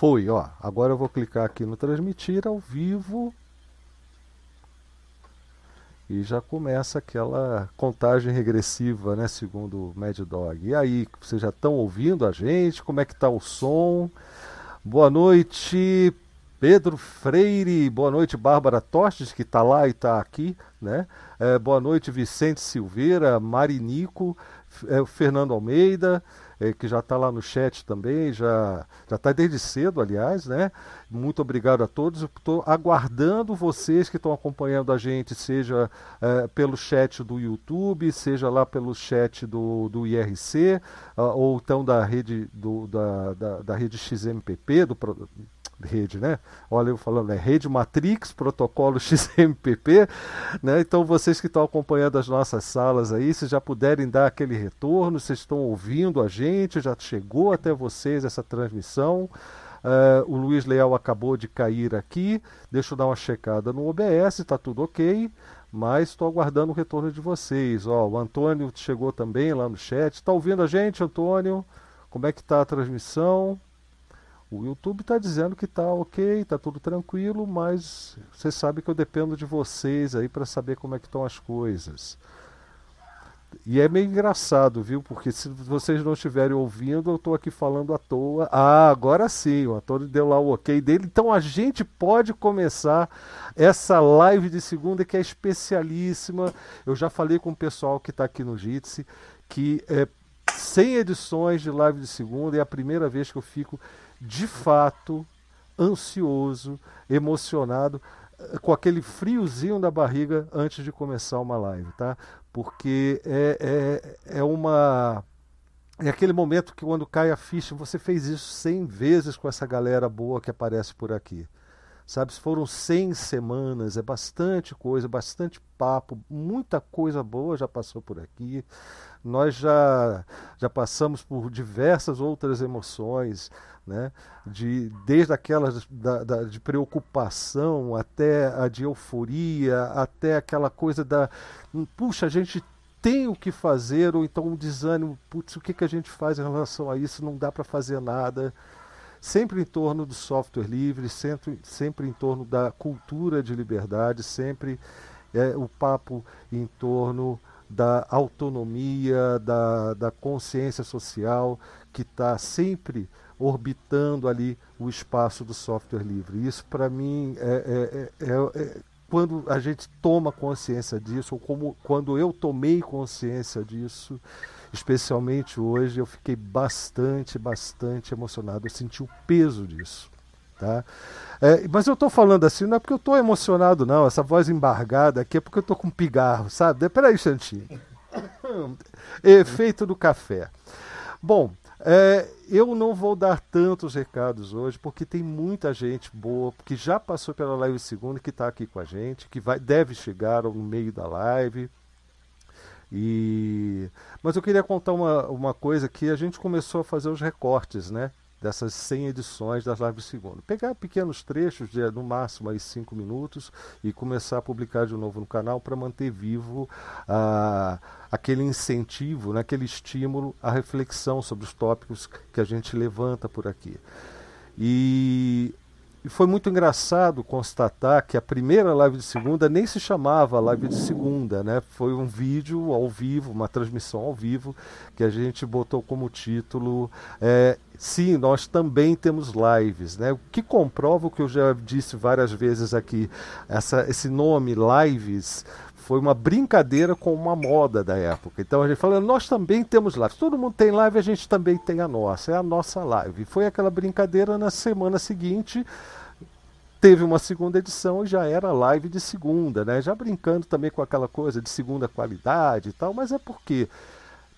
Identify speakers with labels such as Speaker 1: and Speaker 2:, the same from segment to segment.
Speaker 1: Foi, ó. Agora eu vou clicar aqui no transmitir ao vivo. E já começa aquela contagem regressiva, né, segundo o Mad Dog. E aí, vocês já estão ouvindo a gente? Como é que tá o som? Boa noite, Pedro Freire. Boa noite, Bárbara Tostes, que está lá e está aqui, né? É, boa noite, Vicente Silveira, Marinico, é, Fernando Almeida é, que já está lá no chat também, já está desde cedo, aliás, né? Muito obrigado a todos. Estou aguardando vocês que estão acompanhando a gente, seja é, pelo chat do YouTube, seja lá pelo chat do, do IRC, uh, ah, ou então da rede, do, da, da, da rede XMPP, do, rede, né? Olha eu falando, é rede Matrix, protocolo XMPP, né? Então vocês que estão acompanhando as nossas salas aí, se já puderem dar aquele retorno, vocês estão ouvindo a gente, já chegou até vocês essa transmissão. Uh, o Luiz Leal acabou de cair aqui. Deixa eu dar uma checada no OBS, está tudo ok. Mas estou aguardando o retorno de vocês. Ó, o Antônio chegou também lá no chat. Está ouvindo a gente, Antônio? Como é que está a transmissão? O YouTube está dizendo que está ok, está tudo tranquilo, mas você sabe que eu dependo de vocês aí para saber como é que estão as coisas. E é meio engraçado, viu? Porque se vocês não estiverem ouvindo, eu estou aqui falando à toa. Ah, agora sim, o ator deu lá o ok dele. Então a gente pode começar essa live de segunda que é especialíssima. Eu já falei com o pessoal que está aqui no Jitsi que é 100 edições de live de segunda é a primeira vez que eu fico de fato ansioso, emocionado, eh, com aquele friozinho na barriga antes de começar uma live, tá? Porque é, é, é uma. É aquele momento que quando cai a ficha, você fez isso 100 vezes com essa galera boa que aparece por aqui. Sabe, foram 100 semanas, é bastante coisa, bastante papo, muita coisa boa já passou por aqui. Nós já, já passamos por diversas outras emoções, né? de, desde aquelas da, da, de preocupação até a de euforia, até aquela coisa da puxa, a gente tem o que fazer, ou então um desânimo, putz, o que, que a gente faz em relação a isso? Não dá para fazer nada. Sempre em torno do software livre, sempre, sempre em torno da cultura de liberdade, sempre é, o papo em torno da autonomia, da, da consciência social, que está sempre orbitando ali o espaço do software livre. Isso, para mim, é, é, é, é, quando a gente toma consciência disso, ou como quando eu tomei consciência disso, especialmente hoje, eu fiquei bastante, bastante emocionado. Eu senti o peso disso. Tá? É, mas eu estou falando assim, não é porque eu estou emocionado, não. Essa voz embargada aqui é porque eu estou com pigarro, sabe? Peraí, Xantinho. Efeito do café. Bom, é, eu não vou dar tantos recados hoje, porque tem muita gente boa que já passou pela live segunda que está aqui com a gente, que vai, deve chegar no meio da live. E... Mas eu queria contar uma, uma coisa que a gente começou a fazer os recortes, né? Dessas 100 edições das lives de segunda. Pegar pequenos trechos, de no máximo aí 5 minutos, e começar a publicar de novo no canal para manter vivo ah, aquele incentivo, né, aquele estímulo à reflexão sobre os tópicos que a gente levanta por aqui. E e foi muito engraçado constatar que a primeira live de segunda nem se chamava live de segunda, né? Foi um vídeo ao vivo, uma transmissão ao vivo, que a gente botou como título é, Sim, nós também temos lives, né? O que comprova o que eu já disse várias vezes aqui, essa, esse nome lives foi uma brincadeira com uma moda da época. Então a gente fala, nós também temos lives. Todo mundo tem live, a gente também tem a nossa. É a nossa live. Foi aquela brincadeira na semana seguinte. Teve uma segunda edição e já era live de segunda, né? Já brincando também com aquela coisa de segunda qualidade e tal, mas é porque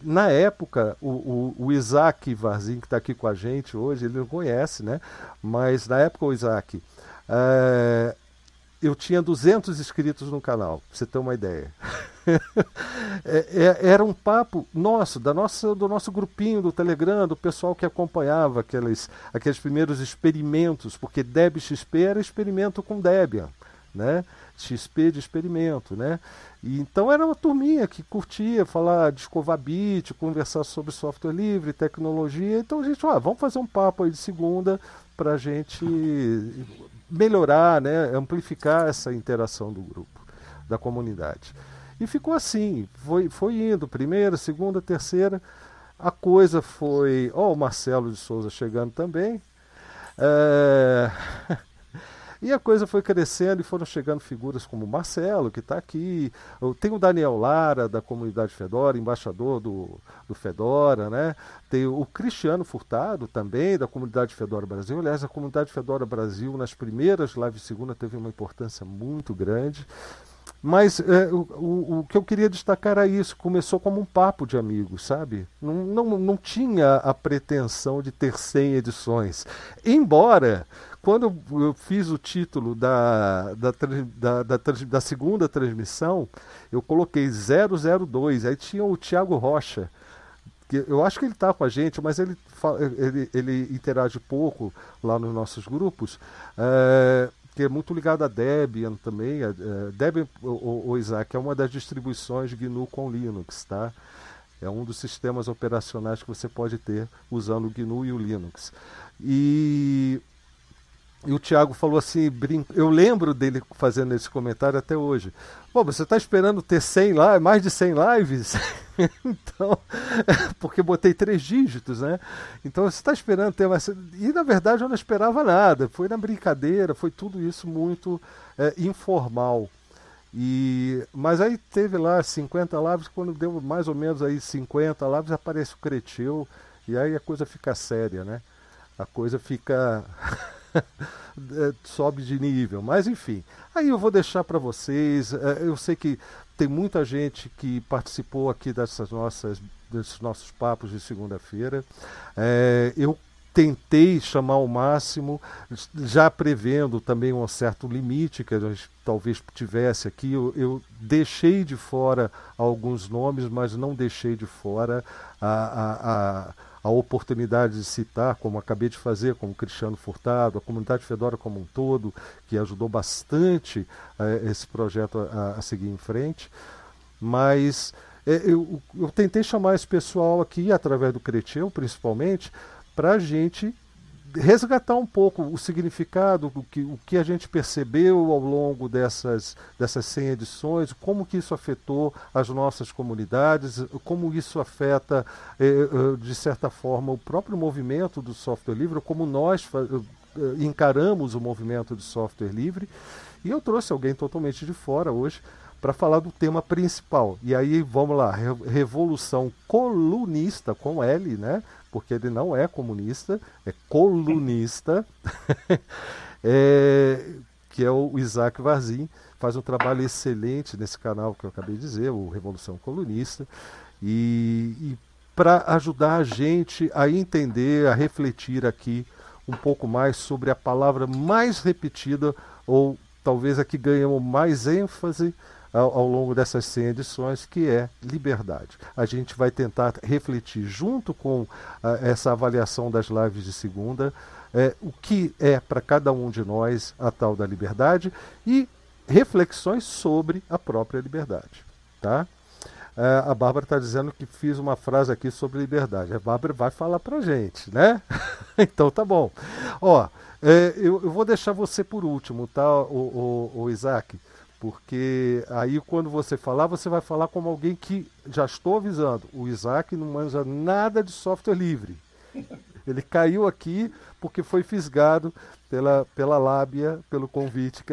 Speaker 1: na época, o, o, o Isaac Varzin, que está aqui com a gente hoje, ele não conhece, né? Mas na época, o Isaac, é, eu tinha 200 inscritos no canal, pra você ter uma ideia. É, é, era um papo nosso, da nossa, do nosso grupinho do Telegram, do pessoal que acompanhava aqueles, aqueles primeiros experimentos, porque Deb XP era experimento com Debian, né? XP de experimento, né? E, então era uma turminha que curtia falar de escovar bit, conversar sobre software livre, tecnologia. Então a gente, ah, vamos fazer um papo aí de segunda para a gente melhorar, né, amplificar essa interação do grupo, da comunidade. E ficou assim, foi, foi indo, primeira, segunda, terceira, a coisa foi. Ó, oh, o Marcelo de Souza chegando também. É... E a coisa foi crescendo e foram chegando figuras como o Marcelo, que está aqui. Tem o Daniel Lara, da comunidade Fedora, embaixador do, do Fedora, né? Tem o Cristiano Furtado, também, da comunidade Fedora Brasil. Aliás, a comunidade Fedora Brasil, nas primeiras lives segunda, teve uma importância muito grande. Mas é, o, o, o, que eu queria destacar era isso. Começou como um papo de amigos, sabe? Não, não, não tinha a pretensão de ter 100 edições. Embora quando eu fiz o título da, da, da, da, da segunda transmissão, eu coloquei 002, aí tinha o Tiago Rocha, que eu acho que ele está com a gente, mas ele, ele, ele interage pouco lá nos nossos grupos, é, que é muito ligado a Debian também. É, Debian, o, Isaac, é uma das distribuições GNU com Linux, tá? É um dos sistemas operacionais que você pode ter usando o GNU e o Linux. E e o Thiago falou assim, brinco, eu lembro dele fazendo esse comentário até hoje. Pô, você está esperando ter 100 lives, mais de 100 lives? então, porque botei três dígitos, né? Então você está esperando ter mais. E na verdade eu não esperava nada. Foi na brincadeira, foi tudo isso muito é, informal. E, mas aí teve lá 50 lives, quando deu mais ou menos aí 50 lives, aparece o Creteu, e aí a coisa fica séria, né? A coisa fica. É, sobe de nível. Mas enfim, aí eu vou deixar para vocês. É, eu sei que tem muita gente que participou aqui dessas nossas, desses nossos papos de segunda-feira. É, eu tentei chamar o máximo, já prevendo também um certo limite que a gente talvez tivesse aqui. Eu, eu deixei de fora alguns nomes, mas não deixei de fora a, a, a a oportunidade de citar, como acabei de fazer, como Cristiano Furtado, a comunidade Fedora como um todo, que ajudou bastante eh, esse projeto a, a, seguir em frente. Mas eh, eu, eu, tentei chamar esse pessoal aqui, através do Creteu principalmente, para a gente resgatar um pouco o significado, o que, o que a gente percebeu ao longo dessas, dessas 100 edições, como que isso afetou as nossas comunidades, como isso afeta, eh, eh, de certa forma, o próprio movimento do software livre, como nós eh, encaramos o movimento do software livre. E eu trouxe alguém totalmente de fora hoje para falar do tema principal. E aí, vamos lá, revolução colunista com L, né? Porque ele não é comunista, é colunista, é, que é o Isaac Varzim, faz um trabalho excelente nesse canal que eu acabei de dizer, o Revolução Colunista, e, e para ajudar a gente a entender, a refletir aqui um pouco mais sobre a palavra mais repetida, ou talvez a que ganhamos mais ênfase ao, ao, longo dessas 100 edições, que é liberdade. A gente vai tentar refletir, junto com uh, essa avaliação das lives de segunda, uh, o que é para cada um de nós a tal da liberdade e reflexões sobre a própria liberdade. Tá? Uh, a Bárbara está dizendo que fiz uma frase aqui sobre liberdade. A Bárbara vai falar para gente, né? então tá bom. Ó, é, eu, eu, vou deixar você por último, tá, o, o, o Isaac? Porque aí quando você falar, você vai falar como alguém que já estou avisando, o Isaac não manja nada de software livre. Ele caiu aqui porque foi fisgado pela, pela lábia, pelo convite que,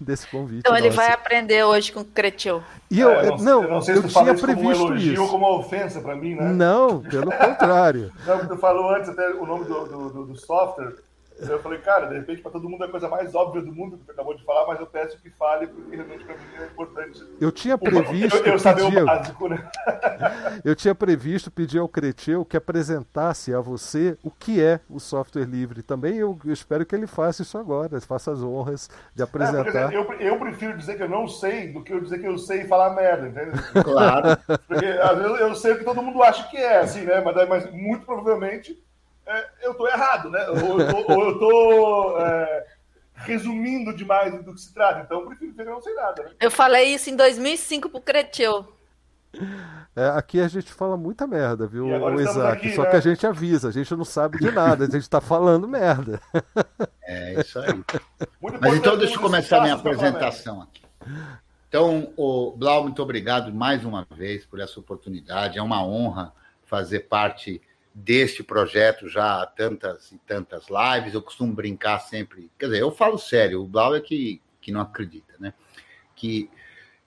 Speaker 1: desse convite.
Speaker 2: Então ele vai aprender hoje com o Cretil.
Speaker 3: E eu, é, eu não, não, eu, não sei eu tinha previsto como um elogio isso. ou como uma ofensa para mim, né?
Speaker 1: Não, pelo contrário.
Speaker 3: não, tu falou antes até o nome do, do, do software. Eu falei, cara, de repente, para todo mundo é a coisa mais óbvia do mundo que você acabou de falar, mas eu peço que fale, porque realmente para mim é importante.
Speaker 1: Eu tinha previsto.
Speaker 3: Eu, eu saber o básico, né?
Speaker 1: eu tinha previsto pedir ao Creteu que apresentasse a você o que é o software livre. Também eu, eu espero que ele faça isso agora, faça as honras de é, apresentar.
Speaker 3: É, eu, eu prefiro dizer que eu não sei do que eu dizer que eu sei e falar merda, entendeu? Claro. Porque às vezes eu sei o que todo mundo acha que é, assim, né? Mas, mas muito provavelmente é, eu estou errado, né? Ou eu estou é, resumindo demais do que se trata. Então, eu prefiro dizer que eu não sei nada. Né?
Speaker 2: Eu falei isso em 2005 para o Creteu.
Speaker 1: É, aqui a gente fala muita merda, viu, o Isaac? Aqui, Só né? que a gente avisa, a gente não sabe de nada, a gente está falando merda.
Speaker 4: É isso aí. Mas então deixa eu começar minha apresentação aqui. Então, o Blau, muito obrigado mais uma vez por essa oportunidade. É uma honra fazer parte deste projeto já há tantas e tantas lives. Eu costumo brincar sempre. Quer dizer, eu falo sério, o Blau é que, que não acredita, né? Que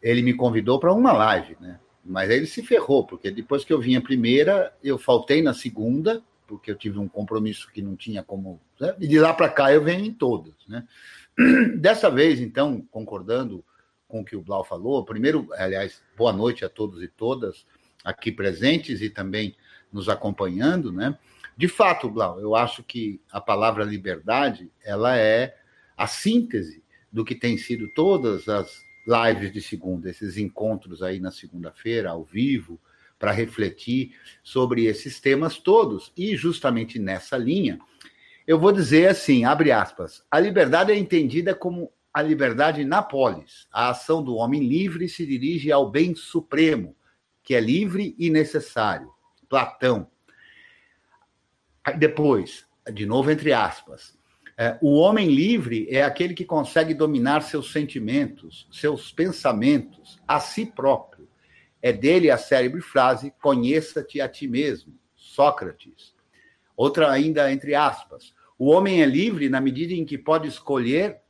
Speaker 4: ele me convidou para uma live, né? Mas aí ele se ferrou, porque depois que eu vim a primeira, eu faltei na segunda, porque eu tive um compromisso que não tinha como. Né? E de lá para cá eu venho em todas. Né? Dessa vez, então, concordando com o que o Blau falou, primeiro, aliás, boa noite a todos e todas aqui presentes e também nos acompanhando, né? De fato, Blau, eu acho que a palavra liberdade, ela é a síntese do que tem sido todas as lives de segunda, esses encontros aí na segunda-feira, ao vivo, para refletir sobre esses temas todos. E justamente nessa linha, eu vou dizer assim, abre aspas, a liberdade é entendida como a liberdade na polis. A ação do homem livre se dirige ao bem supremo, que é livre e necessário. Platão. Depois, de novo entre aspas, é, o homem livre é aquele que consegue dominar seus sentimentos, seus pensamentos, a si próprio. É dele a célebre frase: conheça-te a ti mesmo, Sócrates. Outra ainda entre aspas. O homem é livre na medida em que pode escolher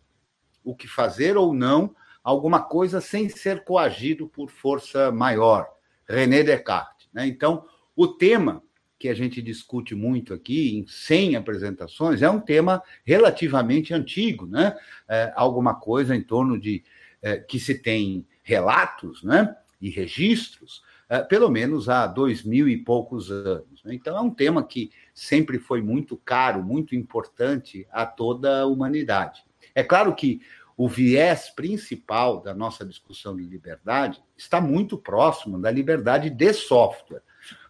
Speaker 4: o que fazer ou não alguma coisa sem ser coagido por força maior. René Descartes. Né? Então, o tema que a gente discute muito aqui, em 100 apresentações, é um tema relativamente antigo, né? É, alguma coisa em torno de é, que se tem relatos né? e registros, é, pelo menos há dois mil e poucos anos. Né? Então, é um tema que sempre foi muito caro, muito importante a toda a humanidade. É claro que o viés principal da nossa discussão de liberdade está muito próximo da liberdade de software.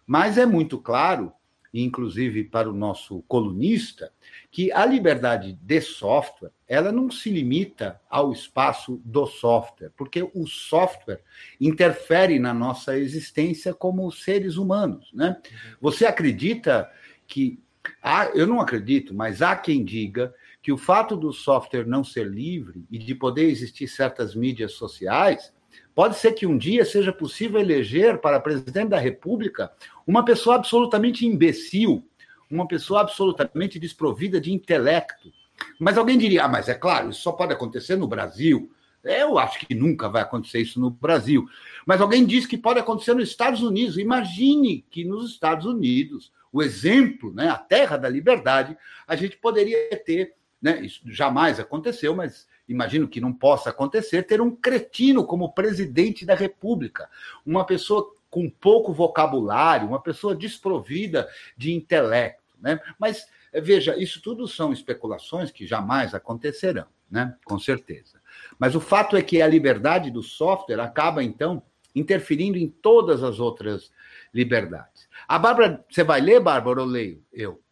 Speaker 4: Mas é muito claro, inclusive para o nosso colunista, que a liberdade de software, ela não se limita ao espaço do software, porque o software interfere na nossa existência como seres humanos, né? Você acredita que há, eu não acredito, mas há quem diga que o fato do software não ser livre e de poder existir certas mídias sociais Pode ser que um dia seja possível eleger para presidente da República uma pessoa absolutamente imbecil, uma pessoa absolutamente desprovida de intelecto. Mas alguém diria, ah, mas é claro, isso só pode acontecer no Brasil. Eu acho que nunca vai acontecer isso no Brasil. Mas alguém diz que pode acontecer nos Estados Unidos. Imagine que nos Estados Unidos, o exemplo, né, a terra da liberdade, a gente poderia ter, né, isso jamais aconteceu, mas imagino que não possa acontecer, ter um cretino como presidente da República, uma pessoa com pouco vocabulário, uma pessoa desprovida de intelecto. Né? Mas veja, isso tudo são especulações que jamais acontecerão, né? com certeza. Mas o fato é que a liberdade do software acaba, então, interferindo em todas as outras liberdades. A Bárbara, você vai ler, Bárbara, ou leio? Eu.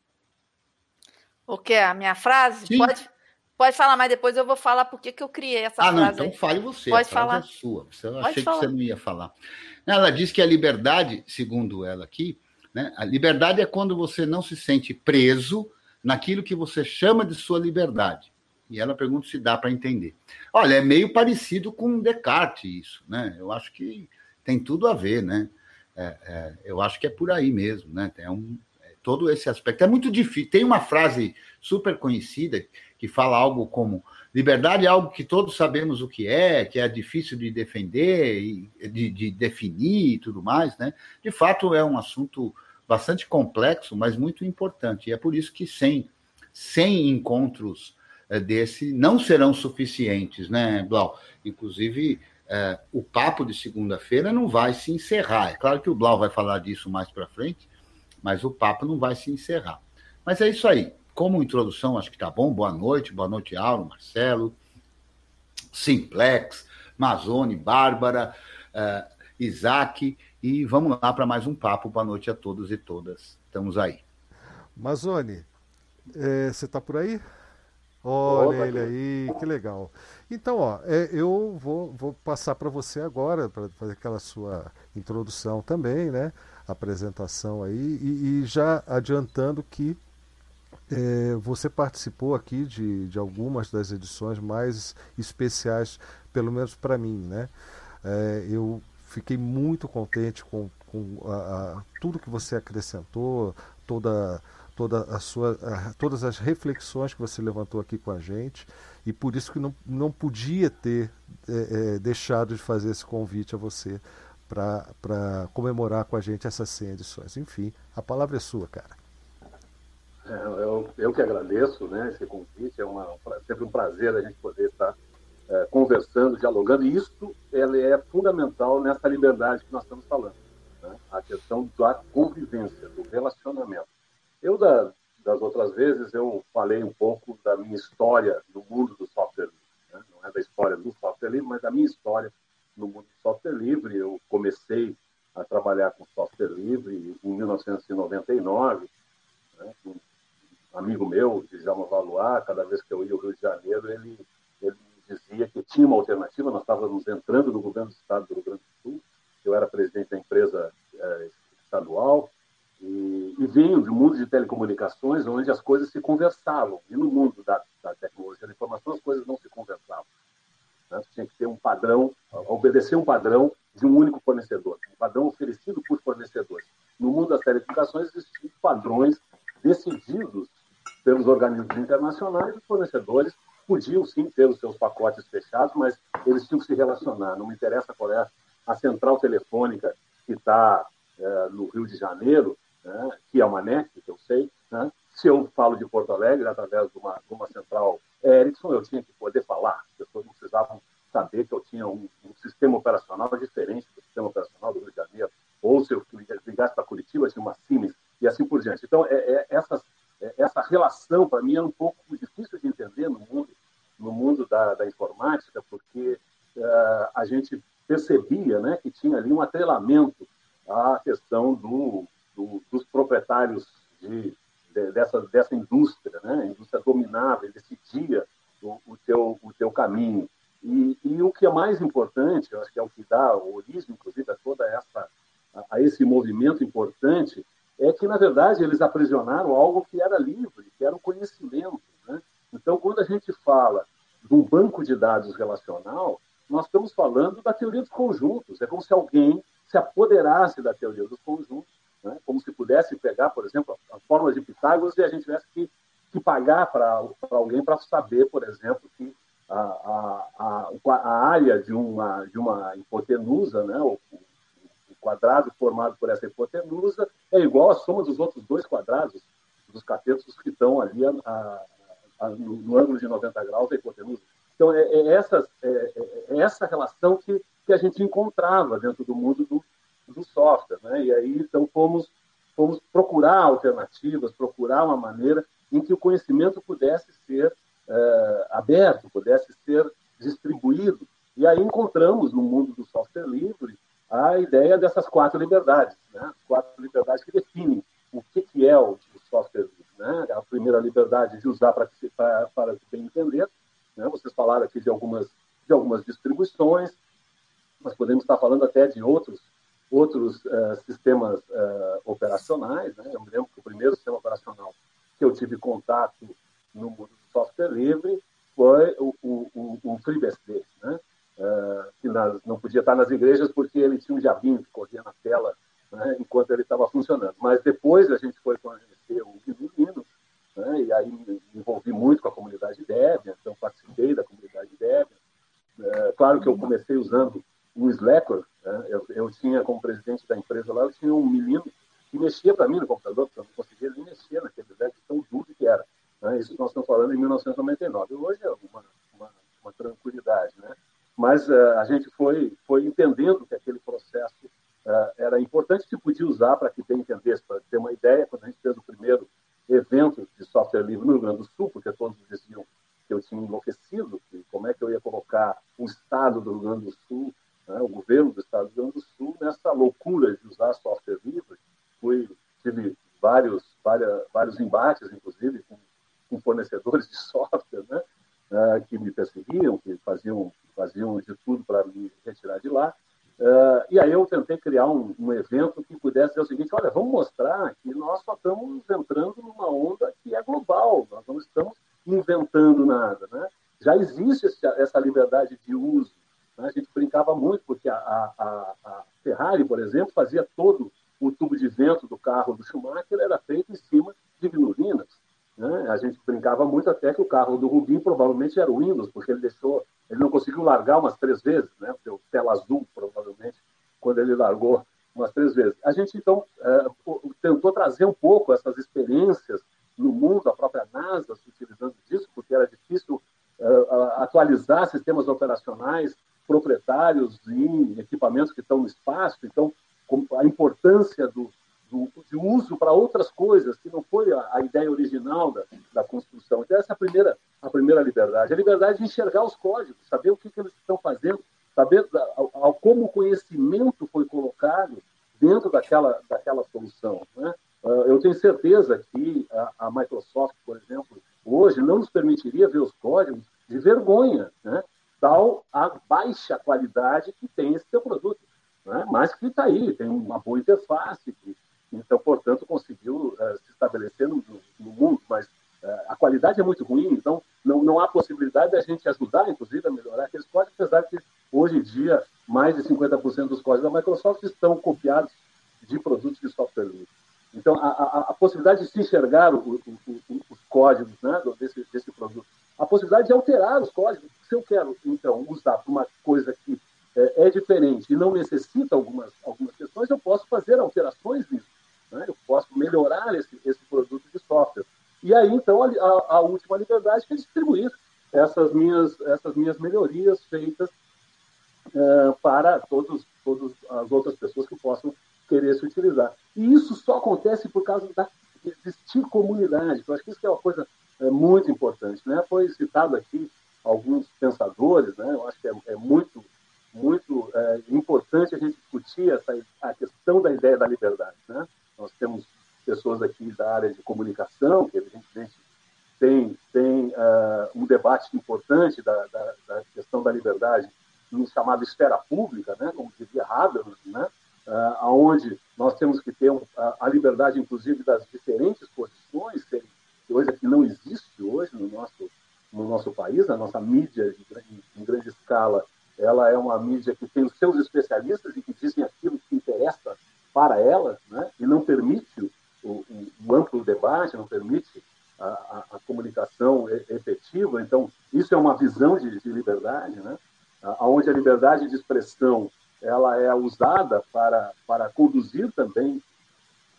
Speaker 2: O que? A minha frase? Sim. Pode, Pode falar, mas depois eu vou falar por que eu criei essa ah, frase.
Speaker 4: Ah, não, então fale você. Pode falar. É sua. Eu Pode achei falar. que você não ia falar. Ela diz que a liberdade, segundo ela aqui, né, a liberdade é quando você não se sente preso naquilo que você chama de sua liberdade. E ela pergunta se dá para entender. Olha, é meio parecido com Descartes isso, né? Eu acho que tem tudo a ver, né? É, é, eu acho que é por aí mesmo, né? Tem um, é, todo esse aspecto. É muito difícil. Tem uma frase super conhecida que fala algo como liberdade é algo que todos sabemos o que é, que é difícil de defender, de, de definir e tudo mais, né? De fato, é um assunto bastante complexo, mas muito importante. E é por isso que 100, 100 encontros é, desse não serão suficientes, né, Blau? Inclusive, é, o papo de segunda-feira não vai se encerrar. É claro que o Blau vai falar disso mais para frente, mas o papo não vai se encerrar. Mas é isso aí como introdução, acho que tá bom. Boa noite, boa noite, Auro, Marcelo, Simplex, Mazone, Bárbara, uh, Isaac, e vamos lá para mais um papo. Boa noite a todos e todas. Estamos aí.
Speaker 1: Mazone, é, você está por aí? Olha ele aí, que legal. Então, ó, é, eu vou, vou passar para você agora, para fazer aquela sua introdução também, né? Apresentação aí, e, e já adiantando que é, você participou aqui de, de algumas das edições mais especiais, pelo menos para mim, né? É, eu fiquei muito contente com, com a, a, tudo que você acrescentou, toda toda a sua, todas as reflexões que você levantou aqui com a gente e por isso que não, não podia ter é, é, deixado de fazer esse convite a você para comemorar com a gente essas 100 edições. Enfim, a palavra é sua, cara.
Speaker 5: É, eu, eu que agradeço né, esse convite, é uma, sempre um prazer a gente poder estar é, conversando, dialogando, e isso ele é fundamental nessa liberdade que nós estamos falando. Né? A questão da convivência, do relacionamento. Eu, da, das outras vezes, eu falei um pouco da minha história no mundo do software livre. Né? Não é da história do software livre, mas da minha história no mundo do software livre. Eu comecei a trabalhar com software livre em 1999. Né? Amigo meu, Djalma Valois, cada vez que eu ia ao Rio de Janeiro, ele, ele dizia que tinha uma alternativa. Nós estávamos entrando no governo do estado do Rio Grande do Sul. Eu era presidente da empresa é, estadual e, e venho do mundo de telecomunicações, onde as coisas se conversavam. E no mundo da, da tecnologia da informação, as coisas não se conversavam. Né? Tinha que ter um padrão, obedecer um padrão de um único fornecedor, um padrão oferecido por fornecedores. No mundo das telecomunicações, existiam padrões decididos pelos organismos internacionais, os fornecedores podiam sim ter os seus pacotes fechados, mas eles tinham que se relacionar. Não me interessa qual é a central telefônica que está é, no Rio de Janeiro, né, que é uma NEC, que eu sei, né, se eu falo de Porto Alegre através de uma, de uma central Ericsson, eu tinha que poder falar. As pessoas não precisavam saber que eu tinha um, um sistema operacional diferente do sistema operacional do Rio de Janeiro. Ou se eu ligasse para Curitiba, tinha uma Siemens e assim por diante. Então, é, é essa, é, essa relação, para mim, é um pouco difícil de entender no mundo, no mundo da, da informática, porque uh, a gente percebia né, que tinha ali um atrelamento à questão do, do, dos proprietários de, de, dessa, dessa indústria, né? a indústria dominava, decidia o, o, teu, o teu caminho. E, e, o que é mais importante, eu acho que é o que dá origem, inclusive, a toda essa a, a esse movimento importante, é que, na verdade, eles aprisionaram algo que era livre, que era o conhecimento. Né? Então, quando a gente fala do banco de dados relacional, nós estamos falando da teoria dos conjuntos. É como se alguém se apoderasse da teoria dos conjuntos né? como se pudesse pegar, por exemplo, as fórmulas de Pitágoras e a gente tivesse que, que pagar para alguém para saber, por exemplo, que a, a, a, a, área de uma, de uma hipotenusa, né? Quadrado formado por essa hipotenusa, é igual à soma dos outros dois quadrados dos catetos que estão ali no, no, ângulo de 90 graus da hipotenusa. Então, é, é, essa, é, é, essa relação que, que a gente encontrava dentro do mundo do, do software. Né? E aí, então, fomos, fomos procurar alternativas, procurar uma maneira em que o conhecimento pudesse ser é, aberto, pudesse ser distribuído. E aí encontramos no mundo do software livre a ideia dessas quatro liberdades, né? quatro liberdades que definem o que, que é o, o software. Né? A primeira liberdade de usar para, para, para bem entender. Né? Vocês falaram aqui de algumas, de algumas distribuições, nós podemos estar falando até de outros outros uh, sistemas uh, operacionais. Né? Eu me lembro que o primeiro sistema operacional que eu tive contato no mundo do software livre foi o, o, o, FreeBSD, né? Uh, que nas, não podia estar nas igrejas porque ele tinha um diabinho que corria na tela né? enquanto ele estava funcionando. Mas depois a gente foi conhecer o Linux, né? e aí me envolvi muito com a comunidade Debian, então participei da comunidade Debian. claro que eu comecei usando o Slacker, né? eu, eu, tinha como presidente da empresa lá, eu tinha um menino que mexia para mim no computador, porque eu não conseguia nem mexer naquele velho tão duro que era. Né? Isso nós estamos falando em 1999. Hoje é uma, uma, uma tranquilidade, né? Mas uh, a gente foi, foi entendendo que aquele processo uh, era importante que podia usar para que bem entendesse, para ter uma ideia, quando a gente fez o primeiro evento de software livre no Rio Grande do Sul, porque todos diziam que eu tinha enlouquecido, que como é que eu ia colocar o estado do Rio Grande do Sul né, o governo do Estado do Rio Grande do Sul nessa loucura de usar software livre. Fui, tive vários, várias, vários embates, inclusive, com, com fornecedores de software, né? Me perseguiam, que faziam, faziam de tudo para me retirar de lá. Uh, e aí eu tentei criar um, um, evento que pudesse dizer o seguinte: olha, vamos mostrar que nós só estamos entrando numa onda que é global, nós não estamos inventando nada. Né? Já existe essa liberdade de uso. Né? A gente brincava muito, porque a, a, a, Ferrari, por exemplo, fazia todo o tubo de vento do carro do Schumacher, era feito em cima de vinilinas. Né? A gente brincava muito até que o carro do Rubinho provavelmente era o Windows, porque ele deixou, ele não conseguiu largar umas três vezes, né? Deu tela azul, provavelmente, quando ele largou umas três vezes. A gente, então, é, tentou trazer um pouco essas experiências no mundo, a própria NASA se utilizando disso, porque era difícil é, atualizar sistemas operacionais proprietários em equipamentos que estão no espaço. Então, a importância do, do, de uso para outras coisas, que não foi a, a, ideia original da, da construção. Então, essa é a primeira, a primeira liberdade. A liberdade de enxergar os códigos, saber o que, que eles estão fazendo, saber ao, como o conhecimento foi colocado dentro daquela, daquela solução. Né? Uh, eu tenho certeza que a, a, Microsoft, por exemplo, hoje não nos permitiria ver os códigos de vergonha, né? tal a baixa qualidade que tem esse seu produto. Né? Mas que está aí, tem uma boa interface, então, portanto, conseguiu uh, se estabelecer no, no mundo, mas uh, a qualidade é muito ruim, então não, não há possibilidade da gente ajudar, inclusive, a melhorar aqueles códigos, apesar que hoje em dia mais de 50% dos códigos da Microsoft estão copiados de produtos de software livre. Então, a, a, a, possibilidade de se enxergar o, o, o, os códigos né, desse, desse produto, a possibilidade de alterar os códigos, se eu quero, então, usar para uma coisa que é, é, diferente e não necessita algumas, algumas questões, eu posso fazer alterações nisso. Né? Eu posso melhorar esse, esse produto de software. E aí, então, a, a, última liberdade é distribuir essas minhas, essas minhas melhorias feitas uh, para todos, todas as outras pessoas que possam querer se utilizar. E isso só acontece por causa da existir comunidade. Eu acho que isso é uma coisa é, muito importante. Né? Foi citado aqui alguns pensadores, né? eu acho que é, é muito muito é, importante a gente discutir essa, a questão da ideia da liberdade. Né? Nós temos pessoas aqui da área de comunicação, que evidentemente tem, tem uh, um debate da, da, da, questão da liberdade no chamado esfera pública, né, como dizia Habermas, né, uh, onde nós temos que ter um, a, a, liberdade, inclusive, das diferentes posições, que coisa que não existe hoje no nosso, no nosso país, a nossa mídia de, em, em grande escala, ela é uma mídia que tem os seus especialistas e que dizem aquilo que interessa para elas, né? e não permite o, o, o amplo debate, não permite a, a, a, comunicação efetiva. Então, isso é uma visão de, de liberdade, né? onde a liberdade de expressão ela é usada para, para conduzir também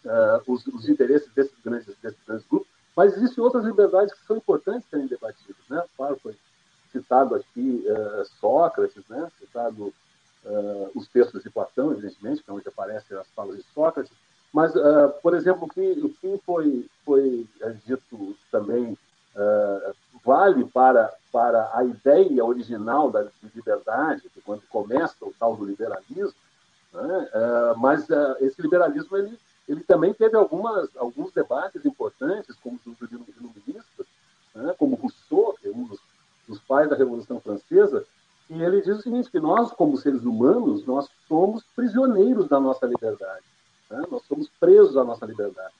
Speaker 5: uh, os, os, interesses desses grandes, desses grandes grupos, mas existem outras liberdades que são importantes serem debatidas. Né? Claro, foi citado aqui uh, Sócrates, né? citado uh, os textos de Platão, evidentemente, que é onde aparecem as falas de Sócrates, mas, por exemplo, o que, o que foi, foi dito também vale para, para a ideia original da liberdade, que quando começa o tal do liberalismo, né? mas esse liberalismo ele, ele também teve algumas, alguns debates importantes, como os dos iluministas, né? como Rousseau, que é um dos, dos pais da Revolução Francesa, e ele diz o seguinte, que nós, como seres humanos, nós somos prisioneiros da nossa liberdade. Né? Nós somos presos à nossa liberdade.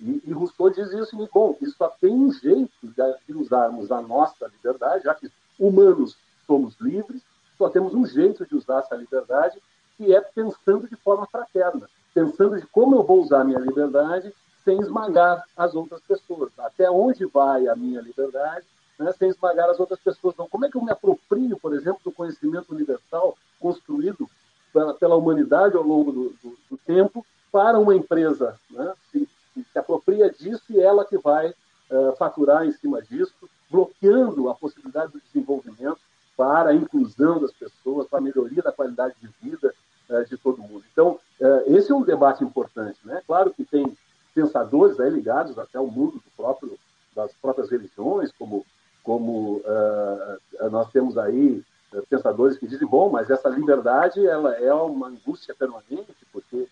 Speaker 5: E, e Rousseau diz isso, seguinte, bom, isso só tem um jeito de usarmos a nossa liberdade, já que humanos somos livres, só temos um jeito de usar essa liberdade, que é pensando de forma fraterna, pensando de como eu vou usar a minha liberdade sem esmagar as outras pessoas. Até onde vai a minha liberdade né, sem esmagar as outras pessoas. Então, como é que eu me aproprio, por exemplo, do conhecimento universal construído pela, pela humanidade ao longo do, do, do, tempo para uma empresa? Né, se, se, apropria disso e ela que vai uh, faturar em cima disso, bloqueando a possibilidade do desenvolvimento para a inclusão das pessoas, para a melhoria da qualidade de vida uh, de todo mundo. Então, uh, esse é um debate importante. Né? Claro que tem pensadores aí ligados até ao mundo do próprio, das próprias religiões, como como uh, nós temos aí uh, pensadores que dizem, bom, mas essa liberdade ela é uma angústia permanente, porque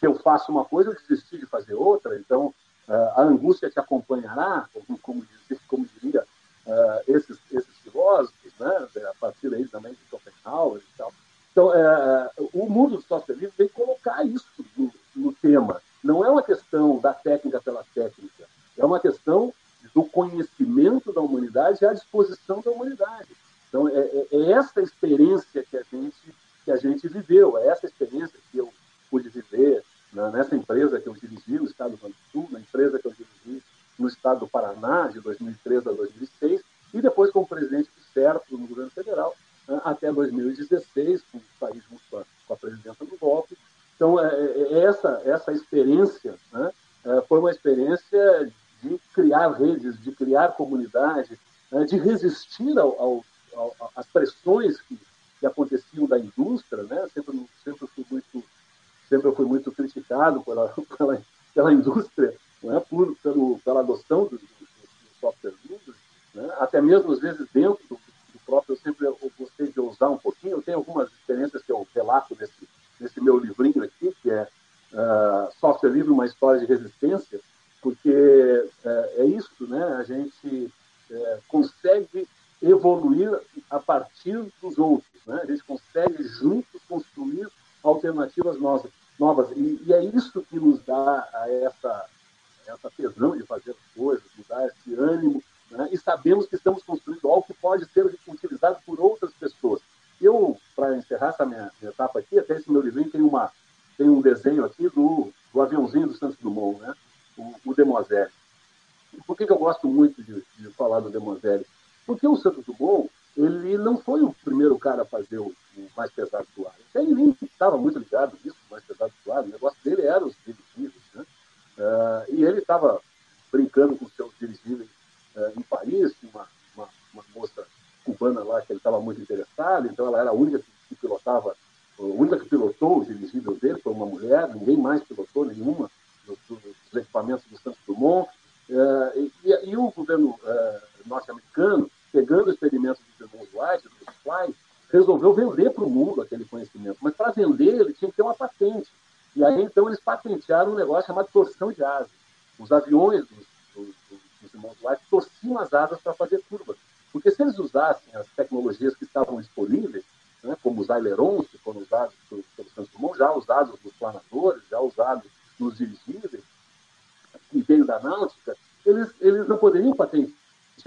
Speaker 5: se eu faço uma coisa, eu desisti de fazer outra, então uh, a angústia te acompanhará, como, como, como diria esses, esses partir aí também de Schopenhauer e tal. Então, é, é o mundo socialista socialistas vem colocar isso no, no, tema. Não é uma questão da técnica pela técnica, é uma questão do conhecimento da humanidade e à disposição da humanidade. Então, é, é, é essa experiência que a gente que a gente viveu. Criar comunidade, né, de resistir ao, ao, ao, às pressões que, que aconteciam da indústria, né? Sempre, sempre fui muito, sempre fui muito criticado pela indústria, né? Por, pelo, pela adoção do, do, do software livre, né? Até mesmo às vezes dentro do, do próprio, eu sempre eu gostei de ousar um pouquinho. Eu tenho algumas experiências que eu relato nesse, nesse meu livrinho aqui, que é uh, Software Livre, uma história de resistência, porque uh, é isso, né? A gente uh, consegue evoluir a partir dos outros. Né? A gente consegue juntos construir alternativas novas. novas. E, e, é isso que nos dá a essa, essa tesão de fazer as coisas, nos dá esse ânimo. Né? E sabemos que estamos construindo algo que pode ser utilizado por outras pessoas. Eu, para encerrar essa minha, minha, etapa aqui, até esse meu livrinho tem, uma, tem um desenho aqui do, do aviãozinho do Santos Dumont, né? o, o Demoiselle. Por que, que eu gosto muito de, de falar do Demoiselle? Porque o Santos Dumont, ele não foi o primeiro cara a fazer o, o mais pesado do ar. Ele nem estava muito ligado nisso, o mais pesado do ar. O negócio dele era os dirigíveis. Né? Uh, e ele estava brincando com seus dirigíveis uh, em Paris, uma, uma, uma, moça cubana lá que ele estava muito interessado, então ela era a única que, que pilotava, a única que pilotou o dirigível dele, foi uma mulher, ninguém mais pilotou nenhuma dos, dos equipamentos do Santos Dumont. Uh, e, e, o governo norte-americano pegando o experimento dos irmãos White, do Fly, resolveu vender para o mundo aquele conhecimento. Mas para vender, ele tinha que ter uma patente. E aí, então, eles patentearam um negócio chamado torção de asas. Os aviões dos, dos, dos irmãos White torciam as asas para fazer curvas. Porque se eles usassem as tecnologias que estavam disponíveis, né, como os ailerons, que foram usados pelo, pelo Santos Dumont, já usados nos planadores, já usados nos dirigíveis, que veio da náutica, eles, eles não poderiam patentear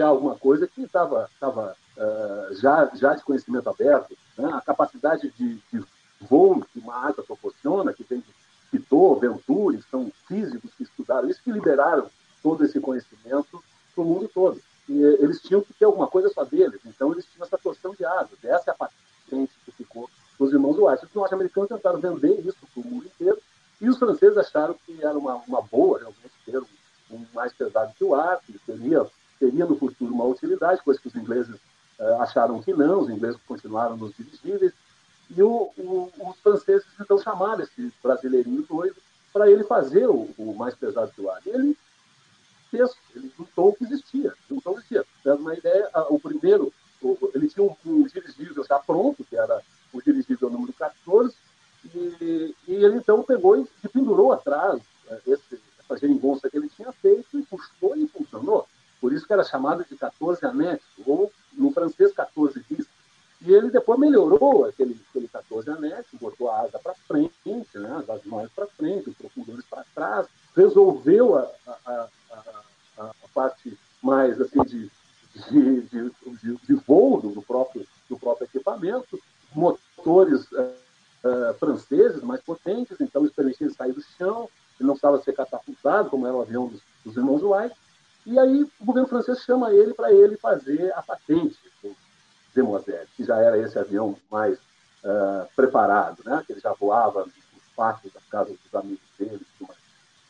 Speaker 5: alguma coisa que estava tava, uh, já, já de conhecimento aberto. Né? A capacidade de, de voo que uma asa proporciona, que tem Pitot, Venturi, são físicos que estudaram isso, que liberaram todo esse conhecimento para o mundo todo. E eles tinham que ter alguma coisa só deles, então eles tinham essa torção de asas. Essa é a patente que ficou nos irmãos White. Os norte-americanos vender isso para o mundo inteiro, e os franceses acharam que era uma, uma boa realmente ter um, um mais pesado que o ar, que teria teria no futuro uma utilidade, coisa que os ingleses uh, acharam que não, os ingleses continuaram nos dirigíveis, e o, o, os franceses então chamaram esse brasileirinho doido para ele fazer o, o, mais pesado que o ar. E ele fez, ele juntou o que existia, juntou o que existia. Dando uma ideia, o primeiro, ele tinha um, um dirigível já pronto, que era o dirigível número 14, e, e ele então pegou e, e pendurou atrás uh, esse, essa geringonça que ele tinha feito e puxou e funcionou. Por isso que era chamado de 14 anéis, ou no francês 14 bis. E ele depois melhorou aquele, aquele 14 anéis, botou a asa para frente, né, as mãos para frente, os profundores para trás, resolveu a, a, a, a, parte mais assim, de, de, de, de, de voo do próprio, do próprio equipamento, motores uh, franceses mais potentes, então isso permitia sair do chão, ele não precisava ser catapultado, como era o avião dos, dos irmãos Wright, e aí o governo francês chama ele para ele fazer a patente do Demoiselle, que já era esse avião mais uh, preparado, né? que ele já voava nos pátios das casas dos amigos dele.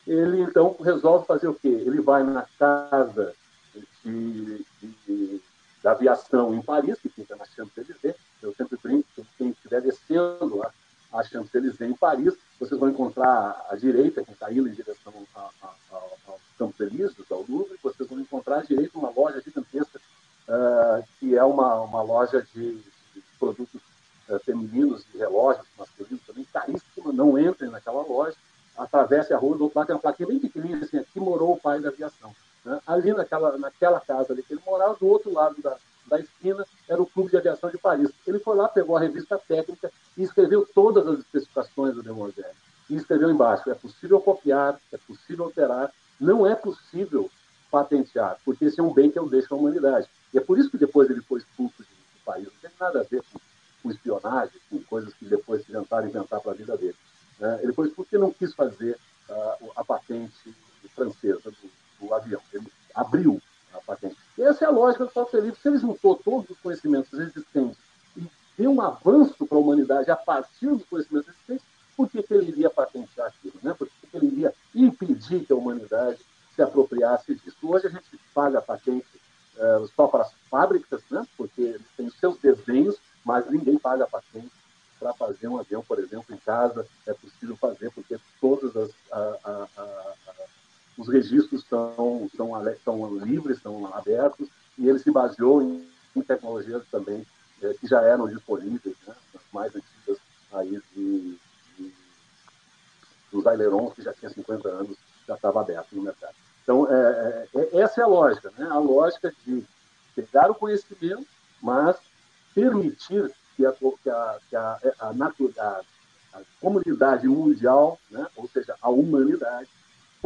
Speaker 5: Ele então resolve fazer o quê? Ele vai na casa de, de, da aviação em Paris, que fica na Champs-Élysées. Eu sempre brinco, quem estiver descendo a, a Champs-Élysées em Paris, vocês vão encontrar à direita, quem está indo em direção a, a, ao Campos Elíseos, ao Louvre, vocês vão encontrar à direita uma loja gigantesca, uh, que é uma, uma loja de, de produtos uh, femininos e relógios masculinos também, caríssima, não entrem naquela loja, atravesse a rua, do outro lado tem uma plaquinha bem pequenininha, assim, aqui morou o pai da aviação. Né? Ali naquela, naquela casa ali que ele morava, do outro lado da, da esquina, era o Clube de Aviação de Paris. Ele foi lá, pegou a revista técnica e escreveu todas as especificações do Demoiselle. E escreveu embaixo: é possível copiar, é possível alterar, não é possível patentear, porque esse é um bem que eu deixo à humanidade. E é por isso que depois ele foi expulso do país. Não tem nada a ver com, com espionagem, com coisas que depois se tentaram inventar para a vida dele. Né? Ele foi expulso porque não quis fazer uh, a patente francesa do, do, avião. Ele abriu a patente. E essa é a lógica do software livre. Se ele juntou todos os conhecimentos existentes e deu um avanço para a humanidade a partir dos conhecimentos existentes, por que, que ele iria patentear aquilo? Né? Por que, que ele iria impedir que a humanidade se apropriasse disso? Hoje a gente paga a patente uh, só para as fábricas, né? porque eles têm seus desenhos, mas ninguém paga a patente para fazer um avião, por exemplo, em casa. É possível fazer, porque todos as, a, a, os registros são, são, são livres, são abertos, e ele se baseou em, em tecnologias também é, que já eram disponíveis, né? as mais antigas aí de, de, dos ailerons, que já tinha 50 anos, já estava aberto no mercado. Então, é, é, é, essa é a lógica, né? a lógica de pegar o conhecimento, mas permitir que a, que a, que a, a, a, a comunidade mundial, né? ou seja, a humanidade,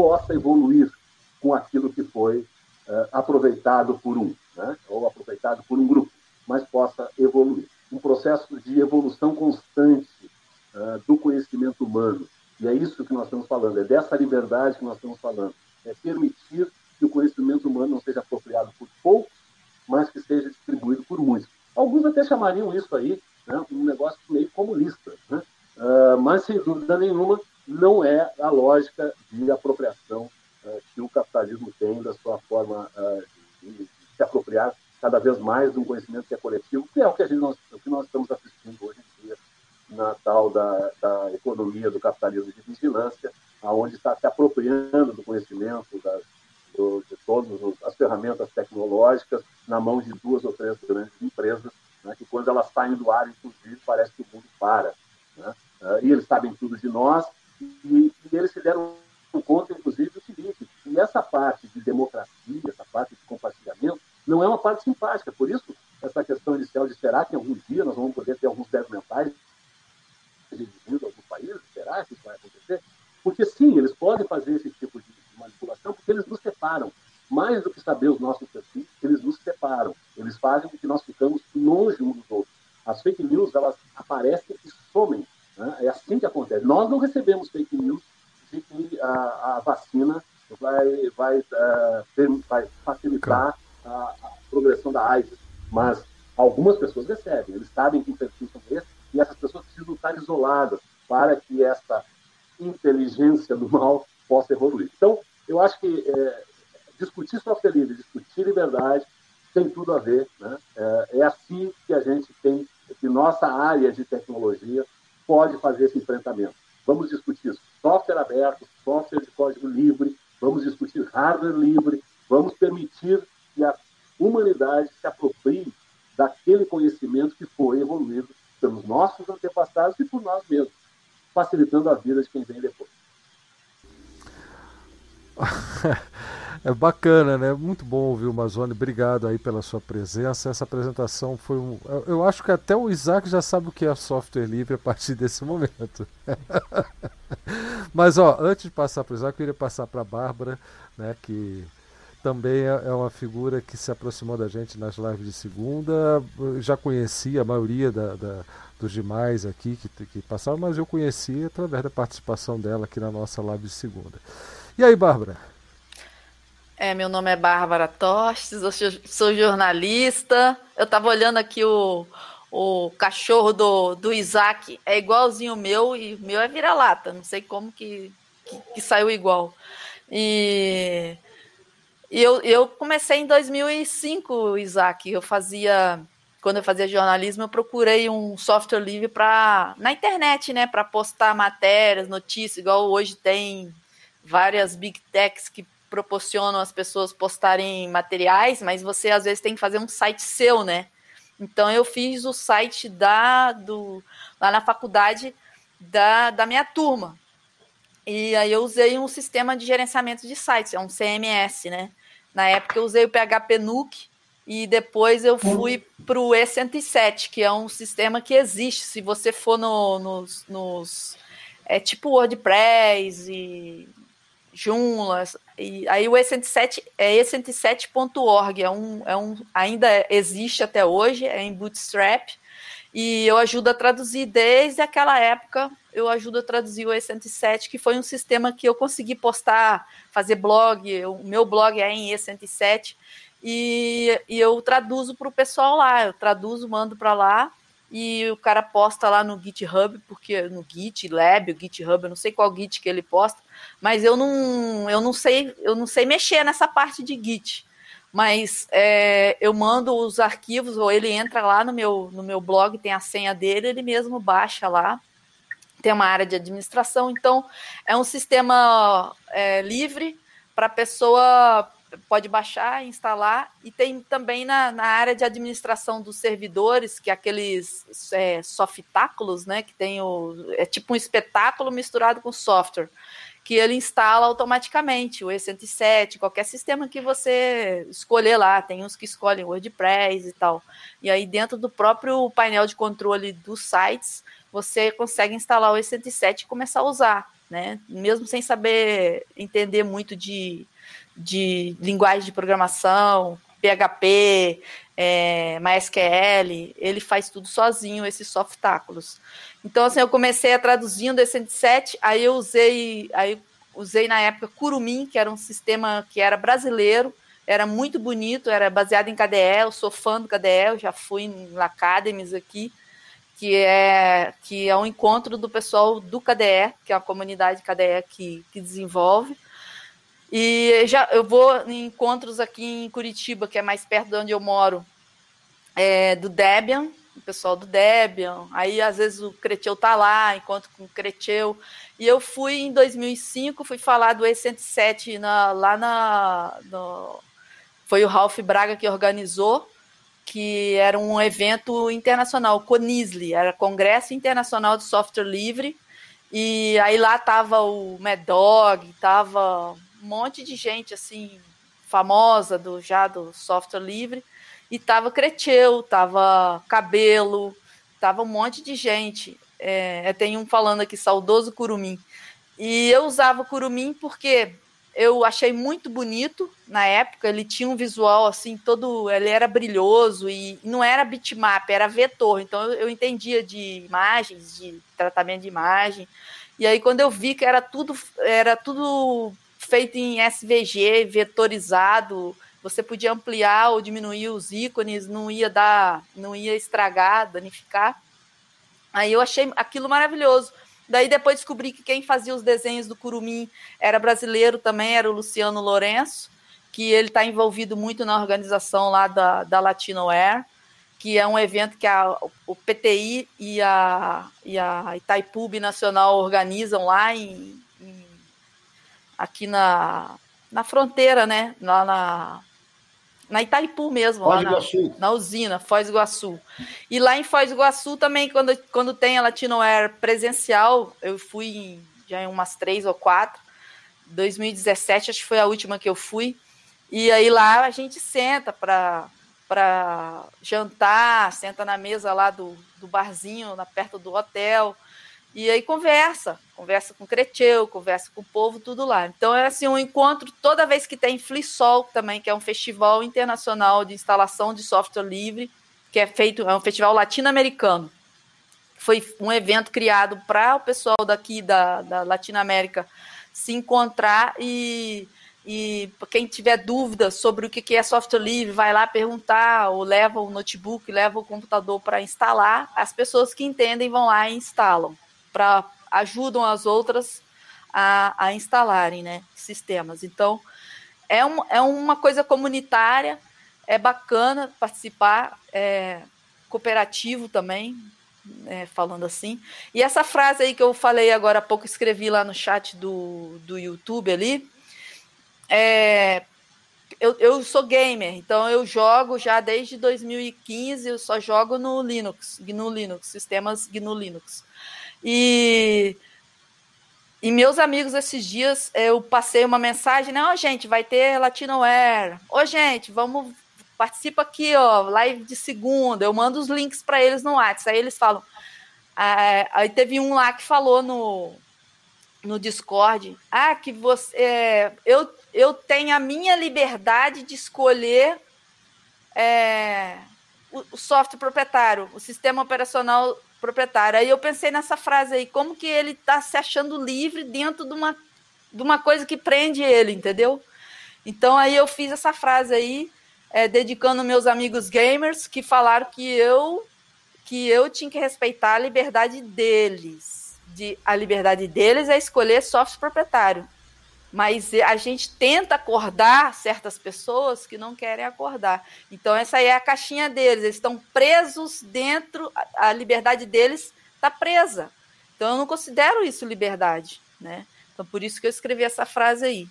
Speaker 5: possa evoluir com aquilo que foi uh, aproveitado por um, né? ou aproveitado por um grupo, mas possa evoluir. Um processo de evolução constante uh, do conhecimento humano. E é isso que nós estamos falando, é dessa liberdade que nós estamos falando é permitir que o conhecimento humano não seja apropriado por poucos, mas que seja distribuído por muitos. Alguns até chamariam isso aí né, um negócio meio comunista, né? uh, mas sem dúvida nenhuma não é a lógica de apropriação uh, que o capitalismo tem da sua forma uh, de, de, se apropriar cada vez mais de um conhecimento que é coletivo, que é o que, a gente, nós, o que nós estamos assistindo hoje em dia na tal da, da economia do capitalismo de vigilância, aonde está se apropriando do conhecimento das, do, de todas as ferramentas tecnológicas na mão de duas ou três grandes empresas, né, que quando elas saem do ar, inclusive, parece que o mundo para. Né? Uh, e eles sabem tudo de nós, e, e eles se deram conta, inclusive, do seguinte, que essa parte de democracia, essa parte de compartilhamento, não é uma parte simpática. Por isso, essa questão inicial de será que algum dia nós vamos poder ter alguns devs mentais dividindo alguns países? Será que isso vai acontecer? Porque sim, eles podem fazer esse tipo de manipulação porque eles nos separam. Mais do que saber os nossos perfis, eles nos separam. Eles fazem com que nós ficamos longe uns dos outros. As fake news, elas aparecem e somem. Né? É assim que acontece. Nós não recebemos fake news de que a, a vacina vai, vai, uh, ter, vai facilitar a, a, progressão da AIDS. Mas algumas pessoas recebem. Eles sabem que perfis são esses e essas pessoas precisam estar isoladas para que essa inteligência do mal possa evoluir. Então, eu acho que é, discutir software livre, discutir liberdade, tem tudo a ver. Né? É, é, assim que a gente tem, que nossa área de tecnologia pode fazer esse enfrentamento. Vamos discutir software aberto, software de código livre, vamos discutir hardware livre, vamos permitir que a humanidade se aproprie daquele conhecimento que foi evoluído pelos nossos antepassados e por nós mesmos facilitando a vida de quem vem depois.
Speaker 1: É bacana, né? Muito bom ouvir o Mazone. Obrigado aí pela sua presença. Essa apresentação foi um. Eu acho que até o Isaac já sabe o que é software livre a partir desse momento. Mas ó, antes de passar para o Isaac, eu queria passar para a Bárbara, né? Que também é, é uma figura que se aproximou da gente nas lives de segunda. já conhecia a maioria da, da dos demais aqui que, que passaram, mas eu conheci através da participação dela aqui na nossa live de segunda. E aí, Bárbara?
Speaker 2: É, meu nome é Bárbara Tostes, eu sou jornalista. Eu estava olhando aqui o, o cachorro do, do Isaac, é igualzinho o meu, e o meu é vira-lata. Não sei como que, que, que, saiu igual. E, e eu, eu comecei em 2005, Isaac. Eu fazia quando eu fazia jornalismo, eu procurei um software livre para na internet, né, para postar matérias, notícias, igual hoje tem várias big techs que proporcionam as pessoas postarem materiais, mas você às vezes tem que fazer um site seu, né? Então eu fiz o site da do lá na faculdade da, da minha turma. E aí eu usei um sistema de gerenciamento de sites, é um CMS, né? Na época eu usei o PHP Nuke e depois eu fui para o E107, que é um sistema que existe. Se você for no, nos, nos. É tipo WordPress e Joomla, e aí o E107 é e107.org, é um, é um, ainda existe até hoje, é em Bootstrap, e eu ajudo a traduzir. Desde aquela época, eu ajudo a traduzir o E107, que foi um sistema que eu consegui postar, fazer blog, o meu blog é em E107, e, e eu traduzo para o pessoal lá, eu traduzo, mando para lá, e o cara posta lá no GitHub, porque no GitLab, o GitHub, eu não sei qual Git que ele posta, mas eu não, eu não sei, eu não sei mexer nessa parte de Git. Mas é, eu mando os arquivos, ou ele entra lá no meu, no meu blog, tem a senha dele, ele mesmo baixa lá. Tem uma área de administração, então é um sistema é, livre para a pessoa pode baixar, instalar, e tem também na, na área de administração dos servidores, que é aqueles é, softáculos, né? Que tem o. É tipo um espetáculo misturado com software, que ele instala automaticamente, o E107, qualquer sistema que você escolher lá, tem uns que escolhem WordPress e tal. E aí, dentro do próprio painel de controle dos sites, você consegue instalar o E107 e começar a usar, né? Mesmo sem saber entender muito de de linguagem de programação, PHP, é, MySQL, ele faz tudo sozinho, esses softáculos. Então, assim, eu comecei a traduzindo esse 107, aí eu usei, aí usei na época Curumim, que era um sistema que era brasileiro, era muito bonito, era baseado em KDE, eu sou fã do KDE, eu já fui em Academies aqui, que é que é um encontro do pessoal do KDE, que é a comunidade KDE que, que desenvolve. E já eu vou em encontros aqui em Curitiba, que é mais perto de onde eu moro, é, do Debian, o pessoal do Debian. Aí às vezes o Creteu tá lá, encontro com o Creteu. E eu fui em 2005, fui falar do E107 na, lá na no, foi o Ralph Braga que organizou, que era um evento internacional, CONISLI, era Congresso Internacional de Software Livre. E aí lá tava o Mad Dog, tava um monte de gente assim famosa do já do software livre e tava Creteu, tava Cabelo, tava um monte de gente. É, tem um falando aqui saudoso Curumim. E eu usava Curumim porque eu achei muito bonito na época. Ele tinha um visual assim todo, ele era brilhoso e não era bitmap, era vetor. Então eu, eu entendia de imagens, de tratamento de imagem. E aí quando eu vi que era tudo era tudo feito em SVG, vetorizado, você podia ampliar ou diminuir os ícones, não ia dar, não ia estragar, danificar. Aí eu achei aquilo maravilhoso. Daí depois descobri que quem fazia os desenhos do Curumim era brasileiro também, era o Luciano Lourenço, que ele está envolvido muito na organização lá da, da Latinoair, que é um evento que a, o PTI e a, e a Itaipu Nacional organizam lá em, aqui na, na fronteira, né? Lá na, na Itaipu mesmo, Foz lá na, na, usina, Foz do Iguaçu. E lá em Foz do Iguaçu também, quando, quando tem a Latino Air presencial, eu fui em, já em umas três ou quatro, 2017 acho que foi a última que eu fui, e aí lá a gente senta para para jantar, senta na mesa lá do, do barzinho, na, perto do hotel, e aí conversa, conversa com o Creteu, conversa com o povo, tudo lá. Então é assim um encontro toda vez que tem FliSol também, que é um festival internacional de instalação de software livre, que é feito, é um festival latino-americano. Foi um evento criado para o pessoal daqui da, da Latinoamérica se encontrar e, e quem tiver dúvida sobre o que é software livre, vai lá perguntar, ou leva o notebook, leva o computador para instalar. As pessoas que entendem vão lá e instalam para ajudam as outras a, a instalarem né, sistemas. Então, é, um, é uma coisa comunitária, é bacana participar, é cooperativo também, é, falando assim. E essa frase aí que eu falei agora há pouco, escrevi lá no chat do, do YouTube ali, é, eu, eu sou gamer, então eu jogo já desde 2015, eu só jogo no Linux, GNU Linux, sistemas GNU Linux. E, e meus amigos, esses dias, eu passei uma mensagem, né? Ó, oh, gente, vai ter Latinoware. Ô, oh, gente, vamos, participa aqui, ó, live de segunda. Eu mando os links para eles no WhatsApp. Aí eles falam. Ah, aí teve um lá que falou no, no Discord, ah, que você, é, eu, eu tenho a minha liberdade de escolher é, o, software proprietário, o sistema operacional proprietário. Aí eu pensei nessa frase aí, como que ele está se achando livre dentro de uma, de uma coisa que prende ele, entendeu? Então aí eu fiz essa frase aí, é, dedicando meus amigos gamers que falaram que eu que eu tinha que respeitar a liberdade deles. De, a liberdade deles é escolher software proprietário. Mas a gente tenta acordar certas pessoas que não querem acordar. Então, essa aí é a caixinha deles. Eles estão presos dentro, a liberdade deles está presa. Então, eu não considero isso liberdade. Né? Então, por isso que eu escrevi essa frase aí.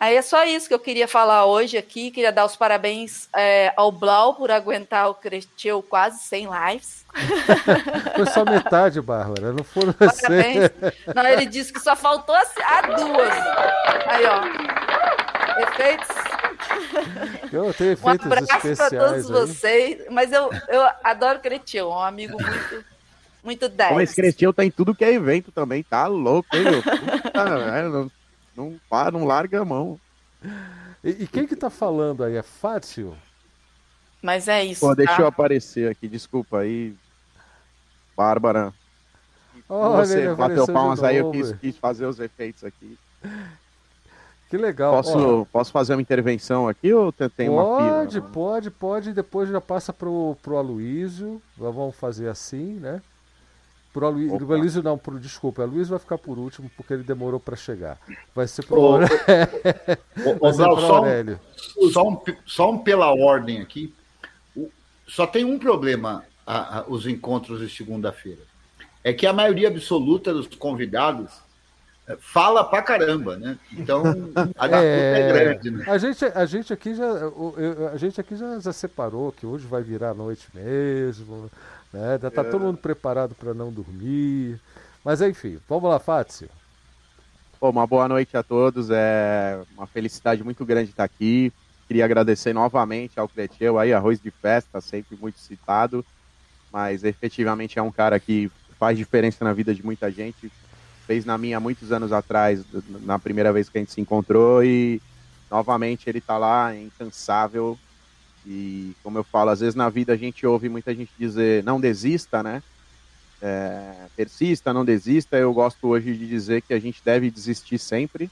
Speaker 2: Aí é só isso que eu queria falar hoje aqui. Queria dar os parabéns é, ao Blau por aguentar o Cresceu quase 100 lives.
Speaker 1: Foi só metade, Bárbara. Não foram
Speaker 2: Parabéns. Não, ele disse que só faltou a, duas. Aí, ó. Efeitos.
Speaker 1: Eu tenho efeitos um abraço para todos
Speaker 2: aí. vocês. Mas eu, eu adoro Creteu, um amigo muito, muito 10.
Speaker 6: Mas Creteu tá em tudo que é evento também, tá louco, hein, meu? Puta, não não para, não larga a mão.
Speaker 1: E, e quem que tá falando aí? É Fácil?
Speaker 2: Mas é isso.
Speaker 6: Pô, deixa tá? eu aparecer aqui, desculpa aí. Bárbara. Olha, você bateu palmas aí, eu quis, quis, fazer os efeitos aqui.
Speaker 1: Que legal.
Speaker 6: Posso, posso fazer uma intervenção aqui ou tem pode,
Speaker 1: uma Pode, pode, pode. Depois já passa pro, pro Aloísio. Vamos fazer assim, né? Pro Aloysio, Aloysio não, pro, desculpa, a Luiz vai ficar por último porque ele demorou para chegar. Vai ser pro,
Speaker 4: o, o, o, só, Aurélio. Um, só, um, só um pela ordem aqui. Só tem um problema a, a, os encontros de segunda-feira. É que a maioria absoluta dos convidados eh, fala pra caramba, né? Então a é, é grande, né?
Speaker 1: A gente, a gente aqui já a gente aqui já, já separou que hoje vai virar noite mesmo. Né? Já está é. todo mundo preparado para não dormir. Mas enfim, vamos lá, Fácio.
Speaker 6: uma boa noite a todos. É uma felicidade muito grande estar aqui. Queria agradecer novamente ao Creteu aí, arroz de festa, sempre muito citado, mas efetivamente é um cara que faz diferença na vida de muita gente. Fez na minha muitos anos atrás, na primeira vez que a gente se encontrou, e novamente ele está lá, incansável, e como eu falo, às vezes na vida a gente ouve muita gente dizer não desista, né? É, persista, não desista. Eu gosto hoje de dizer que a gente deve desistir sempre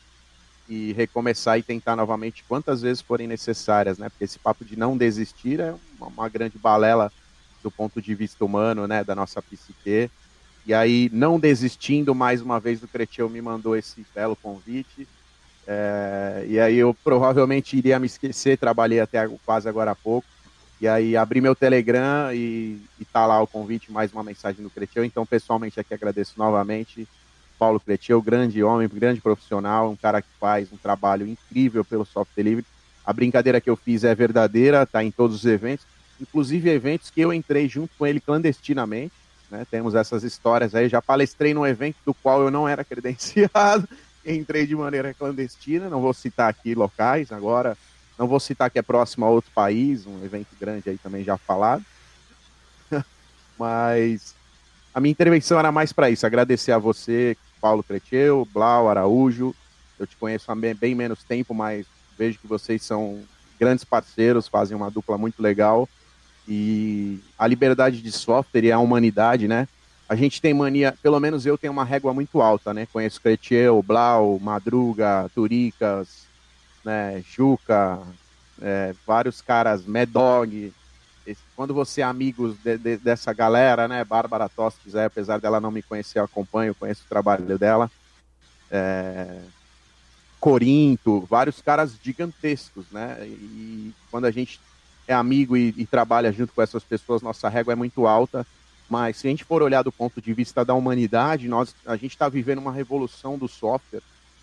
Speaker 6: e recomeçar e tentar novamente quantas vezes forem necessárias, né? Porque esse papo de não desistir é uma, grande balela do ponto de vista humano, né? Da nossa psique. E aí, não desistindo, mais uma vez, o Creteu me mandou esse belo convite é, e aí eu provavelmente iria me esquecer, trabalhei até quase agora há pouco. E aí abri meu Telegram e, e tá lá o convite, mais uma mensagem do Creteu. Então, pessoalmente aqui agradeço novamente. Paulo Creteu, grande homem, grande profissional, um cara que faz um trabalho incrível pelo software livre. A brincadeira que eu fiz é verdadeira, tá em todos os eventos, inclusive eventos que eu entrei junto com ele clandestinamente. Né? Temos essas histórias aí. Já palestrei num evento do qual eu não era credenciado entrei de maneira clandestina, não vou citar aqui locais agora, não vou citar que é próximo a outro país, um evento grande aí também já falado. Mas a minha intervenção era mais para isso, agradecer a você, Paulo Creteu, Blau, Araújo. Eu te conheço há bem menos tempo, mas vejo que vocês são grandes parceiros, fazem uma dupla muito legal. E a liberdade de software e a humanidade, né? A gente tem mania, pelo menos eu tenho uma régua muito alta, né? Conheço Cretiel, Blau, Madruga, Turicas, né? Juca, é, vários caras, Medog. Quando você é amigo de, de, dessa galera, né? Bárbara Tostes, é, apesar dela não me conhecer, eu acompanho, conheço o trabalho dela. É, Corinto, vários caras gigantescos, né? E quando a gente é amigo e, e trabalha junto com essas pessoas, nossa régua é muito alta mas se a gente for olhar do ponto de vista da humanidade, nós, a gente está vivendo uma revolução do software,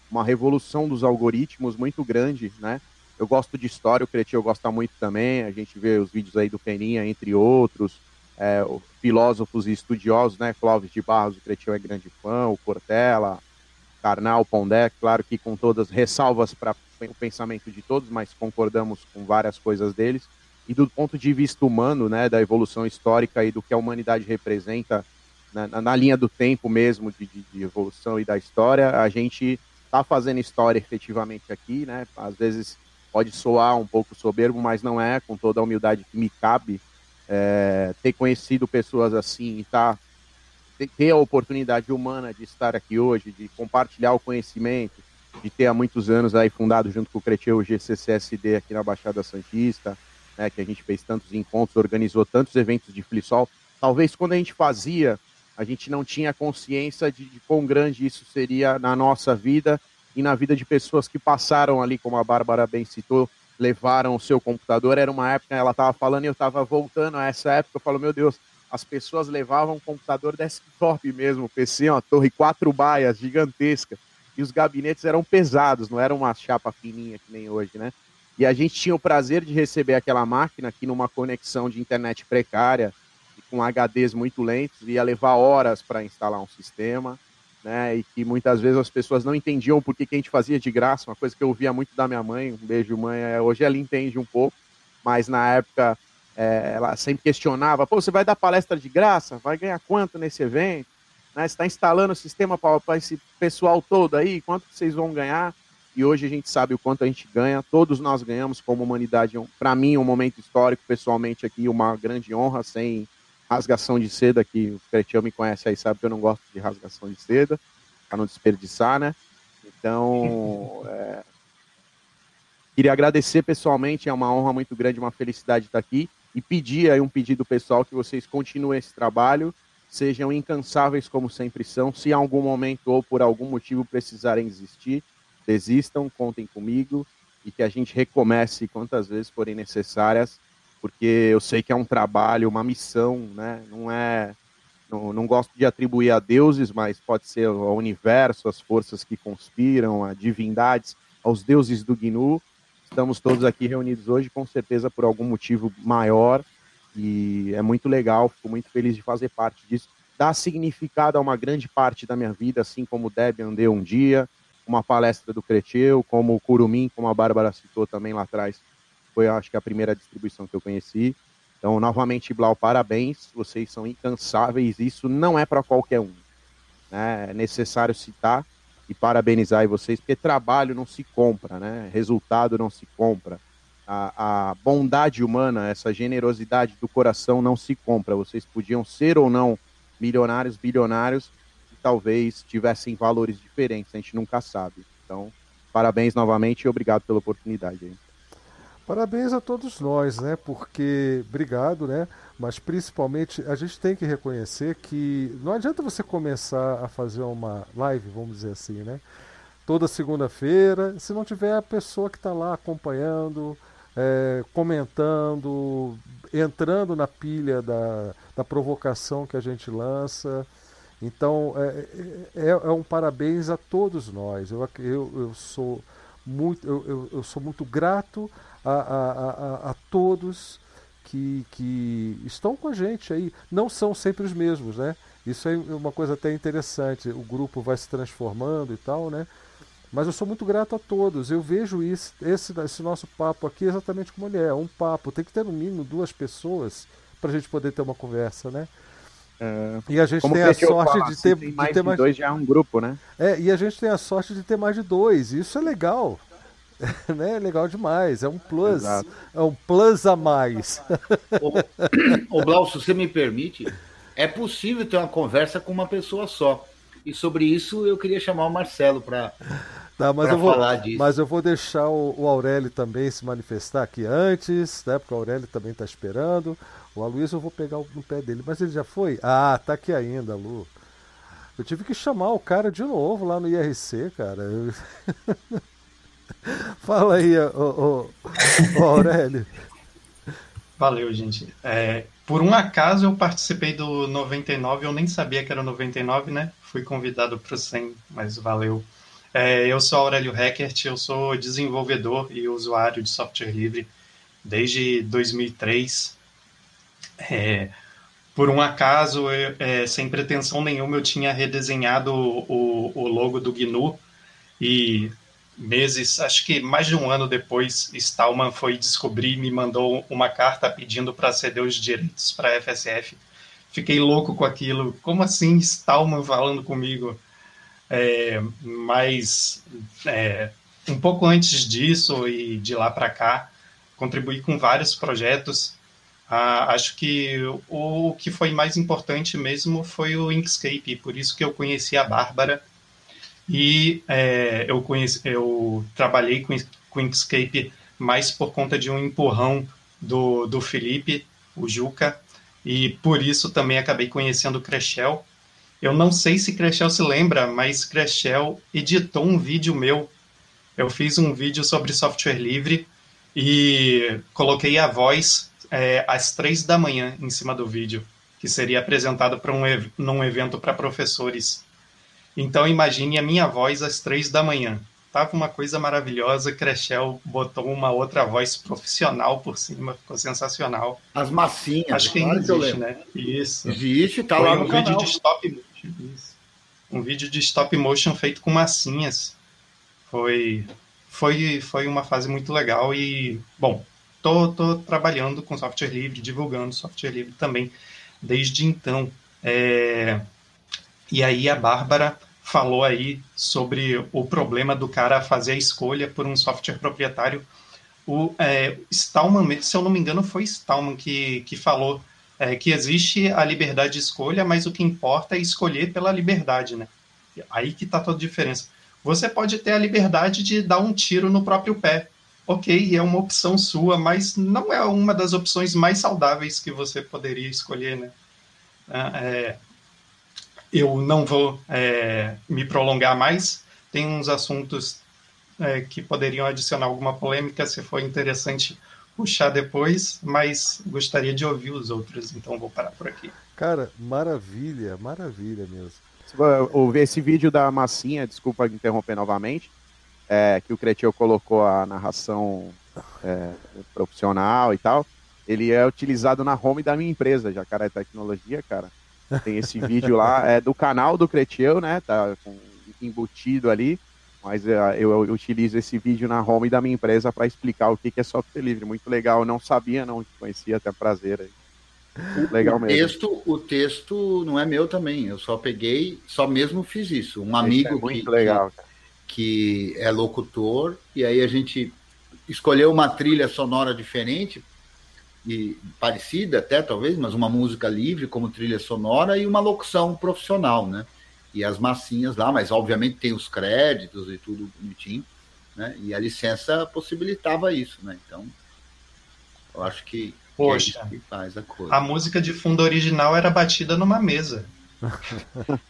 Speaker 6: uma revolução dos algoritmos muito grande, né? Eu gosto de história, o Cretinho gosta muito também, a gente vê os vídeos aí do Peninha, entre outros, é, filósofos e estudiosos, né? Clóvis de Barros, o Cretinho é grande fã, o Cortella, Karnal, Pondé, claro que com todas ressalvas para o pensamento de todos, mas concordamos com várias coisas deles e do ponto de vista humano, né, da evolução histórica e do que a humanidade representa na, na linha do tempo mesmo de, de, de, evolução e da história, a gente está fazendo história efetivamente aqui, né? Às vezes pode soar um pouco soberbo, mas não é, com toda a humildade que me cabe, é, ter conhecido pessoas assim e tá, ter a oportunidade humana de estar aqui hoje, de compartilhar o conhecimento, de ter há muitos anos aí fundado junto com o Creteu o GCCSD aqui na Baixada Santista, né, que a gente fez tantos encontros, organizou tantos eventos de Flisol. Talvez quando a gente fazia, a gente não tinha consciência de, de quão grande isso seria na nossa vida e na vida de pessoas que passaram ali, como a Bárbara bem citou, levaram o seu computador. Era uma época, ela estava falando e eu estava voltando a essa época. Eu falo, meu Deus, as pessoas levavam um computador desktop mesmo, PC, uma torre quatro baias gigantesca. E os gabinetes eram pesados, não era uma chapa fininha que nem hoje, né? E a gente tinha o prazer de receber aquela máquina aqui numa conexão de internet precária, com HDs muito lentos, ia levar horas para instalar um sistema né? E que muitas vezes as pessoas não entendiam por que, que a gente fazia de graça, uma coisa que eu ouvia muito da minha mãe, um beijo mãe, é, hoje ela entende um pouco, mas na época é, ela sempre questionava, pô, você vai dar palestra de graça? Vai ganhar quanto nesse evento? Né, você está instalando o sistema para esse pessoal todo aí, quanto vocês vão ganhar? E hoje a gente sabe o quanto a gente ganha, todos nós ganhamos como humanidade. Para mim, um momento histórico, pessoalmente aqui, uma grande honra, sem rasgação de seda, que o Cretião me conhece aí, sabe que eu não gosto de rasgação de seda, para não desperdiçar, né? Então, é... queria agradecer pessoalmente, é uma honra muito grande, uma felicidade estar aqui, e pedir aí um pedido pessoal que vocês continuem esse trabalho, sejam incansáveis como sempre são, se em algum momento ou por algum motivo precisarem desistir, desistam, contem comigo, e que a gente recomece quantas vezes forem necessárias, porque eu sei que é um trabalho, uma missão, né? Não é. Não, não gosto de atribuir a deuses, mas pode ser ao universo, as forças que conspiram, a divindades, aos deuses do Gnu. Estamos todos aqui reunidos hoje, com certeza por algum motivo maior, e é muito legal, fico muito feliz de fazer parte disso. Dá significado a uma grande parte da minha vida, assim como o Deb andei um dia, uma palestra do Creteu, como o Curumim, como a Bárbara citou também lá atrás, foi, acho que, a primeira distribuição que eu conheci. Então, novamente, Blau, parabéns. Vocês são incansáveis. Isso não é para qualquer um. Né? É necessário citar e parabenizar vocês, porque trabalho não se compra, né? resultado não se compra. A, a, bondade humana, essa generosidade do coração não se compra. Vocês podiam ser ou não milionários, bilionários, talvez tivessem valores diferentes, a gente nunca sabe. Então, parabéns novamente e obrigado pela oportunidade.
Speaker 1: Parabéns a todos nós, né? Porque, obrigado, né? Mas principalmente a gente tem que reconhecer que não adianta você começar a fazer uma live, vamos dizer assim, né? Toda segunda-feira, se não tiver a pessoa que está lá acompanhando, é, comentando, entrando na pilha da, da provocação que a gente lança. Então, é, é, é um parabéns a todos nós. Eu, eu, eu sou muito, eu, eu, sou muito grato a, a, a, a todos que, que estão com a gente aí. Não são sempre os mesmos, né? Isso é uma coisa até interessante. O grupo vai se transformando e tal, né? Mas eu sou muito grato a todos. Eu vejo isso, esse, esse nosso papo aqui exatamente como ele é, um papo. Tem que ter no mínimo duas pessoas para a gente poder ter uma conversa, né? É, e a gente tem a sorte falo, de ter,
Speaker 6: mais de ter mais dois já é um grupo, né?
Speaker 1: É, e a gente tem a sorte de ter mais de dois. Isso é legal. né? Legal demais. É um plus. Exato. É um plus a mais.
Speaker 4: Ô, Blau, se você me permite, é possível ter uma conversa com uma pessoa só. E sobre isso eu queria chamar o Marcelo para
Speaker 1: Tá, mas, eu vou, mas eu vou deixar o, o, Aurélio também se manifestar aqui antes, né? Porque o Aurélio também está esperando. O Aloysio eu vou pegar no pé dele. Mas ele já foi? Ah, tá aqui ainda, Lu. Eu tive que chamar o cara de novo lá no IRC, cara. Eu... Fala aí, ô, ô, ô Aurélio.
Speaker 7: Valeu, gente. É, por um acaso eu participei do 99, eu nem sabia que era 99, né? Fui convidado para o 100, mas valeu. É, eu sou Aurélio Heckert, eu sou desenvolvedor e usuário de software livre desde 2003. É, por um acaso, eu, é, sem pretensão nenhuma, eu tinha redesenhado o, o logo do GNU e meses, acho que mais de um ano depois, Stallman foi descobrir e me mandou uma carta pedindo para ceder os direitos para a FSF. fiquei louco com aquilo. Como assim Stallman falando comigo? É, mas é, um pouco antes disso e de lá para cá, contribuí com vários projetos. Ah, acho que o, que foi mais importante mesmo foi o Inkscape, por isso que eu conheci a Bárbara e é, eu, conheci, eu trabalhei com, com Inkscape mais por conta de um empurrão do, do Felipe, o Juca, e por isso também acabei conhecendo o Crechel. Eu não sei se Crechel se lembra, mas Crechel editou um vídeo meu. Eu fiz um vídeo sobre software livre e coloquei a voz é, às três da manhã em cima do vídeo, que seria apresentado para um, num evento para professores. Então imagine a minha voz às três da manhã. Tava uma coisa maravilhosa, Crechel botou uma outra voz profissional por cima, ficou sensacional.
Speaker 4: As massinhas.
Speaker 7: Acho que ainda existe, né? Isso.
Speaker 4: Existe, tá Foi lá no
Speaker 7: um vídeo de stop motion. Isso. Um vídeo de stop motion feito com massinhas. Foi, foi, foi uma fase muito legal e, bom, tô, tô trabalhando com software livre, divulgando software livre também desde então. É... E aí a Bárbara falou aí sobre o problema do cara fazer a escolha por um software proprietário. O é, Stallman, se eu não me engano, foi Stallman que, que falou é, que existe a liberdade de escolha, mas o que importa é escolher pela liberdade, né? Aí que está toda a diferença. Você pode ter a liberdade de dar um tiro no próprio pé. Ok, é uma opção sua, mas não é uma das opções mais saudáveis que você poderia escolher, né? É, eu não vou é, me prolongar mais. Tem uns assuntos é, que poderiam adicionar alguma polêmica, se for interessante puxar depois, mas gostaria de ouvir os outros, então vou parar por aqui.
Speaker 1: Cara, maravilha, maravilha mesmo.
Speaker 6: Ouvir esse vídeo da massinha, desculpa interromper novamente, é, que o Cretil colocou a narração é, profissional e tal, ele é utilizado na home da minha empresa, Jacaré Tecnologia, cara. Tem esse vídeo lá, é do canal do Cretiel, né? Tá com, embutido ali. Mas é, eu, eu, utilizo esse vídeo na home da minha empresa para explicar o que, que é software livre. Muito legal. Eu não sabia, não conhecia, até prazer aí. Legal
Speaker 4: o mesmo. Texto, o texto não é meu também. Eu só peguei, só mesmo fiz isso. Um amigo
Speaker 6: é que, legal,
Speaker 4: que, que é locutor, e aí a gente escolheu uma trilha sonora diferente e parecida até talvez, mas uma música livre como trilha sonora e uma locução profissional, né? E as massinhas lá, mas obviamente tem os créditos e tudo bonitinho, né? E a licença possibilitava isso, né? Então, eu acho que,
Speaker 7: Poxa,
Speaker 4: que, é que faz a coisa.
Speaker 7: A música de fundo original era batida numa mesa.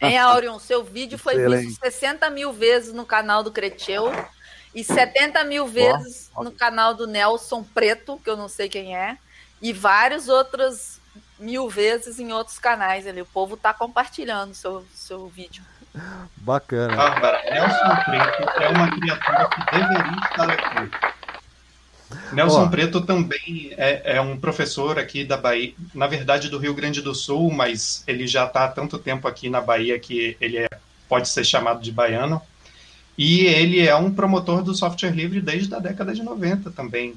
Speaker 2: Hein, Aurion, seu vídeo foi Excelente. visto 60 mil vezes no canal do Creteu e 70 mil vezes oh, no canal do Nelson Preto, que eu não sei quem é e vários outros mil vezes em outros canais ali. O povo tá compartilhando seu seu vídeo.
Speaker 1: Bacana.
Speaker 7: Bárbara, Nelson Preto é uma criatura que deveria estar aqui. Nelson oh. Preto também é, é, um professor aqui da Bahia, na verdade do Rio Grande do Sul, mas ele já está há tanto tempo aqui na Bahia que ele é, pode ser chamado de baiano. E ele é um promotor do software livre desde a década de 90 também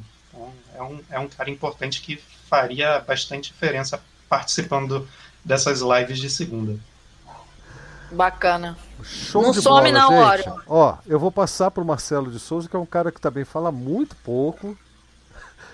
Speaker 7: é um, é um cara importante que faria bastante diferença participando dessas lives de segunda.
Speaker 2: Bacana.
Speaker 1: Show não de some bola, não, gente. Ó, eu vou passar para o Marcelo de Souza, que é um cara que também fala muito pouco.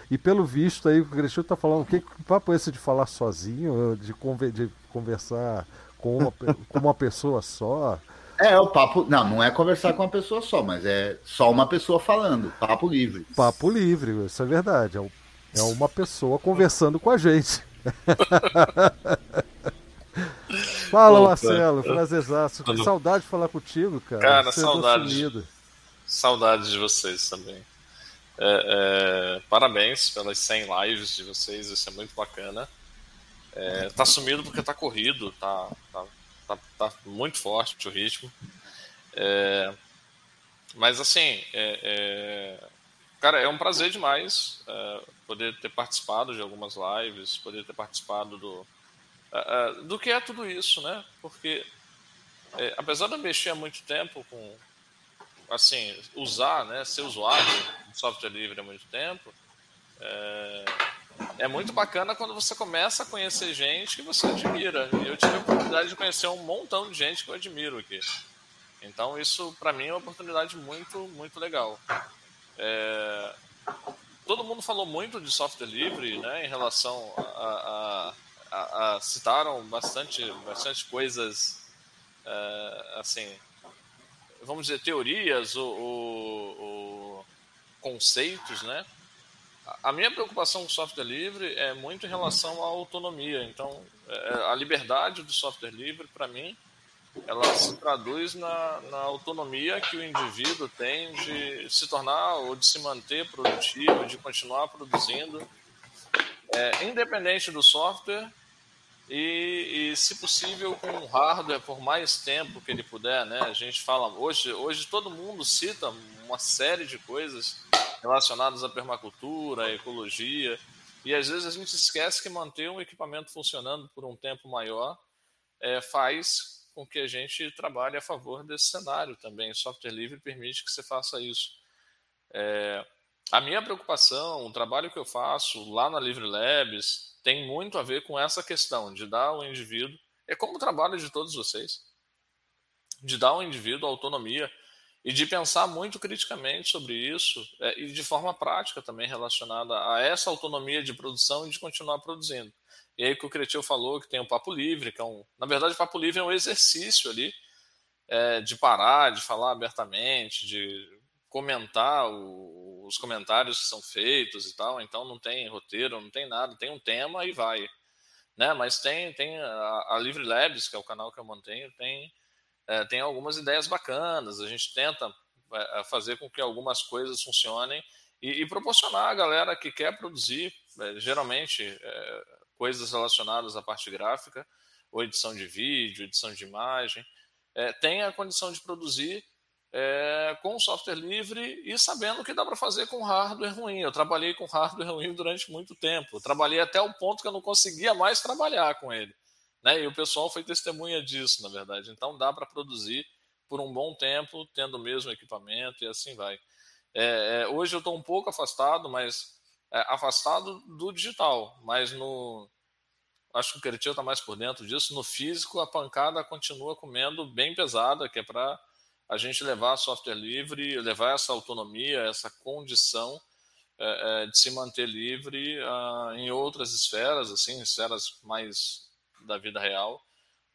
Speaker 1: E pelo visto aí, o Cristiano está falando, o que, que papo é esse de falar sozinho, de, conver, de conversar com uma, com uma pessoa só?
Speaker 4: É, o papo. Não, não é conversar com uma pessoa só, mas é só uma pessoa falando. Papo livre.
Speaker 1: Papo livre, isso é verdade. É, é uma pessoa conversando com a gente. Fala, Opa. Marcelo, prazerzaço. Que saudade de falar contigo, cara.
Speaker 8: Cara, saudade. Saudade de vocês também. É, é, parabéns pelas 100 lives de vocês, isso é muito bacana. É, tá sumido porque tá corrido, tá, tá tá, tá muito forte o ritmo. É, mas assim, é, é, cara, é um prazer demais é, poder ter participado de algumas lives, poder ter participado do, é, é, do que é tudo isso, né? Porque apesar de eu mexer há muito tempo com, assim, usar, né, ser usuário de software livre há muito tempo, é muito bacana quando você começa a conhecer gente que você admira. Eu tive a oportunidade de conhecer um montão de gente que eu admiro aqui. Então isso para mim é uma oportunidade muito, muito legal. É... Todo mundo falou muito de software livre, né, em relação a, a, a, a citaram bastante, bastante coisas, é, assim, vamos dizer teorias ou, ou, ou conceitos, né? A minha preocupação com software livre é muito em relação à autonomia. Então, é, a liberdade do software livre, para mim, ela se traduz na, na, autonomia que o indivíduo tem de se tornar ou de se manter produtivo, de continuar produzindo, é, independente do software e, e, se possível, com o hardware por mais tempo que ele puder. Né? A gente fala, hoje, hoje todo mundo cita uma série de coisas relacionadas à permacultura, à ecologia, e às vezes a gente esquece que manter um equipamento funcionando por um tempo maior é, faz com que a gente trabalhe a favor desse cenário também. O software livre permite que você faça isso. É, a minha preocupação, o trabalho que eu faço lá na Livre Labs, tem muito a ver com essa questão de dar ao indivíduo, é como o trabalho de todos vocês, de dar ao indivíduo autonomia e de pensar muito criticamente sobre isso é, e de forma prática também relacionada a essa autonomia de produção e de continuar produzindo. E aí que o Cretil falou que tem o Papo Livre, que é um. Na verdade, o Papo Livre é um exercício ali é, de parar, de falar abertamente, de comentar o, os comentários que são feitos e tal. Então não tem roteiro, não tem nada, tem um tema e vai. Né? Mas tem, tem a, a Livre Labs, que é o canal que eu mantenho, tem é, tem algumas ideias bacanas, a gente tenta é, fazer com que algumas coisas funcionem e, e proporcionar a galera que quer produzir, é, geralmente, é, coisas relacionadas à parte gráfica, ou edição de vídeo, edição de imagem, é, tenha a condição de produzir é, com software livre e sabendo que dá para fazer com hardware ruim. Eu trabalhei com hardware ruim durante muito tempo. Eu trabalhei até o ponto que eu não conseguia mais trabalhar com ele. Né? E o pessoal foi testemunha disso, na verdade. Então dá para produzir por um bom tempo, tendo o mesmo equipamento e assim vai. É, é, hoje eu estou um pouco afastado, mas é, afastado do digital, mas no acho que o Cretil está mais por dentro disso. No físico, a pancada continua comendo bem pesada, que é para a gente levar software livre, levar essa autonomia, essa condição é, é, de se manter livre uh, em outras esferas, assim, esferas mais da vida real,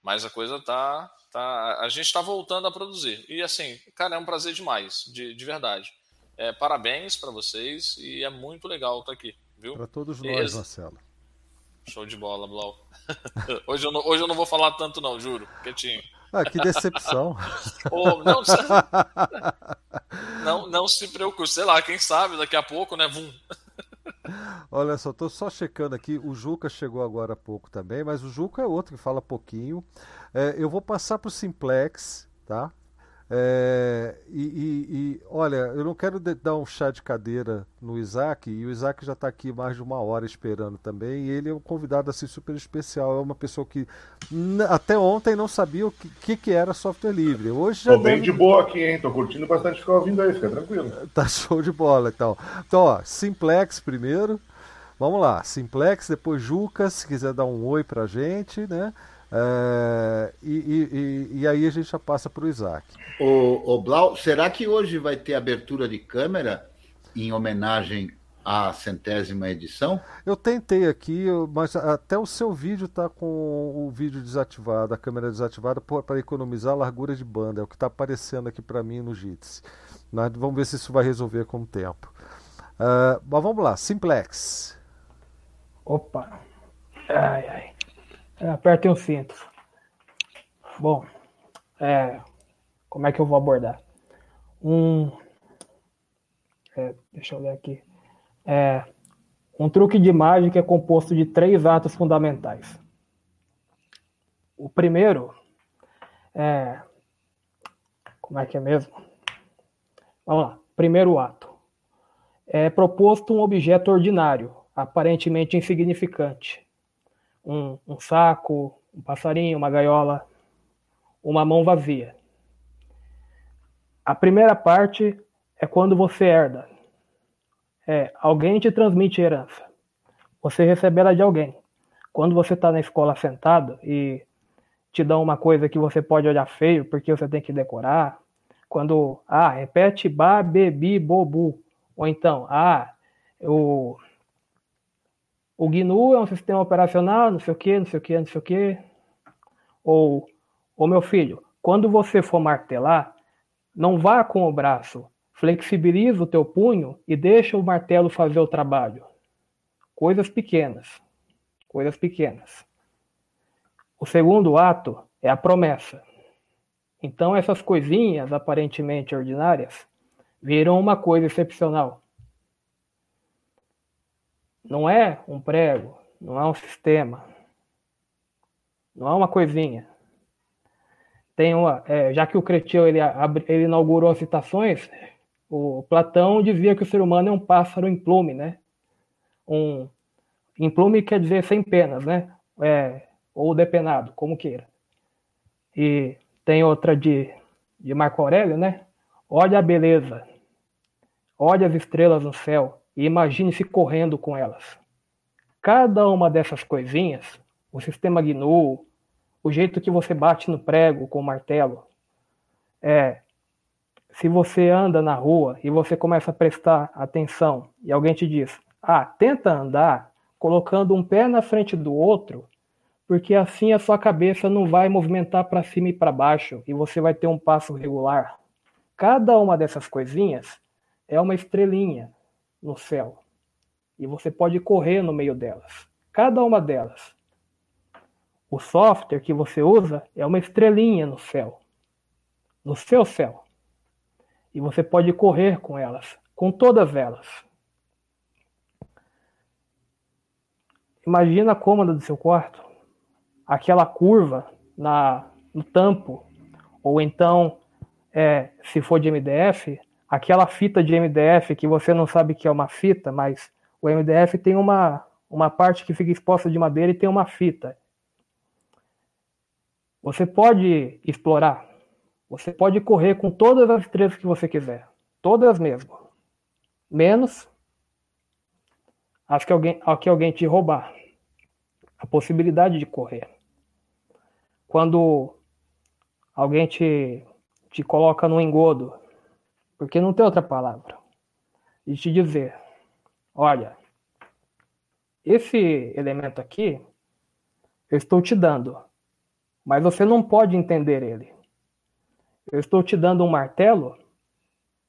Speaker 8: mas a coisa tá, tá a gente está voltando a produzir. E assim, cara, é um prazer demais, de, de verdade. É, parabéns para vocês e é muito legal estar tá aqui, viu?
Speaker 1: Para todos nós, Esse... Marcelo.
Speaker 8: Show de bola, Blau. hoje, eu não, hoje eu não vou falar tanto, não, juro. Quietinho.
Speaker 1: Ah, que decepção.
Speaker 8: oh, não, não, não se preocupe, sei lá, quem sabe daqui a pouco, né? Vum.
Speaker 1: Olha só, tô só checando aqui. O Juca chegou agora há pouco também, mas o Juca é outro que fala pouquinho. É, eu vou passar para o Simplex, tá? É, e, e, e, olha, eu não quero dar um chá de cadeira no Isaac, e o Isaac já está aqui mais de uma hora esperando também, e ele é um convidado assim super especial, é uma pessoa que até ontem não sabia o que, que, era software livre. Hoje já
Speaker 3: Tô bem de boa aqui, hein? Tô curtindo bastante ficar ouvindo aí, fica tranquilo.
Speaker 1: Tá show de bola, então. Então, ó, Simplex primeiro. Vamos lá, Simplex, depois Juca, se quiser dar um oi pra gente, né? É, e, e, e, aí a gente já passa para o Isaac.
Speaker 4: O, o Blau, será que hoje vai ter abertura de câmera em homenagem à centésima edição?
Speaker 1: Eu tentei aqui, mas até o seu vídeo está com o vídeo desativado, a câmera desativada para economizar a largura de banda. É o que está aparecendo aqui para mim no Jitsi. Vamos ver se isso vai resolver com o tempo. Uh, mas vamos lá, Simplex.
Speaker 9: Opa! Ai, ai. Apertem o cinto. Bom, é, como é que eu vou abordar? Um, é, deixa eu ler aqui. É, um truque de mágica é composto de três atos fundamentais. O primeiro é. Como é que é mesmo? Vamos lá. Primeiro ato. É proposto um objeto ordinário, aparentemente insignificante, um, um saco, um passarinho, uma gaiola, uma mão vazia. A primeira parte é quando você herda. É, alguém te transmite herança. você recebe ela de alguém. Quando você está na escola sentado e te dão uma coisa que você pode olhar feio porque você tem que decorar, quando, ah, repete ba, bebi, bobu, ou então, ah, o, o GNU é um sistema operacional, não sei o que, não sei o que, não sei o que, ou, ou meu filho, quando você for martelar, não vá com o braço, flexibiliza o teu punho e deixa o martelo fazer o trabalho. Coisas pequenas, coisas pequenas. O segundo ato é a promessa. Então essas coisinhas aparentemente ordinárias viram uma coisa excepcional. Não é um prego, não é um sistema, não é uma coisinha. Tem uma, é, já que o Cretil ele, ele inaugurou as citações, o Platão dizia que o ser humano é um pássaro em plume, né? Um, em plume quer dizer sem penas, né? É, ou depenado, como queira. E tem outra de, de Marco Aurélio, né? Olha a beleza, olha as estrelas no céu e imagine-se correndo com elas. Cada uma dessas coisinhas, o sistema GNU, o jeito que você bate no prego com o martelo, é, se você anda na rua e você começa a prestar atenção e alguém te diz, ah, tenta andar colocando um pé na frente do outro, porque assim a sua cabeça não vai movimentar para cima e para baixo e você vai ter um passo regular. Cada uma dessas coisinhas é uma estrelinha no céu e você pode correr no meio delas. Cada uma delas. O software que você usa é uma estrelinha no céu, no seu céu. E você pode correr com elas, com todas elas. Imagina a cômoda do seu quarto aquela curva na, no tampo, ou então, é, se for de MDF, aquela fita de MDF que você não sabe que é uma fita, mas o MDF tem uma, uma parte que fica exposta de madeira e tem uma fita. Você pode explorar, você pode correr com todas as estrelas que você quiser, todas mesmo, menos as que alguém, as que alguém te roubar, a possibilidade de correr. Quando alguém te, te coloca no engodo, porque não tem outra palavra, e te dizer: olha, esse elemento aqui eu estou te dando, mas você não pode entender ele. Eu estou te dando um martelo,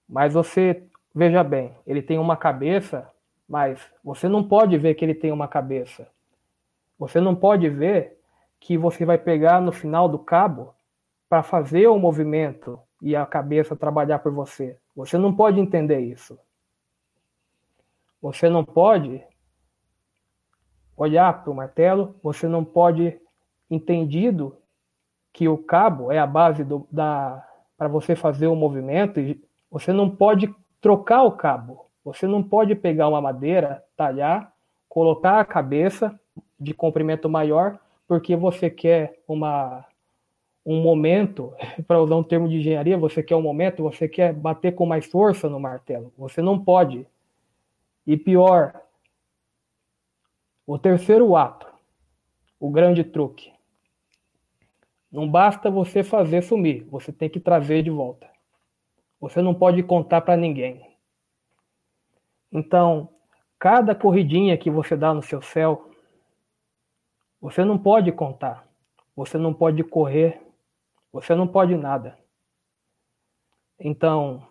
Speaker 9: mas você, veja bem, ele tem uma cabeça, mas você não pode ver que ele tem uma cabeça. Você não pode ver que você vai pegar no final do cabo para fazer o movimento e a cabeça trabalhar por você. Você não pode entender isso. Você não pode olhar para o martelo, você não pode entendido que o cabo é a base do, da para você fazer o movimento, você não pode trocar o cabo. Você não pode pegar uma madeira, talhar, colocar a cabeça de comprimento maior porque você quer uma, um momento, para usar um termo de engenharia, você quer um momento, você quer bater com mais força no martelo. Você não pode. E pior, o terceiro ato, o grande truque. Não basta você fazer sumir, você tem que trazer de volta. Você não pode contar para ninguém. Então, cada corridinha que você dá no seu céu, você não pode contar, você não pode correr, você não pode nada. Então,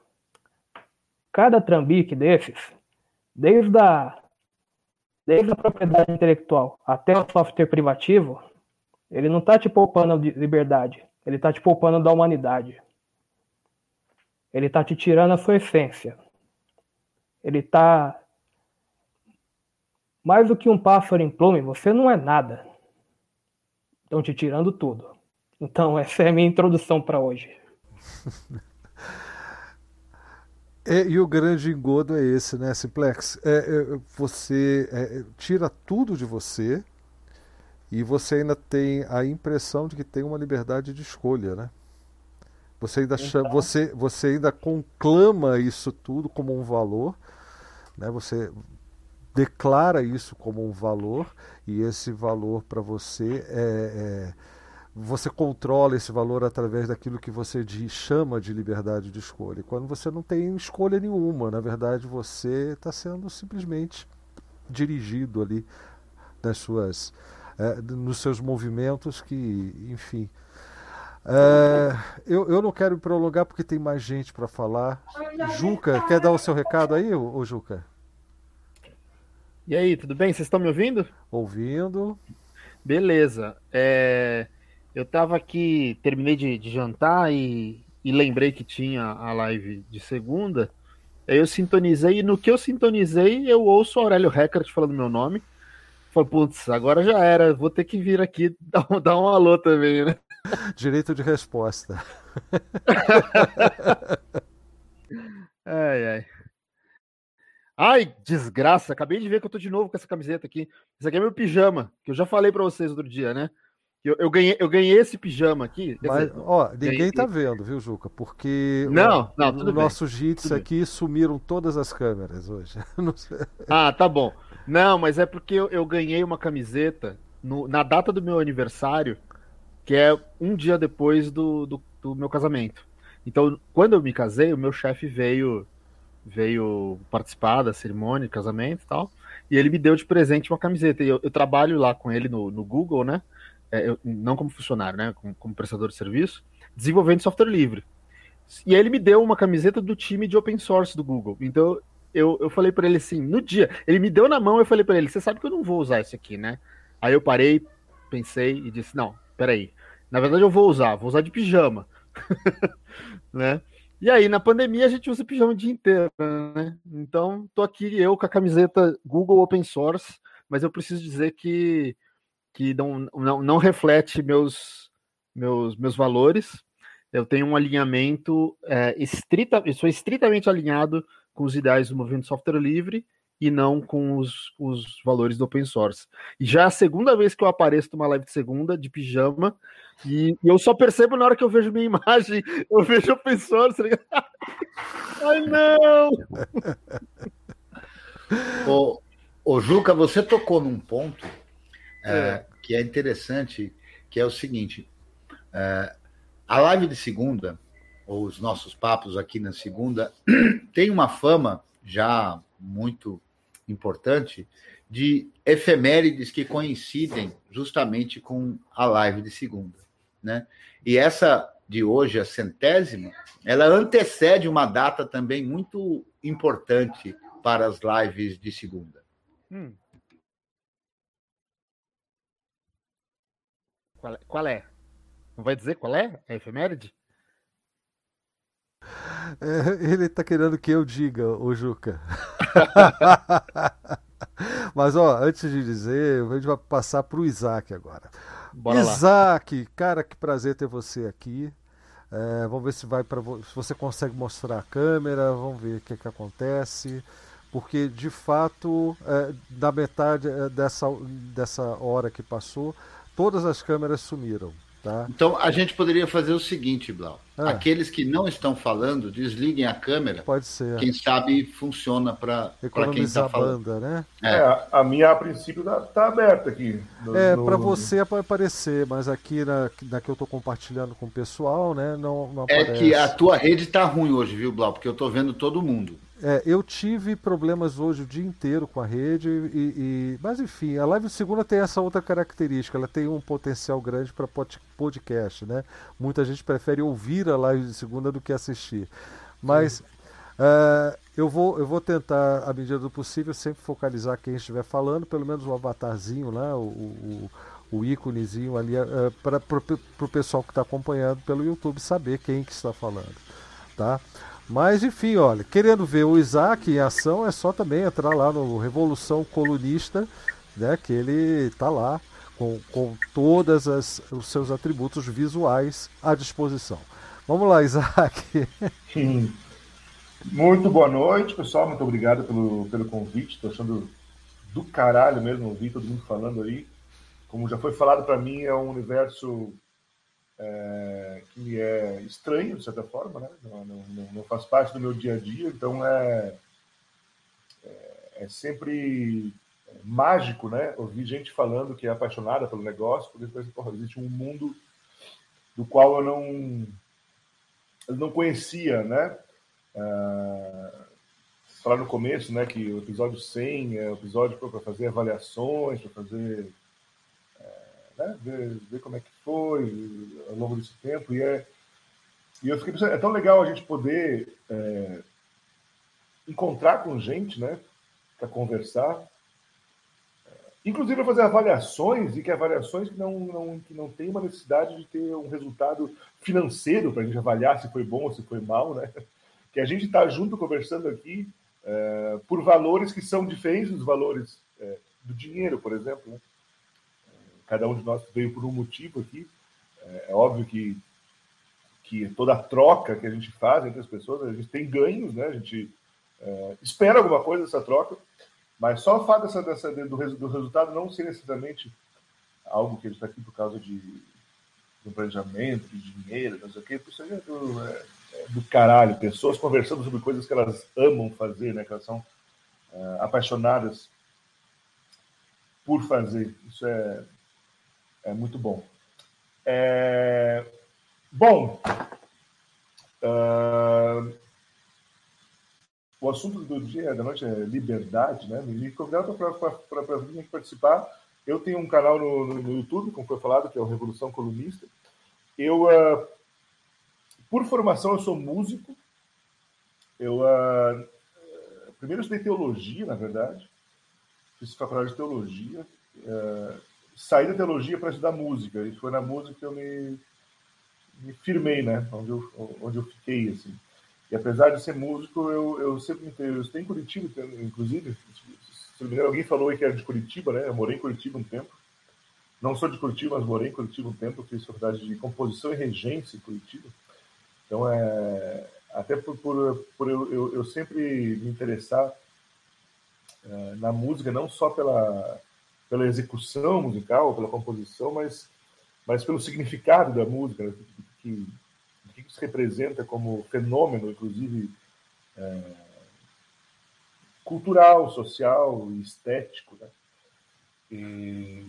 Speaker 9: cada trambique desses, desde a, desde a propriedade intelectual até o software privativo, ele não está te poupando de liberdade, ele está te poupando da humanidade. Ele está te tirando a sua essência. Ele está mais do que um pássaro em plume, você não é nada. Estão te tirando tudo. Então, essa é a minha introdução para hoje.
Speaker 1: É, e o grande engodo é esse, né, Simplex? É, é, você é, tira tudo de você e você ainda tem a impressão de que tem uma liberdade de escolha, né? Você ainda, então... você, você ainda conclama isso tudo como um valor, né? Você declara isso como um valor e esse valor para você é, é, você controla esse valor através daquilo que você diz, chama de liberdade de escolha. Quando você não tem escolha nenhuma, na verdade você está sendo simplesmente dirigido ali nas suas, é, nos seus movimentos que, enfim. É, eu, eu não quero me prolongar porque tem mais gente para falar. Juca, quer dar o seu recado aí, ô, Juca?
Speaker 10: E aí, tudo bem? Vocês estão me ouvindo?
Speaker 1: Ouvindo.
Speaker 10: Beleza. É, eu estava aqui, terminei de, de jantar e, e, lembrei que tinha a live de segunda. Aí eu sintonizei e no que eu sintonizei, eu ouço o Aurélio Record falando meu nome. Falei, putz, agora já era, vou ter que vir aqui dar um, dar um alô também, né?
Speaker 1: Direito de resposta.
Speaker 10: ai, ai. Ai, desgraça, acabei de ver que eu tô de novo com essa camiseta aqui. Esse aqui é meu pijama, que eu já falei para vocês outro dia, né? Eu, eu, ganhei, eu ganhei esse pijama aqui.
Speaker 1: Mas, dizer, ó, ninguém ganhei... tá vendo, viu, Juca? Porque
Speaker 10: não, não,
Speaker 1: tudo no nosso JITS aqui sumiram todas as câmeras hoje.
Speaker 10: ah, tá bom. Não, mas é porque eu, eu ganhei uma camiseta no, na data do meu aniversário, que é um dia depois do, do, do meu casamento. Então, quando eu me casei, o meu chefe veio veio participar da cerimônia de casamento e tal, e ele me deu de presente uma camiseta. E eu, eu trabalho lá com ele no, no Google, né? É, eu, não como funcionário, né, como, como, prestador de serviço, desenvolvendo software livre. E aí ele me deu uma camiseta do time de open source do Google. Então eu, eu falei para ele assim, no dia, ele me deu na mão, eu falei para ele, você sabe que eu não vou usar isso aqui, né? Aí eu parei, pensei e disse, não, peraí, na verdade eu vou usar, vou usar de pijama, né? E aí, na pandemia, a gente usa pijama o dia inteiro, né? Então, tô aqui eu com a camiseta Google Open Source, mas eu preciso dizer que que não, não, não reflete meus, meus, meus valores. Eu tenho um alinhamento é, estrita, eu sou estritamente alinhado com os ideais do movimento software livre e não com os, os valores do open source. E já é a segunda vez que eu apareço numa live de segunda, de pijama, e, e eu só percebo na hora que eu vejo minha imagem, eu vejo open source. Tá Ai, não!
Speaker 4: ô, ô, Juca, você tocou num ponto é, é, que é interessante, que é o seguinte: é, a live de segunda, ou os nossos papos aqui na segunda, tem uma fama já muito importante de efemérides que coincidem justamente com a live de segunda, né? E essa de hoje, a centésima, ela antecede uma data também muito importante para as lives de segunda. Hum.
Speaker 10: Qual é? Qual é? Não vai dizer qual é? É efeméride?
Speaker 1: É, ele tá querendo que eu diga, o Juca. Mas, ó, antes de dizer, a gente vai passar pro Isaac agora. Bora Isaac, lá. cara, que prazer ter você aqui. É, vamos ver se vai para se você consegue mostrar a câmera, vamos ver o que, que acontece. Porque de fato, é, da metade é, dessa, dessa hora que passou, todas as câmeras sumiram. Tá?
Speaker 4: Então a gente poderia fazer o seguinte, Blau. Ah. Aqueles que não estão falando, desliguem a câmera.
Speaker 1: Pode ser.
Speaker 4: Quem sabe funciona para quem está falando.
Speaker 1: Banda, né?
Speaker 3: É. é. a minha a princípio está tá aberta aqui.
Speaker 1: No, é, para você aparecer, mas aqui na, na que eu estou compartilhando com o pessoal, né, não, não
Speaker 4: aparece. É que a tua rede está ruim hoje, viu, Blau? Porque eu estou vendo todo mundo.
Speaker 1: É, eu tive problemas hoje o dia inteiro com a rede, e, e, mas enfim, a live segunda tem essa outra característica, ela tem um potencial grande para podcast, né? Muita gente prefere ouvir a live de segunda do que assistir. Mas uh, eu, vou, eu vou tentar, à medida do possível, sempre focalizar quem estiver falando, pelo menos o avatarzinho lá, o, o, o íconezinho ali, uh, para o pessoal que está acompanhando pelo YouTube saber quem que está falando. Tá? Mas enfim, olha, querendo ver o Isaac em ação, é só também entrar lá no Revolução Colunista, né? Que ele está lá com, com todos os seus atributos visuais à disposição. Vamos lá, Isaac.
Speaker 3: Muito boa noite, pessoal. Muito obrigado pelo, pelo convite. Estou achando do caralho mesmo ouvir todo mundo falando aí. Como já foi falado para mim, é um universo é, que é estranho, de certa forma, né? não, não, não, faz parte do meu dia a dia, então é, é, é sempre mágico, né? Ouvir gente falando que é apaixonada pelo negócio, porque depois, porra, existe um mundo do qual eu não, eu não conhecia, né? Uh, falar no começo, né, que o episódio 100 é o episódio para fazer avaliações, para fazer né, ver, ver, como é que foi ao longo desse tempo e é e eu fiquei pensando, é tão legal a gente poder é, encontrar com gente, né, para conversar Inclusive fazer avaliações e que avaliações que não, não, que não tem uma necessidade de ter um resultado financeiro para a gente avaliar se foi bom ou se foi mal, né? Que a gente está junto conversando aqui é, por valores que são diferentes dos valores é, do dinheiro, por exemplo. Né? Cada um de nós veio por um motivo aqui. É, é óbvio que, que toda a troca que a gente faz entre as pessoas, a gente tem ganhos, né? A gente é, espera alguma coisa dessa troca. Mas só o fato dessa, dessa, do, do resultado não ser necessariamente algo que ele está aqui por causa de, de um planejamento, de dinheiro, não sei o quê, isso aí é do, é, é do caralho. Pessoas conversando sobre coisas que elas amam fazer, né? Que elas são é, apaixonadas por fazer. Isso é, é muito bom. É, bom, uh, o assunto do dia, da noite é liberdade, né? Me convidaram para vir participar. Eu tenho um canal no, no, YouTube, como foi falado, que é o Revolução Colunista. Eu, uh, por formação, eu sou músico. Eu uh, primeiro estudei teologia, na verdade. Fiz faculdade de teologia. Uh, saí da teologia para estudar música. E foi na música que eu me, me firmei, né? Onde eu, onde eu fiquei, assim. E apesar de ser músico, eu, eu sempre eu estou em Curitiba, inclusive. Se me alguém falou aí que era de Curitiba, né? Eu morei em Curitiba um tempo. Não sou de Curitiba, mas morei em Curitiba um tempo. Fiz faculdade de composição e regência em Curitiba. Então, é, até por, por, por eu, eu, eu, sempre me interessar é, na música, não só pela, pela execução musical, pela composição, mas, mas pelo significado da música, né? que, que isso representa como fenômeno, inclusive é, cultural, social e estético, né? E,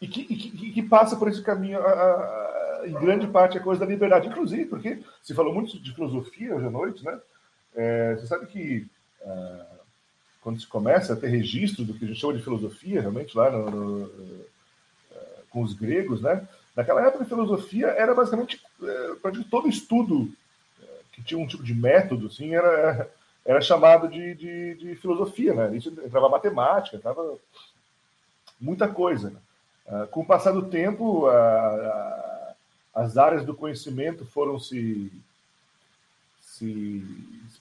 Speaker 3: e, que, e que, que, passa por esse caminho, a, a, em grande parte, a coisa da liberdade. Inclusive, porque se falou muito de filosofia hoje à noite, né? É, você sabe que é, quando se começa a ter registro do que a gente chama de filosofia, realmente lá no, no, é, com os gregos, né? Naquela época, a filosofia era basicamente é, todo estudo é, que tinha um tipo de método, assim, era, era chamado de, de, de filosofia, né? Isso entrava matemática, entrava muita coisa. Né? Uh, com o passar do tempo, as áreas do conhecimento foram se, se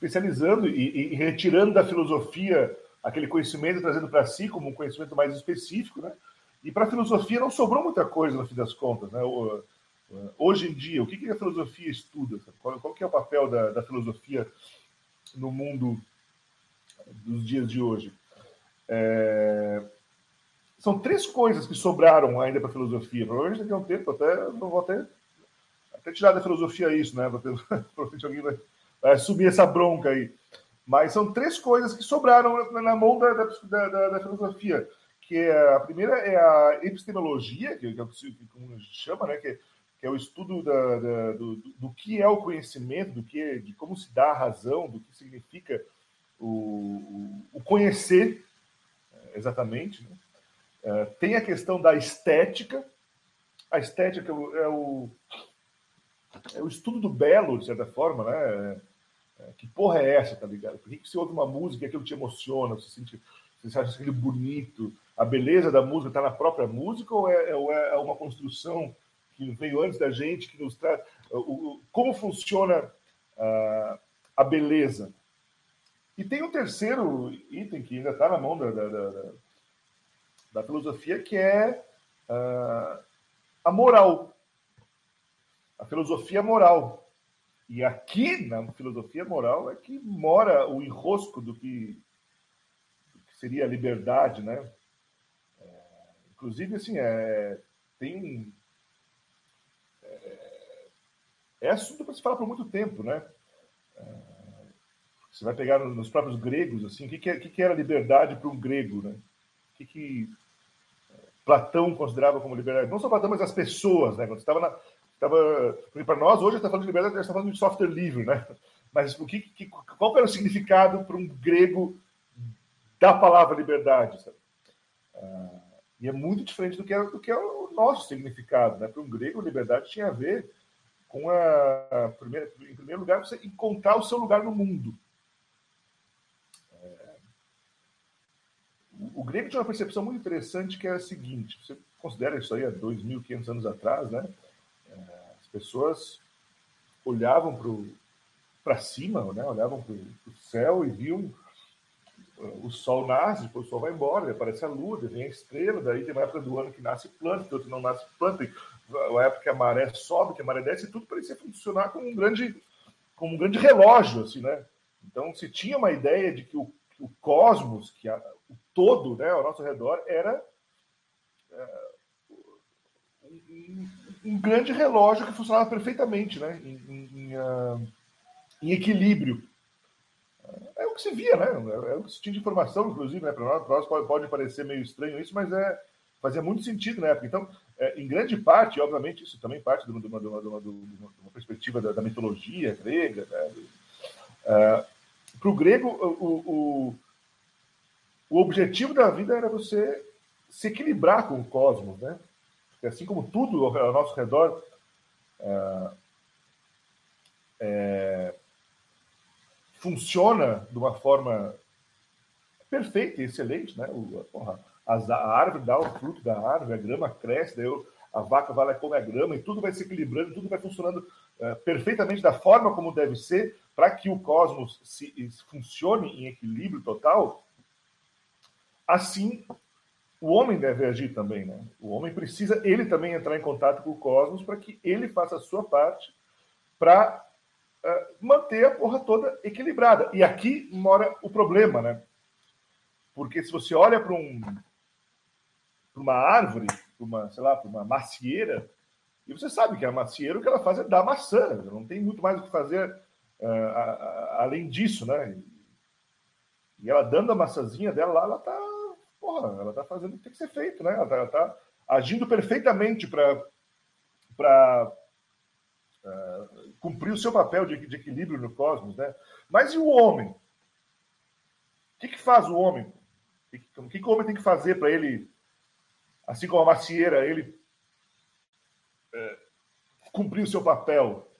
Speaker 3: especializando e, e retirando da filosofia aquele conhecimento, trazendo para si como um conhecimento mais específico, né? E para a filosofia não sobrou muita coisa, no fim das contas. Né? Hoje em dia, o que, a filosofia estuda? Qual, qual que é o papel da, da filosofia no mundo dos dias de hoje? É... São três coisas que sobraram ainda para a filosofia. Provavelmente daqui a um tempo até não vou até, até tirar da filosofia isso, né? Provavelmente alguém vai, vai assumir essa bronca aí. Mas são três coisas que sobraram na mão da, da, da, da filosofia que é, a primeira é a epistemologia, que, é o que como chama, né, que, que é o estudo da, da, do, do, que é o conhecimento, do que é, de como se dá a razão, do que significa o, o conhecer é, exatamente. Né? É, tem a questão da estética. A estética é o, é o, é o estudo do belo, de certa forma, né? É, que porra é essa, tá ligado? Por que, você ouve uma música e aquilo te emociona, você sente, você acha aquilo bonito, a beleza da música está na própria música ou é, ou é, uma construção que veio antes da gente, que nos traz. Como funciona a, a beleza? E tem um terceiro item que ainda está na mão da, da, da, da, filosofia, que é uh, a moral. A filosofia moral. E aqui, na filosofia moral, é que mora o enrosco do que, do que seria a liberdade, né? Inclusive, assim, é, tem. É, é assunto para se falar por muito tempo, né? É, você vai pegar nos próprios gregos, assim, o que, que, é, que era liberdade para um grego, né? O que, que Platão considerava como liberdade? Não só Platão, mas as pessoas, né? Quando estava na, estava, para nós hoje está falando de liberdade, está falando de software livre, né? Mas o que, que qual era o significado para um grego da palavra liberdade? Ah, e é muito diferente do que é, do que é o nosso significado, né? Para um grego, liberdade tinha a ver com a, a primeira, em primeiro lugar, você encontrar o seu lugar no mundo. É, o, o grego tinha uma percepção muito interessante que é a seguinte: você considera isso aí há 2.500 anos atrás, né? Pessoas olhavam para cima, né? olhavam para o céu e viam uh, o sol nasce, depois o sol vai embora, aparece a lua, vem a estrela, daí tem uma época do ano que nasce planta, que não nasce planta, a época que a maré sobe, que a maré desce, tudo parecia funcionar como um grande, como um grande relógio, assim, né? Então se tinha uma ideia de que o, o cosmos, que a, o todo, né, ao nosso redor, era é, um, um grande relógio que funcionava perfeitamente, né? Em, em, em, uh, em, equilíbrio. É o que se via, né? É, o que se tinha de informação, inclusive, né? Para nós, pode, pode, parecer meio estranho isso, mas é, fazia muito sentido na época. Então, é, em grande parte, obviamente, isso também parte de uma, de uma, de uma, de uma perspectiva da, da, mitologia grega. Né? Uh, Para o grego, o, o objetivo da vida era você se equilibrar com o cosmos, né? Assim como tudo ao nosso redor é, é, funciona de uma forma perfeita e excelente, né? O, porra, a, a, árvore dá o fruto da árvore, a grama cresce, daí a vaca vai lá e come a grama, e tudo vai se equilibrando, tudo vai funcionando é, perfeitamente da forma como deve ser, para que o cosmos se, funcione em equilíbrio total. Assim, o homem deve agir também, né? O homem precisa ele também entrar em contato com o cosmos para que ele faça a sua parte para uh, eh, manter a porra toda equilibrada. E aqui mora o problema, né? Porque se você olha para um uma árvore, para uma, sei lá, para uma macieira, e você sabe que a macieira o que ela faz é dar maçã, não tem muito mais o que fazer uh, a, a, além disso, né? E ela dando a maçãzinha dela lá, ela está porra, ela está fazendo o que tem que ser feito, né? Ela está tá agindo perfeitamente para uh, é, cumprir o seu papel de, de, equilíbrio no cosmos, né? Mas e o homem? O que, que faz o homem? O que, o que, que o homem tem que fazer para ele, assim como a macieira, ele é, cumprir o seu papel?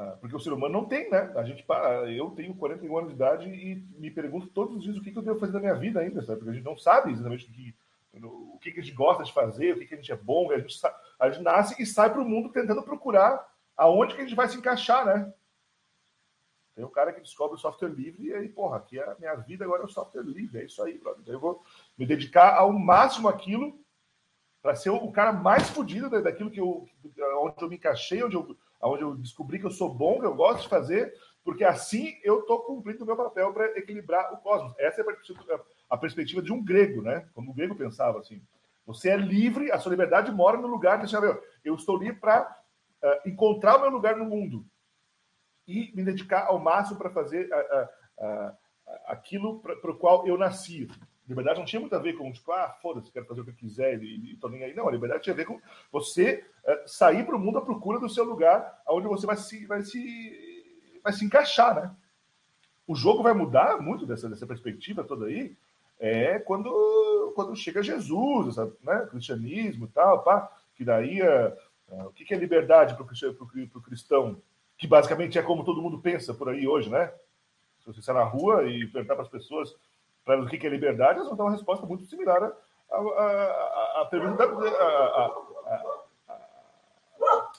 Speaker 3: Ah, porque o ser humano não tem, né? A gente para. Eu tenho 41 anos de idade e me pergunto todos os dias o que, eu devo fazer na minha vida ainda, sabe? Porque a gente não sabe exatamente o que, o que, a gente gosta de fazer, o que, a gente é bom. A gente, a gente nasce e sai para o mundo tentando procurar aonde que a gente vai se encaixar, né? Tem o cara que descobre o software livre e aí, porra, aqui é a minha vida agora é o software livre, é isso aí, brother. Então eu vou me dedicar ao máximo aquilo para ser o cara mais fodido daquilo que eu, onde eu me encaixei, onde eu onde eu descobri que eu sou bom, que eu gosto de fazer, porque assim eu estou cumprindo o meu papel para equilibrar o cosmos. Essa é a perspectiva de um grego, né? Como o grego pensava assim. Você é livre, a sua liberdade mora no lugar que você Eu estou livre para uh, eh, encontrar o meu lugar no mundo e me dedicar ao máximo para fazer uh, uh, aquilo para o qual eu nasci. Liberdade não tinha muito a ver com, tipo, ah, foda-se, quero fazer o que eu quiser e, e tô nem aí. Não, a liberdade tinha a ver com você é, sair para o mundo à procura do seu lugar, onde você vai se, vai se, vai se encaixar, né? O jogo vai mudar muito dessa, dessa perspectiva toda aí, é quando, quando chega Jesus, sabe, né? cristianismo e tal, pá, que daí, uh, uh, o que é liberdade para o cristão? Que basicamente é como todo mundo pensa por aí hoje, né? Se você sair na rua e perguntar para as pessoas para o que é liberdade, elas vão dar uma resposta muito similar à, pergunta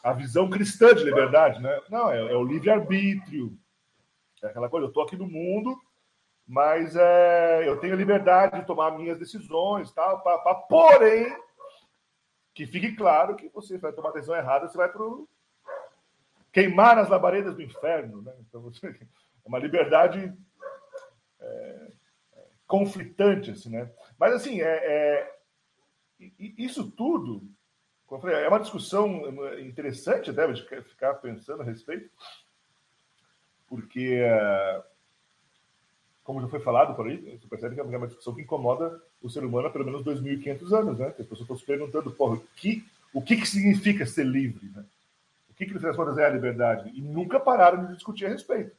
Speaker 3: a, visão cristã de liberdade, né? Não, é, é o livre-arbítrio. É aquela coisa, eu estou aqui no mundo, mas é, eu tenho liberdade de tomar minhas decisões, tal, pá, porém, que fique claro que você vai tomar a decisão errada, você vai para queimar nas labaredas do inferno, né? Então, você, é uma liberdade é, conflitante, assim, né? Mas, assim, é, é isso tudo, é uma discussão interessante, deve ficar pensando a respeito, porque, uh, como já foi falado por aí, você percebe que é uma discussão que incomoda o ser humano há pelo menos 2.500 anos, né? As pessoas estão se perguntando, porra, o que, o que, que significa ser livre, né? O que, que no final é a liberdade? E nunca pararam de discutir a respeito.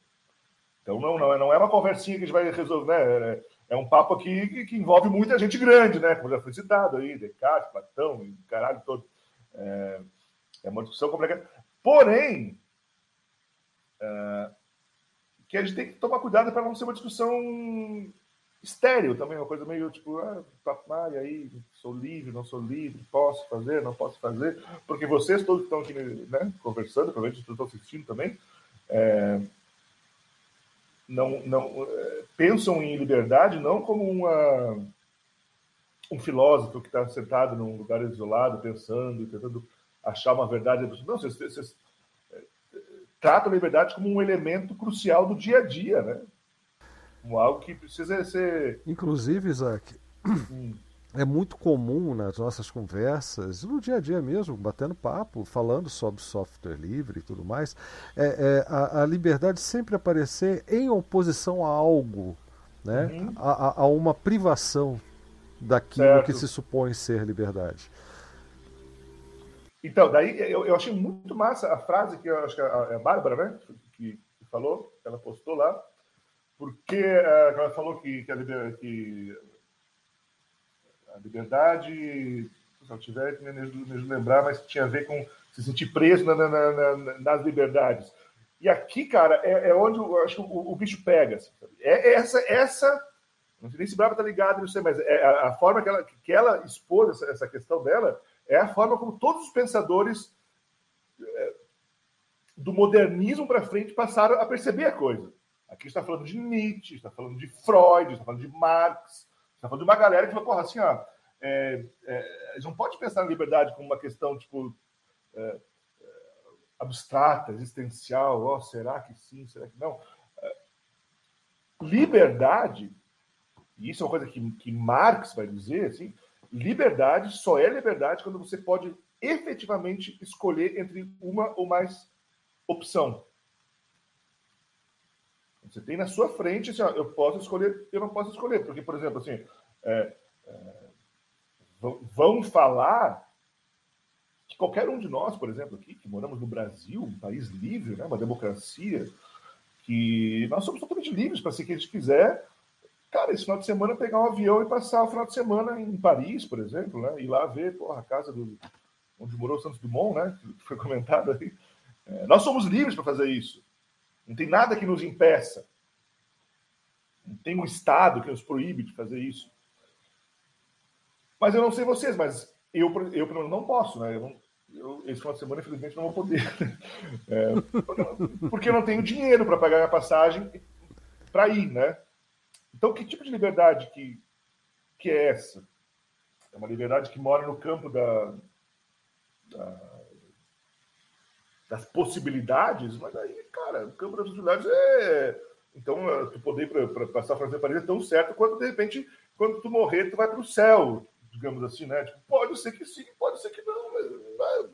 Speaker 3: Então, não, não, não é uma conversinha que a gente vai resolver, né? É, um papo aqui que, que, envolve muita gente grande, né? Como já foi citado aí, Descartes, Platão, caralho todo. É, é uma discussão complicada. Porém, é, que a gente tem que tomar cuidado para não ser uma discussão estéreo também, uma coisa meio tipo, ah, ah, e aí, sou livre, não sou livre, posso fazer, não posso fazer, porque vocês todos estão aqui né, conversando, provavelmente todos estão assistindo também, é, não, não pensam em liberdade não como uma, um filósofo que está sentado num lugar isolado, pensando, tentando achar uma verdade. Não, vocês, vocês tratam a liberdade como um elemento crucial do dia a dia, né? Como algo que precisa ser.
Speaker 1: Inclusive, Isaac, hum. É muito comum nas nossas conversas, no dia a dia mesmo, batendo papo, falando sobre software livre e tudo mais, é, é a, a, liberdade sempre aparecer em oposição a algo, né? Uhum. A, a, uma privação daquilo certo. que se supõe ser liberdade.
Speaker 3: Então, daí eu, eu achei muito massa a frase que eu acho que a, a Bárbara, né, que, que falou, ela postou lá, porque uh, ela falou que, que, a, que a liberdade, se eu tiver que me lembrar, mas tinha a ver com se sentir preso na, na, na, nas liberdades. E aqui, cara, é, é onde eu acho que o, o bicho pega. Assim, é essa, essa, não sei nem se Brava tá ligado, não sei, mas é a, a, forma que ela, que ela expôs essa, essa questão dela é a forma como todos os pensadores é, do modernismo para frente passaram a perceber a coisa. Aqui está falando de Nietzsche, está falando de Freud, está falando de Marx, está falando de uma galera que fala, porra, assim, ó, é, é, a gente não pode pensar na liberdade como uma questão, tipo, é, é abstrata, existencial, oh, será que sim, será que não? É, liberdade, e isso é uma coisa que, que Marx vai dizer, assim, liberdade só é liberdade quando você pode efetivamente escolher entre uma ou mais opção. Você tem na sua frente, assim, ó, eu posso escolher, eu não posso escolher, porque, por exemplo, assim, é, é, vão falar que qualquer um de nós, por exemplo, aqui, que moramos no Brasil, um país livre, né, uma democracia, que nós somos totalmente livres para ser o que a gente quiser. Cara, esse final de semana pegar um avião e passar o final de semana em Paris, por exemplo, né, ir lá ver porra, a casa do, onde morou Santos Dumont, né, que foi comentado aí. É, nós somos livres para fazer isso. Não tem nada que nos impeça. Não tem um Estado que nos proíbe de fazer isso. Mas eu não sei vocês, mas eu, eu pelo menos, não posso, né? Eu não, eu, esse final de semana, infelizmente, não vou poder. É, porque eu não tenho dinheiro para pagar minha passagem para ir, né? Então, que tipo de liberdade que, que é essa? É uma liberdade que mora no campo da, da das possibilidades, mas aí, cara, o campo das possibilidades é. Então, eh, tu poder para passar a fazer Paris é tão certo quanto, de repente, quando tu morrer, tu vai para o céu, digamos assim, né? Tipo, pode ser que sim, pode ser que não, mas,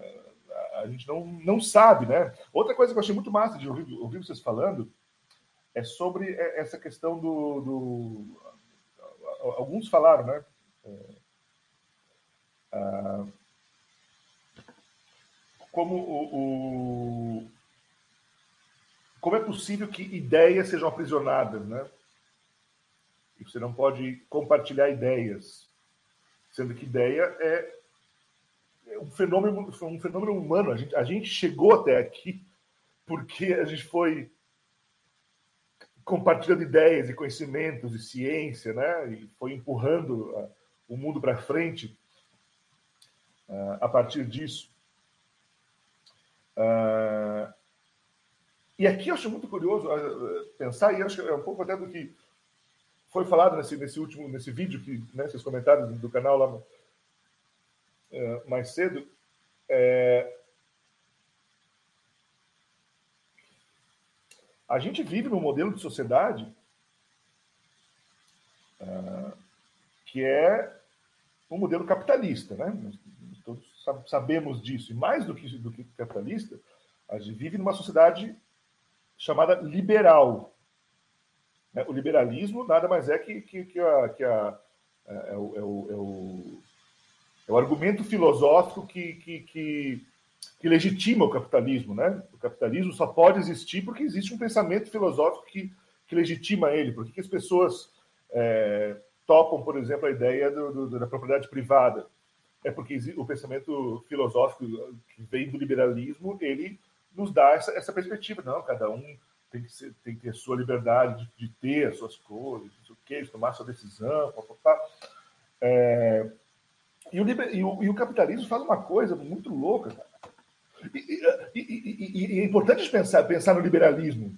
Speaker 3: eh, a gente não, não sabe, né? Outra coisa que eu achei muito massa de ouvir, ouvir vocês falando é sobre essa questão do. do alguns falaram, né? É, a, como o, o, como é possível que ideias sejam aprisionadas, né? E você não pode compartilhar ideias, sendo que ideia é, é um fenômeno, um fenômeno humano. A gente, a gente chegou até aqui porque a gente foi compartilhando ideias e conhecimentos e ciência, né? E foi empurrando uh, o mundo para frente uh, a partir disso. Uh, e aqui eu acho muito curioso uh, pensar, e acho que é um pouco até do que foi falado nesse, nesse último nesse vídeo, que, né, comentários do canal lá uh, mais cedo. É, a gente vive num modelo de sociedade que é um modelo capitalista, né? Sabemos disso. E mais do que, do que capitalista, a gente vive numa sociedade chamada liberal. Né? O liberalismo nada mais é que, que, que, a, que a, é, é, o, é, o, é, o, é o argumento filosófico que, que, que, que legitima o capitalismo. Né? O capitalismo só pode existir porque existe um pensamento filosófico que, que legitima ele. Por que as pessoas é, topam, por exemplo, a ideia do, do, da propriedade privada? É porque o pensamento filosófico que vem do liberalismo, ele nos dá essa, essa perspectiva. Não, cada um tem que, ser, tem que ter sua liberdade de, de ter as suas coisas, o que, de tomar sua decisão, pá, pá, pá. É, e, o, e, o, e, o, capitalismo fala uma coisa muito louca. E, e, é importante pensar, pensar no liberalismo,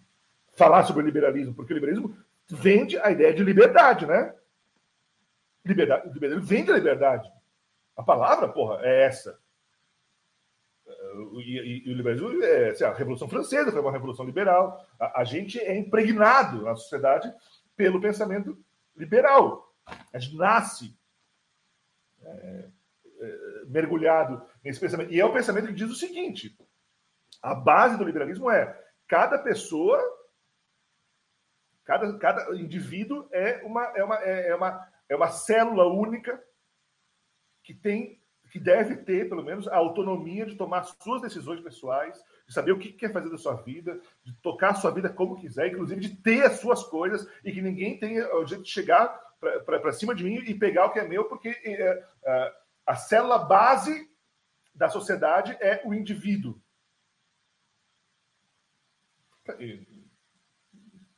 Speaker 3: falar sobre o liberalismo, porque o liberalismo vende a ideia de liberdade, né? Liberdade, o liberalismo vende a liberdade. A palavra, porra, é essa. E, e, e o liberalismo, é, assim, a Revolução Francesa foi uma revolução liberal. A, a, gente é impregnado na sociedade pelo pensamento liberal. A gente nasce é, é, mergulhado nesse pensamento. E é o pensamento que diz o seguinte: a base do liberalismo é cada pessoa, cada, cada indivíduo é uma, é, uma, é, é uma, é uma célula única que tem que deve ter, pelo menos, a autonomia de tomar suas decisões pessoais, de saber o que quer fazer da sua vida, de tocar a sua vida como quiser, inclusive de ter as suas coisas e que ninguém tenha o jeito de chegar para cima de mim e pegar o que é meu, porque é, é, a célula base da sociedade é o indivíduo.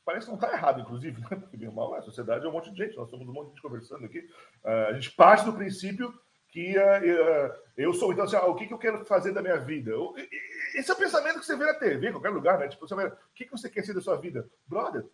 Speaker 3: Parece que não está errado, inclusive, né? porque bem mal, a sociedade é um monte de gente, nós somos um monte de gente conversando aqui. Uh, a gente parte do princípio que uh, eu sou. Então, assim, ah, o que, que eu quero fazer da minha vida? Esse é o pensamento que você vê na TV, em qualquer lugar, né? Tipo, você vê, o que, que você quer ser da sua vida? Brother,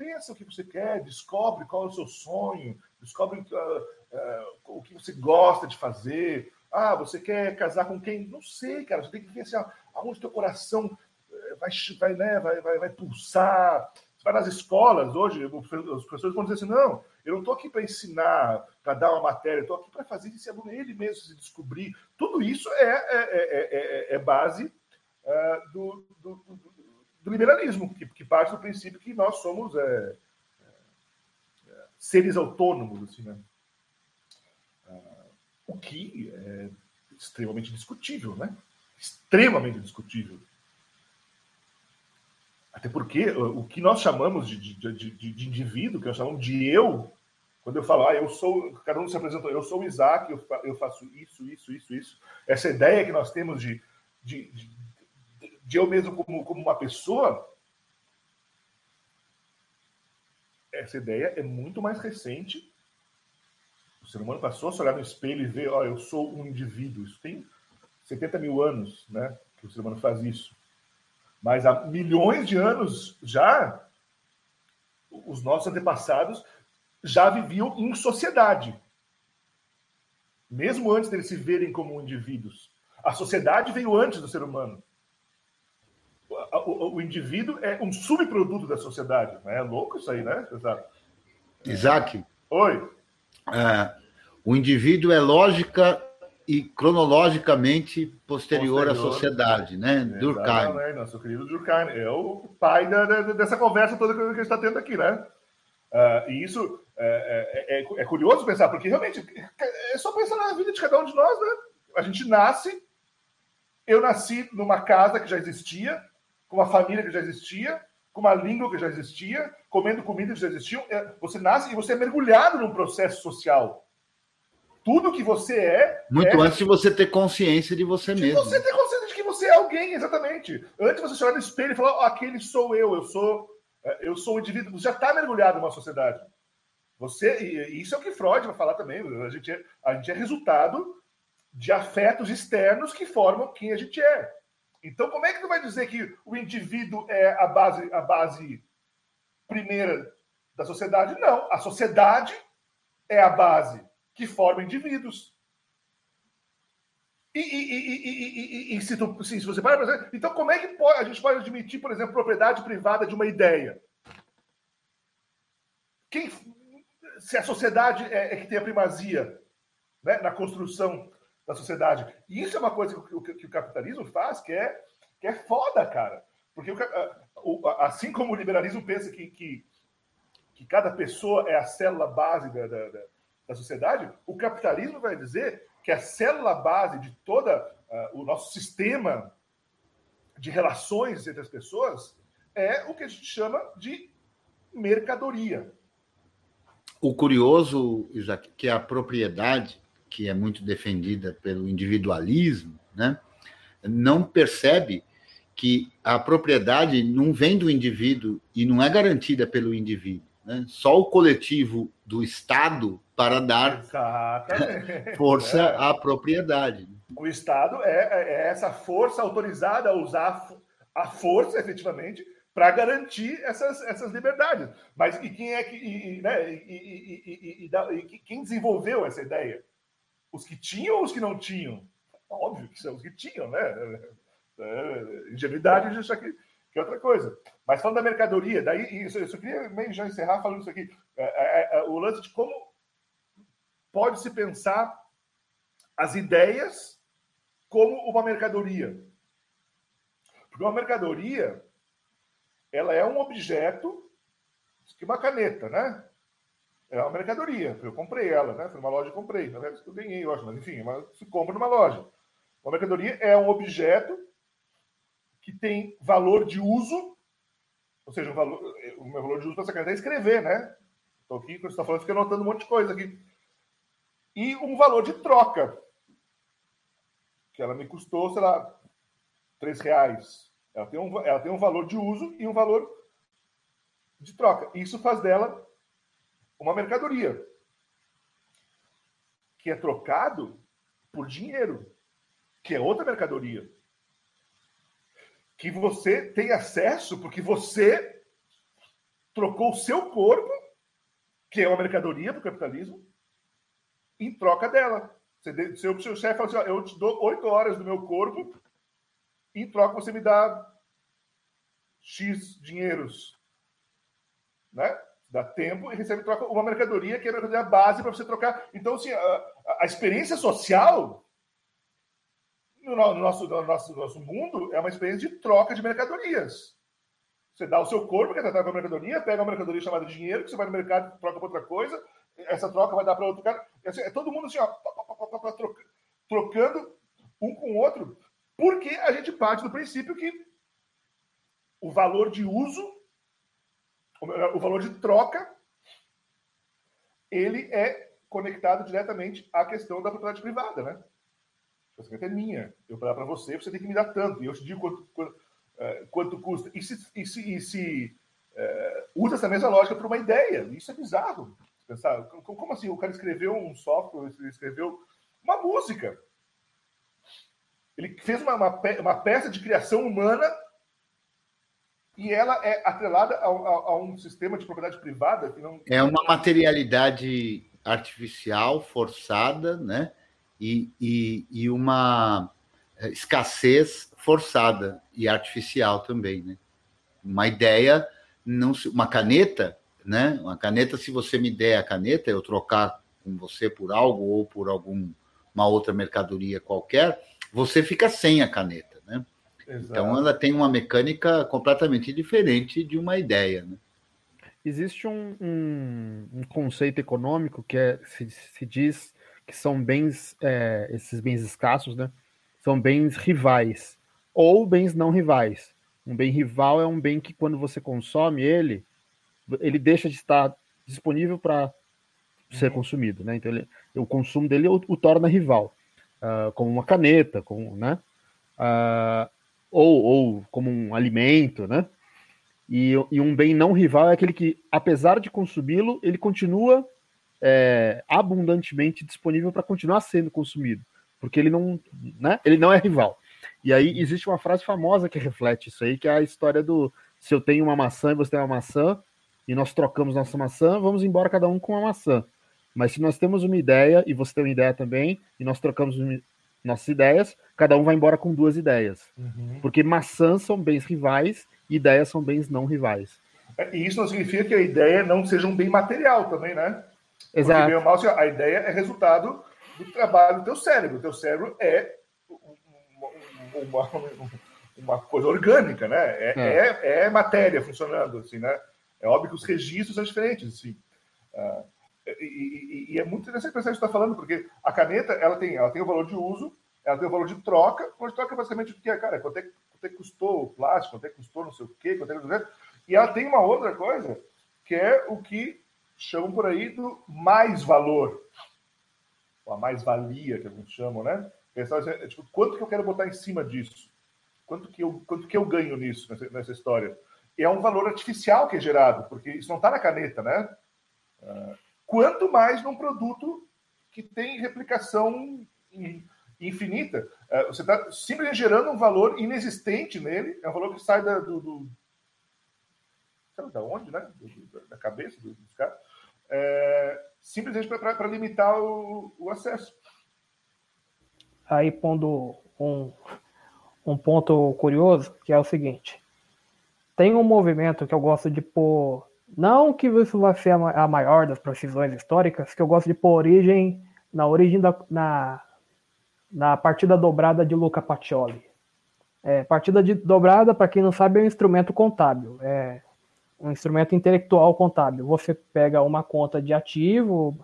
Speaker 3: pensa o que você quer, descobre qual é o seu sonho, descobre uh, uh, o que você gosta de fazer. Ah, você quer casar com quem? Não sei, cara. Você tem que ver assim, aonde teu coração eh, vai, vai, né, vai, vai, vai pulsar. Vai nas escolas hoje, os professores vão dizer assim: não, eu não estou aqui para ensinar, para dar uma matéria, estou aqui para fazer esse aluno ele mesmo se descobrir. Tudo isso é, é, é, é base uh, do, do, do, do, liberalismo, que, que, parte do princípio que nós somos seres autônomos, assim, né? Uh, o que é extremamente discutível, né? Extremamente discutível. Até porque o que nós chamamos de, de, de, de, indivíduo, que nós chamamos de eu, quando eu falo, ah, eu sou, cada um se apresentou, eu sou o Isaac, eu, faço isso, isso, isso, isso. Essa ideia que nós temos de, de, de, de eu mesmo como, como uma pessoa, essa ideia é muito mais recente. O ser humano passou a se olhar no espelho e ver, ó, oh, eu sou um indivíduo. Isso tem 70 mil anos, né, que o ser humano faz isso. Mas há milhões de anos já, os nossos antepassados já viviam em sociedade. Mesmo antes deles se verem como indivíduos. A sociedade veio antes do ser humano. O, o, o indivíduo é um subproduto da sociedade. É louco isso aí, né?
Speaker 4: Isaac.
Speaker 3: Oi.
Speaker 4: É, o indivíduo é lógica e cronologicamente posterior, posterior à sociedade, né?
Speaker 3: Durkheim. Nosso querido Durkheim. É o pai da, da, dessa conversa toda que a gente está tendo aqui, né? Uh, e isso é, é, é, é, curioso pensar, porque realmente é só pensar na vida de cada um de nós, né? A gente nasce, eu nasci numa casa que já existia, com uma família que já existia, com uma língua que já existia, comendo comida que já existia. É, você nasce e você é mergulhado num processo social tudo que você é.
Speaker 4: Muito
Speaker 3: é...
Speaker 4: antes de você ter consciência de você de mesmo.
Speaker 3: Você ter consciência de que você é alguém, exatamente. Antes de você olhar no espelho e falar, oh, aquele sou eu, eu sou, eu sou um indivíduo. Você já está mergulhado numa sociedade. Você, e isso é o que Freud vai falar também. A gente é, a gente é resultado de afetos externos que formam quem a gente é. Então, como é que tu vai dizer que o indivíduo é a base, a base primeira da sociedade? Não, a sociedade é a base que formam indivíduos. E, e, e, e se, tu, se, você para pensar, então como é que pode, a gente pode admitir, por exemplo, propriedade privada de uma ideia? Quem, se a sociedade é, é que tem a primazia né, na construção da sociedade. E isso é uma coisa que, que, que, o capitalismo faz que é, que é foda, cara. Porque assim como o liberalismo pensa que, que, que cada pessoa é a célula base da, da, da, sociedade, o capitalismo vai dizer que a célula base de todo uh, o nosso sistema de relações entre as pessoas é o que a gente chama de mercadoria.
Speaker 4: O curioso, Isaac, que a propriedade, que é muito defendida pelo individualismo, né, não percebe que a propriedade não vem do indivíduo e não é garantida pelo indivíduo. Né? Só o coletivo do Estado para dar Exatamente. força é. à propriedade.
Speaker 3: O Estado é, é, é, essa força autorizada a usar a força, efetivamente, para garantir essas, essas liberdades. Mas e quem é que. E, né, e, e, quem desenvolveu essa ideia? Os que tinham ou os que não tinham? Óbvio que são os que tinham, né? É, ingenuidade, isso aqui, que é outra coisa. Mas falando da mercadoria, daí isso, eu só queria meio já encerrar falando isso aqui. É, é, é, o lance de como pode se pensar as ideias como uma mercadoria. Porque uma mercadoria ela é um objeto, que uma caneta, né? É uma mercadoria. Eu comprei ela, né? Foi numa loja e comprei. Na verdade, eu ganhei, eu acho, mas enfim, se compra numa loja. Uma mercadoria é um objeto que tem valor de uso, ou seja, o, valor, o meu valor de uso para essa caneta é escrever, né? Estou aqui, quando você está falando, fica anotando um monte de coisa aqui. E um valor de troca, que ela me custou, sei lá, três reais. Ela tem, um, ela tem um valor de uso e um valor de troca. Isso faz dela uma mercadoria que é trocado por dinheiro, que é outra mercadoria que você tem acesso porque você trocou o seu corpo, que é uma mercadoria para o capitalismo, em troca dela. Você, seu, seu chefe fala assim: ó, eu te dou oito horas do meu corpo, em troca você me dá X dinheiros. Né? Dá tempo e recebe troca uma mercadoria que é a base para você trocar. Então, assim, a, a experiência social no, nosso, no nosso, nosso mundo, é uma experiência de troca de mercadorias. Você dá o seu corpo, quer tratar com a mercadoria, pega uma mercadoria chamada dinheiro, que você vai no mercado troca para outra coisa, essa troca vai dar para outro cara. Assim, é todo mundo assim, ó, trocando um com o outro, porque a gente parte do princípio que o valor de uso, o valor de troca, ele é conectado diretamente à questão da propriedade privada, né? Caneta é minha. Eu dar para você, você tem que me dar tanto. E eu te digo quanto, quanto, uh, quanto custa. E se, e se, e se uh, usa essa mesma lógica para uma ideia. Isso é bizarro. Pensar, como assim? O cara escreveu um software, escreveu uma música. Ele fez uma, uma, uma peça de criação humana e ela é atrelada a, a, a, um sistema de propriedade privada que não.
Speaker 4: É uma materialidade artificial forçada, né? E, e, e uma eh, escassez forçada e artificial também, né? Uma ideia, não uma caneta, né? Uma caneta, se você me der a caneta, eu trocar com você por algo ou por alguma outra mercadoria qualquer, você fica sem a caneta, né? Exato. Então ela tem uma mecânica completamente diferente de uma ideia, né?
Speaker 10: Existe um, um, um conceito econômico que é, se, se diz que são bens, é, esses bens escassos, né? São bens rivais ou bens não rivais. Um bem rival é um bem que quando você consome ele, ele deixa de estar disponível para ser uhum. consumido, né? Então ele, o consumo dele o, o torna rival, uh, como uma caneta, como, né? Uh, ou, ou como um alimento, né? E, e um bem não rival é aquele que, apesar de consumi-lo, ele continua é, abundantemente disponível para continuar sendo consumido, porque ele não, né, ele não é rival. E aí existe uma frase famosa que reflete isso aí, que é a história do se eu tenho uma maçã e você tem uma maçã, e nós trocamos nossa maçã, vamos embora cada um com uma maçã. Mas se nós temos uma ideia e você tem uma ideia também, e nós trocamos nossas ideias, cada um vai embora com duas ideias. Uhum. Porque maçãs são bens rivais e ideias são bens não rivais.
Speaker 3: É, e isso não significa que a ideia não seja um bem material também, né?
Speaker 10: Exato.
Speaker 3: Porque, mal, a ideia é resultado do trabalho do teu cérebro. O teu cérebro é uma, uma, uma coisa orgânica, né? É, é. é, é matéria funcionando, assim, né? É óbvio que os registros são diferentes, assim. Uh, e, e, e, é muito interessante pensar isso que está falando, porque a caneta ela tem, ela tem o valor de uso, ela tem o valor de troca. O valor de troca é basicamente o que é, cara, quanto é, quanto é que custou o plástico, quanto é que custou não sei o quê, quanto é que... E ela tem uma outra coisa, que é o que chamam por aí do mais valor, ou a mais-valia, que alguns chamam, né? Pensar, é, tipo, quanto que eu quero botar em cima disso? Quanto que eu, quanto que eu ganho nisso, nessa, nessa história? E é um valor artificial que é gerado, porque isso não está na caneta, né? Uh, quanto mais num produto que tem replicação infinita. Uh, você está simplesmente gerando um valor inexistente nele, é um valor que sai da, do, do da onde, né? Da cabeça dos caras, é, simplesmente para limitar o, o acesso
Speaker 9: aí pondo um, um ponto curioso, que é o seguinte. Tem um movimento que eu gosto de pôr, não que isso vai ser a maior das precisões históricas, que eu gosto de pôr origem na origem da na, na partida dobrada de Luca Pacioli. É, partida de dobrada, para quem não sabe, é um instrumento contábil. É um instrumento intelectual contábil. Você pega uma conta de ativo,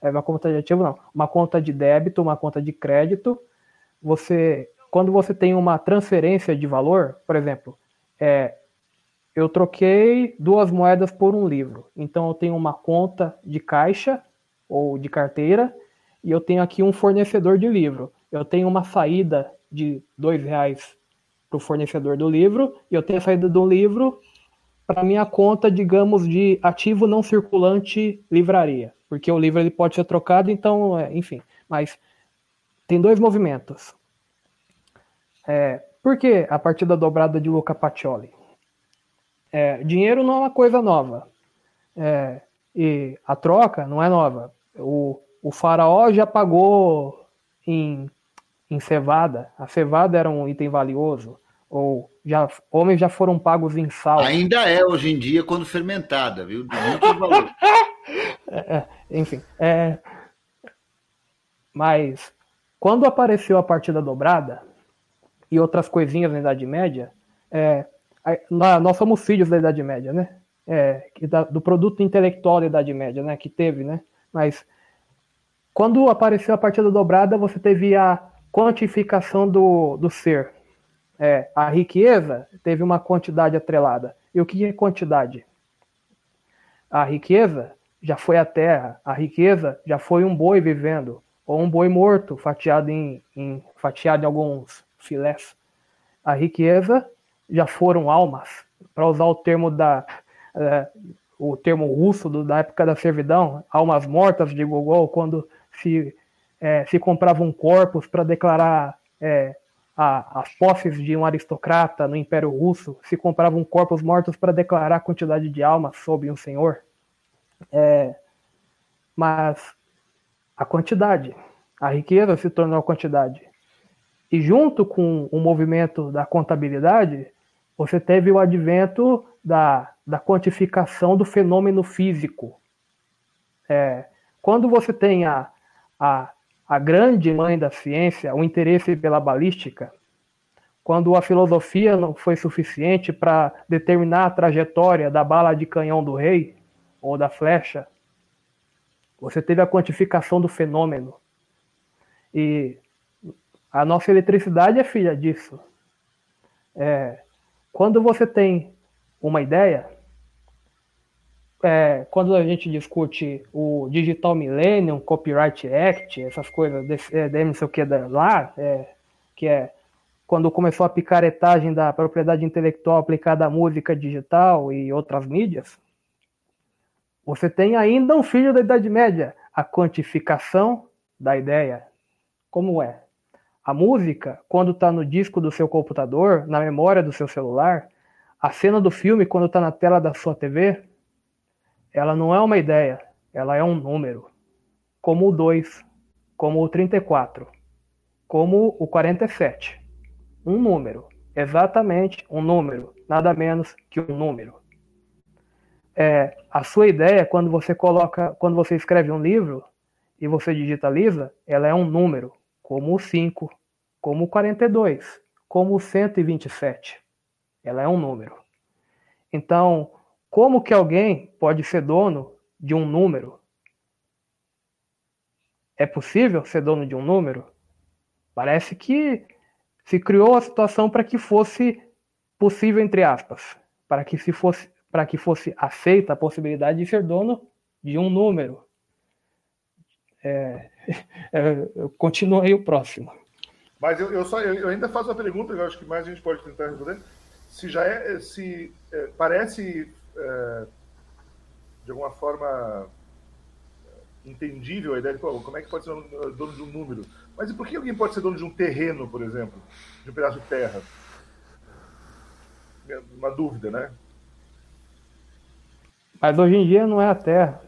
Speaker 9: é uma conta de ativo não, uma conta de débito, uma conta de crédito, você, quando você tem uma transferência de valor, por exemplo, é, eu troquei duas moedas por um livro. Então eu tenho uma conta de caixa ou de carteira e eu tenho aqui um fornecedor de livro. Eu tenho uma saída de dois reais para o fornecedor do livro e eu tenho a saída do livro para minha conta, digamos, de ativo não circulante livraria, porque o livro ele pode ser trocado, então, é, enfim. Mas tem dois movimentos. É, por que a partida dobrada de Luca Pacioli? É, dinheiro não é uma coisa nova. É, e a troca não é nova. O, o faraó já pagou em, em cevada. A cevada era um item valioso. Ou já, homens já foram pagos em sal.
Speaker 4: Ainda é hoje em dia quando fermentada, viu? De muito valor.
Speaker 9: É, é, enfim. É, mas quando apareceu a partida dobrada e outras coisinhas na Idade Média, é, nós somos filhos da Idade Média, né? É, do produto intelectual da Idade Média, né? Que teve, né? Mas quando apareceu a partida dobrada, você teve a quantificação do, do ser. É, a riqueza teve uma quantidade atrelada. E o que é quantidade? A riqueza já foi a terra, a riqueza já foi um boi vivendo, ou um boi morto, fatiado em, em, fatiado em alguns filés. A riqueza já foram almas, para usar o termo da é, o termo russo do, da época da servidão, almas mortas de Gogol, quando se, é, se compravam corpos para declarar é, a, as posses de um aristocrata no Império Russo, se compravam corpos mortos para declarar a quantidade de almas sobre um senhor. É, mas a quantidade. A riqueza se tornou a quantidade. E junto com o movimento da contabilidade, você teve o advento da, da quantificação do fenômeno físico. É, quando você tem a, a, a grande mãe da ciência, o interesse pela balística, quando a filosofia não foi suficiente para determinar a trajetória da bala de canhão do rei ou da flecha, você teve a quantificação do fenômeno. E a nossa eletricidade é filha disso. É, quando você tem uma ideia, é, quando a gente discute o Digital Millennium, Copyright Act, essas coisas, desse, é, não sei o que lá, é, que é quando começou a picaretagem da propriedade intelectual aplicada à música digital e outras mídias, você tem ainda um filho da Idade Média, a quantificação da ideia. Como é? A música, quando está no disco do seu computador, na memória do seu celular, a cena do filme, quando está na tela da sua TV, ela não é uma ideia, ela é um número. Como o 2, como o 34, como o 47. Um número, exatamente um número, nada menos que um número é, a sua ideia, quando você coloca, quando você escreve um livro e você digitaliza, ela é um número, como o 5, como o 42, como 127. Ela é um número. Então, como que alguém pode ser dono de um número? É possível ser dono de um número? Parece que se criou a situação para que fosse possível, entre aspas, para que se fosse para que fosse aceita a possibilidade de ser dono de um número. É, é, continua aí o próximo.
Speaker 3: Mas eu, eu só eu, ainda faço a pergunta, eu acho que mais a gente pode tentar responder. Se já é, se é, parece é, de alguma forma entendível a ideia de pô, como é que pode ser dono de um número. Mas e por que alguém pode ser dono de um terreno, por exemplo, de um pedaço de terra? Uma dúvida, né?
Speaker 9: Mas hoje em dia não é a Terra.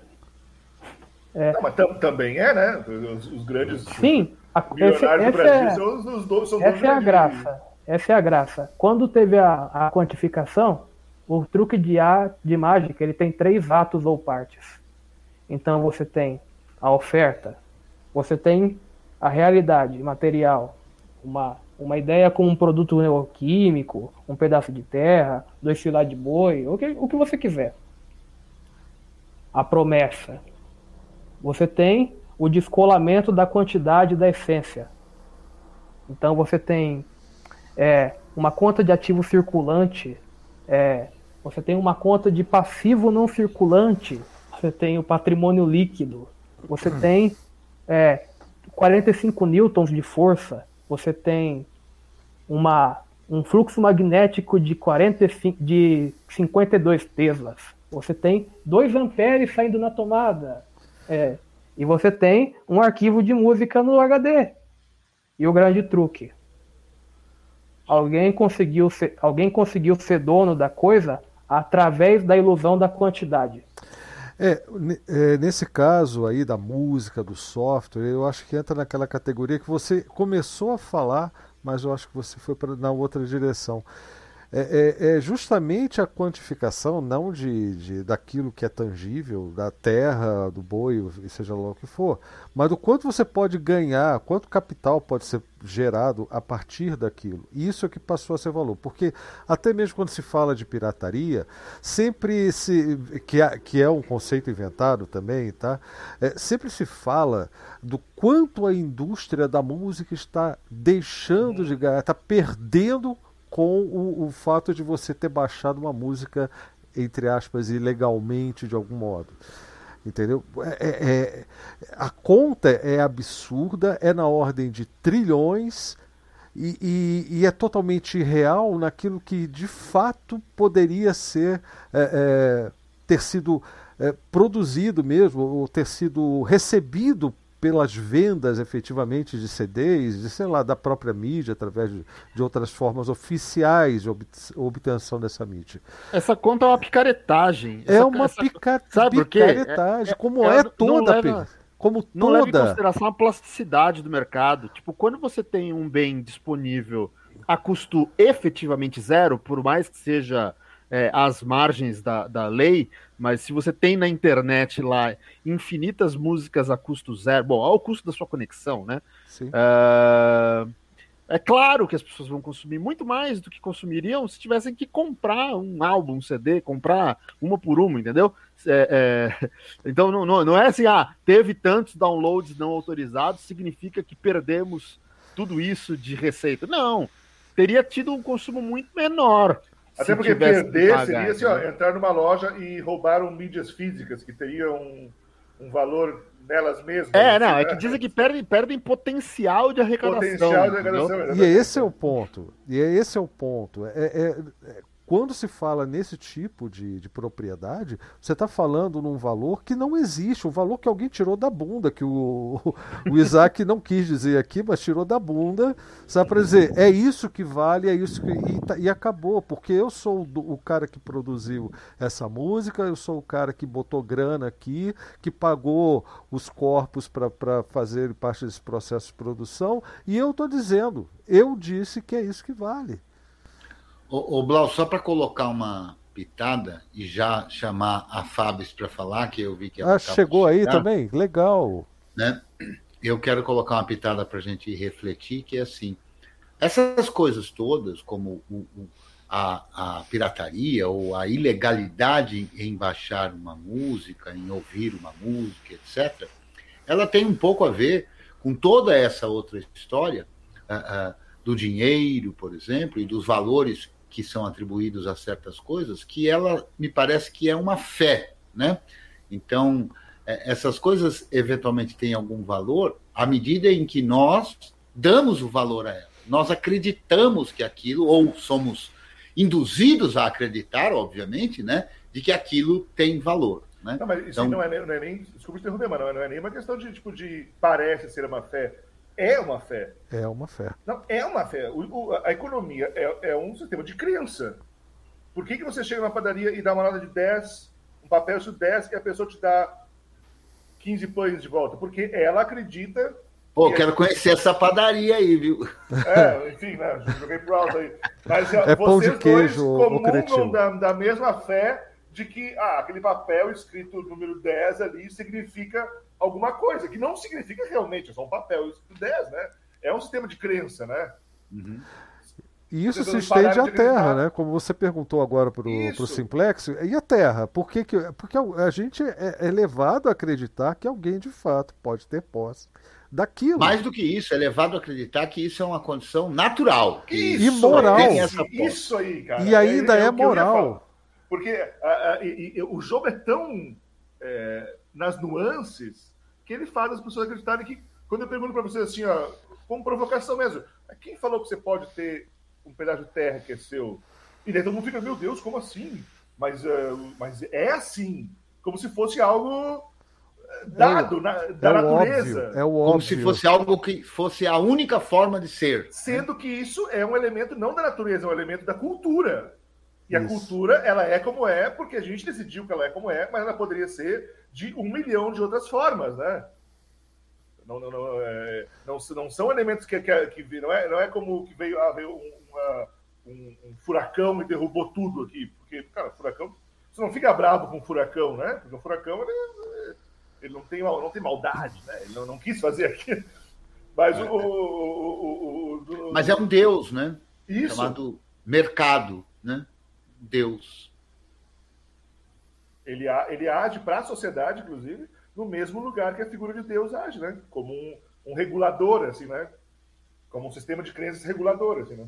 Speaker 3: É. Não, mas também é, né? Os, os grandes
Speaker 9: Sim, a, esse, do Brasil é, são os, os. São essa é a graça. Essa é a graça. Quando teve a, a quantificação, o truque de, a, de mágica ele tem três atos ou partes. Então você tem a oferta, você tem a realidade material, uma, uma ideia com um produto neoquímico, um pedaço de terra, dois filados de boi, o que, o que você quiser a promessa. Você tem o descolamento da quantidade da essência. Então você tem é, uma conta de ativo circulante, é, você tem uma conta de passivo não circulante, você tem o patrimônio líquido, você hum. tem é, 45 newtons de força, você tem uma, um fluxo magnético de, 45, de 52 teslas. Você tem 2 amperes saindo na tomada. É, e você tem um arquivo de música no HD. E o grande truque. Alguém conseguiu ser, alguém conseguiu ser dono da coisa através da ilusão da quantidade.
Speaker 1: É, é, nesse caso aí da música, do software, eu acho que entra naquela categoria que você começou a falar, mas eu acho que você foi pra, na outra direção é, é, é, justamente a quantificação, não de, de, daquilo que é tangível, da terra, do boi, seja lá o que for, mas do quanto você pode ganhar, quanto capital pode ser gerado a partir daquilo. E isso é que passou a ser valor. Porque até mesmo quando se fala de pirataria, sempre se. que é, que é um conceito inventado também, tá? É, sempre se fala do quanto a indústria da música está deixando de ganhar, está perdendo com o, o fato de você ter baixado uma música, entre aspas, ilegalmente de algum modo. Entendeu? É, é, é, a conta é absurda, é na ordem de trilhões e, e, e é totalmente real naquilo que de fato poderia ser é, é, ter sido é, produzido mesmo, ou ter sido recebido pelas vendas efetivamente de CDs, de, sei lá, da própria mídia, através de, de outras formas oficiais de obtenção dessa mídia.
Speaker 10: Essa conta é uma picaretagem.
Speaker 1: É uma essa, pica, sabe picaretagem, é, é, como é, é toda. Leva, como
Speaker 10: não toda. leva em consideração a plasticidade do mercado. Tipo, quando você tem um bem disponível a custo efetivamente zero, por mais que seja é, às margens da, da lei, mas se você tem na internet lá infinitas músicas a custo zero, bom, ao custo da sua conexão, né? Sim. Uh, é claro que as pessoas vão consumir muito mais do que consumiriam se tivessem que comprar um álbum, um CD, comprar uma por uma, entendeu? É, é... Então não, não, não é assim, ah, teve tantos downloads não autorizados, significa que perdemos tudo isso de receita. Não, teria tido um consumo muito menor.
Speaker 3: Até porque perder pagar, seria assim, ó, né? entrar numa loja e roubar um mídias físicas que teriam um, um valor nelas mesmas.
Speaker 10: É, não, é que dizem que perdem, perdem potencial de arrecadação. Potencial de arrecadação,
Speaker 1: E esse é o ponto. E esse é o ponto. É, é, é quando se fala nesse tipo de, de propriedade, você está falando num valor que não existe, um valor que alguém tirou da bunda, que o, o Isaac não quis dizer aqui, mas tirou da bunda, sabe, para dizer, é isso que vale, é isso que. E, tá, e acabou, porque eu sou o, o cara que produziu essa música, eu sou o cara que botou grana aqui, que pagou os corpos para fazer parte desse processo de produção, e eu estou dizendo, eu disse que é isso que vale.
Speaker 4: Ô, ô Blau, só para colocar uma pitada e já chamar a Fábio para falar, que eu vi que
Speaker 1: Ah, chegou aí também? Legal.
Speaker 4: Né? Eu quero colocar uma pitada para a gente refletir, que é assim. Essas coisas todas, como o, o, a, a, pirataria ou a ilegalidade em baixar uma música, em ouvir uma música, etc., ela tem um pouco a ver com toda essa outra história uh, uh, do dinheiro, por exemplo, e dos valores que são atribuídos a certas coisas, que ela me parece que é uma fé, né? Então, é, essas coisas eventualmente têm algum valor à medida em que nós damos o valor a elas. Nós acreditamos que aquilo, ou somos induzidos a acreditar, obviamente, né, de que aquilo tem valor. Né?
Speaker 3: Não, mas isso então, não, é, não é nem. Desculpa interromper, mas não é, não é nem uma questão de, tipo, de parece ser uma fé. É uma fé.
Speaker 1: É uma fé.
Speaker 3: Não, é uma fé. O, o, a economia é, é, um sistema de crença. Por que, que você chega na padaria e dá uma nota de 10, um papel de 10 e a pessoa te dá 15 pães de volta? Porque ela acredita.
Speaker 4: Pô, que quero é... conhecer essa padaria aí, viu?
Speaker 3: É, enfim, né? Joguei pro alto aí. Mas é vocês dois comungam da, da mesma fé de que ah, aquele papel escrito número 10 ali significa alguma coisa, que não significa realmente, é só um papel escrito 10, né? É um sistema de crença, né?
Speaker 1: Uhum. E isso se estende à Terra, né? Como você perguntou agora para o Simplex, e a Terra? Por que, que porque a gente é, é levado a acreditar que alguém de fato pode ter posse daquilo.
Speaker 4: Mais do que isso, é levado a acreditar que isso é uma condição natural.
Speaker 1: Isso, e moral.
Speaker 3: Isso aí, cara.
Speaker 1: E ainda é, é, é moral.
Speaker 3: Porque a, a, o jogo é tão é, nas nuances que ele faz as pessoas acreditarem que. Quando eu pergunto para você assim, ó, como provocação mesmo, quem falou que você pode ter um pedaço de terra que é seu? E daí todo mundo fica, meu Deus, como assim? Mas, uh, mas é assim, como se fosse algo é, dado é, na, da é natureza.
Speaker 1: Óbvio, é o óbvio.
Speaker 4: Como se fosse algo que fosse a única forma de ser.
Speaker 3: Sendo que isso é um elemento não da natureza, é um elemento da cultura. E Isso. a cultura, ela é como é, porque a gente decidiu que ela é como é, mas ela poderia ser de um milhão de outras formas, né? Não, não, não, é, não, não são elementos que, que, que não, é, não é como que veio, ah, veio uma, um, um, furacão e derrubou tudo aqui. Porque, cara, furacão. Você não fica bravo com o furacão, né? Porque o furacão ele, ele não, tem, não tem maldade, né? Ele não, não quis fazer aquilo. Mas o, o,
Speaker 4: o, Mas é um deus, né? Isso. Chamado mercado, né? Deus.
Speaker 3: Ele, ele age para a sociedade, inclusive, no mesmo lugar que a figura de Deus age, né? Como um, um regulador, assim, né? Como um sistema de crenças regulador, assim, né?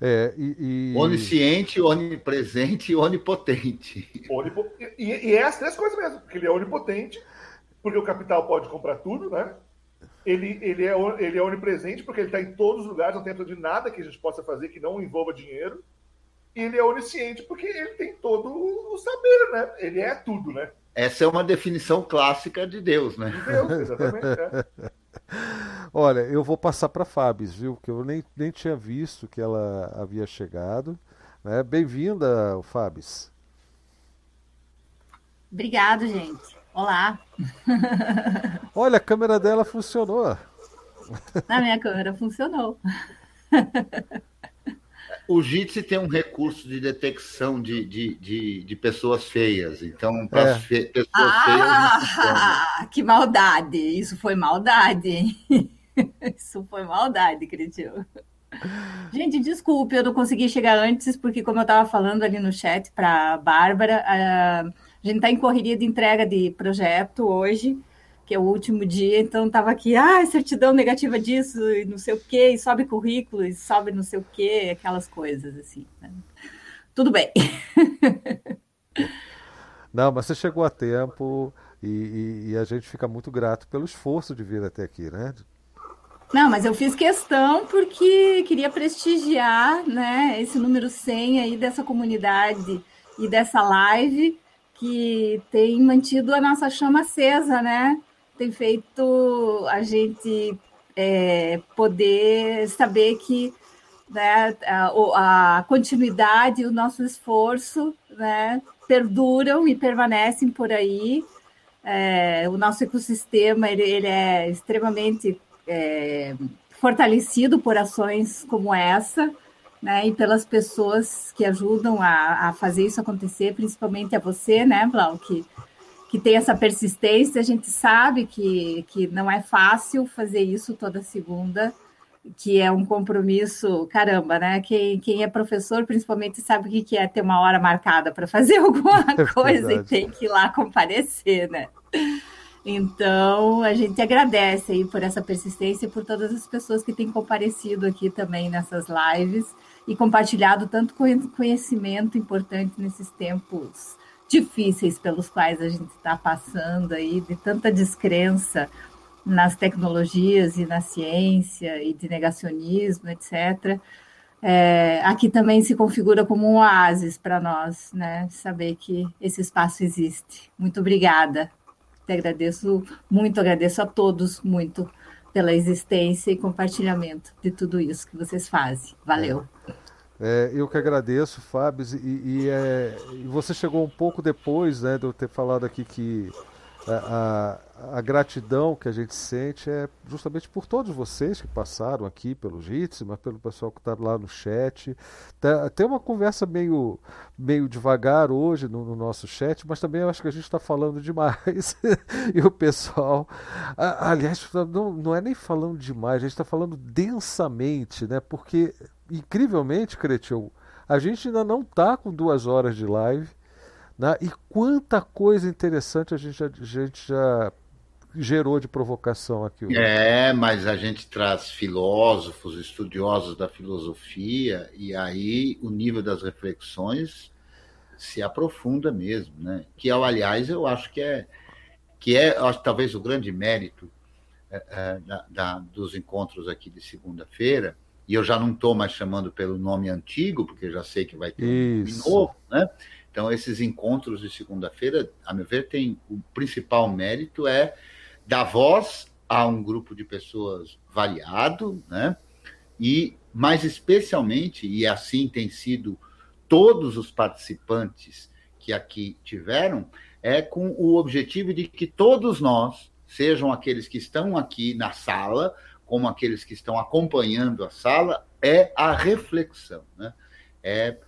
Speaker 1: É, e,
Speaker 4: e... Onisciente, onipresente e onipotente.
Speaker 3: Onipo... E, e, é as três coisas mesmo, porque ele é onipotente, porque o capital pode comprar tudo, né? ele, ele, é, ele é onipresente porque ele está em todos os lugares, não tem de nada que a gente possa fazer que não envolva dinheiro. E ele é onisciente porque ele tem todo o saber, né? Ele é tudo, né?
Speaker 4: Essa é uma definição clássica de Deus, né? De Deus, exatamente.
Speaker 1: É. Olha, eu vou passar para a Fábio, viu? Que eu nem, nem tinha visto que ela havia chegado. Né? Bem-vinda, Fábio.
Speaker 11: Obrigado, gente. Olá.
Speaker 1: Olha, a câmera dela funcionou.
Speaker 11: Na minha câmera funcionou.
Speaker 4: O Jitsi tem um recurso de detecção de, de, de, de pessoas feias. Então, para é. fe pessoas
Speaker 11: ah, feias. Que maldade! Isso foi maldade, hein? Isso foi maldade, Cretinho. Gente, desculpe, eu não consegui chegar antes, porque, como eu estava falando ali no chat para a Bárbara, uh, a gente está em correria de entrega de projeto hoje, que é o último dia, então estava aqui, ah, certidão negativa disso, e não sei o quê, e sobe currículo, e sobe não sei o quê, aquelas coisas assim. Né? Tudo bem.
Speaker 1: Não, mas você chegou a tempo e, e, e, a gente fica muito grato pelo esforço de vir até aqui, né?
Speaker 11: Não, mas eu fiz questão porque queria prestigiar né, esse número 100 aí dessa comunidade e dessa live que tem mantido a nossa chama acesa, né? Tem feito a gente é, poder saber que né, a, a continuidade, o nosso esforço, né, perduram e permanecem por aí. É, o nosso ecossistema ele, ele é extremamente é, fortalecido por ações como essa né, e pelas pessoas que ajudam a, a, fazer isso acontecer, principalmente a você, né, Blau, que, que tem essa persistência. A gente sabe que, que não é fácil fazer isso toda segunda, que é um compromisso, caramba, né? Quem, quem é professor, principalmente, sabe o que é ter uma hora marcada para fazer alguma é coisa e tem que ir lá comparecer, né? Então, a gente agradece aí por essa persistência e por todas as pessoas que têm comparecido aqui também nessas lives e compartilhado tanto conhecimento importante nesses tempos difíceis pelos quais a gente está passando aí, de tanta descrença nas tecnologias e na ciência e de negacionismo, etc. É, aqui também se configura como um oásis para nós, né? Saber que esse espaço existe. Muito obrigada. Te agradeço muito, agradeço a todos muito pela existência e compartilhamento de tudo isso que vocês fazem. Valeu.
Speaker 1: É, eu que agradeço, Fábio, e, e, é, você chegou um pouco depois né, de eu ter falado aqui que a, a, a, gratidão que a gente sente é justamente por todos vocês que passaram aqui pelo JITS, mas pelo pessoal que está lá no chat. Tá, tem uma conversa meio, meio devagar hoje no, no nosso chat, mas também eu acho que a gente está falando demais. e o pessoal. A, aliás, não, não é nem falando demais, a gente está falando densamente, né? Porque incrivelmente, Cretil, a gente ainda não está com duas horas de live. Né? E quanta coisa interessante a gente já, a gente já gerou de provocação aqui
Speaker 4: hoje. É, mas a gente traz filósofos, estudiosos da filosofia, e aí o nível das reflexões se aprofunda mesmo, né? Que, aliás, eu acho que é, que é talvez o grande mérito é, é, da, da, dos encontros aqui de segunda-feira, e eu já não estou mais chamando pelo nome antigo, porque já sei que vai ter Isso. um nome novo, né? Então, esses encontros de segunda-feira, a meu ver, tem o principal mérito é dar voz a um grupo de pessoas variado, né? E mais especialmente, e assim tem sido todos os participantes que aqui tiveram, é com o objetivo de que todos nós, sejam aqueles que estão aqui na sala, como aqueles que estão acompanhando a sala, é a reflexão. Né? É,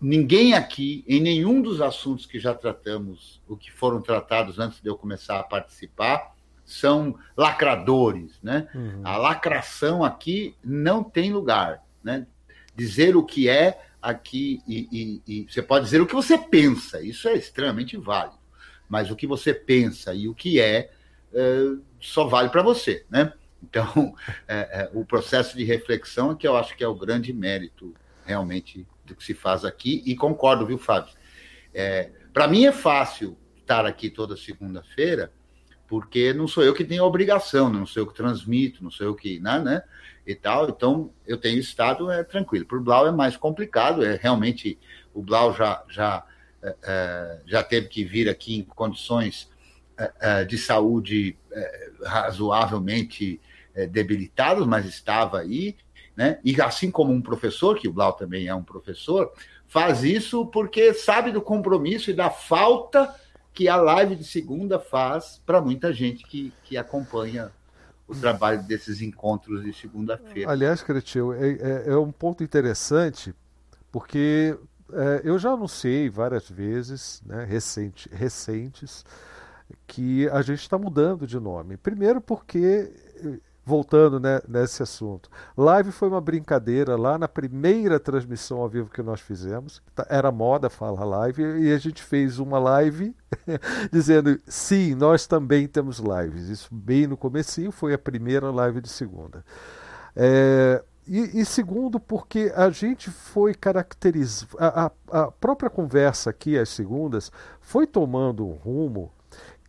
Speaker 4: ninguém aqui, em nenhum dos assuntos que já tratamos, o que foram tratados antes de eu começar a participar, são lacradores. Né? Uhum. A lacração aqui não tem lugar. Né? Dizer o que é aqui, e, e, e você pode dizer o que você pensa, isso é extremamente válido. Mas o que você pensa e o que é, é só vale para você. Né? Então, é, é, o processo de reflexão é que eu acho que é o grande mérito, realmente, do que se faz aqui. E concordo, viu, Fábio? É, Para mim é fácil estar aqui toda segunda-feira, porque não sou eu que tenho a obrigação, não sou eu que transmito, não sou eu que. Né, né, e tal. Então, eu tenho estado é, tranquilo. Para o Blau é mais complicado, é realmente. O Blau já, já, é, é já teve que vir aqui em condições é, de saúde razoavelmente é, debilitados, mas estava aí, né? E assim como um professor, que o Blau também é um professor, faz isso porque sabe do compromisso e da falta que a live de segunda faz para muita gente que, que acompanha o trabalho desses encontros de segunda-feira.
Speaker 1: Aliás, Cretil, é, é, é, um ponto interessante, porque é, eu já anunciei várias vezes, né, recente, recentes, que a gente está mudando de nome. Primeiro porque voltando né, nesse assunto. Live foi uma brincadeira lá na primeira transmissão ao vivo que nós fizemos. Tá, era moda falar live e a gente fez uma live dizendo sim, nós também temos lives. Isso bem no comecinho foi a primeira live de segunda. É, e, e, segundo, porque a gente foi caracterizado. A, a, própria conversa aqui, às segundas, foi tomando um rumo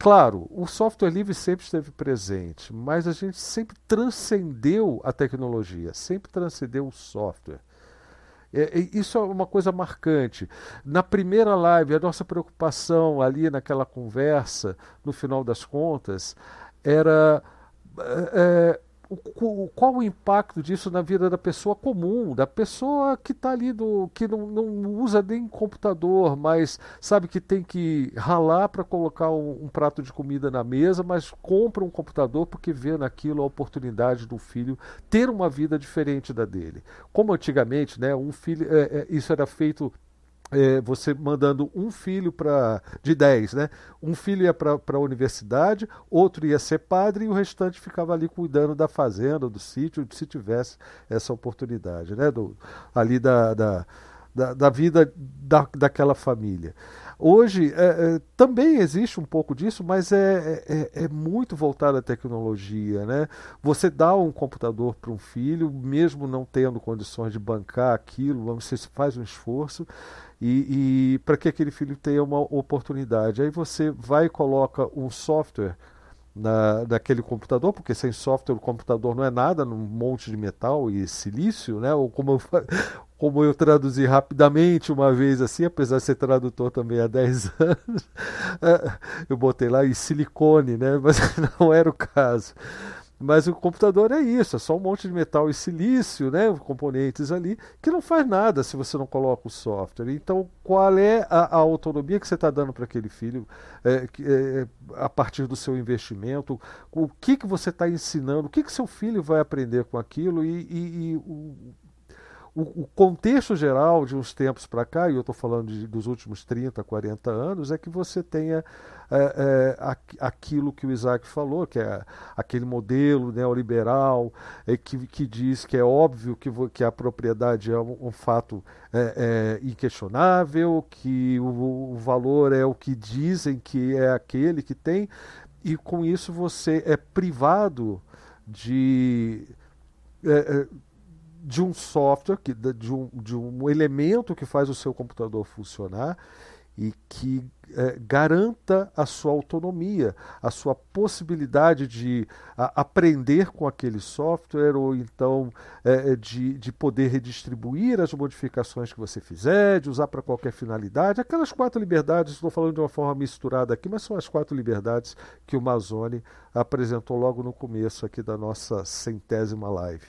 Speaker 1: Claro, o software livre sempre esteve presente, mas a gente sempre transcendeu a tecnologia, sempre transcendeu o software. É, isso é uma coisa marcante. Na primeira live, a nossa preocupação ali naquela conversa, no final das contas, era é, o, qual o impacto disso na vida da pessoa comum, da pessoa que está ali, do, que não, não usa nem computador, mas sabe que tem que ralar para colocar um, um, prato de comida na mesa, mas compra um computador porque vê naquilo a oportunidade do filho ter uma vida diferente da dele. Como antigamente, né, um filho, é, é, isso era feito é, você mandando um filho para de 10, né? Um filho ia para a universidade, outro ia ser padre e o restante ficava ali cuidando da fazenda, do sítio, se tivesse essa oportunidade, né? Do, ali da, da, da, da vida da, daquela família. Hoje é, é, também existe um pouco disso, mas é, é, é, muito voltado à tecnologia. Né? Você dá um computador para um filho, mesmo não tendo condições de bancar aquilo, você faz um esforço e, e para que aquele filho tenha uma oportunidade. Aí você vai e coloca um software na, naquele computador, porque sem software o computador não é nada, num monte de metal e silício, né? Ou como eu, como eu traduzi rapidamente uma vez assim, apesar de ser tradutor também há 10 anos, é, eu botei lá em silicone, né? Mas não era o caso. Mas o computador é isso, é só um monte de metal e silício, né, componentes ali, que não faz nada se você não coloca o software. Então, qual é a, a autonomia que você está dando para aquele filho é, é, a partir do seu investimento? O que, que você está ensinando? O que, que seu filho vai aprender com aquilo? E, e, e o, o, contexto geral de uns tempos para cá, e eu estou falando de, dos últimos 30, 40 anos, é que você tenha é, é, aquilo que o Isaac falou, que é aquele modelo neoliberal é, que, que diz que é óbvio que, que a propriedade é um, um fato é, é, inquestionável, que o, o valor é o que dizem que é aquele que tem, e com isso você é privado de. De um software, que, de, um, de um elemento que faz o seu computador funcionar e que é, garanta a sua autonomia, a sua possibilidade de a, aprender com aquele software ou então é, é de, de poder redistribuir as modificações que você fizer, de usar para qualquer finalidade. Aquelas quatro liberdades, estou falando de uma forma misturada aqui, mas são as quatro liberdades que o Mazone apresentou logo no começo aqui da nossa centésima live.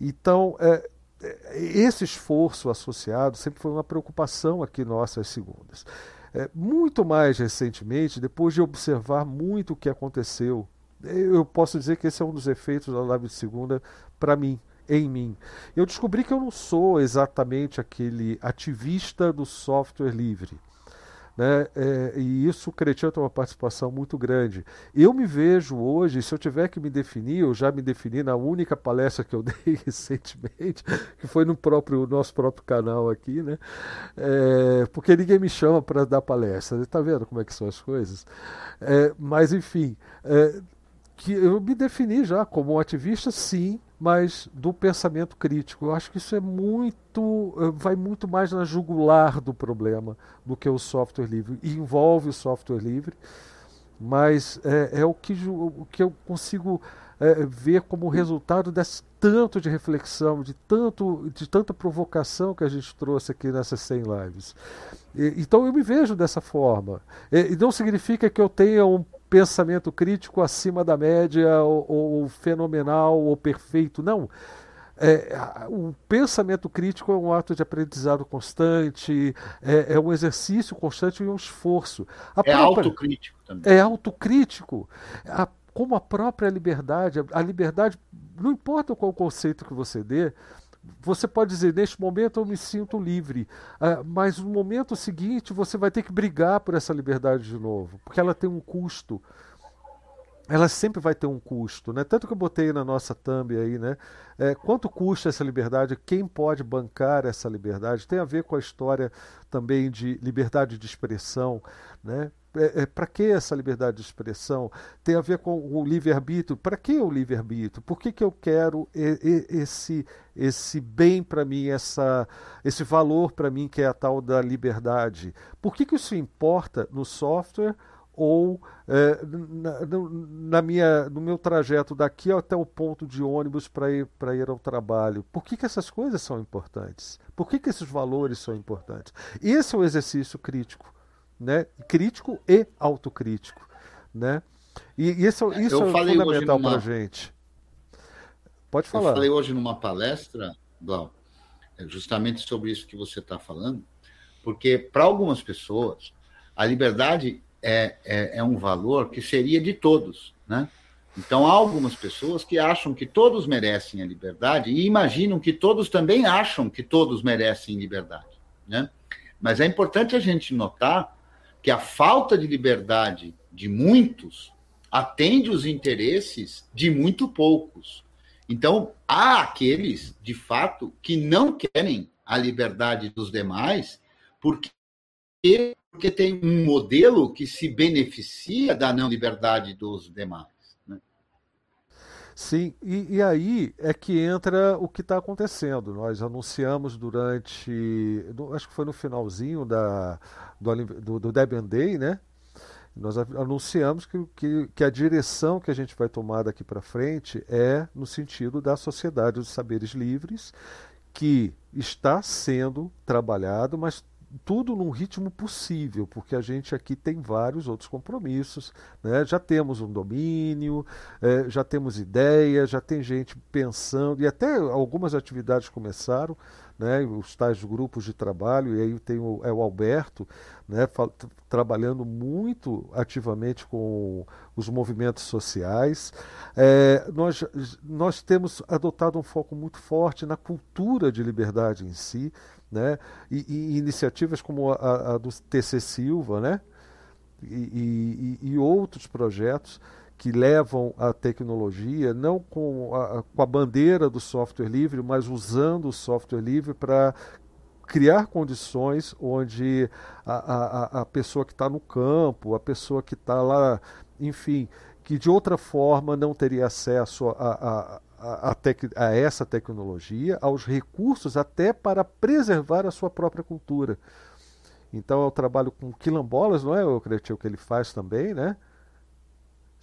Speaker 1: Então, é, é, esse esforço associado sempre foi uma preocupação aqui nossa às segundas. É, muito mais recentemente, depois de observar muito o que aconteceu, eu posso dizer que esse é um dos efeitos da live de segunda para mim, em mim. Eu descobri que eu não sou exatamente aquele ativista do software livre. Né? É, e isso o Cretinho tem uma participação muito grande. Eu me vejo hoje, se eu tiver que me definir, eu já me defini na única palestra que eu dei recentemente, que foi no próprio nosso próprio canal aqui, né? É, porque ninguém me chama para dar palestra. Está vendo como é que são as coisas? É, mas enfim, é, que eu me defini já como um ativista, sim, mas do pensamento crítico. Eu acho que isso é muito, eh, vai muito mais na jugular do problema do que o software livre. E envolve o software livre, mas é, é o, que, o que eu consigo é, ver como resultado desse tanto de reflexão, de, tanto, de tanta provocação que a gente trouxe aqui nessas 100 lives. E, então eu me vejo dessa forma. E, e não significa que eu tenha um pensamento crítico acima da média, ou, ou fenomenal, ou perfeito. Não. É, o pensamento crítico é um ato de aprendizado constante, é, é um exercício constante e um esforço.
Speaker 4: A é própria, autocrítico também.
Speaker 1: É autocrítico. A, como a própria liberdade, a liberdade, não importa qual conceito que você dê, você pode dizer, neste momento eu me sinto livre, uh, mas no momento seguinte você vai ter que brigar por essa liberdade de novo, porque ela tem um custo. Ela sempre vai ter um custo, né? Tanto que eu botei na nossa thumb aí, né? É, quanto custa essa liberdade? Quem pode bancar essa liberdade? Tem a ver com a história também de liberdade de expressão, né? É, é, para que essa liberdade de expressão? Tem a ver com o livre-arbítrio. Para que o livre-arbítrio? Por que, que eu quero esse, esse bem para mim, essa, esse valor para mim, que é a tal da liberdade? Por que, que isso importa no software? ou é, na, na, minha, no meu trajeto daqui até o ponto de ônibus para ir, ir ao trabalho. Por que, que essas coisas são importantes? Por que, que esses valores são importantes? Esse é o exercício crítico né? crítico e autocrítico. Né? E, e isso, isso é fundamental numa... para a gente. Pode falar.
Speaker 4: Eu falei hoje numa palestra, Glau, é justamente sobre isso que você está falando, porque para algumas pessoas a liberdade é, é, é, um valor que seria de todos, né? Então há algumas pessoas que acham que todos merecem a liberdade e imaginam que todos também acham que todos merecem liberdade, né? Mas é importante a gente notar que a falta de liberdade de muitos atende os interesses de muito poucos. Então, há aqueles, de fato, que não querem a liberdade dos demais, porque, porque tem um modelo que se beneficia da não liberdade dos demais.
Speaker 1: Sim, e, e, aí é que entra o que está acontecendo. Nós anunciamos durante, acho que foi no finalzinho da, do, do, do Debian Day, né? Nós anunciamos que, que, que, a direção que a gente vai tomar daqui para frente é no sentido da sociedade dos saberes livres, que está sendo trabalhado, mas tudo num ritmo possível, porque a gente aqui tem vários outros compromissos, né? já temos um domínio, é, já temos ideias, já tem gente pensando, e até algumas atividades começaram, né, os tais grupos de trabalho, e aí tem o, é o Alberto né, trabalhando muito ativamente com os movimentos sociais. É, nós, nós temos adotado um foco muito forte na cultura de liberdade em si, né, e, e iniciativas como a, a, do TC Silva, né, e, e, e outros projetos que levam a tecnologia, não com a, com a bandeira do software livre, mas usando o software livre para criar condições onde a, a, a pessoa que está no campo, a pessoa que está lá, enfim, que de outra forma não teria acesso a, a, a, essa tecnologia, aos recursos até para preservar a sua própria cultura. Então é o trabalho com quilombolas, não é, o Cretil, que ele faz também, né?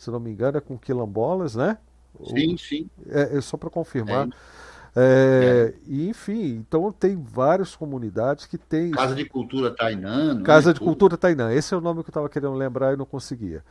Speaker 1: se não me engano, é com quilombolas, né?
Speaker 4: Sim, sim.
Speaker 1: É, é só para confirmar. É. É, e, enfim, então tem várias comunidades que tem.
Speaker 4: Casa de Cultura Tainã.
Speaker 1: Casa é? de Cultura Tainã. Esse é o nome que eu estava querendo lembrar e não conseguia.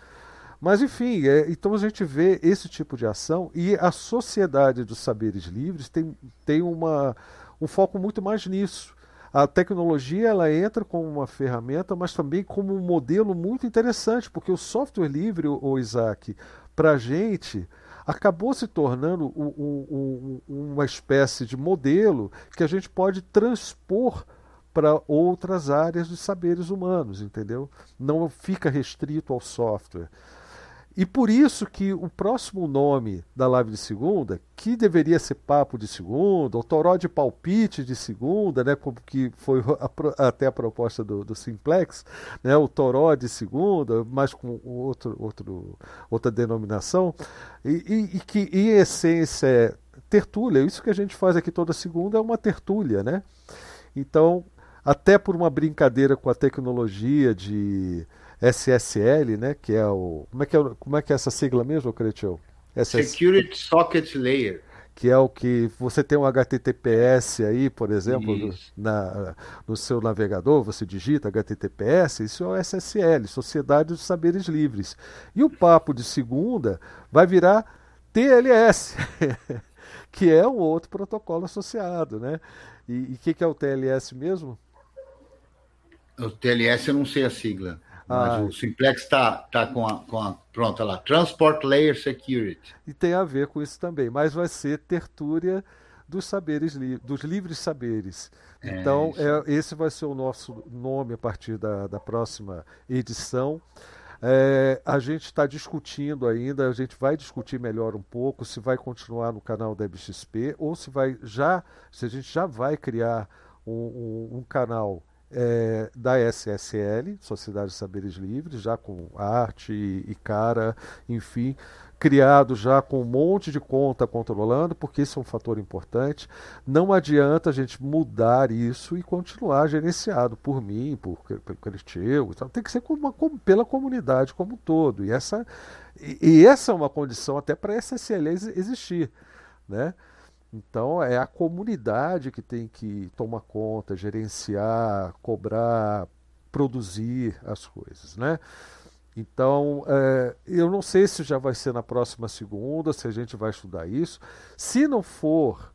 Speaker 1: Mas, enfim, é, então a gente vê esse tipo de ação e a sociedade dos saberes livres tem, tem uma, um foco muito mais nisso. A tecnologia ela entra como uma ferramenta, mas também como um modelo muito interessante, porque o software livre, o Isaac, para a gente acabou se tornando um, um, uma espécie de modelo que a gente pode transpor para outras áreas de saberes humanos, entendeu? Não fica restrito ao software. E por isso que o próximo nome da live de segunda, que deveria ser papo de segunda, ou toró de palpite de segunda, né, como que foi a, até a proposta do, do, Simplex, né, o toró de segunda, mas com outro, outro, outra denominação, e, e, e que em essência é tertúlia, isso que a gente faz aqui toda segunda é uma tertúlia, né? Então, até por uma brincadeira com a tecnologia de SSL, né? Que é o. Como é que é, como é, que é essa sigla mesmo, Cretil?
Speaker 4: Security Socket Layer.
Speaker 1: Que é o que você tem um HTTPS aí, por exemplo, no, na, no seu navegador, você digita HTTPS, isso é o SSL, Sociedade dos Saberes Livres. E o papo de segunda vai virar TLS, que é um outro protocolo associado, né? E o que, que é o TLS mesmo?
Speaker 4: O TLS eu não sei a sigla. Mas ah, o Simplex está tá com, a, com a. Pronto, lá. Transport Layer Security.
Speaker 1: E tem a ver com isso também. Mas vai ser tertúlia dos saberes dos livres saberes. É, então, é, esse vai ser o nosso nome a partir da, da próxima edição. É, a gente está discutindo ainda, a gente vai discutir melhor um pouco se vai continuar no canal da BXP ou se vai já, se a gente já vai criar um, um, um canal é, da SSL, Sociedade de Saberes Livres, já com arte e, cara, enfim, criado já com um monte de conta controlando, porque isso é um fator importante. Não adianta a gente mudar isso e continuar gerenciado por mim, por, pelo Creteu, tem que ser como, como, pela comunidade como um todo. E essa, e, e essa é uma condição até para a SSL existir. Né? Então é a comunidade que tem que tomar conta, gerenciar, cobrar, produzir as coisas, né? Então, é, eu não sei se já vai ser na próxima segunda, se a gente vai estudar isso. Se não for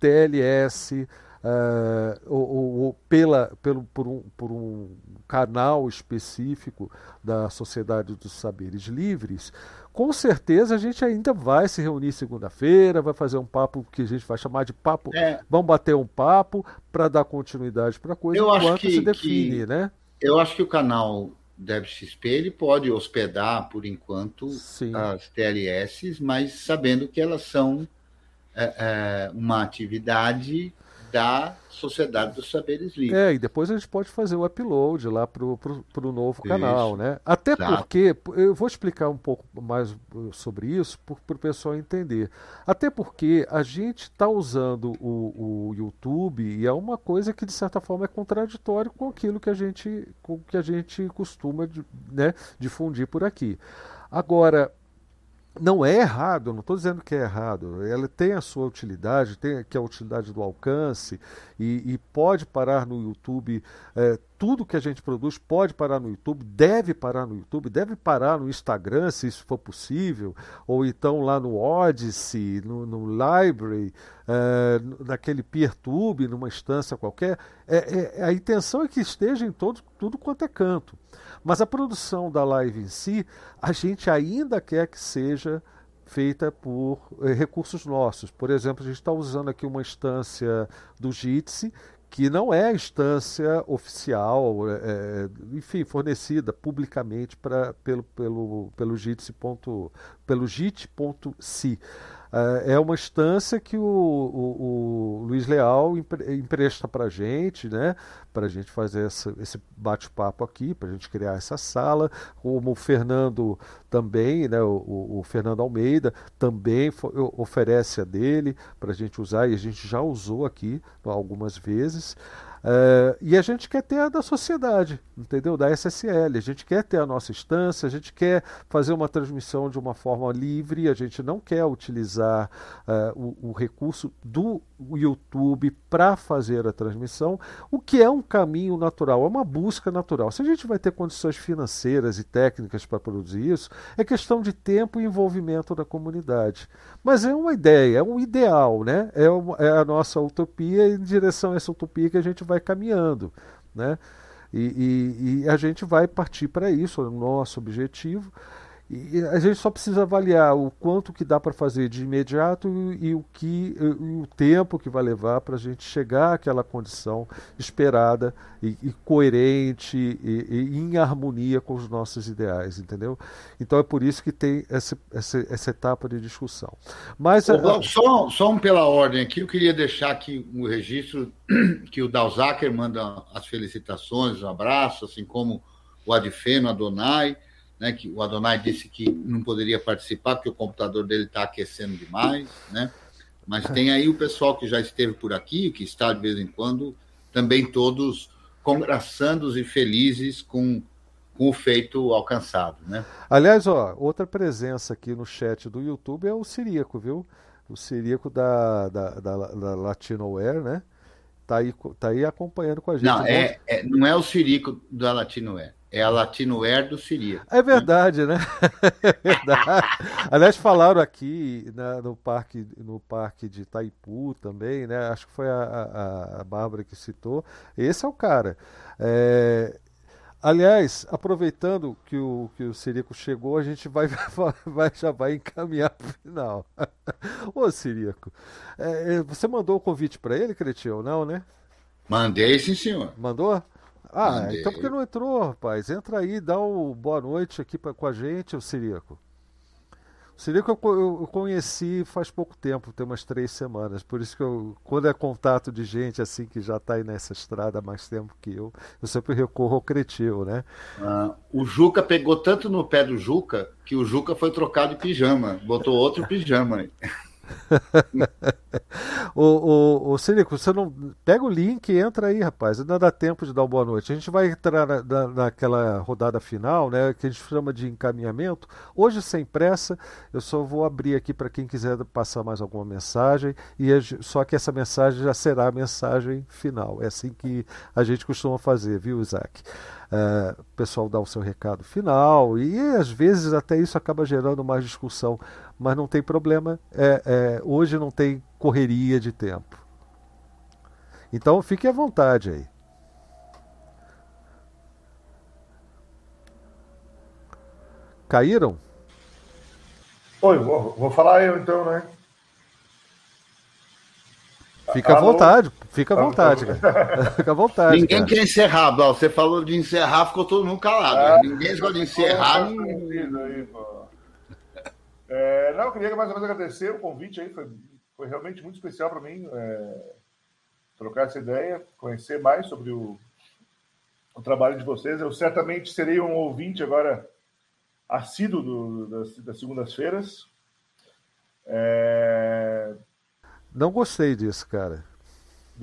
Speaker 1: TLS é, ou, ou, pela, pelo, por, um, por um canal específico da Sociedade dos Saberes Livres, com certeza a gente ainda vai se reunir segunda-feira, vai fazer um papo que a gente vai chamar de papo. É. Vamos bater um papo para dar continuidade para a coisa
Speaker 4: eu enquanto que, se define, né? Eu acho que o canal DevXP ele pode hospedar, por enquanto, Sim. as TLS, mas sabendo que elas são é, é, uma atividade da Sociedade dos Saberes Livres.
Speaker 1: É, e depois a gente pode fazer o upload lá para o novo isso. canal, né? Até Exato. porque, eu vou explicar um pouco mais sobre isso para o pessoal entender. Até porque a gente está usando o, o YouTube e é uma coisa que, de certa forma, é contraditório com aquilo que a gente, com que a gente costuma né, difundir por aqui. Agora, não é errado, não estou dizendo que é errado, ela tem a sua utilidade, tem que é a utilidade do alcance e, e pode parar no YouTube. É, tudo que a gente produz pode parar no YouTube, deve parar no YouTube, deve parar no Instagram, se isso for possível, ou então lá no Odyssey, no, no Library, é, naquele PeerTube, numa instância qualquer. É, é, a intenção é que esteja em todo, tudo quanto é canto. Mas a produção da live em si, a gente ainda quer que seja feita por eh, recursos nossos. Por exemplo, a gente está usando aqui uma instância do Jitsi, que não é a instância oficial, é, enfim, fornecida publicamente pra, pelo, pelo, pelo Jitsi. pelo JIT.si. É, é uma instância que o, o, o Luiz Leal empresta para a gente, né? para a gente fazer essa, esse bate-papo aqui, para a gente criar essa sala, como o Fernando também, né? o, o Fernando Almeida também oferece a dele para a gente usar, e a gente já usou aqui algumas vezes. Uh, e a gente quer ter a da sociedade, entendeu? Da SSL. A gente quer ter a nossa instância, a gente quer fazer uma transmissão de uma forma livre, a gente não quer utilizar uh, o, o, recurso do YouTube para fazer a transmissão, o que é um caminho natural, é uma busca natural. Se a gente vai ter condições financeiras e técnicas para produzir isso, é questão de tempo e envolvimento da comunidade. Mas é uma ideia, é um ideal, né? É, uma, é a nossa utopia e em direção a essa utopia que a gente vai caminhando, né? E, e, e a gente vai partir para isso, é o nosso objetivo. E a gente só precisa avaliar o quanto que dá para fazer de imediato e, o que e o tempo que vai levar para a gente chegar àquela condição esperada e, e coerente e, e, em harmonia com os nossos ideais, entendeu? Então é por isso que tem essa, essa, essa etapa de discussão. Mas
Speaker 4: Ô, só, só um pela ordem aqui, eu queria deixar aqui um registro que o Dalzaker manda as felicitações, um abraço, assim como o Adfeno Adonai né, que o Adonai disse que não poderia participar porque o computador dele está aquecendo demais, né? Mas tem aí o pessoal que já esteve por aqui, que está de vez em quando, também todos congraçando e felizes com, com o feito alcançado, né?
Speaker 1: Aliás, ó, outra presença aqui no chat do YouTube é o Siríaco, viu? O Siríaco da, da, da, da Latinoware, né? Tá aí, tá aí acompanhando com a gente.
Speaker 4: Não, é, é, não é o Sirico da Latinoware. É a Latinoer do Siria.
Speaker 1: É verdade, né? É verdade. Aliás, falaram aqui né, no, parque, no parque de Itaipu também, né? Acho que foi a, a, a Bárbara que citou. Esse é o cara. É, Aliás, aproveitando que o, que o Sirico chegou, a gente vai, vai já vai encaminhar para o final. Ô, Sirico, é, é, você mandou o convite para ele, Cretinho, não, né?
Speaker 4: Mandei, sim, senhor.
Speaker 1: Mandou? Ah, Mandei. então por que não entrou, rapaz? Entra aí, dá o boa noite aqui pra, com a gente, o Sirico. O Sirico eu, eu, conheci faz pouco tempo, tem umas três semanas. Por isso que eu, quando é contato de gente assim que já está aí nessa estrada há mais tempo que eu, eu sempre recorro ao Cretil, né?
Speaker 4: Ah, o Juca pegou tanto no pé do Juca que o Juca foi trocado de pijama, botou outro pijama aí.
Speaker 1: o, o, o Silico, você não. Pega o link e entra aí, rapaz. Ainda dá tempo de dar uma boa noite. A gente vai entrar na, na, naquela rodada final, né? Que a gente chama de encaminhamento. Hoje, sem pressa, eu só vou abrir aqui para quem quiser passar mais alguma mensagem. E só que essa mensagem já será a mensagem final. É assim que a gente costuma fazer, viu, Isaac? Uh, o pessoal dá o seu recado final e às vezes até isso acaba gerando mais discussão mas não tem problema. É, é, hoje não tem correria de tempo. Então fique à vontade aí. Caíram?
Speaker 3: Oi, vou, vou falar eu então, né?
Speaker 1: Fica à vontade, fica à vontade, cara. Fica à vontade.
Speaker 4: Ninguém
Speaker 1: cara.
Speaker 4: quer encerrar, Blau. Você falou de encerrar, ficou todo mundo calado.
Speaker 3: Ah,
Speaker 4: Ninguém gosta de encerrar.
Speaker 3: Tá aí, pô. É, não, eu queria mais uma vez agradecer o convite aí, foi, foi realmente muito especial para mim é, trocar essa ideia, conhecer mais sobre o, o trabalho de vocês. Eu certamente serei um ouvinte agora assíduo do, das, das segundas-feiras. É,
Speaker 1: Não gostei disso, cara.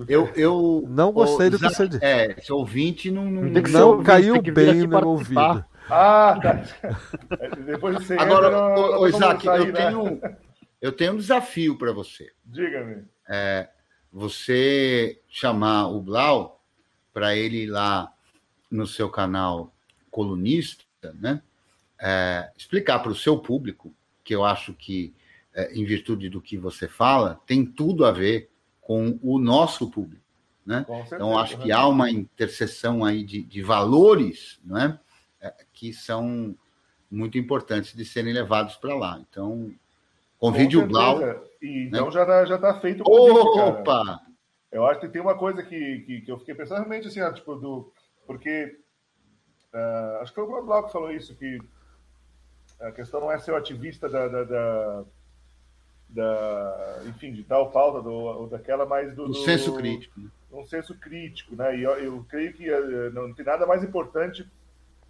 Speaker 4: Eu, eu
Speaker 1: Não gostei do que você disse.
Speaker 4: É, esse ouvinte não. não,
Speaker 1: Não
Speaker 10: ouvinte,
Speaker 1: caiu bem no meu ouvido.
Speaker 3: Ah, tá. Depois você
Speaker 4: Agora,
Speaker 3: entra,
Speaker 4: ô, ô, Isaac,
Speaker 3: sair,
Speaker 4: eu,
Speaker 3: né?
Speaker 4: tenho, eu tenho um desafio para você.
Speaker 3: Diga-me.
Speaker 4: É, você chamar o Blau para ele ir lá no seu canal colunista, né? É, explicar para o seu público, que eu acho que, é, em virtude do que você fala, tem tudo a ver com o nosso público. Né?
Speaker 3: Com certeza,
Speaker 4: Então, acho que
Speaker 3: né?
Speaker 4: há uma interseção aí de, de valores não é? É, que são muito importantes de serem levados para lá. Então, convide o Blau.
Speaker 3: E, então
Speaker 4: né?
Speaker 3: já está já tá feito o convite, cara.
Speaker 4: Opa!
Speaker 3: Eu acho que tem uma coisa que, que, que eu fiquei pensando realmente assim, tipo, do. Porque. ah, acho que foi o Blau que falou isso, que a questão não é ser o ativista da. da, da- da- enfim, de tal pauta do, ou daquela, mas do,
Speaker 4: O
Speaker 3: do-
Speaker 4: senso crítico. né?
Speaker 3: um senso crítico, né? E eu, eu creio que eh, não tem nada mais importante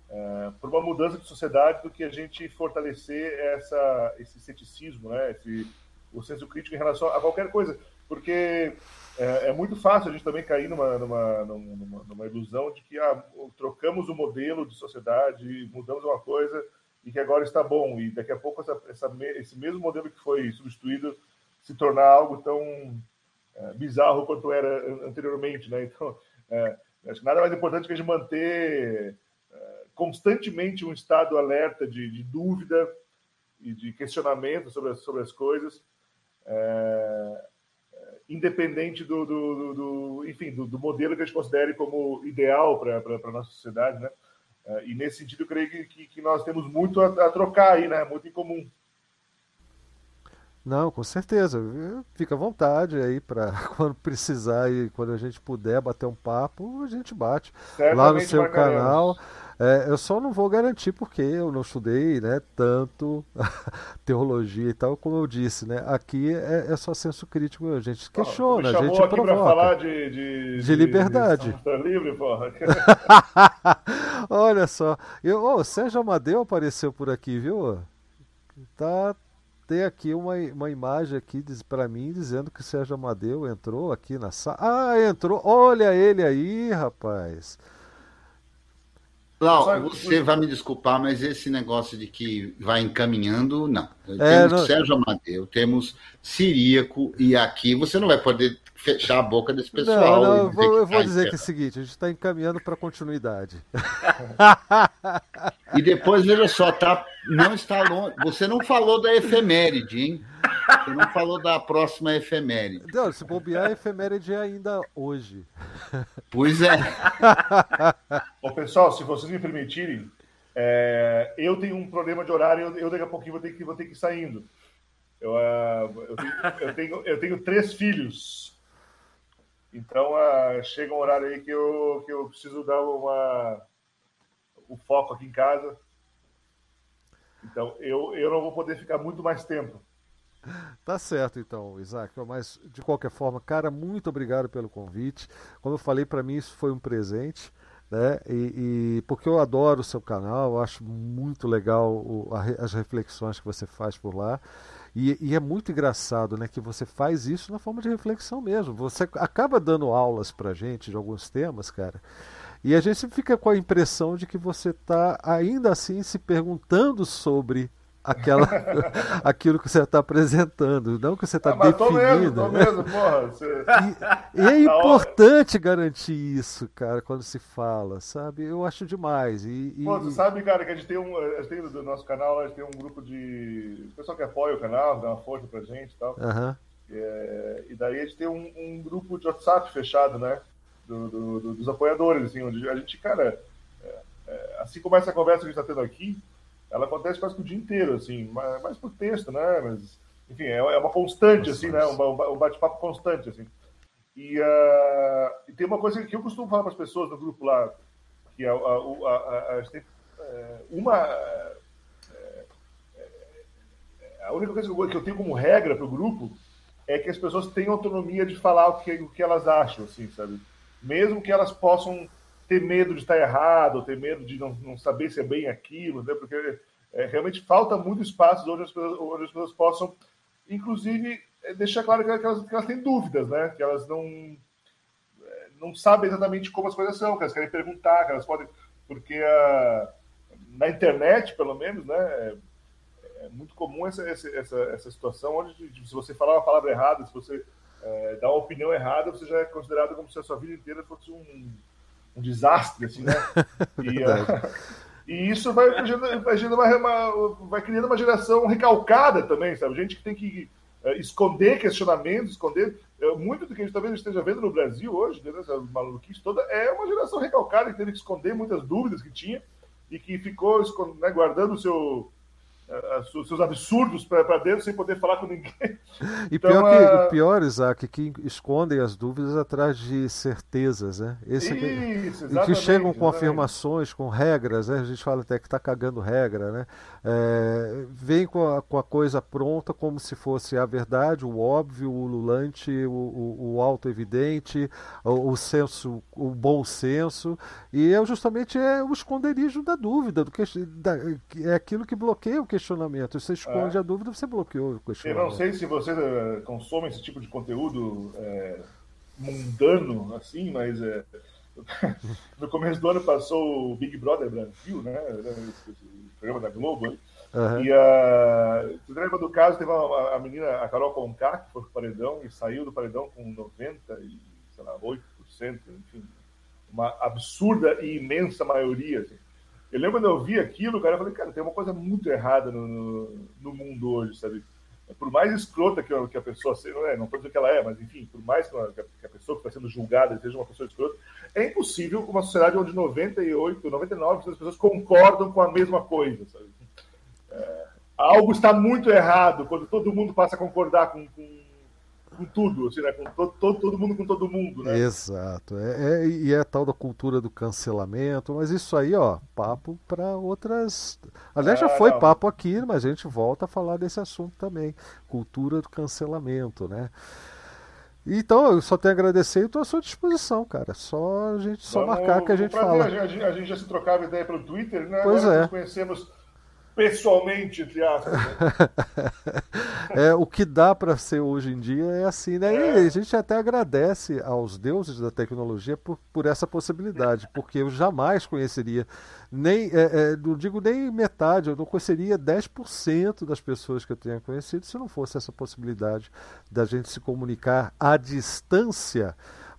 Speaker 3: eh, para uma mudança de sociedade do que a gente fortalecer essa, esse ceticismo, né? Esse, o senso crítico em relação a qualquer coisa, porque é, é muito fácil a gente também cair numa, numa, numa, numa ilusão de que ah, trocamos o modelo de sociedade, mudamos uma coisa e que agora está bom e daqui a pouco essa, essa, esse mesmo modelo que foi substituído se tornar algo tão é, bizarro quanto era an- anteriormente, né? Então, é, acho que nada mais importante que a gente manter constantemente um estado alerta de, de dúvida e de questionamento sobre as, sobre as coisas, é, é, independente do, do, do- do- enfim, do, modelo que a gente considere como ideal para a nossa sociedade, né? É, e nesse sentido, eu creio que, que, que nós temos muito a, a trocar aí, né? Muito em comum.
Speaker 1: Não, com certeza. Fica à vontade aí para quando precisar e quando a gente puder bater um papo, a gente bate lá no
Speaker 3: Certamente
Speaker 1: seu canal. É, eu só não vou garantir porque eu não estudei, né, tanto teologia e tal, como eu disse, né? Aqui é, é só senso crítico, a gente questiona,
Speaker 3: Me
Speaker 1: a
Speaker 3: chamou
Speaker 1: gente
Speaker 3: aqui para
Speaker 1: provoca.
Speaker 3: falar de, de,
Speaker 1: De liberdade.
Speaker 3: de livre, porra.
Speaker 1: Olha só, eu, ô, o Sérgio Amadeu apareceu por aqui, viu? Tá, tem aqui uma, uma imagem aqui para mim dizendo que o Sérgio Amadeu entrou aqui na sala. Ah, entrou. Olha ele aí, rapaz.
Speaker 4: Lau, você vai me desculpar, mas esse negócio de que vai encaminhando, não.
Speaker 1: É,
Speaker 4: temos
Speaker 1: não-
Speaker 4: Sérgio Amadeu, temos Siríaco, e aqui você não vai poder fechar a boca desse pessoal.
Speaker 1: não, não, eu vou, eu vou dizer que é o seguinte, a gente está encaminhando para continuidade.
Speaker 4: E depois, veja só, tá, não está longe. Você não falou da efeméride, hein? Você não falou da próxima efeméride.
Speaker 1: Não, se bobear, a efeméride é ainda hoje.
Speaker 4: Pois é.
Speaker 3: Ô, pessoal, se vocês me permitirem, é, eu tenho um problema de horário, eu, eu daqui a pouquinho vou ter que, vou ter que ir saindo. Eu, ah, eu, tenho, eu, tenho, eu tenho três filhos. Então, ah, chega um horário aí que eu, que eu preciso dar uma, o foco aqui em casa. Então, eu, eu não vou poder ficar muito mais tempo.
Speaker 1: Tá certo, então, Isaac. Mas, de qualquer forma, cara, muito obrigado pelo convite. Como eu falei, para mim isso foi um presente. Né? E, e- porque eu adoro o seu canal, acho muito legal o- a as reflexões que você faz por lá. E, e é muito engraçado né, que você faz isso na forma de reflexão mesmo. Você acaba dando aulas pra gente de alguns temas, cara. E a gente fica com a impressão de que você está ainda assim se perguntando sobre aquela, aquilo que você está apresentando, não que você está
Speaker 3: Ah, mesmo,
Speaker 1: definindo.
Speaker 3: tô
Speaker 1: né?
Speaker 3: mesmo, porra. Você...
Speaker 1: E é importante garantir isso, cara, quando se fala, sabe? Eu acho demais. E, e-
Speaker 3: Pô, você sabe, cara, que a gente tem um. A gente tem do nosso canal, a gente tem um grupo de. O pessoal que apoia o canal, dá uma força pra gente e tal.
Speaker 1: Aham.
Speaker 3: É, e daí a gente tem um, um grupo de WhatsApp fechado, né? do- do- do- dos apoiadores, assim, onde a gente, cara, é, é, assim como essa conversa que a gente está tendo aqui, ela acontece quase que o dia inteiro, assim, mais, por texto, né? Mas, enfim, é, é uma constante, assim, né? Um, um bate-papo constante, assim. E, uh, e, tem uma coisa que eu costumo falar para as pessoas no grupo lá, que é a, a, a, a gente tem é, uma. A única coisa que eu tenho como regra para o grupo é que as pessoas tenham autonomia de falar o que, o que elas acham, assim, sabe? Mesmo que elas possam ter medo de estar errado, ter medo de não, não saber se é bem aquilo, né? Porque é, realmente falta muito espaço onde as pessoas, onde as pessoas possam, inclusive, é, deixar claro que elas, que elas têm dúvidas, né? Que elas não é, não sabem exatamente como as coisas são, que elas querem perguntar, que elas podem, porque a, na internet, pelo menos, né? É, é muito comum essa, essa, essa, situação onde se você falar uma palavra errada, se você é, dá uma opinião errada, você já é considerado como se a sua vida inteira fosse um, um desastre, assim, né? E, uh, e isso vai, vai, gerando uma, uma, vai criando uma geração recalcada também, sabe? Gente que tem que uh, esconder questionamentos, esconder. Uh, muito do que a gente talvez esteja vendo no Brasil hoje, né, essa maluquice toda, é uma geração recalcada que teve que esconder muitas dúvidas que tinha e que ficou né, guardando o seu seus absurdos para dentro sem poder falar com ninguém.
Speaker 1: E então, pior, que, uh... pior, Isaac, que escondem as dúvidas atrás de certezas, né? Esse Isso, que, que chegam com exatamente. afirmações, com regras, né? A gente fala até que está cagando regra, né? É, vem com a, com a, coisa pronta como se fosse a verdade, o óbvio, o ululante, o, o, o auto-evidente, o, o, senso, o bom senso, e é justamente é o esconderijo da dúvida, do que, da, é aquilo que bloqueia o questionamento. Você esconde é. a dúvida, você bloqueou o questionamento.
Speaker 3: Eu não sei se você eh, consome esse tipo de conteúdo é, mundano, assim, mas é, no começo do ano passou o Big Brother Brasil, né? Programa da Globo. Uhum. E a. Uh, você lembra do caso? Teve uma, a menina, a Carol Conká, que foi pro paredão e saiu do paredão com 90 e, sei lá, 8%, enfim, uma absurda e imensa maioria. Assim. Eu lembro quando eu vi aquilo, cara, eu falei, cara, tem uma coisa muito errada no, no, no mundo hoje, sabe? Por mais escrota que, que a pessoa seja, não é, não estou dizendo que ela é, mas enfim, por mais que a, que a pessoa que está sendo julgada seja uma pessoa escrota, é impossível uma sociedade onde 98, 99% das pessoas concordam com a mesma coisa, sabe? É, algo está muito errado quando todo mundo passa a concordar com, com com tudo, assim, né? Com todo, todo, todo mundo com todo mundo, né?
Speaker 1: Exato. É, é, e é a tal da cultura do cancelamento, mas isso aí, ó, papo para outras. Aliás, já é, foi não. papo aqui, mas a gente volta a falar desse assunto também. Cultura do cancelamento, né? Então, eu só tenho a agradecer e estou à sua disposição, cara. Só a gente só Vamos, marcar que a gente fala.
Speaker 3: A gente, a gente já se trocava ideia pelo Twitter, né?
Speaker 1: Pois
Speaker 3: Agora
Speaker 1: é.
Speaker 3: Nós conhecemos pessoalmente, entre aspas. Né?
Speaker 1: é, o que dá para ser hoje em dia é assim, né? É. E a gente até agradece aos deuses da tecnologia por, por essa possibilidade, porque eu jamais conheceria, nem, é, é, não digo nem metade, eu não conheceria 10% das pessoas que eu tenha conhecido se não fosse essa possibilidade da gente se comunicar à distância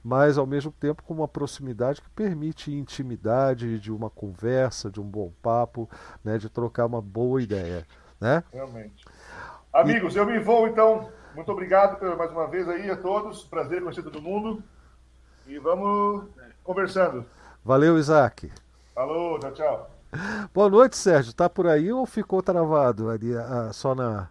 Speaker 1: mas ao mesmo tempo com uma proximidade que permite intimidade de uma conversa, de um bom papo, né, de trocar uma boa ideia, né?
Speaker 3: Realmente. Amigos, e... eu me vou então. Muito obrigado mais uma vez aí a todos. Prazer conhecer todo mundo. E vamos conversando.
Speaker 1: Valeu, Isaac.
Speaker 3: Falou, tchau, tchau.
Speaker 1: Boa noite, Sérgio. Tá por aí ou ficou travado ali ah, só na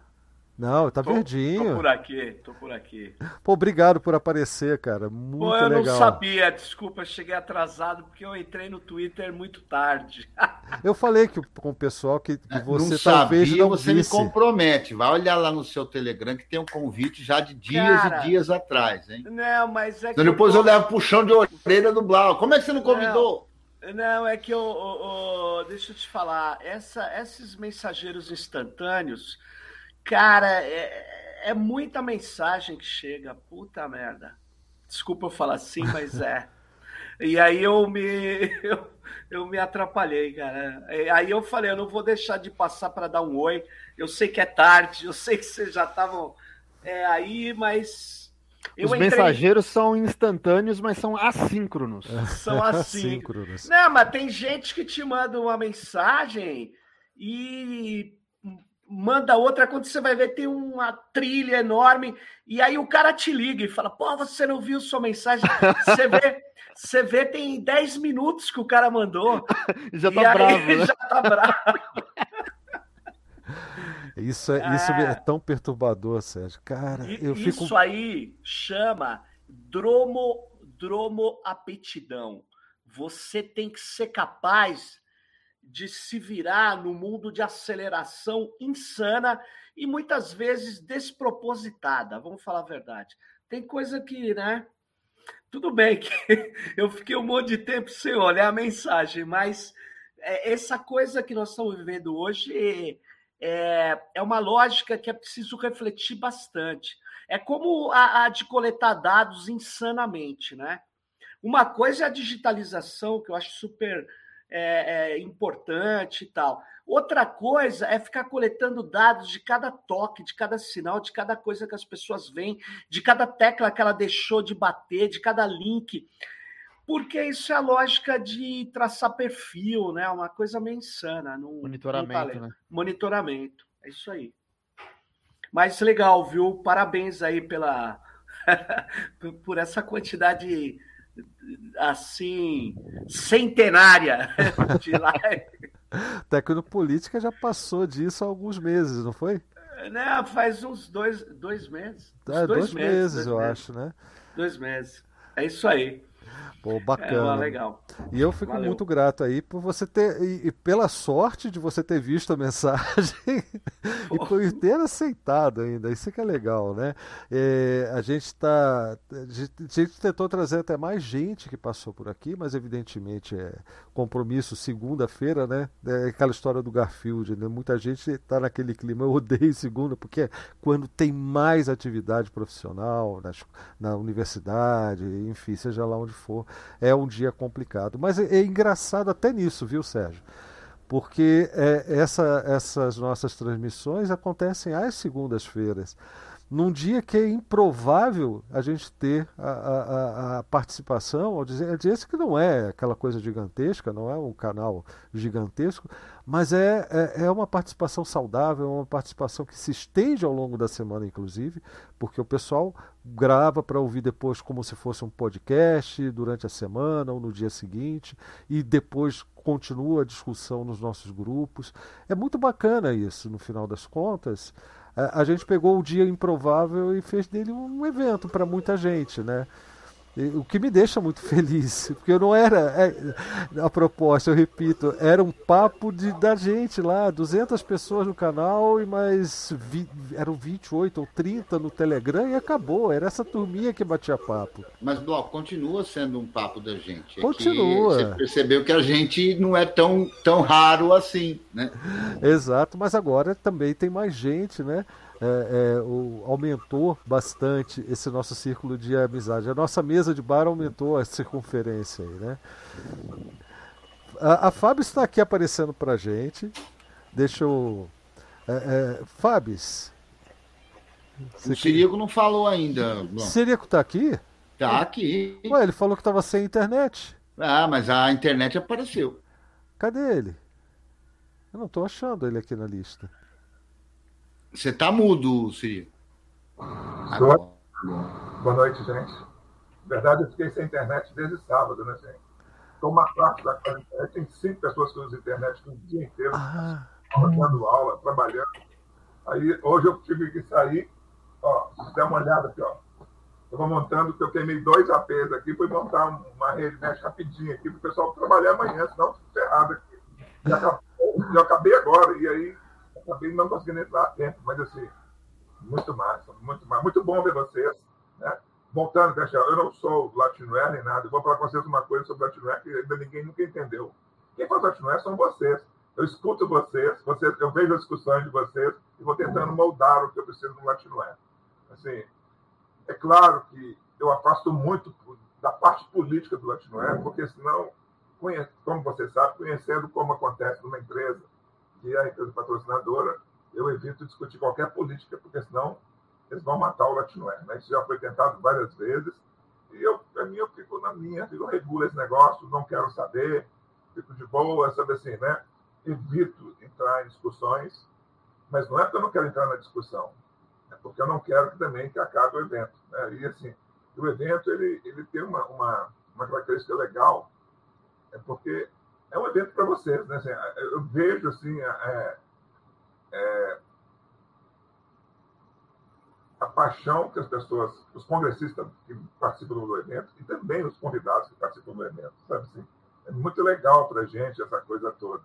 Speaker 1: não, tá tô, verdinho.
Speaker 12: Tô por aqui, tô por aqui.
Speaker 1: Pô, obrigado por aparecer, cara. Muito Pô,
Speaker 12: eu
Speaker 1: legal.
Speaker 12: não sabia, desculpa, cheguei atrasado porque eu entrei no Twitter muito tarde.
Speaker 1: eu falei que com o pessoal que, que você
Speaker 4: não
Speaker 1: talvez
Speaker 4: sabia,
Speaker 1: não
Speaker 4: você
Speaker 1: disse.
Speaker 4: me compromete. Vai olhar lá no seu Telegram que tem um convite já de dias cara, e dias atrás, hein?
Speaker 12: Não, mas é
Speaker 4: que. Então, depois eu, eu levo puxão de orelha do Blau. Como é que você não convidou?
Speaker 12: Não, não é que eu, eu, eu, Deixa eu te falar. Essa, esses mensageiros instantâneos Cara, é, é muita mensagem que chega, puta merda. Desculpa eu falar assim, mas é. E aí eu me eu, eu, me atrapalhei, cara. Aí eu falei, eu não vou deixar de passar para dar um oi. Eu sei que é tarde, eu sei que vocês já estavam é, aí, mas
Speaker 10: os entrei... mensageiros são instantâneos, mas são assíncronos.
Speaker 12: São assíncronos. Não, mas tem gente que te manda uma mensagem e manda outra, quando você vai ver, tem uma trilha enorme, e aí o cara te liga e fala: pô, você não viu sua mensagem? Você vê, você vê, tem 10 minutos que o cara mandou.
Speaker 10: já tá bravo. Né?
Speaker 12: Já tá bravo.
Speaker 1: Isso é, isso é tão perturbador, Sérgio. Cara, eu
Speaker 12: fico.
Speaker 1: Isso
Speaker 12: aí chama dromo, dromoapetidão. Você tem que ser capaz de se virar no mundo de aceleração insana e muitas vezes despropositada. Vamos falar a verdade. Tem coisa que, né? Tudo bem que eu fiquei um monte de tempo sem olhar a mensagem, mas é, essa coisa que nós estamos vivendo hoje é, é uma lógica que é preciso refletir bastante. É como a, a de coletar dados insanamente, né? Uma coisa é a digitalização, que eu acho super é, é, importante e tal. Outra coisa é ficar coletando dados de cada toque, de cada sinal, de cada coisa que as pessoas veem, de cada tecla que ela deixou de bater, de cada link. Porque isso é a lógica de traçar perfil, né? Uma coisa meio insana.
Speaker 10: Monitoramento, num né?
Speaker 12: Monitoramento. É isso aí. Mas legal, viu? Parabéns aí pela por essa quantidade assim centenária de live.
Speaker 1: Tecnopolítica já passou disso há alguns meses, não foi?
Speaker 12: Né, faz uns dois, dois meses.
Speaker 1: É, dois, dois, meses, meses dois eu meses. acho, né?
Speaker 12: Dois meses. É isso aí.
Speaker 1: Pô, bacana.
Speaker 12: É, legal.
Speaker 1: E eu fico Valeu. muito grato aí por você ter, e, e, pela sorte de você ter visto a mensagem e por ter aceitado ainda. Isso que é legal, né? É, a gente está. A gente tentou trazer até mais gente que passou por aqui, mas evidentemente é compromisso segunda-feira, né? É aquela história do Garfield, né? Muita gente está naquele clima, eu odeio segunda, porque é quando tem mais atividade profissional nas, na universidade, enfim, seja lá onde for é um dia complicado. Mas é, é engraçado até nisso, viu, Sérgio? Porque é, essa, essas nossas transmissões acontecem às segundas-feiras num dia que é improvável a gente ter a, a, a participação, ao dizer, dizer que não é aquela coisa gigantesca, não é um canal gigantesco, mas é, é, é, uma participação saudável, é uma participação que se estende ao longo da semana, inclusive, porque o pessoal grava para ouvir depois como se fosse um podcast durante a semana ou no dia seguinte, e depois continua a discussão nos nossos grupos. É muito bacana isso, no final das contas a, gente pegou o dia improvável e fez dele um evento para muita gente, né? O que me deixa muito feliz, porque eu não era, é, a proposta, eu repito, era um papo de, da gente lá, 200 pessoas no canal e mais, vi, eram 28 ou 30 no Telegram e acabou, era essa turminha que batia papo.
Speaker 4: Mas, Bloco, continua sendo um papo da gente.
Speaker 1: É continua.
Speaker 4: você percebeu que a gente não é tão, tão raro assim, né?
Speaker 1: Exato, mas agora também tem mais gente, né? É, é, o, aumentou bastante esse nosso círculo de amizade. A nossa mesa de bar aumentou a circunferência aí, né? A, a Fábio está aqui aparecendo pra gente. Deixa eu. É, é, Fábio.
Speaker 4: O Sirico não falou ainda.
Speaker 1: O Sirico está aqui?
Speaker 4: Tá aqui.
Speaker 1: Ué, ele falou que estava sem internet.
Speaker 4: Ah, mas a internet apareceu.
Speaker 1: Cadê ele? Eu não estou achando ele aqui na lista.
Speaker 4: Você tá mudo, Siri.
Speaker 13: Boa noite, gente. Na verdade, eu fiquei sem internet desde sábado, né, gente? Estou uma parte da quarentena. Tem cinco pessoas que usam internet o dia inteiro, ah. dando aula, trabalhando. Aí, hoje eu tive que sair. Ó, se der uma olhada aqui, ó. Eu vou montando, porque eu queimei dois APs aqui, fui montar uma rede mesh rapidinho aqui, para o pessoal trabalhar amanhã, senão fico ferrado aqui. Já acabei, já acabei agora, e aí acabei não conseguindo entrar a tempo, mas assim, muito massa, muito massa. Muito bom ver vocês. Né? Voltando, deixa, eu não sou latinoé nem nada, eu vou falar com vocês uma coisa sobre latinoé que ainda ninguém nunca entendeu. Quem faz latinoé são vocês. Eu escuto vocês, vocês, eu vejo as discussões de vocês e vou tentando moldar o que eu preciso no latinoé. Assim, é claro que eu afasto muito da parte política do latinoé, porque senão, como você sabe, conhecendo como acontece numa empresa, que é a empresa patrocinadora, eu evito discutir qualquer política, porque senão eles vão matar o Latinoé. Né? Isso já foi tentado várias vezes. E eu, para mim, eu fico na minha, eu regulo esse negócio, não quero saber, fico de boa, sabe assim, né? Evito entrar em discussões, mas não é porque eu não quero entrar na discussão, é porque eu não quero que também que acabe o evento. Né? E assim, o evento ele, ele tem uma, uma, uma característica legal, é porque é um evento para vocês, né? Assim, eu vejo assim, é, é, a paixão que as pessoas, os congressistas que participam do evento e também os convidados que participam do evento, sabe assim? É muito legal para a gente essa coisa toda.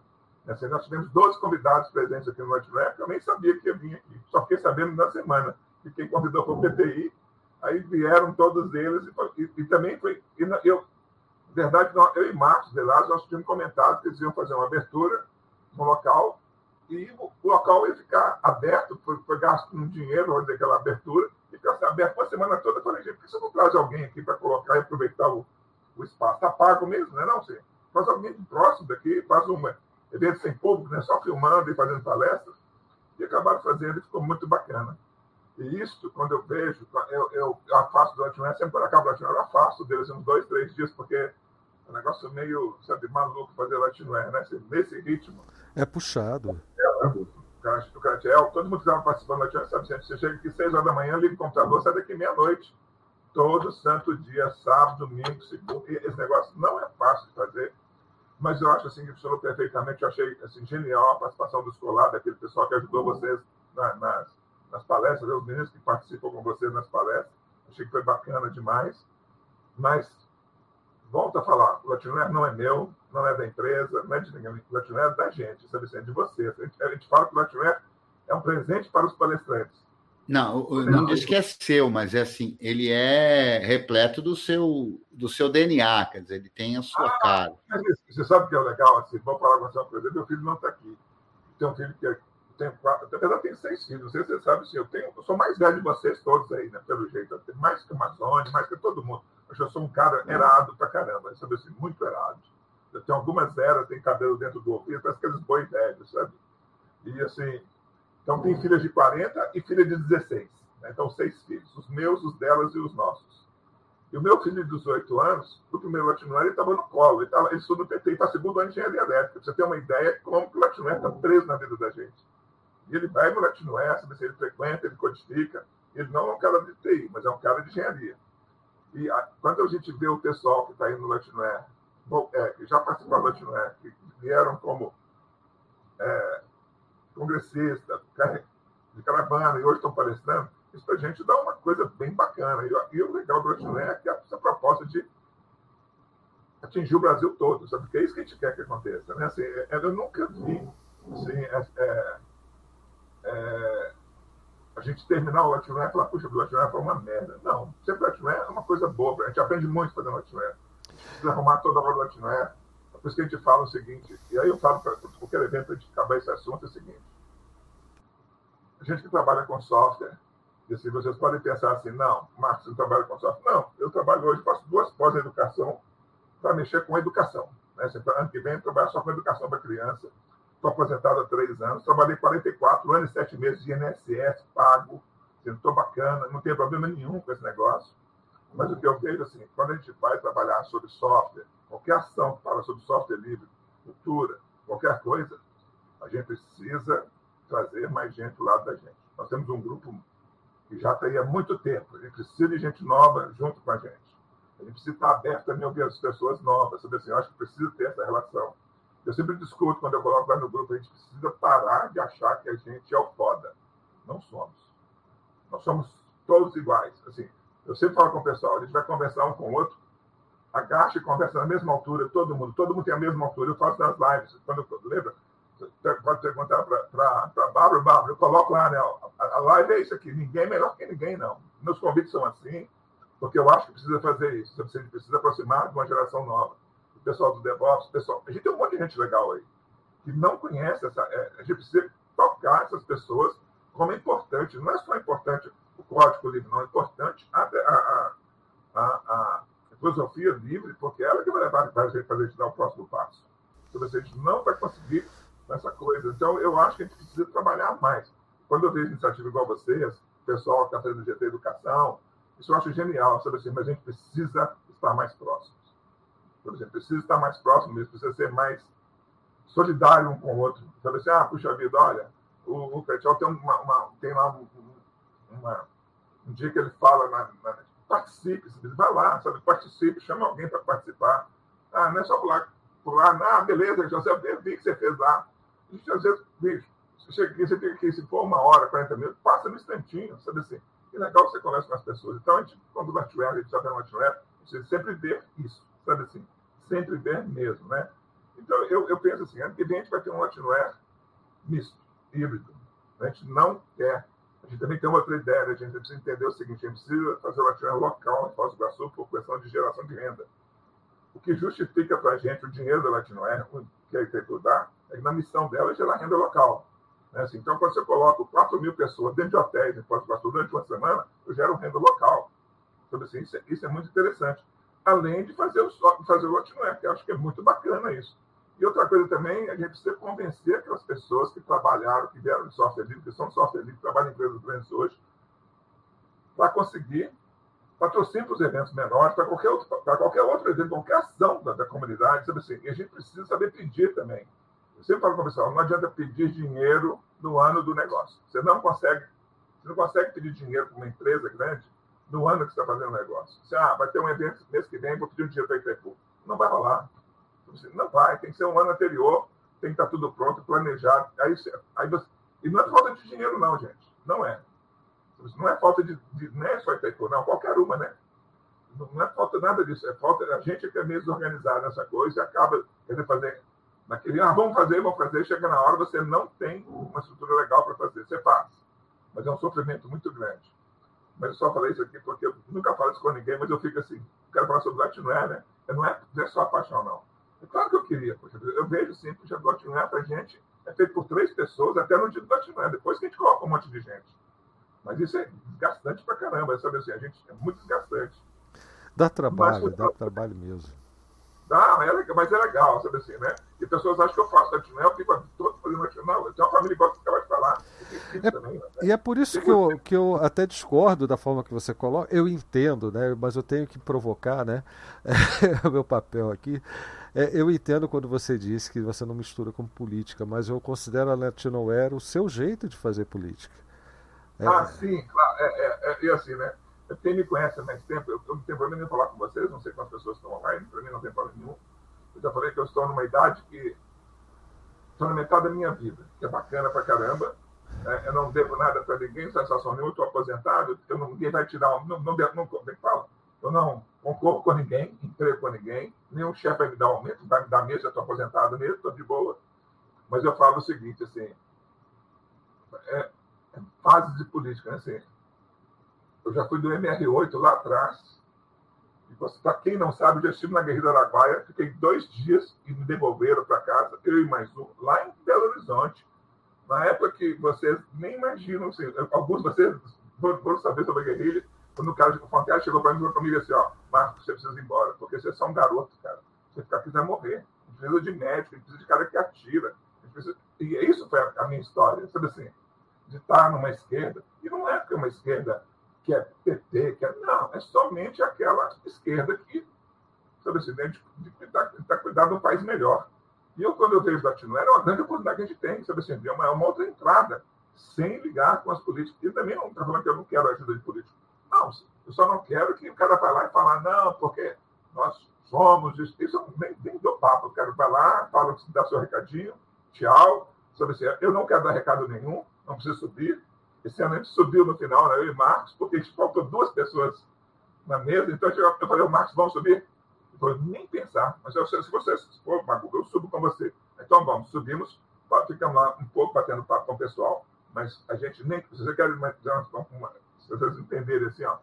Speaker 13: Assim, nós tivemos 12 convidados presentes aqui no Noite Rap, eu nem sabia que ia vir aqui, só fiquei sabendo na semana que quem convidou foi o PTI, aí vieram todos eles e, e, e também foi, e eu, na verdade, eu e Marcos Velasco, nós tínhamos comentado que eles iam fazer uma abertura no local e o local ia ficar aberto, foi, foi gasto um dinheiro onde aquela abertura, e ficasse aberto uma semana toda. Eu falei, gente, por que você não traz alguém aqui para colocar e aproveitar o, o espaço? Está pago mesmo, não é não, sim? Faz alguém próximo daqui, faz um evento sem público, né? só filmando e fazendo palestras. E acabaram fazendo e ficou muito bacana. E isso, quando eu vejo, eu, eu, eu afasto do Latinware, sempre quando acaba o Latinware, eu afasto deles uns dois, três dias, porque é um negócio meio, sabe, maluco fazer Latinware, né? Assim, nesse ritmo.
Speaker 1: É puxado.
Speaker 13: É, o Catiel, todo mundo que estava participando da Latinware sabe, gente, você chega aqui seis horas da manhã, liga o computador, sai daqui meia-noite. Todo santo dia, sábado, domingo, segunda. E esse negócio não é fácil de fazer mas eu acho assim que funcionou perfeitamente. Eu achei assim, genial a participação do escolar, daquele pessoal que ajudou vocês na, nas, nas palestras, os meninos que participam com vocês nas palestras. Achei que foi bacana demais. Mas, volto a falar, o Latinoer não é meu, não é da empresa, não é de ninguém. O Latinoer é da gente, sabe é de vocês. A gente, a gente fala que o Latinoer é um presente para os palestrantes.
Speaker 4: Não, eu não disse que é seu, mas é assim, ele é repleto do seu, do seu DNA, quer dizer, ele tem a sua ah, cara.
Speaker 13: Você sabe o que é legal? Assim, vou falar com você uma coisa, meu filho não está aqui. Tem um filho que é, tem quatro, verdade tem seis filhos, não sei se você sabe, assim, eu, tenho, eu sou mais velho de vocês todos aí, né, pelo jeito, eu tenho mais que a Amazônia, mais que todo mundo. Eu sou um cara errado pra caramba, sabe assim, muito errado. Eu tenho algumas eras, tem cabelo dentro do ouvido, parece aqueles boi velhos, sabe? E assim, então, tem filhas de 40 e filha de 16. Né? Então, seis filhos. Os meus, os delas e os nossos. E o meu filho de 18 anos, no primeiro Latinoer, ele estava no colo. Ele, tava, ele estuda no PT e está segundo ano de engenharia elétrica. Pra você ter uma ideia como que o Latinoer está preso na vida da gente. E ele vai no Latinoer, sabe se ele frequenta, ele codifica. Ele não é um cara de TI, mas é um cara de engenharia. E a, quando a gente vê o pessoal que está indo no Latinoer, é, que já participaram do Latinoer, que vieram como é, congressista, de caravana, e hoje estão palestrando, isso para a gente dá uma coisa bem bacana. E, e o legal do Rotiné é que é essa proposta de atingir o Brasil todo, sabe? Porque é isso que a gente quer que aconteça. Né? Assim, é, eu nunca vi assim, é, é, é, a gente terminar o Latinware e falar, puxa, o Latinware foi uma merda. Não, sempre o Latinware é uma coisa boa, a gente aprende muito fazendo Latinware. Precisa arrumar toda hora o Latinware. Por isso que a gente fala o seguinte, e aí eu falo para qualquer evento, a gente acabar esse assunto, é o seguinte. A gente que trabalha com software, e assim, vocês podem pensar assim, não, Marcos, não trabalha com software. Não, eu trabalho hoje, faço duas pós-educação para mexer com educação. Né? Ano que vem eu trabalho só com educação para criança. Estou aposentado há três anos, trabalhei 44 anos e sete meses de INSS pago. Estou bacana, não tenho problema nenhum com esse negócio. Mas o que eu vejo, assim, quando a gente vai trabalhar sobre software, qualquer ação que fala sobre software livre, cultura, qualquer coisa, a gente precisa trazer mais gente do lado da gente. Nós temos um grupo que já está aí há muito tempo. A gente precisa de gente nova junto com a gente. A gente precisa estar aberto a ouvir as pessoas novas. Sabe assim, eu acho que precisa ter essa relação. Eu sempre discuto quando eu coloco lá no grupo, a gente precisa parar de achar que a gente é o foda. Não somos. Nós somos todos iguais. Assim, eu sempre falo com o pessoal, a gente vai conversar um com o outro, agacha e conversa na mesma altura, todo mundo, todo mundo tem a mesma altura. Eu faço nas lives, quando eu, lembra? Pode perguntar para a Bárbara, Bárbara, eu coloco lá, né? A, live é isso aqui, ninguém é melhor que ninguém, não. Meus convites são assim, porque eu acho que precisa fazer isso. Gente precisa aproximar de uma geração nova. O pessoal do DevOps, pessoal. A gente tem um monte de gente legal aí, que não conhece essa. É, a gente precisa tocar essas pessoas como é importante. Não é só importante o código livre, não, é importante a, a, a, a filosofia livre, porque ela que vai levar a gente para a gente dar o próximo passo. Então, a gente não vai conseguir essa coisa. Então, eu acho que a gente precisa trabalhar mais. Quando eu vejo iniciativa igual vocês, o pessoal que está fazendo GT Educação, isso eu acho genial, sabe assim, mas a gente precisa estar mais próximos. Por exemplo, precisa estar mais próximo precisa ser mais solidário um com o outro. Sabe assim, ah, puxa vida, olha, o, o tem, uma, uma, tem lá um, uma, um dia que ele fala na, na participe, vai lá, sabe? Participe, chama alguém para participar. Ah, não é só pular, pular, ah, beleza, José, eu vi que você fez lá. A gente, às vezes, bicho, você chega você tem que, se for uma hora, 40 minutos, passa no instantinho, sabe assim? E legal você conversa com as pessoas. Então, a gente, quando vai a gente está vendo Latware, você sempre vê isso, sabe assim? Sempre vê mesmo, né? Então, eu, eu penso assim, ano que vem a gente vai ter um Latware misto, híbrido. A gente não quer. A gente também tem outra ideia, a gente precisa entender o seguinte: a gente precisa fazer o Latware local em Foz do Iguaçu por questão de geração de renda. O que justifica para a gente o dinheiro da Latinoer, que a Itaipu dá, é que na missão dela é gerar renda local. Né? Assim, então, quando você coloca 4 mil pessoas dentro de hotéis em Foz do Iguaçu durante uma semana, eu gero renda local. Então, assim, isso, é, isso é muito interessante. Além de fazer o, fazer o Latinoer, que eu acho que é muito bacana isso. E outra coisa também, a gente precisa convencer aquelas pessoas que trabalharam, que vieram de software livre, que são de software livre, que trabalham em empresas grandes hoje, para conseguir patrocínio para os eventos menores, para qualquer, outro, para qualquer outro evento, qualquer ação da, da comunidade, sabe assim? E a gente precisa saber pedir também. Eu sempre falo para o pessoal, não adianta pedir dinheiro no ano do negócio. Você não consegue, você não consegue pedir dinheiro para uma empresa grande no ano que você está fazendo o negócio. Você, ah, vai ter um evento mês que vem, vou pedir um dinheiro para Itaipu. Não vai rolar. Não vai, tem que ser um ano anterior, tem que estar tudo pronto, planejado. Aí, aí você... E não é falta de dinheiro, não, gente. Não é. Não é falta de. de não é só Itaipu, não, qualquer uma, né? Não é falta nada disso, é falta. A gente que é meio desorganizado nessa coisa e acaba querendo fazer naquele. Ah, vamos fazer, vamos fazer, chega na hora, você não tem uma estrutura legal para fazer. Você faz. Mas é um sofrimento muito grande. Mas eu só falei isso aqui porque eu nunca falo isso com ninguém, mas eu fico assim, quero falar sobre Latinoé, né? Não é, não é só a paixão, não. É claro que eu queria, poxa, eu vejo sim, o Latinoé para gente é feito por três pessoas, até no dia do Latinoé, depois que a gente coloca um monte de gente. Mas isso é desgastante pra caramba, sabe assim? A gente é muito desgastante.
Speaker 1: Dá trabalho, mas, dá trabalho mesmo.
Speaker 13: Dá, mas é, legal, mas é legal, sabe assim, né? E pessoas acham que eu faço Latinel, eu fico todo fazendo Latinel. Eu tenho uma família que gosta de falar.
Speaker 1: É, também, né? E é por isso que eu, que eu até discordo da forma que você coloca. Eu entendo, né? Mas eu tenho que provocar, né? É o meu papel aqui. É, eu entendo quando você diz que você não mistura com política, mas eu considero a Latinoware o seu jeito de fazer política.
Speaker 13: É. Ah, sim, claro. É, é, é, assim, né? Quem me conhece há mais tempo, eu, eu não tenho problema nenhum falar com vocês, não sei quantas pessoas estão online, para mim não tem problema nenhum. Eu já falei que eu estou numa idade que estou na metade da minha vida, que é bacana pra caramba. É, eu não devo nada para ninguém, sensação nenhuma, estou aposentado, eu não, ninguém vai tirar. Não, não, não, não, como é que fala? Eu não concorro com ninguém, emprego com ninguém, nenhum chefe vai me dar um aumento, vai me dar mesmo, já estou aposentado mesmo, estou de boa. Mas eu falo o seguinte, assim, é, fases de política, né? Assim, eu já fui do MR8 lá atrás. E para quem não sabe, eu já estive na Guerrilha Araguaia, fiquei dois dias e me devolveram para casa, eu e mais um, lá em Belo Horizonte. Na época que vocês nem imaginam, assim, alguns de vocês foram saber sobre a guerrilha, quando o cara, o cara chegou para mim e comigo assim, ó, Marcos, você precisa ir embora, porque vocês são garotos, cara. Você ficar quiser morrer. A gente precisa de médico, precisa de cara que atira. Precisa... E isso foi a minha história, sabe assim? de estar numa esquerda, e não é que é uma esquerda que é PT, que é, não, é somente aquela esquerda que, sabe assim, né, de tentar, tentar cuidar do país melhor. E eu, quando eu vejo Latino, era uma grande oportunidade que a gente tem, sabe assim, é uma, uma outra entrada, sem ligar com as políticas. E também não estou falando que eu não quero ajuda de político. Não, eu só não quero que o cara vá lá e falar, não, porque nós somos isso. Isso nem, nem dou papo. Eu quero lá, falo, dá seu recadinho, tchau. Sabe assim, eu não quero dar recado nenhum, não precisa subir. Esse ano a gente subiu no final, né, eu e Marcos, porque a gente faltou duas pessoas na mesa, então eu falei, o Marcos, vamos subir? Ele falou, nem pensar, mas eu, se você for, Marcos, eu subo com você. Então vamos, subimos, ficamos lá um pouco batendo papo com o pessoal, mas a gente nem, se você quer uma, uma, se vocês entenderem assim, ó,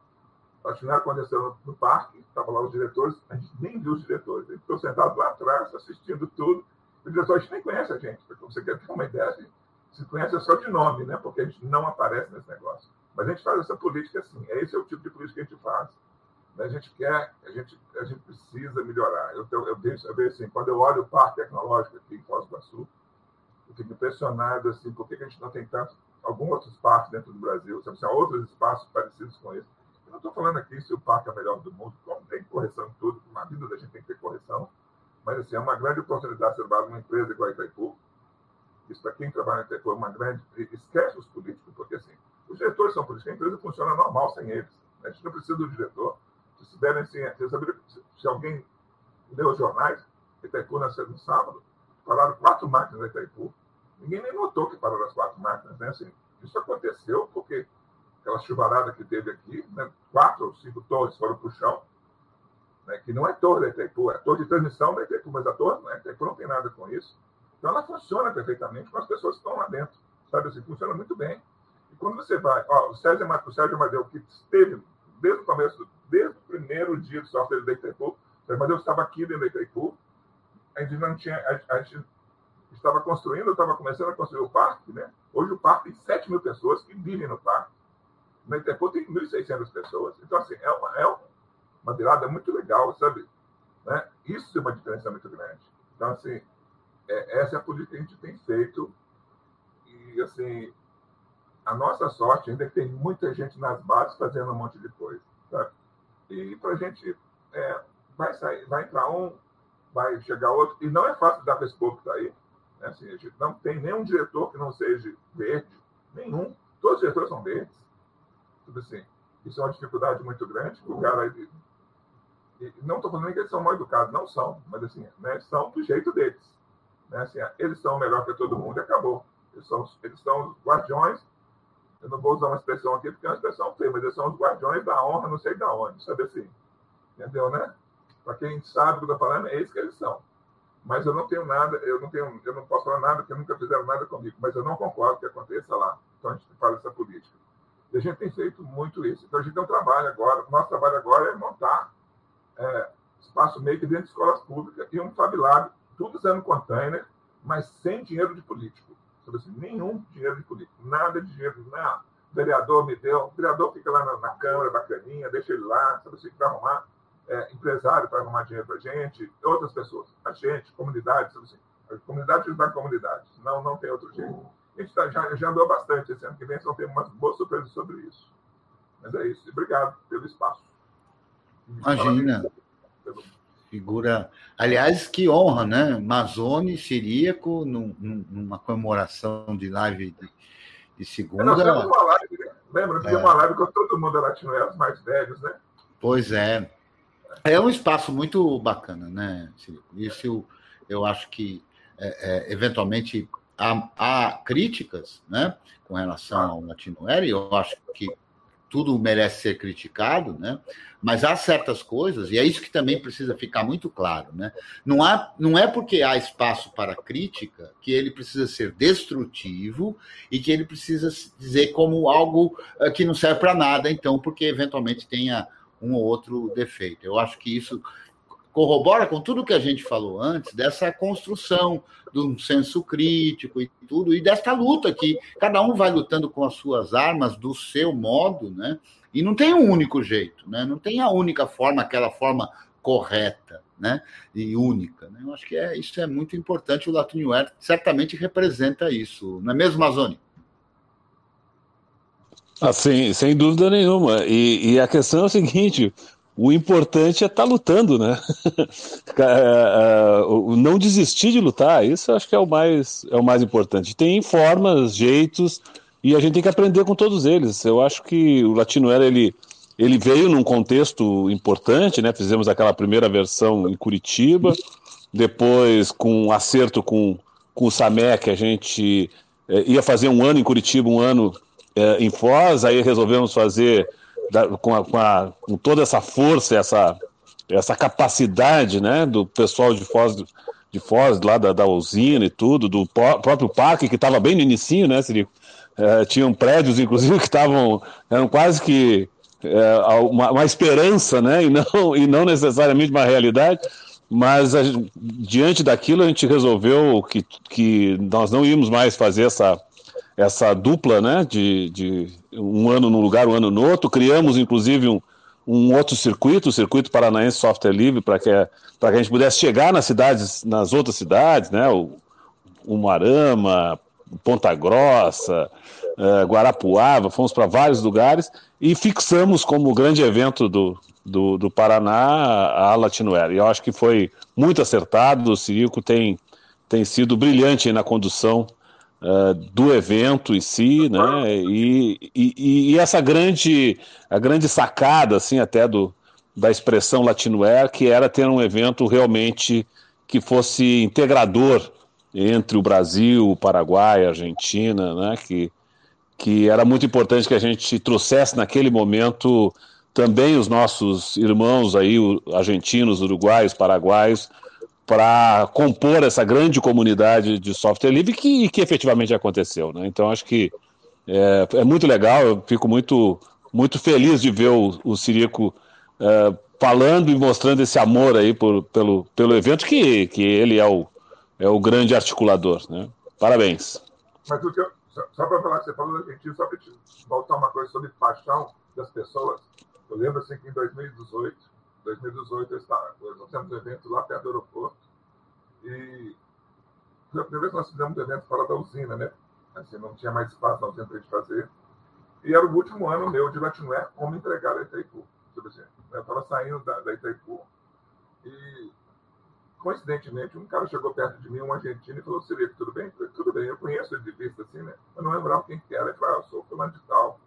Speaker 13: a final aconteceu no, no parque, estavam lá os diretores, a gente nem viu os diretores, a gente ficou sentado lá atrás, assistindo tudo, o diretor a gente nem conhece a gente, porque você quer ter uma ideia, assim, se conhece só de nome, né? porque a gente não aparece nesse negócio. Mas a gente faz essa política assim. Esse é o tipo de política que a gente faz. A gente quer, a gente, a gente precisa melhorar. Eu, eu, eu, vejo, assim, quando eu olho o parque tecnológico aqui em Foz do Iguaçu, eu fico impressionado assim, por que a gente não tem tanto, alguns outros parques dentro do Brasil, sabe, assim, outros espaços parecidos com esse. Eu não estou falando aqui se o parque é o melhor do mundo, como tem correção em tudo, na vida da gente tem que ter correção, mas assim, é uma grande oportunidade de trabalhar numa empresa igual a Itaipu, isso para quem trabalha até foi uma grande. Esquece os políticos, porque assim, os diretores são políticos, a empresa funciona normal sem eles. A gente não precisa do diretor. Se souberem assim, se, alguém leu os jornais, Itaipu nasceu no sábado, pararam quatro máquinas da Itaipu. Ninguém nem notou que pararam as quatro máquinas, né? Assim, isso aconteceu porque aquela chuvarada que teve aqui, né? quatro ou cinco torres foram para o chão, né? que não é torre da Itaipu, é torre de transmissão da Itaipu, mas a torre não, é, Itaipu não tem nada com isso. Então ela funciona perfeitamente com as pessoas que estão lá dentro, sabe assim, funciona muito bem. E quando você vai, ó, o Sérgio, o Sérgio Amadeu, que esteve desde o começo, desde o primeiro dia do software da Itaipu, o Sérgio estava aqui dentro da Itaipu, a gente não tinha, a, a gente estava construindo, estava começando a construir o parque, né? Hoje o parque tem 7 mil pessoas que vivem no parque. Na Itaipu tem 1.600 pessoas. Então, assim, é uma, é uma virada muito legal, sabe? Né? Isso é uma diferença muito grande. Então, assim, é, essa é a política que a gente tem feito. E, assim, a nossa sorte ainda é que tem muita gente nas bases fazendo um monte de coisa. E para a gente, é, vai, sair, vai entrar um, vai chegar outro. E não é fácil dar para esse povo que está aí. Né? Assim, a gente não tem nenhum diretor que não seja verde. Nenhum. Todos os diretores são verdes. Tudo assim. Isso é uma dificuldade muito grande. O cara. Ele, não estou falando que eles são mal educados, não são, mas assim, né, são do jeito deles. Né? Assim, eles são melhor que todo mundo e acabou. Eles são, eles são os guardiões. Eu não vou usar uma expressão aqui porque é uma expressão feia, mas eles são os guardiões da honra, não sei da onde, sabe assim? Entendeu, né? Para quem sabe o que eu estou falando, é isso que eles são. Mas eu não tenho nada, eu não tenho, eu não posso falar nada porque nunca fizeram nada comigo, mas eu não concordo que aconteça lá. Então a gente fala essa política. E a gente tem feito muito isso. Então a gente tem um trabalho agora, o nosso trabalho agora é montar é, espaço meio que dentro de escolas públicas e um Fab tudo usando container, mas sem dinheiro de político. Assim, nenhum dinheiro de político, nada de dinheiro, não. O vereador me deu, o vereador fica lá na, na Câmara, bacaninha, deixa ele lá, sabe assim, para arrumar é, empresário para arrumar dinheiro para a gente, outras pessoas, a gente, comunidade, sabe assim, a comunidade ajudar a comunidade, não, não tem outro jeito. A gente tá, já, já andou bastante, esse ano que vem só tem umas boas surpresas sobre isso. Mas é isso, obrigado pelo espaço.
Speaker 4: Imagina. Pelo figura. Aliás, que honra, né? Mazone Siríaco, num, numa comemoração de live de, de segunda.
Speaker 13: Uma live? Lembra que é. uma live com todo mundo latino, os mais velhos, né?
Speaker 4: Pois é. É um espaço muito bacana, né, Sirico? Isso eu, eu acho que, é, é, eventualmente, há, há, críticas né, com relação ao Latino Era, e eu acho que tudo merece ser criticado, né? Mas há certas coisas, e é isso que também precisa ficar muito claro, né? Não, há, não é porque há espaço para crítica que ele precisa ser destrutivo e que ele precisa dizer como algo eh, que não serve para nada, então, porque eventualmente tenha um ou outro defeito. Eu acho que isso corrobora com tudo que a gente falou antes, dessa construção de um senso crítico e tudo, e desta luta que cada um vai lutando com as suas armas do seu modo, né? E não tem um único jeito, né? Não tem a única forma, aquela forma correta, né? E única. Né? Eu acho que é, isso é muito importante. O Latinware certamente representa isso, não é mesmo, Mazoni?
Speaker 14: Ah, sem, sem dúvida nenhuma. E, e a questão é o seguinte: o importante é estar tá lutando, né? É, é, não desistir de lutar, isso acho que é o mais, é o mais importante. Tem formas, jeitos, e a gente tem que aprender com todos eles. Eu acho que o Latino Era, ele, ele veio num contexto importante, né? Fizemos aquela primeira versão em Curitiba, depois com um acerto com, com o que a gente é, ia fazer um ano em Curitiba, um ano é, em Foz, aí resolvemos fazer da, com, a, com, a, com, toda essa força, essa, essa capacidade né, do pessoal de Foz, de Foz lá da, da usina e tudo, do próprio parque, que estava bem no início, né, Seria, é, tinham prédios, inclusive, que estavam, eram quase que é, uma, uma, esperança, né, e não, e não necessariamente uma realidade, mas a, diante daquilo a gente resolveu que, que nós não íamos mais fazer essa, essa dupla, né, de, de um ano num lugar, um ano no outro. Criamos, inclusive, um, um outro circuito, o Circuito Paranaense Software Livre, para que, que a gente pudesse chegar nas cidades, nas outras cidades, né, o, o Marama, Ponta Grossa, uh, Guarapuava, fomos para vários lugares e fixamos como grande evento do, do, do Paraná a Latinoera. E eu acho que foi muito acertado, o Cirico tem, tem sido brilhante na condução uh, do evento em si, né? E, e, e, essa grande, a grande sacada, assim, até do, da expressão Latinoair, que era ter um evento realmente que fosse integrador entre o Brasil, o Paraguai, a Argentina, né? Que, que era muito importante que a gente trouxesse naquele momento também os nossos irmãos aí, argentinos, uruguaios, paraguaios, para compor essa grande comunidade de software livre que, que efetivamente aconteceu. Né? Então, acho que é, é, muito legal, eu fico muito, muito feliz de ver o, o Sirico é, falando e mostrando esse amor aí por, pelo, pelo evento, que, que ele é o, é o grande articulador. Né? Parabéns.
Speaker 13: Mas o que eu, só, para falar você falou Argentina, só para voltar uma coisa sobre paixão das pessoas. Eu lembro assim que em 2018, 2018 eu estava, nós fizemos um evento lá perto do aeroporto e foi a primeira vez que nós fizemos um evento fora da usina, né? Assim, não tinha mais espaço na usina para a gente fazer. E era o último ano meu de Latinware como entregar a Itaipu. Eu estava saindo da, da Itaipu e coincidentemente, um cara chegou perto de mim, um argentino, e falou: Seria tudo bem? Eu falei, tudo bem, eu conheço ele de vista assim, né? Eu não lembrava quem que era. Ele falou: ah, eu sou fulano de tal.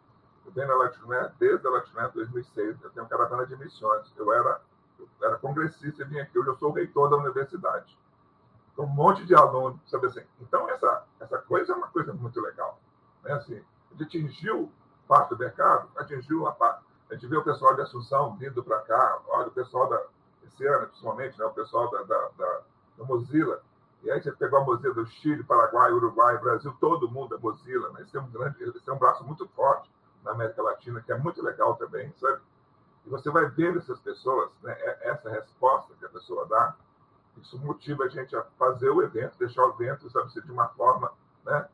Speaker 13: Eu venho na Latinoamérica desde a Latinoamérica 2006. Eu tenho caravana de missões. Eu era, eu era congressista e vim aqui. Hoje eu sou reitor da universidade. Então, um monte de alunos, sabe assim? Então, essa, essa coisa é uma coisa muito legal. Né? Assim, a gente atingiu parte do mercado, atingiu a parte. A gente vê o pessoal de Assunção vindo para cá, olha o pessoal da, esse ano, principalmente, né, o pessoal da, da, da, da Mozilla. E aí você pegou a Mozilla do Chile, Paraguai, Uruguai, Brasil, todo mundo é Mozilla. Né? Isso, é um grande, isso é um braço muito forte na América Latina, que é muito legal também, sabe? E você vai ver essas pessoas, né, é, essa resposta que a pessoa dá, isso motiva a gente a fazer o evento, deixar o evento, sabe, de uma forma, né,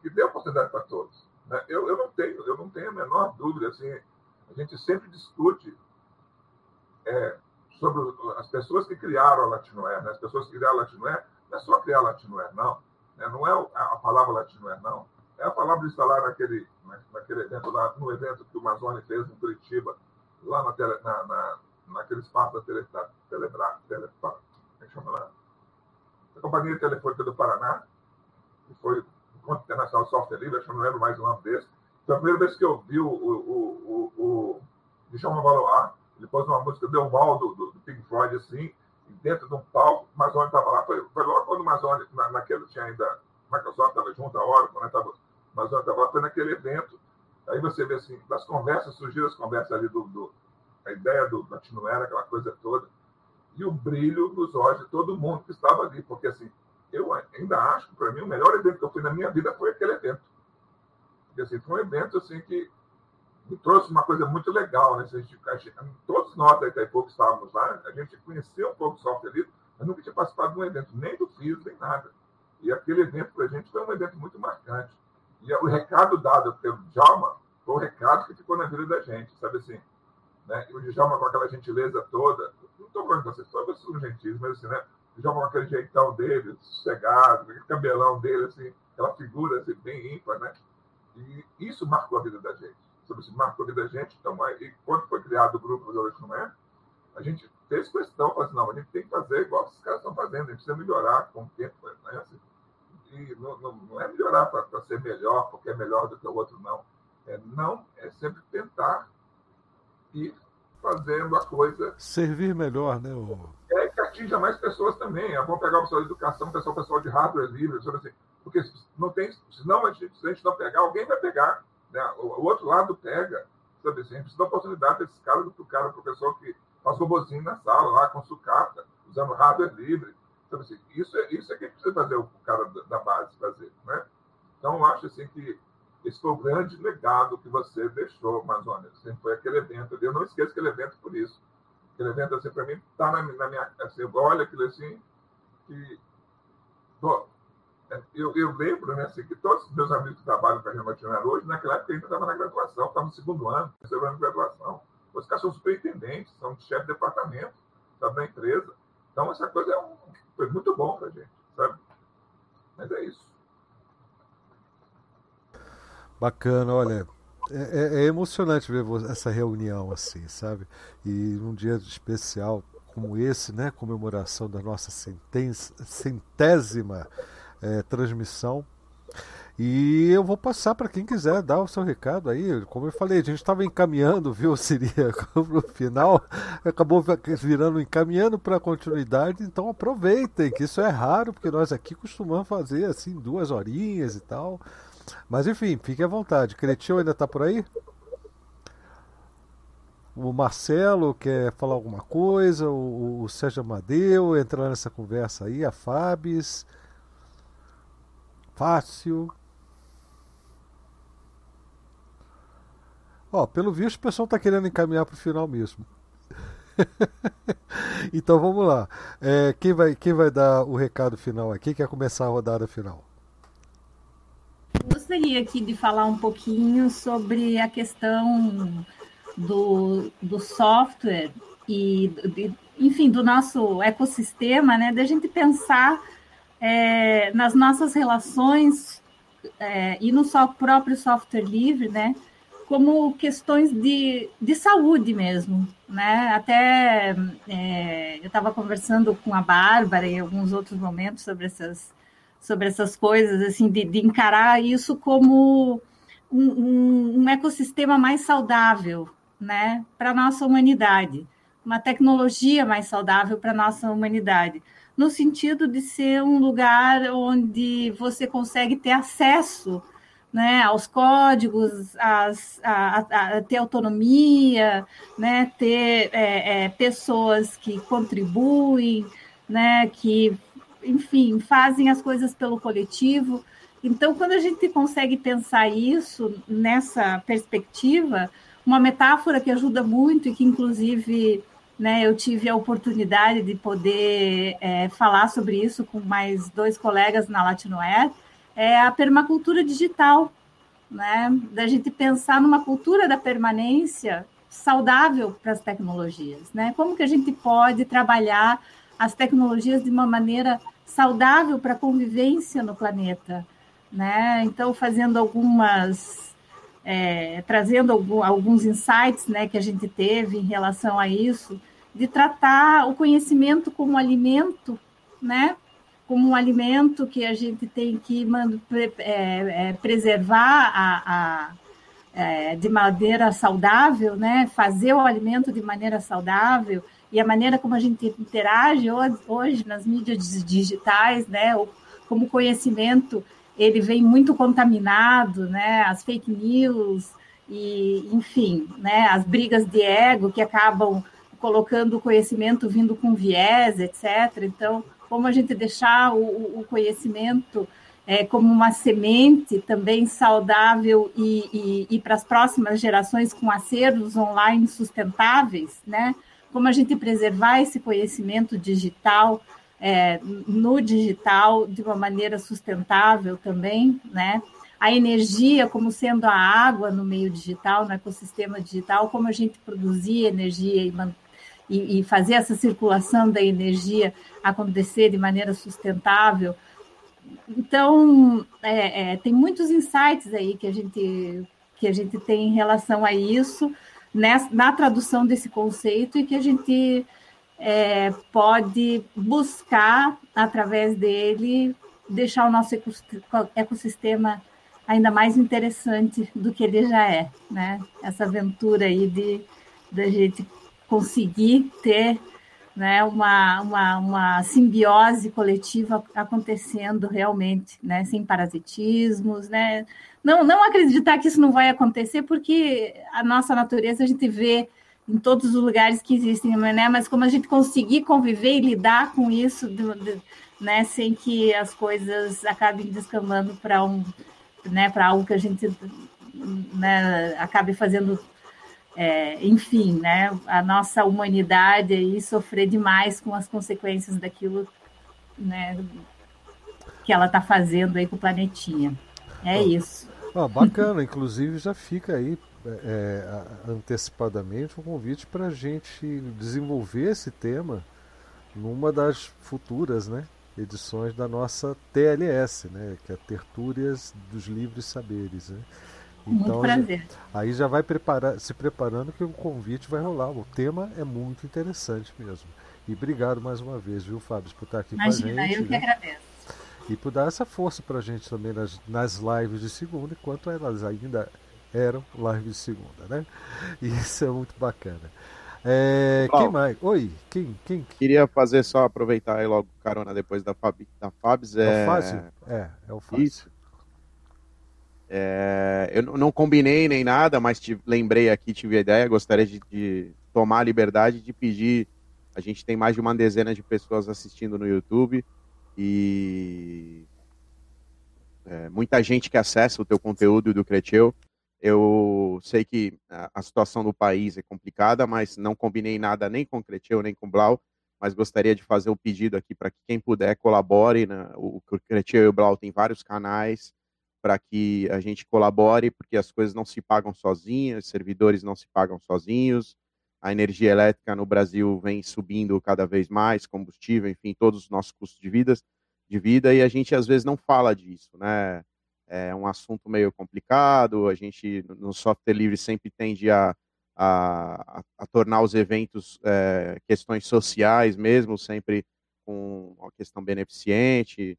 Speaker 13: que dê oportunidade para todos. Né? Eu, eu, não tenho, eu não tenho a menor dúvida, assim, a gente sempre discute é, sobre as pessoas que criaram a Latinoer, né? as pessoas que criaram a Latinoer, não é só criar a Latinoer, não. Né? Não é a palavra Latinoer, não. É a palavra de instalar naquele, naquele evento, lá, no evento que o Mazone fez em Curitiba, lá na, tele, na, na, naquele espaço da Tele, tele, como é que chama lá? A Companhia Telefônica do Paraná, que foi o Encontro Internacional de Software Livre, acho que não lembro mais o nome desse. Foi a primeira vez que eu vi o, o, o, o, Michel Valois ele pôs uma música deu mal do, do, do Pink Floyd, assim, dentro de um palco, o Mazone estava lá, foi, foi logo quando o Mazone, na, naquele tinha ainda, Microsoft estava junto, a Oracle, né, tava, o Mazone estava lá, foi naquele evento, aí você vê assim, das conversas, surgiram as conversas ali do, do a ideia do Latinoera, aquela coisa toda, e o brilho nos olhos de todo mundo que estava ali, porque assim, eu ainda acho que para mim o melhor evento que eu fui na minha vida foi aquele evento. Porque assim, foi um evento assim que me trouxe uma coisa muito legal, né? A gente, a gente, todos nós da Itaipu que estávamos lá, a gente conhecia um pouco o software livre, mas nunca tinha participado de um evento, nem do FIS, nem nada. E aquele evento para a gente foi um evento muito marcante. E o recado dado pelo Djalma foi o recado que ficou na vida da gente, sabe assim? Né? E o Djalma com aquela gentileza toda, não estou falando vocês todos são gentis, mas assim, né? O Djalma com aquele jeitão dele, sossegado, aquele cabelão dele, assim, aquela figura assim, bem ímpar, né? E isso marcou a vida da gente sobre esse marco da gente. Então, aí, quando foi criado o grupo do Não É, a gente fez questão, falou assim, não, a gente tem que fazer igual esses caras estão fazendo, a gente precisa melhorar com o tempo. Né? Assim, e não, não, não, é melhorar para ser melhor, porque é melhor do que o outro, não. É, não, é sempre tentar ir fazendo a coisa.
Speaker 1: Servir melhor, né? O...
Speaker 13: É que atinja mais pessoas também. É bom pegar o pessoal de educação, o pessoal, o pessoal de hardware livre, assim, porque não tem, senão a gente, se a gente não pegar, alguém vai pegar. Né? O, outro lado pega, sabe assim, a gente precisa dar oportunidade para esses caras do cara, o professor que faz robozinho na sala, lá com sucata, usando hardware livre. Sabe assim, isso, é, isso é que precisa fazer o cara da base fazer. Né? Então, eu acho assim que esse foi o grande legado que você deixou, Amazônia. Assim, foi aquele evento. Eu não esqueço aquele evento por isso. Aquele evento, assim, para mim, está na, na, minha. Assim, olha aquilo assim, que. Pô, eu, eu lembro né, assim, que todos os meus amigos que trabalham com a Rematinera hoje, naquela época ainda estava na graduação, estava no segundo ano, terceiro ano de graduação. Os caras são superintendentes, são chefe de departamento da empresa. Então, essa coisa é um, foi muito bom para a gente, sabe? Mas é isso.
Speaker 1: Bacana, olha. É, é, é emocionante ver essa reunião assim, sabe? E num dia especial como esse, né? Comemoração da nossa centésima é, transmissão. E eu vou passar para quem quiser dar o seu recado aí. Como eu falei, a gente estava encaminhando, viu, seria para o final, acabou virando encaminhando para a continuidade. Então aproveitem, que isso é raro, porque nós aqui costumamos fazer assim duas horinhas e tal. Mas enfim, fique à vontade. Cretil ainda está por aí? O Marcelo quer falar alguma coisa? O, o Sérgio Amadeu entrar nessa conversa aí? A Fabs? Fácil? Ó, pelo visto o pessoal está querendo encaminhar para o final mesmo. então vamos lá. É, quem, vai, quem vai dar o recado final aqui? Quer começar a rodada final?
Speaker 11: Gostaria aqui de falar um pouquinho sobre a questão do, do software e, de, enfim, do nosso ecossistema, né? Da gente pensar é, nas nossas relações é, e no próprio software livre, né? Como questões de, de saúde mesmo, né? Até é, eu estava conversando com a Bárbara em alguns outros momentos sobre essas, sobre essas coisas, assim, de, de encarar isso como um, um, um ecossistema mais saudável, né? Para a nossa humanidade, uma tecnologia mais saudável para a nossa humanidade, no sentido de ser um lugar onde você consegue ter acesso né, aos códigos, as, a, a, ter autonomia, né, ter é, é, pessoas que contribuem, né, que, enfim, fazem as coisas pelo coletivo. Então, quando a gente consegue pensar isso nessa perspectiva, uma metáfora que ajuda muito e que, inclusive, né, eu tive a oportunidade de poder é, falar sobre isso com mais dois colegas na Latinoé, é a permacultura digital, né? Da gente pensar numa cultura da permanência saudável para as tecnologias, né? Como que a gente pode trabalhar as tecnologias de uma maneira saudável para a convivência no planeta, né? Então, fazendo algumas, é, trazendo algum, alguns insights, né, que a gente teve em relação a isso, de tratar o conhecimento como alimento, né, como um alimento que a gente tem que é, é, preservar a, a é, de maneira saudável, né? fazer o alimento de maneira saudável, e a maneira como a gente interage hoje, hoje nas mídias digitais, né? O, como conhecimento ele vem muito contaminado, né? as fake news, e, enfim, né? as brigas de ego que acabam colocando o conhecimento vindo com viés, etc. Então, como a gente deixar o, o conhecimento é, como uma semente também saudável e, e, e para as próximas gerações com acervos online sustentáveis, né? Como a gente preservar esse conhecimento digital é, no digital de uma maneira sustentável também, né? A energia como sendo a água no meio digital, no ecossistema digital, como a gente produzir energia e manter e, e fazer essa circulação da energia acontecer de maneira sustentável. Então, é, é, tem muitos insights aí que a gente, que a gente tem em relação a isso, nessa, na tradução desse conceito, e que a gente é, pode buscar, através dele, deixar o nosso ecossistema ainda mais interessante do que ele já é, né? Essa aventura aí de da gente conseguir ter né, uma, uma, uma simbiose coletiva acontecendo realmente, né, sem parasitismos, né? Não, não acreditar que isso não vai acontecer, porque a nossa natureza a gente vê em todos os lugares que existem, né? Mas como a gente conseguir conviver e lidar com isso, né, sem que as coisas acabem descambando para um, né, algo que a gente né, acabe fazendo é, enfim, né, a nossa humanidade aí sofrer demais com as consequências daquilo né, que ela está fazendo aí com o planetinha. É oh, isso.
Speaker 1: Oh, bacana, inclusive já fica aí é, antecipadamente um convite para a gente desenvolver esse tema numa das futuras né, edições da nossa TLS, né, que é Tertúrias dos Livres Saberes. Né?
Speaker 11: Então, muito prazer.
Speaker 1: Aí já vai preparar, se preparando que o convite vai rolar. O tema é muito interessante mesmo. E obrigado mais uma vez, viu, Fábio, por estar aqui Imagina,
Speaker 11: com a gente. eu que agradeço.
Speaker 1: E por dar essa força para a gente também nas, nas lives de segunda, enquanto elas ainda eram lives de segunda, né? E isso é muito bacana. É, quem mais? Oi, quem, quem?
Speaker 6: Queria fazer só aproveitar aí logo carona depois da Fab, da Fabs.
Speaker 1: É, é o Fábio? É, é o Fábio. Isso.
Speaker 6: É, eu não combinei nem nada, mas te, lembrei aqui, tive a ideia, gostaria de, de, tomar a liberdade de pedir. A gente tem mais de uma dezena de pessoas assistindo no YouTube e é, muita gente que acessa o teu conteúdo do Creteu. Eu sei que a, situação do país é complicada, mas não combinei nada nem com o Creteu nem com o Blau, mas gostaria de fazer o um pedido aqui para que quem puder colabore. Né? O Creteu e o Blau têm vários canais para que a gente colabore, porque as coisas não se pagam sozinhas, servidores não se pagam sozinhos, a energia elétrica no Brasil vem subindo cada vez mais, combustível, enfim, todos os nossos custos de vida, de vida, e a gente às vezes não fala disso, né? É um assunto meio complicado, a gente no software livre sempre tende a, a, a tornar os eventos é, questões sociais mesmo, sempre com uma questão beneficente,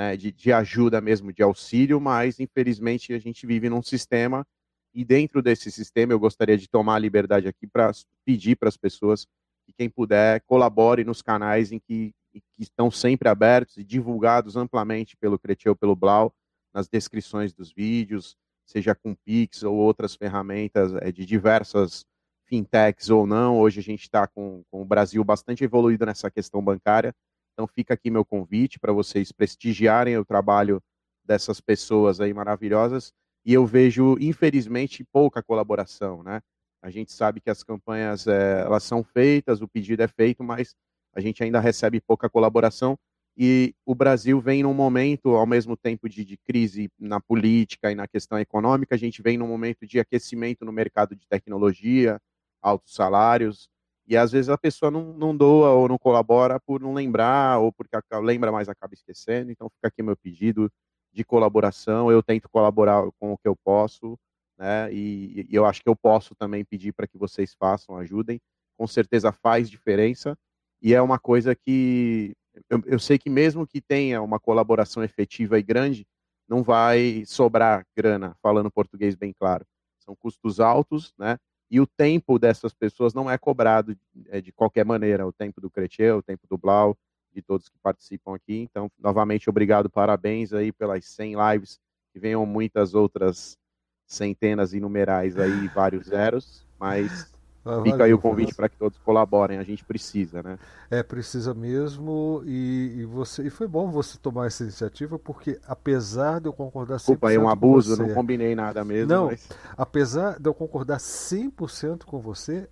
Speaker 6: né, de, de ajuda mesmo, de auxílio, mas infelizmente a gente vive num sistema e dentro desse sistema eu gostaria de tomar a liberdade aqui para pedir para as pessoas que quem puder colabore nos canais em que, que, estão sempre abertos e divulgados amplamente pelo Creteu, pelo Blau, nas descrições dos vídeos, seja com Pix ou outras ferramentas é, de diversas fintechs ou não. Hoje a gente está com, com o Brasil bastante evoluído nessa questão bancária então fica aqui meu convite para vocês prestigiarem o trabalho dessas pessoas aí maravilhosas. E eu vejo, infelizmente, pouca colaboração, né? A gente sabe que as campanhas é, elas são feitas, o pedido é feito, mas a gente ainda recebe pouca colaboração. E o Brasil vem num momento, ao mesmo tempo de, de crise na política e na questão econômica, a gente vem num momento de aquecimento no mercado de tecnologia, altos salários, e às vezes a pessoa não, não doa ou não colabora por não lembrar, ou porque lembra, mas acaba esquecendo. Então fica aqui meu pedido de colaboração. Eu tento colaborar com o que eu posso, né? E, e eu acho que eu posso também pedir para que vocês façam, ajudem. Com certeza faz diferença. E é uma coisa que eu, eu sei que mesmo que tenha uma colaboração efetiva e grande, não vai sobrar grana, falando português bem claro. São custos altos, né? E o tempo dessas pessoas não é cobrado é, de qualquer maneira. O tempo do Cretier, o tempo do Blau, de todos que participam aqui. Então, novamente, obrigado, parabéns aí pelas 100 lives, que venham muitas outras centenas inumerais aí, vários zeros, mas ah, Fica aí o convite para que todos colaborem, a gente precisa, né?
Speaker 1: É, precisa mesmo, e, e, você, e foi bom você tomar essa iniciativa, porque apesar de eu concordar 100%
Speaker 6: Desculpa aí, um abuso, você, não combinei nada mesmo.
Speaker 1: Não,
Speaker 6: mas...
Speaker 1: apesar de eu concordar 100% com você,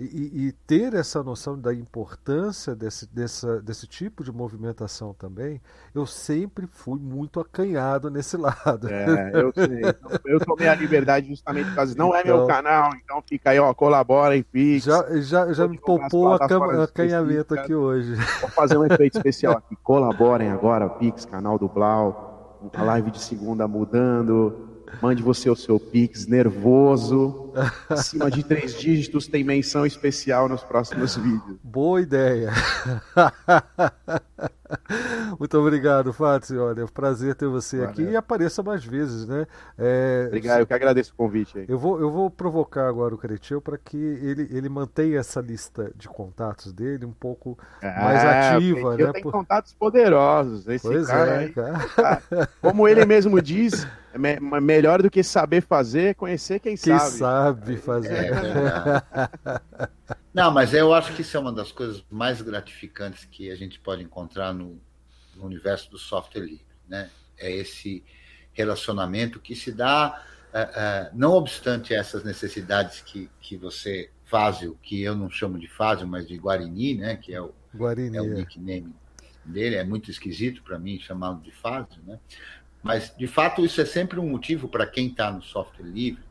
Speaker 1: e, e, ter essa noção da importância desse, dessa, desse tipo de movimentação também, eu sempre fui muito acanhado nesse lado.
Speaker 6: É, eu sei. Eu tomei a liberdade justamente por causa não é meu então canal, então fica aí, ó, colabora em Pix.
Speaker 1: Já, já, já me poupou o acanhamento aqui hoje.
Speaker 6: Vou fazer um efeito especial aqui. Colaborem agora, Pix, canal do Blau, a live de segunda mudando Mande você o seu Pix nervoso. Acima de três dígitos tem menção especial nos próximos vídeos.
Speaker 1: Boa ideia. Muito obrigado, Fábio. Olha, é um prazer ter você Valeu. aqui e apareça mais vezes, né?
Speaker 6: É, Obrigado, eu que agradeço o convite. Aí.
Speaker 1: Eu vou, eu vou provocar agora o Cretil para que ele, ele mantenha essa lista de contatos dele um pouco ah, mais ativa, né?
Speaker 6: Tem Por... contatos poderosos. Esse pois cara, é, cara. Como ele mesmo diz, é me melhor do que saber fazer, conhecer quem,
Speaker 1: quem
Speaker 6: sabe.
Speaker 1: sabe fazer.
Speaker 4: É, Não, mas eu acho que isso é uma das coisas mais gratificantes que a gente pode encontrar no, no universo do software livre, né? É esse relacionamento que se dá, uh, uh, não obstante essas necessidades que, que você Fázio, que eu não chamo de Fázio, mas de Guarini, né? Que é o,
Speaker 1: Guarini,
Speaker 4: é o é. nickname dele, é muito esquisito para mim chamá-lo de Fázio, né? Mas, de fato, isso é sempre um motivo para quem está no software livre,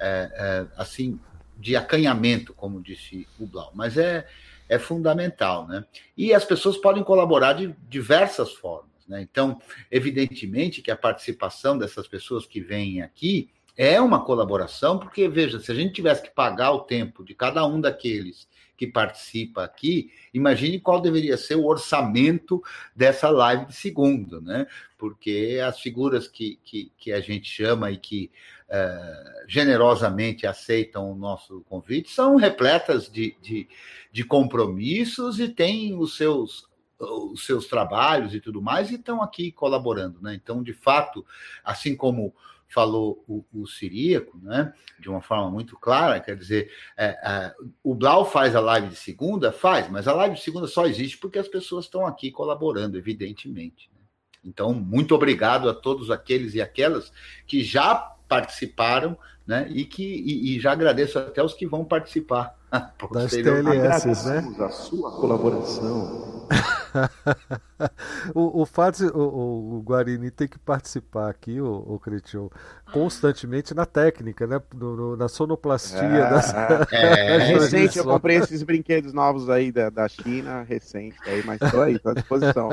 Speaker 4: é, é, assim, de acanhamento, como disse o Blau. Mas é, é fundamental, né? E as pessoas podem colaborar de diversas formas, né? Então, evidentemente que a participação dessas pessoas que vêm aqui é uma colaboração, porque, veja, se a gente tivesse que pagar o tempo de cada um daqueles que participa aqui, imagine qual deveria ser o orçamento dessa live de segundo, né? Porque as figuras que, que, que a gente chama e que uh, generosamente aceitam o nosso convite são repletas de, de, de compromissos e têm os seus os seus trabalhos e tudo mais e estão aqui colaborando, né? Então, de fato, assim como falou o, o Siríaco, né, de uma forma muito clara, quer dizer, é, é, o Blau faz a live de segunda? Faz, mas a live de segunda só existe porque as pessoas estão aqui colaborando, evidentemente. Né? Então, muito obrigado a todos aqueles e aquelas que já participaram, né, e que e, e já agradeço até os que vão participar.
Speaker 1: Das TLS, né?
Speaker 6: a sua colaboração.
Speaker 1: o, o fato o, o, Guarini tem que participar aqui, o, o Cretil, constantemente na técnica, né? No, no, na sonoplastia.
Speaker 6: É, das, é, é recente, eu comprei esses brinquedos novos aí da, da China, recente, aí, mas estou aí, estou à disposição.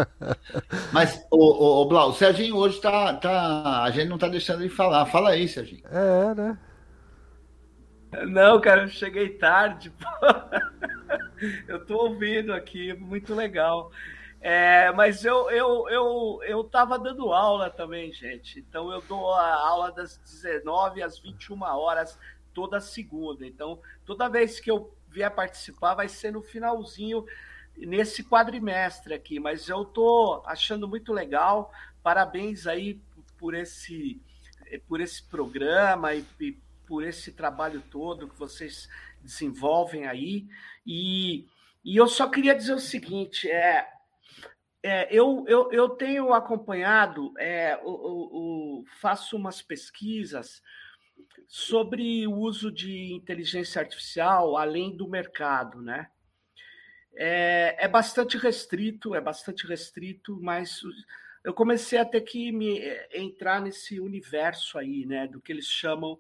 Speaker 4: Mas, o, o, o Blau, o Serginho hoje tá, tá. A gente não está deixando ele falar. Fala aí, Serginho.
Speaker 1: É, né?
Speaker 12: Não, cara, eu cheguei tarde. eu tô ouvindo aqui, muito legal. É, mas eu, eu, eu, eu tava dando aula também, gente. Então eu dou a aula das 19 às 21 horas toda segunda. Então, toda vez que eu vier participar, vai ser no finalzinho, nesse quadrimestre aqui. Mas eu tô achando muito legal. Parabéns aí por esse, por esse programa e, e por esse trabalho todo que vocês desenvolvem aí. E, e eu só queria dizer o seguinte: é, é eu, eu, eu tenho acompanhado, é, o, o, o, faço umas pesquisas sobre o uso de inteligência artificial além do mercado, né? É, é bastante restrito, é bastante restrito, mas eu comecei a ter que me entrar nesse universo aí, né, do que eles chamam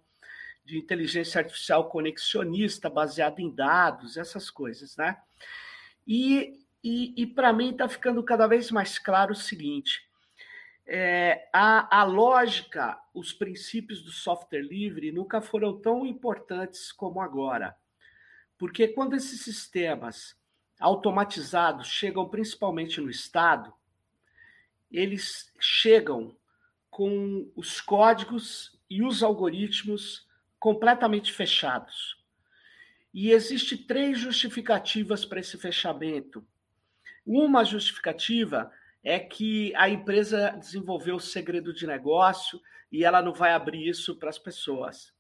Speaker 12: de inteligência artificial conexionista, baseada em dados, essas coisas, né? E, e, e para mim está ficando cada vez mais claro o seguinte: é, a, a lógica, os princípios do software livre nunca foram tão importantes como agora. Porque quando esses sistemas automatizados chegam principalmente no Estado, eles chegam com os códigos e os algoritmos completamente fechados. E existe três justificativas para esse fechamento. Uma justificativa é que a empresa desenvolveu o segredo de negócio e ela não vai abrir isso para as pessoas.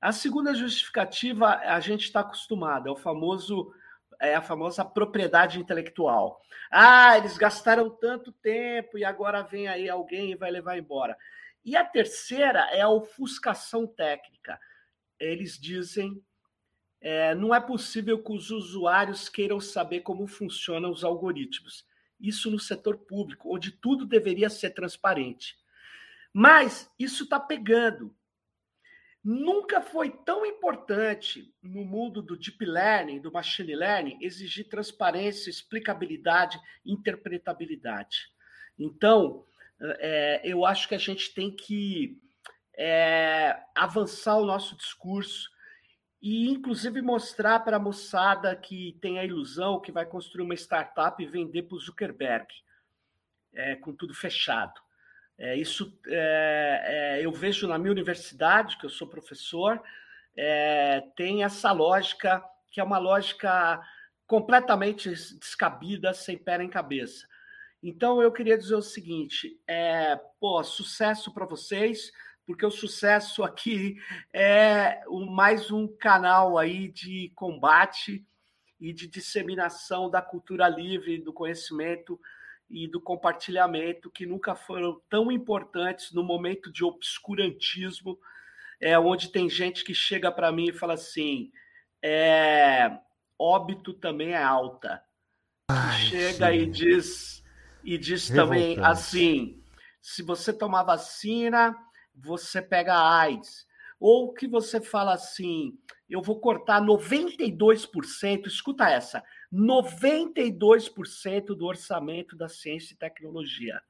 Speaker 12: A segunda justificativa a gente está acostumado, é o famoso é a famosa propriedade intelectual. Ah, eles gastaram tanto tempo e agora vem aí alguém e vai levar embora. E a terceira é a ofuscação técnica. Eles dizem é, não é possível que os usuários queiram saber como funcionam os algoritmos. Isso no setor público, onde tudo deveria ser transparente. Mas isso está pegando. Nunca foi tão importante no mundo do deep learning, do machine learning, exigir transparência, explicabilidade, interpretabilidade. Então, é, eu acho que a gente tem que é, avançar o nosso discurso e, inclusive, mostrar para a moçada que tem a ilusão que vai construir uma startup e vender para o Zuckerberg, é, com tudo fechado. É, isso é, é, eu vejo na minha universidade, que eu sou professor, tem essa lógica, que é uma lógica completamente descabida, sem pé nem cabeça. Então eu queria dizer o seguinte: é, pô, sucesso para vocês, porque o sucesso aqui é mais um canal aí de combate e de disseminação da cultura livre, do conhecimento e do compartilhamento que nunca foram tão importantes no momento de obscurantismo, é onde tem gente que chega para mim e fala assim: é, óbito também é alta. Ai, chega sim. e diz e diz também assim: se você tomar vacina, você pega AIDS. Ou que você fala assim: eu vou cortar 92%, escuta essa, 92% do orçamento da ciência e tecnologia.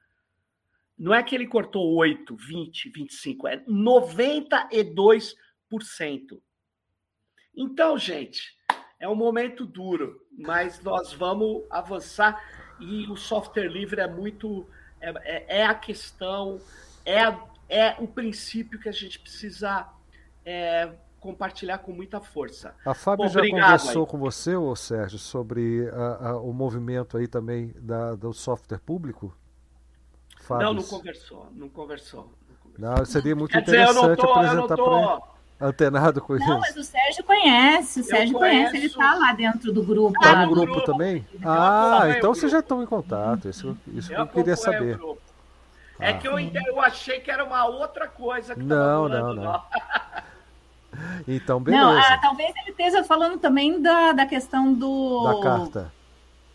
Speaker 12: Não é que ele cortou 8, 20, 25, é 92%. Então, gente, é um momento duro, mas nós vamos avançar e o software livre é muito. É, é, é a questão, é, é o princípio que a gente precisa é, compartilhar com muita força.
Speaker 1: A Fábio já conversou aí. com você, ô Sérgio, sobre a, a, o movimento aí também da, do software público?
Speaker 12: Fábio. Não, não conversou, não conversou.
Speaker 1: Não, seria muito Quer interessante dizer, tô, apresentar para antenado com não, isso. Não,
Speaker 11: mas o Sérgio conhece, o Sérgio conhece, ele está lá dentro do grupo.
Speaker 1: Está no grupo, grupo também? Ah, então vocês já estão em contato, isso, isso eu, eu queria saber.
Speaker 12: É ah. que eu, eu achei que era uma outra coisa que
Speaker 1: Não, não, não. então, beleza. Não,
Speaker 11: ah, talvez ele esteja falando também da, da questão do...
Speaker 1: Da carta.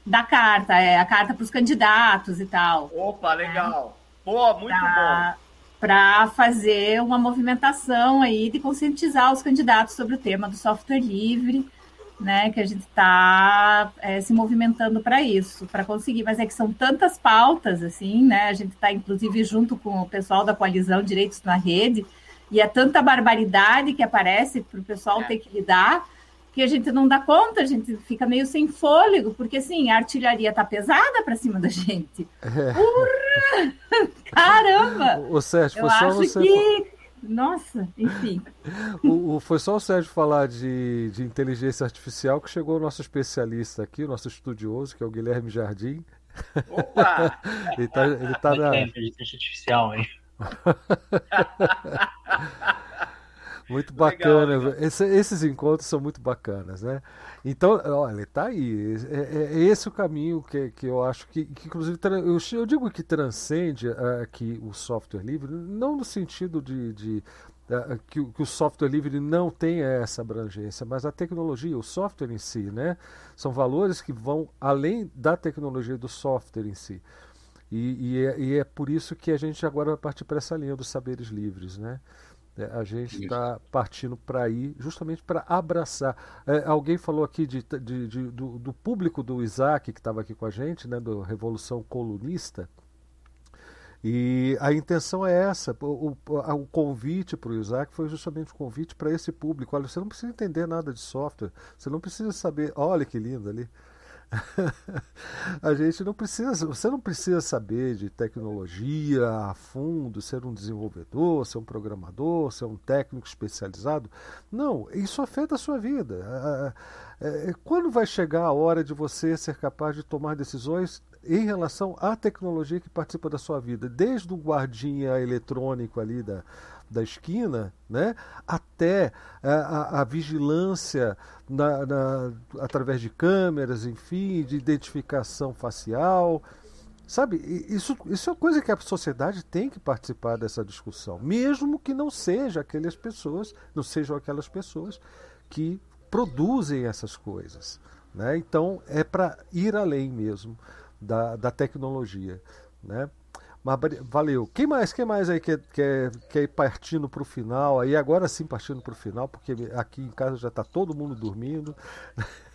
Speaker 11: Da carta, é, a carta para os candidatos e tal.
Speaker 12: Opa, legal. É. Pô, muito pra, bom
Speaker 11: para fazer uma movimentação aí de conscientizar os candidatos sobre o tema do software livre, né? Que a gente está é, se movimentando para isso, para conseguir. Mas é que são tantas pautas, assim, né? A gente está, inclusive, junto com o pessoal da coalizão Direitos na Rede, e é tanta barbaridade que aparece para o pessoal é. ter que lidar que a gente não dá conta, a gente fica meio sem fôlego, porque assim, a artilharia tá pesada para cima da gente. É. Caramba!
Speaker 1: O, o Sérgio,
Speaker 11: foi
Speaker 1: Eu só você. Que...
Speaker 11: Nossa, enfim.
Speaker 1: O, o, foi só o Sérgio falar de, de inteligência artificial que chegou o nosso especialista aqui, o nosso estudioso, que é o Guilherme Jardim.
Speaker 15: Opa! ele tá, ele tá na. Inteligência artificial, hein?
Speaker 1: Muito bacana. Esse, esses encontros são muito bacanas, né? Então, olha, tá aí. É, é, é esse o caminho que, que eu acho que, que inclusive, eu, eu digo que transcende uh, que o software livre, não no sentido de, de uh, que, que, o software livre não tenha essa abrangência, mas a tecnologia, o software em si, né? São valores que vão além da tecnologia do software em si. E, e, é, e é por isso que a gente agora vai partir para essa linha dos saberes livres, né? É, a gente está partindo para aí justamente para abraçar. É, alguém falou aqui de, de, de do, do, público do Isaac, que estava aqui com a gente, né, do Revolução Colunista. E a intenção é essa. O, o, o convite para o Isaac foi justamente um convite para esse público. Olha, você não precisa entender nada de software, você não precisa saber. Olha que lindo ali. a gente não precisa, você não precisa saber de tecnologia a fundo, ser um desenvolvedor, ser um programador, ser um técnico especializado. Não, isso afeta a sua vida. É, quando vai chegar a hora de você ser capaz de tomar decisões em relação à tecnologia que participa da sua vida, desde o guardinha eletrônico ali da, da esquina, né, até a, a, a vigilância na, na, através de câmeras, enfim, de identificação facial. Sabe, isso, isso é uma coisa que a sociedade tem que participar dessa discussão, mesmo que não seja aquelas pessoas, não sejam aquelas pessoas que produzem essas coisas. Né? Então é para ir além mesmo da, da tecnologia. Né? Mas valeu. Quem mais? Quem mais aí quer, quer, quer ir partindo para o final? Aí agora sim partindo para o final, porque aqui em casa já está todo mundo dormindo.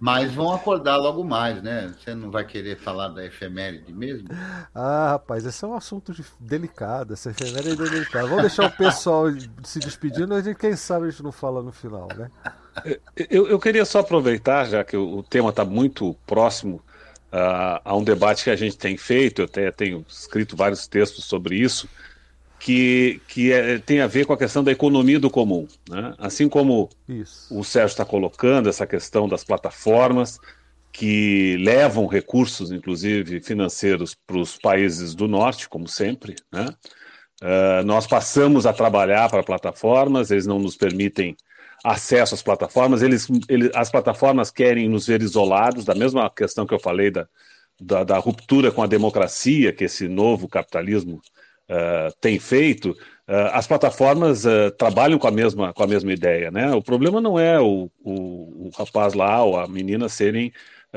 Speaker 4: Mas vão acordar logo mais, né? Você não vai querer falar da efeméride mesmo?
Speaker 1: Ah, rapaz, esse é um assunto de... delicado. Essa efeméride é delicada. Vamos deixar o pessoal se despedindo, e quem sabe a gente não fala no final, né?
Speaker 14: Eu, eu queria só aproveitar, já que o tema está muito próximo uh, a um debate que a gente tem feito, eu até tenho escrito vários textos sobre isso, que, que é, tem a ver com a questão da economia do comum. Né? Assim como isso. o Sérgio está colocando essa questão das plataformas que levam recursos, inclusive financeiros, para os países do norte, como sempre. Né? Uh, nós passamos a trabalhar para plataformas, eles não nos permitem acesso às plataformas, eles, eles, as plataformas querem nos ver isolados, da mesma questão que eu falei da, da, da ruptura com a democracia que esse novo capitalismo uh, tem feito, uh, as plataformas uh, trabalham com a, mesma, com a mesma ideia. Né? O problema não é o, o, o rapaz lá ou a menina serem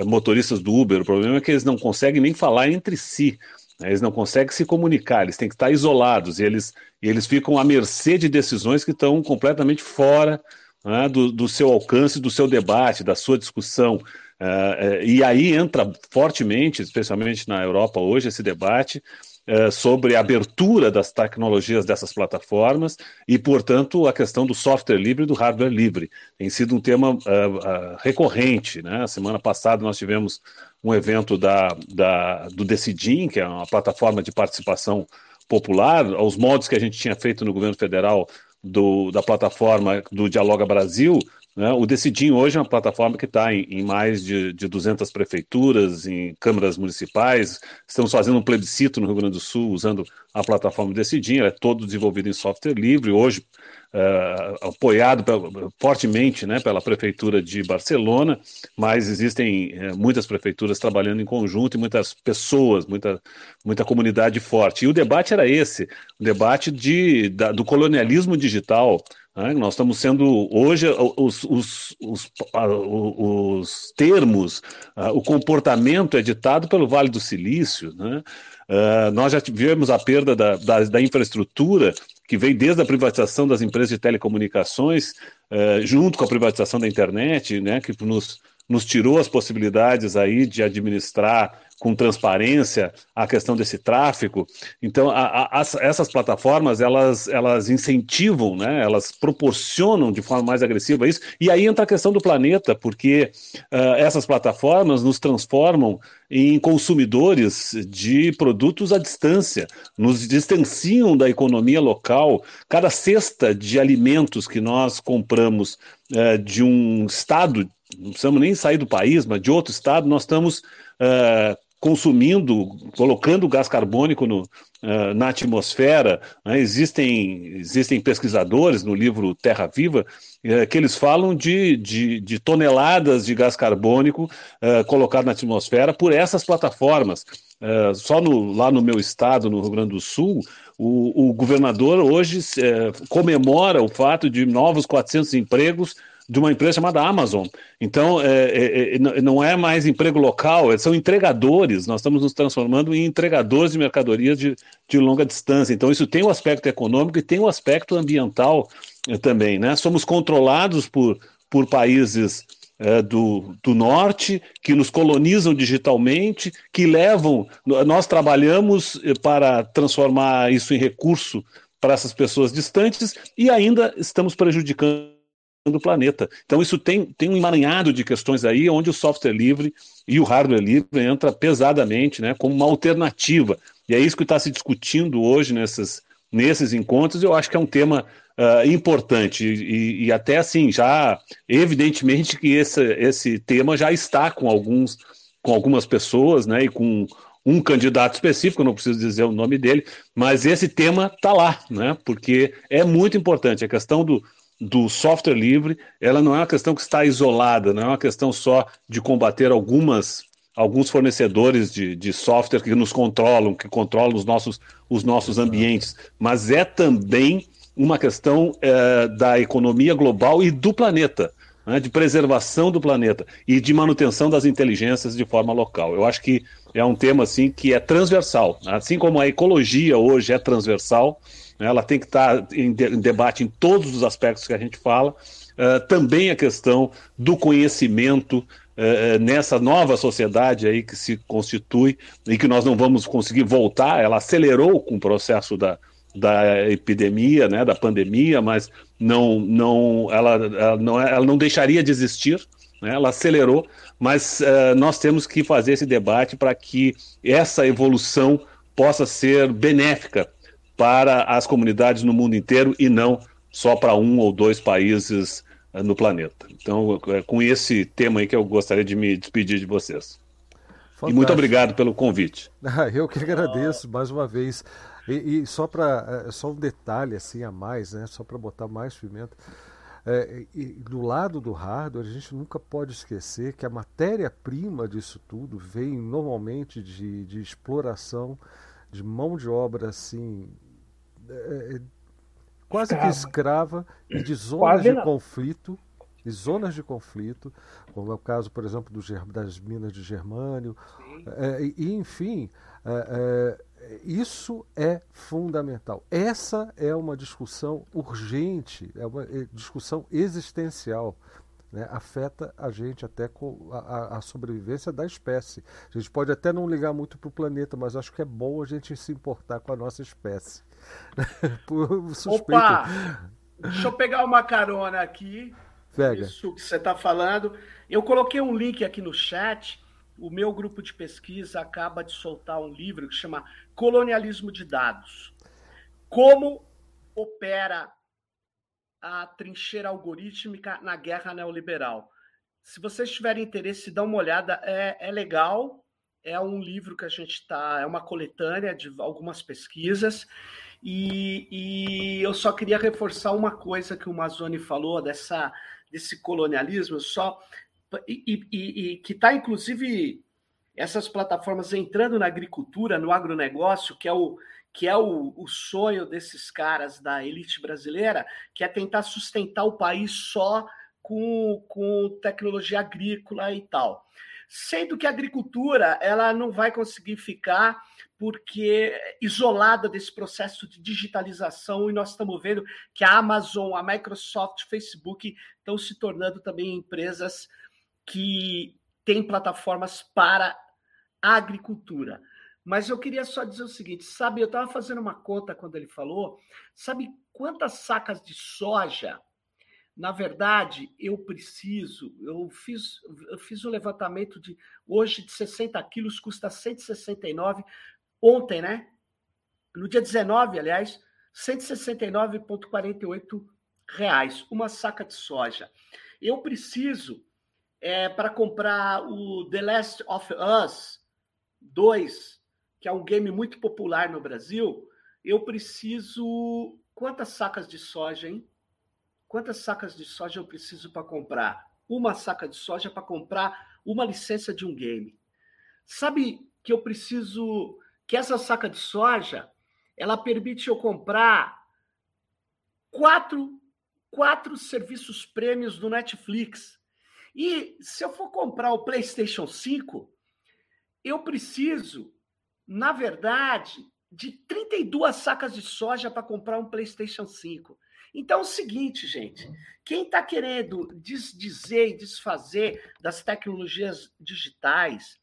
Speaker 14: motoristas do Uber, o problema é que eles não conseguem nem falar entre si. Né? Eles não conseguem se comunicar, eles têm que estar isolados e eles, eles ficam à mercê de decisões que estão completamente fora né, do, do, seu alcance, do seu debate, da sua discussão. Uh, uh, e aí entra fortemente, especialmente na Europa hoje, esse debate uh, sobre a abertura das tecnologias dessas plataformas e, portanto, a questão do software livre e do hardware livre. Tem sido um tema recorrente. Né? A semana passada nós tivemos um evento da, da, do Decidim, que é uma plataforma de participação popular, aos modos que a gente tinha feito no governo federal do, da plataforma do Dialoga Brasil, Né? O Decidim hoje é uma plataforma que está em, em, mais de, de 200 prefeituras, em câmaras municipais. Estamos fazendo um plebiscito no Rio Grande do Sul usando a plataforma Decidim. é todo desenvolvido em software livre. Hoje, uh, apoiado fortemente né, pela Prefeitura de Barcelona, mas existem uh, muitas prefeituras trabalhando em conjunto e muitas pessoas, muita, muita comunidade forte. E o debate era esse, o debate de, da, do colonialismo digital, né? Nós estamos sendo, hoje, os, os, os, os termos, uh, o comportamento é ditado pelo Vale do Silício. Né? Uh, nós já tivemos a perda da, da, da, infraestrutura, que veio desde a privatização das empresas de telecomunicações, uh, junto com a privatização da internet, né, que nos, nos tirou as possibilidades aí de administrar com transparência a questão desse tráfego. Então, a, a, essas plataformas, elas, elas incentivam, né, elas proporcionam de forma mais agressiva isso. E aí entra a questão do planeta, porque uh, essas plataformas nos transformam em consumidores de produtos à distância, nos distanciam da economia local. Cada cesta de alimentos que nós compramos uh, de um estado, não precisamos nem sair do país, mas de outro estado, nós estamos uh, consumindo, colocando gás carbônico no, uh, na atmosfera. Né? Existem, existem pesquisadores no livro Terra Viva uh, que eles falam de, de, de, toneladas de gás carbônico uh, colocado na atmosfera por essas plataformas. só no, lá no meu estado, no Rio Grande do Sul, o, o governador hoje comemora o fato de novos 400 empregos de uma empresa chamada Amazon. Então, é, é, é não é mais emprego local, é, são entregadores. Nós estamos nos transformando em entregadores de mercadorias de, de longa distância. Então, isso tem o um aspecto econômico e tem o um aspecto ambiental é, também. Né? Somos controlados por, por países do, do norte que nos colonizam digitalmente, que levam. Nós trabalhamos para transformar isso em recurso para essas pessoas distantes e ainda estamos prejudicando do planeta. Então isso tem, tem um emaranhado de questões aí onde o software livre e o hardware livre entra pesadamente né, como uma alternativa. E é isso que está se discutindo hoje nessas, nesses encontros. Eu acho que é um tema uh, importante e, e, até assim já evidentemente que esse, esse tema já está com alguns com algumas pessoas, né, e com um candidato específico, não preciso dizer o nome dele, mas esse tema está lá, né, porque é muito importante a questão do, do software livre, ela não é uma questão que está isolada, não é uma questão só de combater algumas alguns fornecedores de, de software que nos controlam, que controlam os nossos, os nossos ambientes, mas é também uma questão é, da economia global e do planeta, né, de preservação do planeta e de manutenção das inteligências de forma local. Eu acho que é um tema assim que é transversal, assim como a ecologia hoje é transversal, né? ela tem que estar em, de, em, debate em todos os aspectos que a gente fala. Uh, também a questão do conhecimento uh, nessa nova sociedade aí que se constitui e que nós não vamos conseguir voltar. Ela acelerou com o processo da, da epidemia, né, da pandemia, mas não, não, ela, ela não, é, ela não deixaria de existir. Né, ela acelerou, mas uh, nós temos que fazer esse debate para que essa evolução possa ser benéfica para as comunidades no mundo inteiro e não só para um ou dois países uh, no planeta. Então, é com esse tema aí que eu gostaria de me despedir de vocês. Fantástico. E muito obrigado pelo convite.
Speaker 1: Ah, eu que agradeço mais uma vez. E, e só para é, só um detalhe assim a mais, né? Só para botar mais pimenta. É, do lado do hardware, a gente nunca pode esquecer que a matéria-prima disso tudo vem normalmente de, de exploração de mão de obra assim é, é, quase escrava. que escrava e de zonas quase de não. conflito de zonas de conflito como é o caso por exemplo do, das minas de germânio é, e, enfim é, é, isso é fundamental essa é uma discussão urgente é uma é, discussão existencial né, afeta a gente até com a, a, sobrevivência da espécie. A gente pode até não ligar muito para o planeta, mas acho que é bom a gente se importar com a nossa espécie.
Speaker 12: Por suspeito. Opa! Deixa eu pegar uma carona aqui.
Speaker 1: Pega.
Speaker 12: Isso que você está falando. Eu coloquei um link aqui no chat. O meu grupo de pesquisa acaba de soltar um livro que chama Colonialismo de Dados. Como opera a trincheira algorítmica na guerra neoliberal. Se vocês tiverem interesse, dá uma olhada, é, é legal. É um livro que a gente está, é uma coletânea de algumas pesquisas, e, e, eu só queria reforçar uma coisa que o Mazzoni falou dessa, desse colonialismo, só e, e, e que está, inclusive, essas plataformas entrando na agricultura, no agronegócio, que é o, que é o, o sonho desses caras da elite brasileira, que é tentar sustentar o país só com, com tecnologia agrícola e tal. Sendo que a agricultura ela não vai conseguir ficar porque isolada desse processo de digitalização e nós estamos vendo que a Amazon, a Microsoft, Facebook estão se tornando também empresas que têm plataformas para a agricultura. Mas eu queria só dizer o seguinte, sabe, eu estava fazendo uma conta quando ele falou, sabe quantas sacas de soja, na verdade, eu preciso, eu fiz, eu fiz um levantamento de, hoje de 60 quilos custa 169, ontem, né? No dia 19, aliás, 169,48 reais, uma saca de soja. Eu preciso, é, para comprar o The Last of Us 2, que é um game muito popular no Brasil, eu preciso. Quantas sacas de soja, hein? Quantas sacas de soja eu preciso para comprar? Uma saca de soja para comprar uma licença de um game. Sabe que eu preciso. Que essa saca de soja ela permite eu comprar quatro, quatro serviços prêmios do Netflix. E se eu for comprar o PlayStation 5, eu preciso na verdade, de 32 sacas de soja para comprar um PlayStation 5. Então é o seguinte, gente: quem está querendo desdizer e desfazer das tecnologias digitais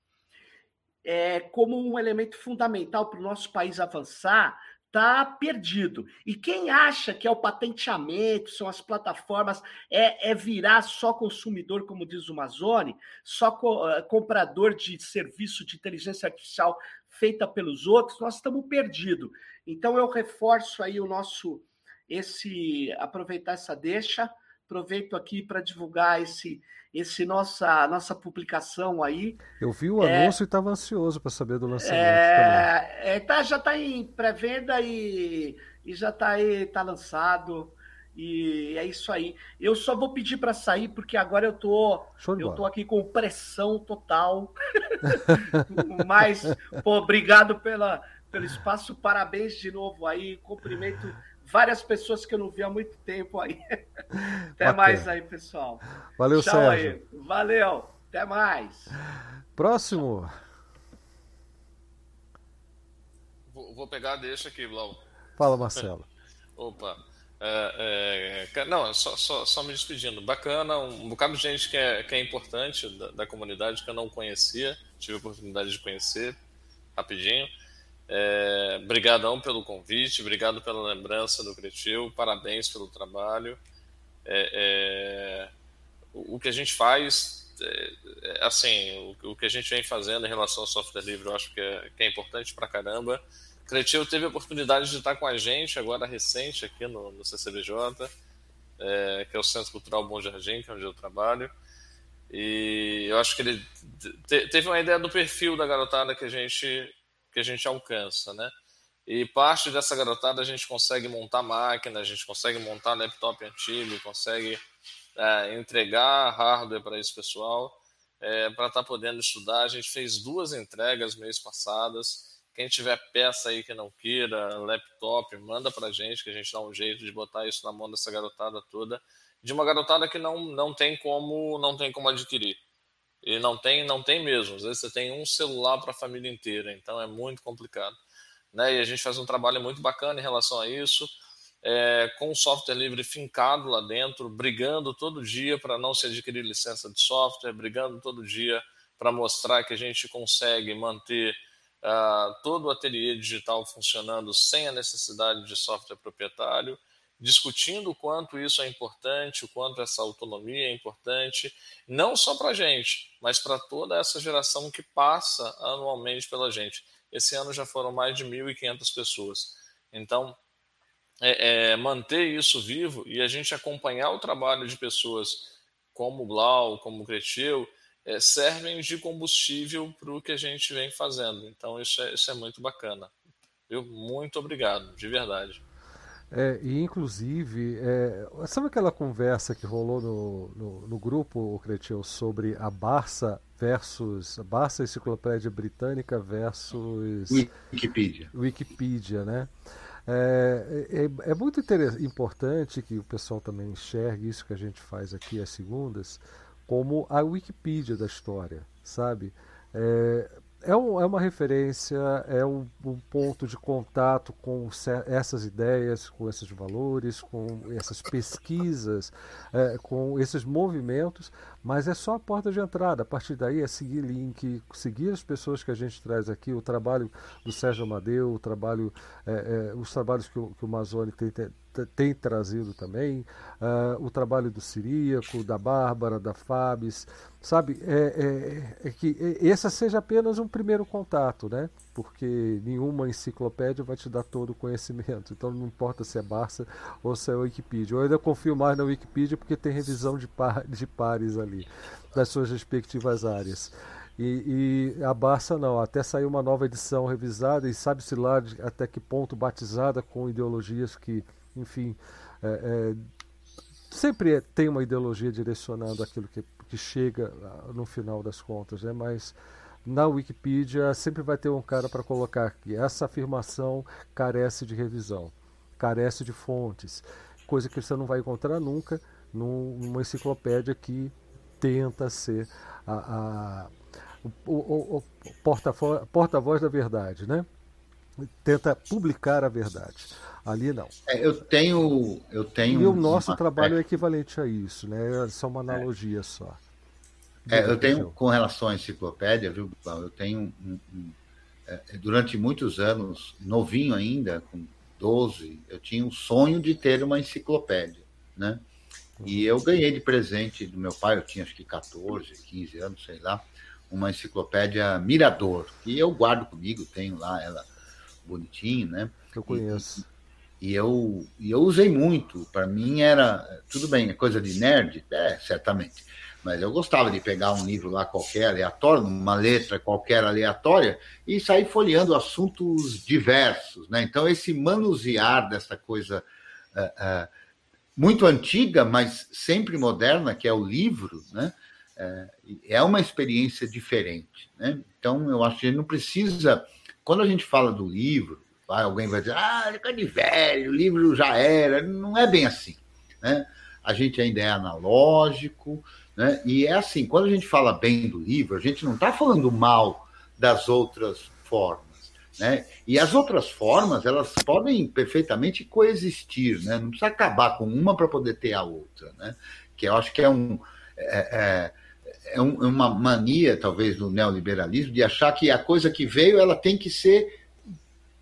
Speaker 12: é, como um elemento fundamental para o nosso país avançar, está perdido. E quem acha que é o patenteamento, são as plataformas, é, é virar só consumidor, como diz o Mazone, só co uh, comprador de serviço de inteligência artificial feita pelos outros, nós estamos perdidos. Então eu reforço aí o nosso esse aproveitar essa deixa, aproveito aqui para divulgar esse esse nossa nossa publicação aí.
Speaker 1: Eu vi o é, anúncio e estava ansioso para saber do lançamento é,
Speaker 12: é, tá, já está em pré-venda e, e já está aí tá lançado. E é isso aí. Eu só vou pedir para sair porque agora eu tô eu tô aqui com pressão total. Mas pô, obrigado pela pelo espaço, parabéns de novo aí, cumprimento várias pessoas que eu não vi há muito tempo aí. Até Bacana. mais aí, pessoal.
Speaker 1: Valeu, Tchau Sérgio. Aí.
Speaker 12: Valeu. Até mais.
Speaker 1: Próximo.
Speaker 8: Vou, vou pegar, deixa aqui, Blau.
Speaker 1: Fala, Marcelo.
Speaker 8: Opa. É, é, não, só, só, só, me despedindo. Bacana, um, bocado de gente que é, que é importante da, da, comunidade que eu não conhecia, tive a oportunidade de conhecer rapidinho. É, pelo convite, obrigado pela lembrança do Cretil, parabéns pelo trabalho. É, é, o, que a gente faz, é, é, assim, o, o, que a gente vem fazendo em relação ao software livre, eu acho que é, que é importante pra caramba. Cretil teve a oportunidade de estar com a gente agora recente aqui no, no CCBJ, que é o Centro Cultural Bom Jardim, que é onde eu trabalho. E eu acho que ele te, teve uma ideia do perfil da garotada que a gente que a gente alcança, né? E parte dessa garotada a gente consegue montar máquina, a gente consegue montar laptop antigo, consegue é, entregar hardware para esse pessoal é, para estar tá podendo estudar. A gente fez duas entregas mês passadas quem tiver peça aí que não queira, laptop, manda pra gente que a gente dá um jeito de botar isso na mão dessa garotada toda, de uma garotada que não, não tem como não tem como adquirir. E não tem, não tem mesmo. Às vezes você tem um celular para a família inteira, então é muito complicado. Né? E a gente faz um trabalho muito bacana em relação a isso, é, com o software livre fincado lá dentro, brigando todo dia para não se adquirir licença de software, brigando todo dia para mostrar que a gente consegue manter uh, todo o ateliê digital funcionando sem a necessidade de software proprietário, discutindo o quanto isso é importante, o quanto essa autonomia é importante, não só para a gente, mas para toda essa geração que passa anualmente pela gente. Esse ano já foram mais de 1.500 pessoas. Então, é, é, manter isso vivo e a gente acompanhar o trabalho de pessoas como Blau, como o Creteu, é, servem de combustível para o que a gente vem fazendo. Então isso é, isso é muito bacana. Viu? Muito obrigado, de verdade.
Speaker 1: É, e inclusive, é, sabe aquela conversa que rolou no, no, no grupo, Cretil, sobre a Barça versus a Barça Enciclopédia Britânica versus
Speaker 4: Wikipedia.
Speaker 1: Wikipedia, né? É, é, é muito importante que o pessoal também enxergue isso que a gente faz aqui às segundas como a Wikipedia da história, sabe? É, é, um, é uma referência, é um, um, ponto de contato com essas ideias, com esses valores, com essas pesquisas, é, com esses movimentos, mas é só a porta de entrada. A partir daí é seguir link, seguir as pessoas que a gente traz aqui, o trabalho do Sérgio Amadeu, o trabalho, é, é os trabalhos que o, que o tem, tem tem trazido também, uh, o trabalho do Siríaco, da Bárbara, da Fabis, sabe? É, é, é que esse seja apenas um primeiro contato, né? Porque nenhuma enciclopédia vai te dar todo o conhecimento. Então não importa se é Barça ou se é Wikipedia. Eu ainda confio mais na Wikipedia porque tem revisão de, par, de pares ali, das suas respectivas áreas. E, e, a Barça não, até saiu uma nova edição revisada e sabe-se lá de, até que ponto batizada com ideologias que enfim, é, é, sempre tem uma ideologia direcionando aquilo que, que chega ah, no final das contas, né? mas na Wikipedia sempre vai ter um cara para colocar que essa afirmação carece de revisão, carece de fontes, coisa que você não vai encontrar nunca numa enciclopédia que tenta ser a, a o, o, o porta-voz porta da verdade, né? Tenta publicar a verdade. Ali não.
Speaker 4: É, eu tenho. Eu tenho
Speaker 1: e o nosso trabalho é equivalente a isso, né? É só uma analogia é. só.
Speaker 4: É, eu tenho, com relação à enciclopédia, viu, eu tenho um, um, é, durante muitos anos, novinho ainda, com 12, eu tinha um sonho de ter uma enciclopédia, né? E eu ganhei de presente do meu pai, eu tinha acho que 14, 15 anos, sei lá, uma enciclopédia Mirador, que eu guardo comigo, tenho lá ela bonitinho, né?
Speaker 1: Eu conheço.
Speaker 4: E eu, e eu usei muito. Para mim era. Tudo bem, é coisa de nerd? É, certamente. Mas eu gostava de pegar um livro lá qualquer, aleatório, uma letra qualquer aleatória, e sair folheando assuntos diversos. Né? Então, esse manusear dessa coisa uh, uh, muito antiga, mas sempre moderna, que é o livro, né? Uh, é uma experiência diferente. Né? Então, eu acho que a gente não precisa. Quando a gente fala do livro, alguém vai dizer, ah, é de velho, o livro já era. Não é bem assim. Né? A gente ainda é analógico, né? e é assim, quando a gente fala bem do livro, a gente não está falando mal das outras formas. Né? E as outras formas, elas podem perfeitamente coexistir, né? não precisa acabar com uma para poder ter a outra. Né? Que eu acho que é um. É, é, é uma mania, talvez, do neoliberalismo, de achar que a coisa que veio ela tem que ser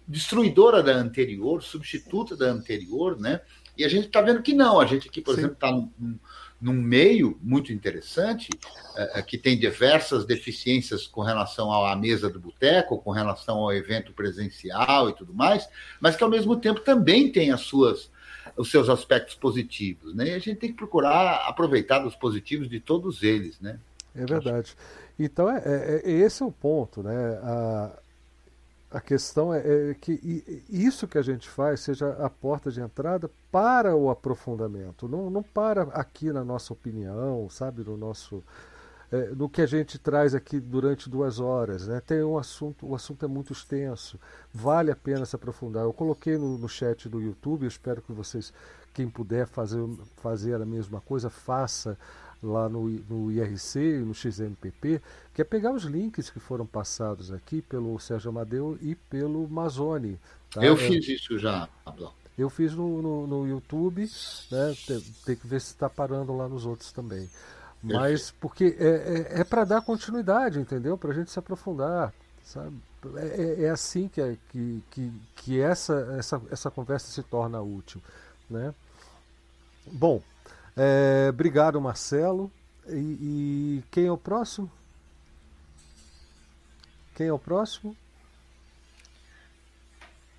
Speaker 4: destruidora da anterior, substituta da anterior, né? E a gente está vendo que não. A gente aqui, por Sim. exemplo, está num, num, meio muito interessante, é, que tem diversas deficiências com relação à mesa do boteco, com relação ao evento presencial e tudo mais, mas que ao mesmo tempo também tem as suas os seus aspectos positivos, né? E a gente tem que procurar aproveitar dos positivos de todos eles, né?
Speaker 1: É verdade. Então, é, é, é esse é o ponto, né? A questão é, é, que isso que a gente faz seja a porta de entrada para o aprofundamento, não, não para aqui na nossa opinião, sabe, no nosso é, no que a gente traz aqui durante duas horas, né? Tem um assunto, o assunto é muito extenso, vale a pena se aprofundar. Eu coloquei no, no chat do YouTube, eu espero que vocês, quem puder fazer, fazer a mesma coisa, faça lá no, no IRC e no XMPP, que é pegar os links que foram passados aqui pelo Sérgio Amadeu e pelo Mazoni.
Speaker 4: Tá? Eu é, fiz isso já, Pablo.
Speaker 1: Eu fiz no, no, no YouTube, né? tem, tem, que ver se está parando lá nos outros também. Mas porque é, é, é para dar continuidade, entendeu? Para a gente se aprofundar, sabe? É, é, é assim que, é, que, que, que essa, essa, essa conversa se torna útil, né? Bom, é, obrigado, Marcelo. E, e, quem é o próximo? Quem é o próximo?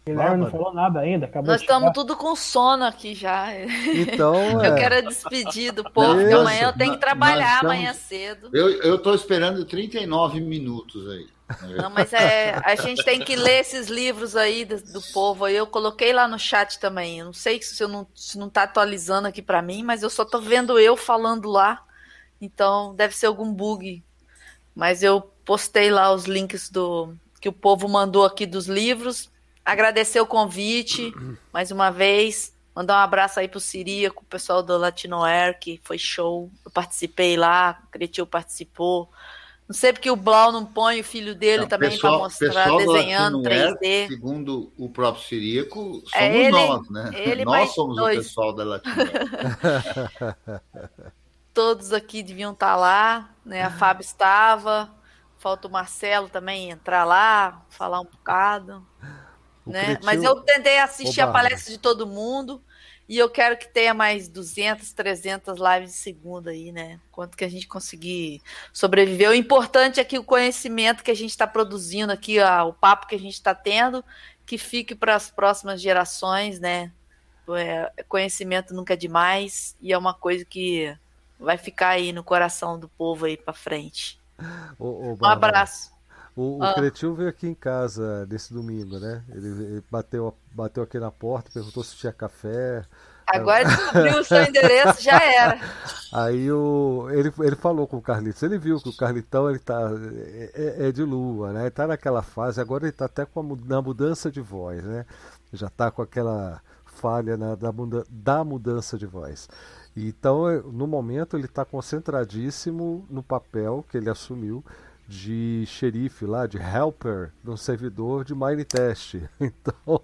Speaker 9: Guilherme não falou nada ainda. Acabou
Speaker 2: Nós estamos tudo com sono aqui já.
Speaker 1: Então,
Speaker 2: eu
Speaker 1: é.
Speaker 2: quero despedir do povo, porque amanhã eu tenho que trabalhar
Speaker 4: estamos-
Speaker 2: amanhã cedo.
Speaker 4: Eu estou esperando 39 minutos aí.
Speaker 2: Não, mas é, a gente tem que ler esses livros aí do, do povo. Eu coloquei lá no chat também. Eu não sei se eu não, se não tá atualizando aqui para mim, mas eu só tô vendo eu falando lá. Então deve ser algum bug. Mas eu postei lá os links do que o povo mandou aqui dos livros. Agradecer o convite mais uma vez. Mandar um abraço aí pro Siríaco, o pessoal do Latinoair, que foi show. Eu participei lá, o Cretil participou. Não sei porque o Blau não põe o filho dele também para mostrar desenhando
Speaker 4: Latinoair,
Speaker 2: 3D.
Speaker 4: Segundo o próprio Siríaco, somos
Speaker 2: É ele-
Speaker 4: nós, né?
Speaker 2: ele
Speaker 4: nós somos
Speaker 2: dois.
Speaker 4: o pessoal da Latinoair.
Speaker 2: Todos aqui deviam estar lá, né? A Fábio estava. Falta o Marcelo também entrar lá, falar um bocado.
Speaker 1: O
Speaker 2: Né?
Speaker 1: Cretil-
Speaker 2: Mas eu tentei assistir
Speaker 1: Ô,
Speaker 2: a palestra de todo mundo e eu quero que tenha mais 200, 300 lives de segunda aí, né? Quanto que a gente conseguir sobreviver. O importante é que o conhecimento que a gente está produzindo aqui, ó, o papo que a gente está tendo, que fique para as próximas gerações, né? É, conhecimento nunca é demais e é uma coisa que vai ficar aí no coração do povo aí para frente.
Speaker 1: Ô, ô,
Speaker 2: Um abraço.
Speaker 1: O, o
Speaker 2: Ah.
Speaker 1: Cretil veio aqui em casa nesse domingo, né? Ele, ele bateu, bateu aqui na porta, perguntou se tinha café.
Speaker 2: Agora descobriu o seu endereço, já era.
Speaker 1: Aí o, ele, ele falou com o Carlitos, ele viu que o Carlitão ele tá, é, é- é de lua, né? Ele tá naquela fase, agora ele tá até com a, na mudança de voz, né? Já tá com aquela falha na, da, muda, da mudança de voz. Então, é, no momento, ele está concentradíssimo no papel que ele assumiu de xerife lá, de helper, no servidor de Minetest. Então,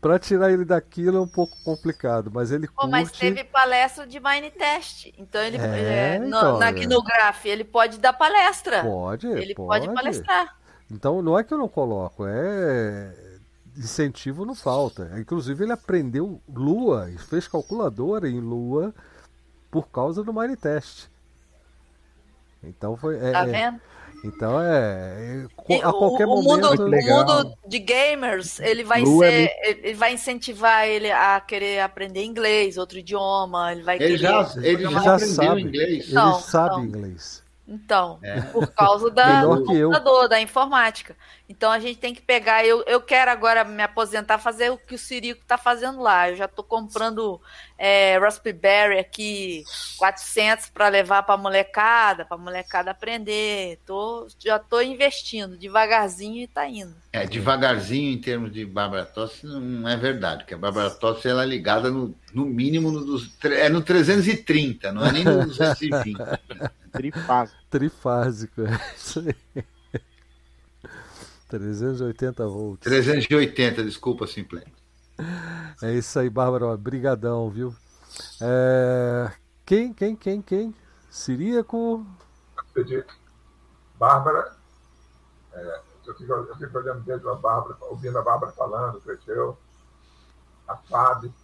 Speaker 1: para tirar ele daquilo é um pouco complicado, mas ele
Speaker 2: Pô,
Speaker 1: curte.
Speaker 2: mas teve palestra de Minetest. Então ele
Speaker 1: É,
Speaker 2: é, no,
Speaker 1: então,
Speaker 2: na,
Speaker 1: é.
Speaker 2: no Graph, ele pode dar palestra.
Speaker 1: Pode,
Speaker 2: Ele pode,
Speaker 1: pode.
Speaker 2: palestrar.
Speaker 1: Então não é que eu não coloco, é incentivo não falta. Inclusive ele aprendeu Lua e fez calculadora em Lua por causa do Minetest. Então foi. é-
Speaker 2: Tá
Speaker 1: é-
Speaker 2: vendo?
Speaker 1: Então é. é- a qualquer
Speaker 2: o, o
Speaker 1: momento.
Speaker 2: mundo, o mundo de gamers, ele vai
Speaker 1: Lua é
Speaker 2: ser, ele vai incentivar ele a querer aprender inglês, outro idioma, ele vai
Speaker 4: Ele
Speaker 2: querer
Speaker 4: já- ele já
Speaker 1: já sabe.
Speaker 4: inglês.
Speaker 1: Ele
Speaker 2: Então,
Speaker 1: sabe
Speaker 2: então.
Speaker 1: inglês.
Speaker 2: Então,
Speaker 4: É.
Speaker 2: por causa da, do
Speaker 1: que eu.
Speaker 2: computador, da informática. Então a gente tem que pegar. Eu, eu quero agora me aposentar, fazer o que o Sirico está fazendo lá. Eu já estou comprando é, Raspberry aqui, 400 para levar para a molecada, para a molecada aprender. Tô, já estou investindo devagarzinho e tá indo.
Speaker 4: É, devagarzinho em termos de Bárbara Tossi não é verdade, porque a Bárbara Tossi ela é ligada no, no mínimo no dos, é no 330, não é nem no 220.
Speaker 6: Trifásico.
Speaker 1: Trifásico, é isso aí. 380 volts.
Speaker 4: 380, desculpa, Simplé.
Speaker 1: É isso aí, Bárbara. Brigadão, viu? É, Quem, quem, quem, quem? Siríaco?
Speaker 13: Acredito. Bárbara, é, eu, fico, eu fico olhando desde a Bárbara, ouvindo a Bárbara falando, o Creteu, a Fábio,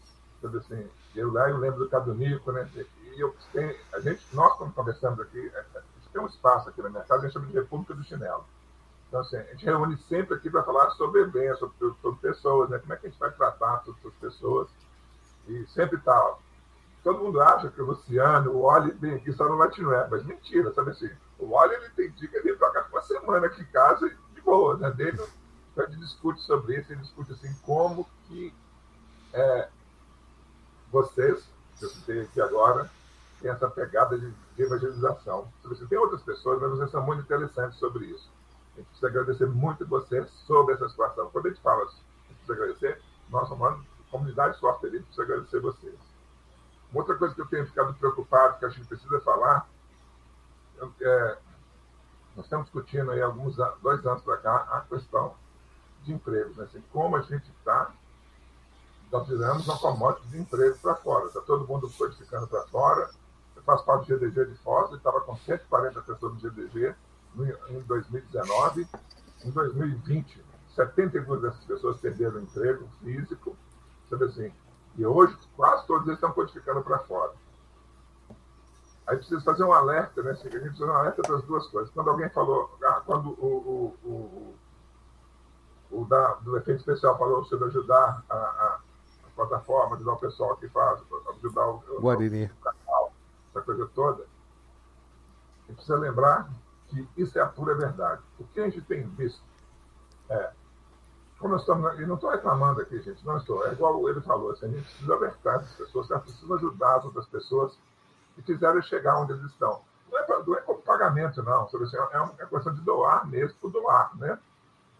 Speaker 13: tudo assim. Eu lá eu lembro do Cadunico, né? E eu tenho, a gente, nós estamos conversando aqui, é, é, a gente tem um espaço aqui na minha casa, a gente chama de República do Chinelo. Então, assim, a gente reúne sempre aqui para falar sobre eventos, sobre, sobre pessoas, né? Como é que a gente vai tratar todas as pessoas. E sempre tá, todo mundo acha que o Luciano, o Oli vem aqui só no Latinoé, mas mentira, sabe assim? O Oli ele tem dica de tocar uma semana aqui em casa de boa, né? Dele, a gente discute sobre isso, a gente discute assim como que é, vocês, que eu citei aqui agora, têm essa pegada de, de evangelização. Você tem outras pessoas, mas vocês são muito interessantes sobre isso. A gente precisa agradecer muito vocês sobre essa situação. Quando a gente fala, a gente precisa agradecer, somos uma comunidade software, a gente precisa agradecer vocês. Uma outra coisa que eu tenho ficado preocupado, que a gente precisa falar, é, nós estamos discutindo aí alguns dois anos para cá a questão de empregos, né? assim, como a gente está, nós viramos uma commodity de emprego para fora, está todo mundo codificando para fora, eu faço parte do GDG de Foz, estava com 140 pessoas no GDG em 2019, em 2020, 72 dessas pessoas perderam o emprego físico, sabe assim, e hoje quase todos eles estão codificando para fora. Aí precisa fazer um alerta, né? A gente precisa fazer um alerta para as duas coisas. Quando alguém falou, ah, quando o, o, o, o da, do efeito especial falou sobre ajudar a, a, a plataforma, ajudar o pessoal que faz, ajudar o,
Speaker 1: Guarini.
Speaker 13: o canal, essa coisa toda. A gente precisa lembrar que isso é a pura verdade. O que a gente tem visto é. Como nós estamos. E não estou reclamando aqui, gente, não estou. É igual ele falou, assim, a gente precisa alertar as pessoas, elas precisam ajudar as outras pessoas que fizeram chegar onde eles estão. Não é, não é como pagamento, não. Assim, é uma questão de doar mesmo, por doar, né?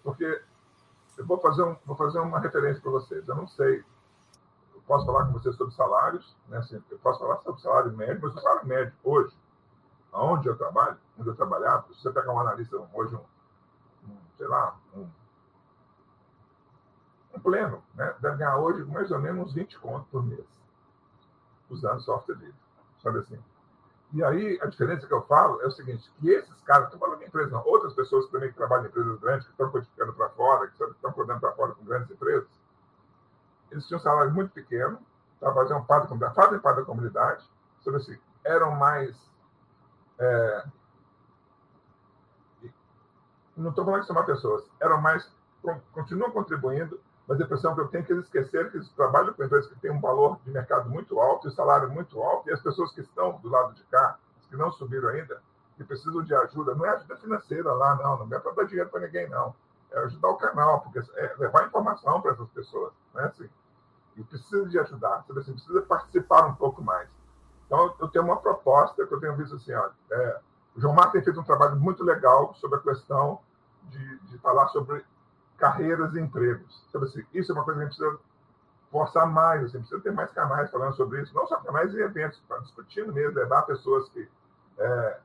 Speaker 13: Porque eu vou fazer, um, vou fazer uma referência para vocês. Eu não sei, eu posso falar com vocês sobre salários, né? Assim, eu posso falar sobre salário médio, mas o salário médio hoje, aonde eu trabalho, onde eu trabalhava, se você pegar um analista hoje, um, um sei lá, um, um pleno, né? deve ganhar hoje mais ou menos uns 20 contos por mês, usando software livre, sabe assim? E aí, a diferença que eu falo é o seguinte, que esses caras, estou falando de empresa, não, outras pessoas que também que trabalham em empresas grandes, que estão codificando para fora, que estão codando para fora com grandes empresas, eles tinham um salário muito pequeno, faziam parte da fazem parte da comunidade, sobre assim, eram mais... É, não estou falando são mais pessoas, eram mais, continuam contribuindo, mas a impressão que eu tenho é que eles esqueceram que eles trabalham com empresas que têm um valor de mercado muito alto e salário muito alto, e as pessoas que estão do lado de cá, que não subiram ainda, que precisam de ajuda, não é ajuda financeira lá, não, não é para dar dinheiro para ninguém, não. É ajudar o canal, porque é levar informação para essas pessoas, né? Assim, e precisa de ajudar, você assim, precisa participar um pouco mais. Então, eu tenho uma proposta que eu tenho visto assim, ó, é, o João Martin tem feito um trabalho muito legal sobre a questão de, de falar sobre carreiras e empregos. Sabe assim, isso é uma coisa que a gente precisa forçar mais, assim, precisa ter mais canais falando sobre isso, não só canais e eventos, tá discutindo mesmo, levar pessoas que, é,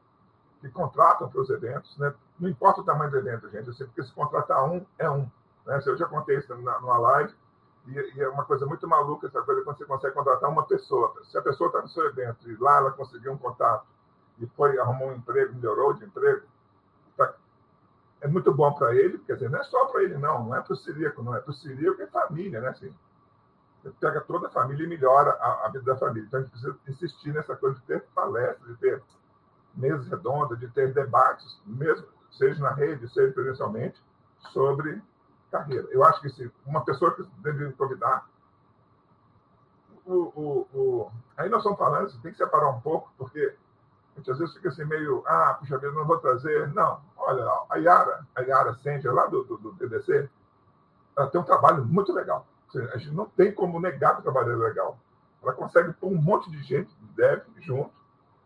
Speaker 13: que contratam para os eventos, né? não importa o tamanho do evento, gente, assim, porque se contratar um, é um. Né? Eu já contei isso na, numa live, e, e, é uma coisa muito maluca essa coisa quando você consegue contratar uma pessoa. Se a pessoa está no seu evento e lá ela conseguiu um contato e foi arrumou um emprego, melhorou de emprego, é muito bom para ele, quer dizer, não é só para ele, não, não é para o Sirico, não é para o Sirico e família, né? Assim, você pega toda a família e melhora a, a, vida da família. Então a gente precisa insistir nessa coisa de ter palestras, de ter mesas redondas, de ter debates, mesmo seja na rede, seja presencialmente, sobre carreira. Eu acho que se uma pessoa que deve convidar. O, o, o... Aí nós estamos falando, tem que separar um pouco, porque às vezes fica assim meio, ah, puxa vida, não vou trazer. Não, olha, a Yara, a Yara Sanger, lá do, do, do TDC, ela tem um trabalho muito legal. A gente não tem como negar que o trabalho é legal. Ela consegue pôr um monte de gente de dev junto.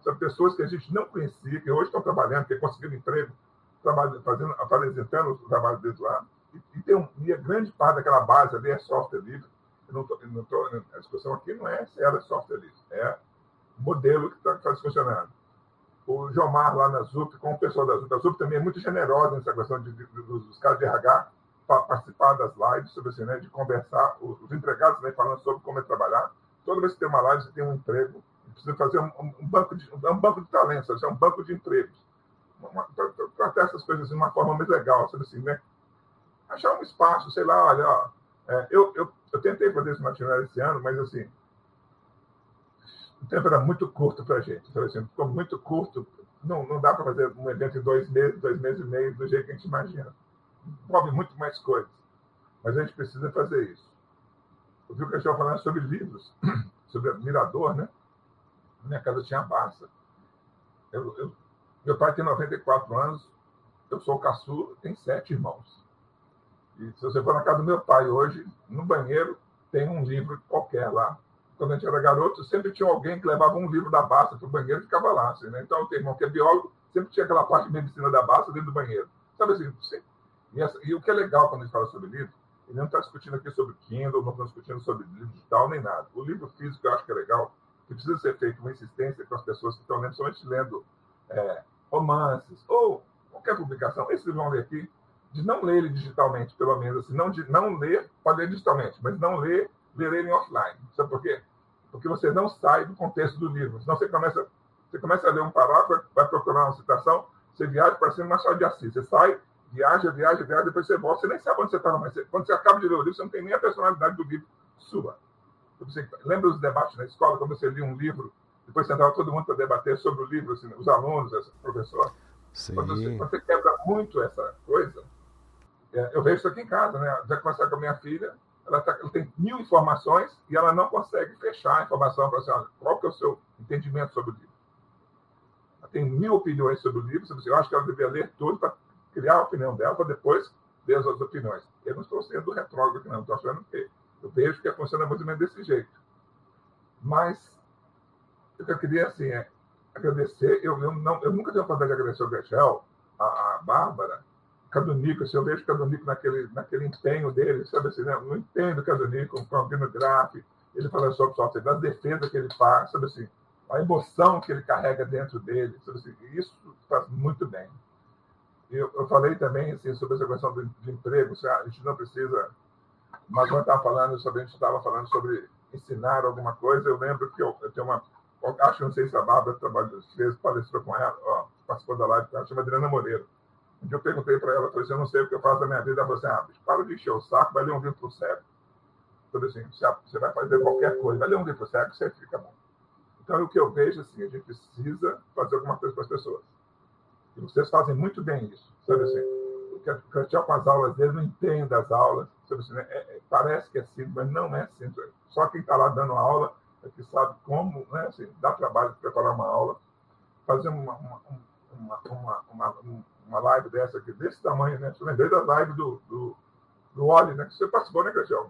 Speaker 13: São pessoas que a gente não conhecia, que hoje estão trabalhando, que conseguiram emprego, trabalhando, fazendo, apresentando o trabalho deles lá. E, e, tem um, e a grande parte daquela base ali é software livre. Eu não tô, não tô, a discussão aqui não é se era software livre, é o modelo que está tá funcionando o Jomar lá na ZUP, com o pessoal da ZUP. A ZUP também é muito generosa nessa questão de, de, dos caras de RH participar das lives, sobre assim, né, de conversar, os, os empregados né, falando sobre como é trabalhar. Toda vez que tem uma live, você tem um emprego, precisa fazer um, um banco de um banco de talentos, é um banco de empregos. Tratar essas coisas de uma forma mais legal, sabe assim, né? Achar um espaço, sei lá, olha, ó, é, eu, eu, eu tentei fazer esse material esse ano, mas assim, o tempo era muito curto para a gente. Então, assim, ficou muito curto. Não, não dá para fazer um evento em dois meses, dois meses e meio, do jeito que a gente imagina. Envolve muito mais coisas. Mas a gente precisa fazer isso. Eu vi o pessoal falando sobre livros, sobre Mirador, né? Na minha casa tinha a Barça. Eu, eu, meu pai tem 94 anos, eu sou o caçula, tem sete irmãos. E se você for na casa do meu pai hoje, no banheiro, tem um livro qualquer lá, quando a gente era garoto, sempre tinha alguém que levava um livro da Basta para o banheiro e ficava lá. Assim, né? Então, o irmão que é biólogo, sempre tinha aquela parte de medicina da Basta dentro do banheiro. Sabe assim? E, essa, e, o que é legal quando a gente fala sobre livro, ele não está discutindo aqui sobre Kindle, não está discutindo sobre livro digital, nem nada. O livro físico eu acho que é legal, que precisa ser feito uma insistência com as pessoas que estão lendo, somente lendo é, romances ou qualquer publicação. Esse livro vão ler aqui, de não ler ele digitalmente, pelo menos assim, não, de, não ler, pode ler digitalmente, mas não ler ler ele offline. Sabe por quê? Porque você não sai do contexto do livro. Senão você começa, você começa a ler um parágrafo, vai procurar uma citação, você viaja para cima Machado de Assis. Você sai, viaja, viaja, viaja, depois você volta, você nem sabe onde você está. Mas quando você acaba de ler o livro, você não tem nem a personalidade do livro sua. Você lembra os debates na escola, quando você lia um livro, depois sentava todo mundo para debater sobre o livro, assim, os alunos, o professor? Sim. Quando você, você quebra muito essa coisa, É, eu vejo isso aqui em casa, né? Já conversar com a minha filha, ela, tá, ela, tem mil informações e ela não consegue fechar a informação para assim, qual que é o seu entendimento sobre o livro. Ela tem mil opiniões sobre o livro, eu acho que ela deveria ler tudo para criar a opinião dela, para depois ver as outras opiniões. Eu não estou sendo retrógrado aqui, não. Estou achando que eu vejo que funciona muito menos desse jeito. Mas o que eu queria, assim, é agradecer. Eu, eu, não, eu nunca tenho oportunidade de agradecer o Gachel, a, a Bárbara, Cadonico, assim, eu vejo Cadonico naquele, naquele empenho dele, sabe assim, né? eu não entendo Cadonico com o Dino Graf, ele fala sobre software, das defesas que ele faz, sabe assim, a emoção que ele carrega dentro dele, sabe assim, isso faz muito bem. Eu, eu falei também assim, sobre essa questão de, de emprego, a gente não precisa. Mas quando estava falando sobre, a gente estava falando sobre ensinar alguma coisa, eu lembro que eu, eu tenho uma. Acho que não sei se a Bárbara trabalhou, fez, palestrou com ela, ó, participou da live, ela chama Adriana Moreira. Eu perguntei para ela, assim, eu não sei o que eu faço da minha vida. Ela falou assim, ah, bicho, para de encher o saco, vai ler um livro pro cego. Eu falei assim, você vai fazer qualquer coisa, vai ler um livro pro cego, você fica bom. Então, o que eu vejo, assim, a gente precisa fazer alguma coisa para as pessoas. E vocês fazem muito bem isso, sabe assim? O Cantiel com as aulas dele não entende as aulas, sabe assim? É, é, parece que é simples, mas não é simples. Só quem está lá dando aula é que sabe como, né? Assim, dá trabalho de preparar uma aula, fazer uma, uma, uma, uma, uma, live dessa aqui, desse tamanho, né? Você lembrei da live do, do, do Oli, né? Que você participou, né, Cantiel?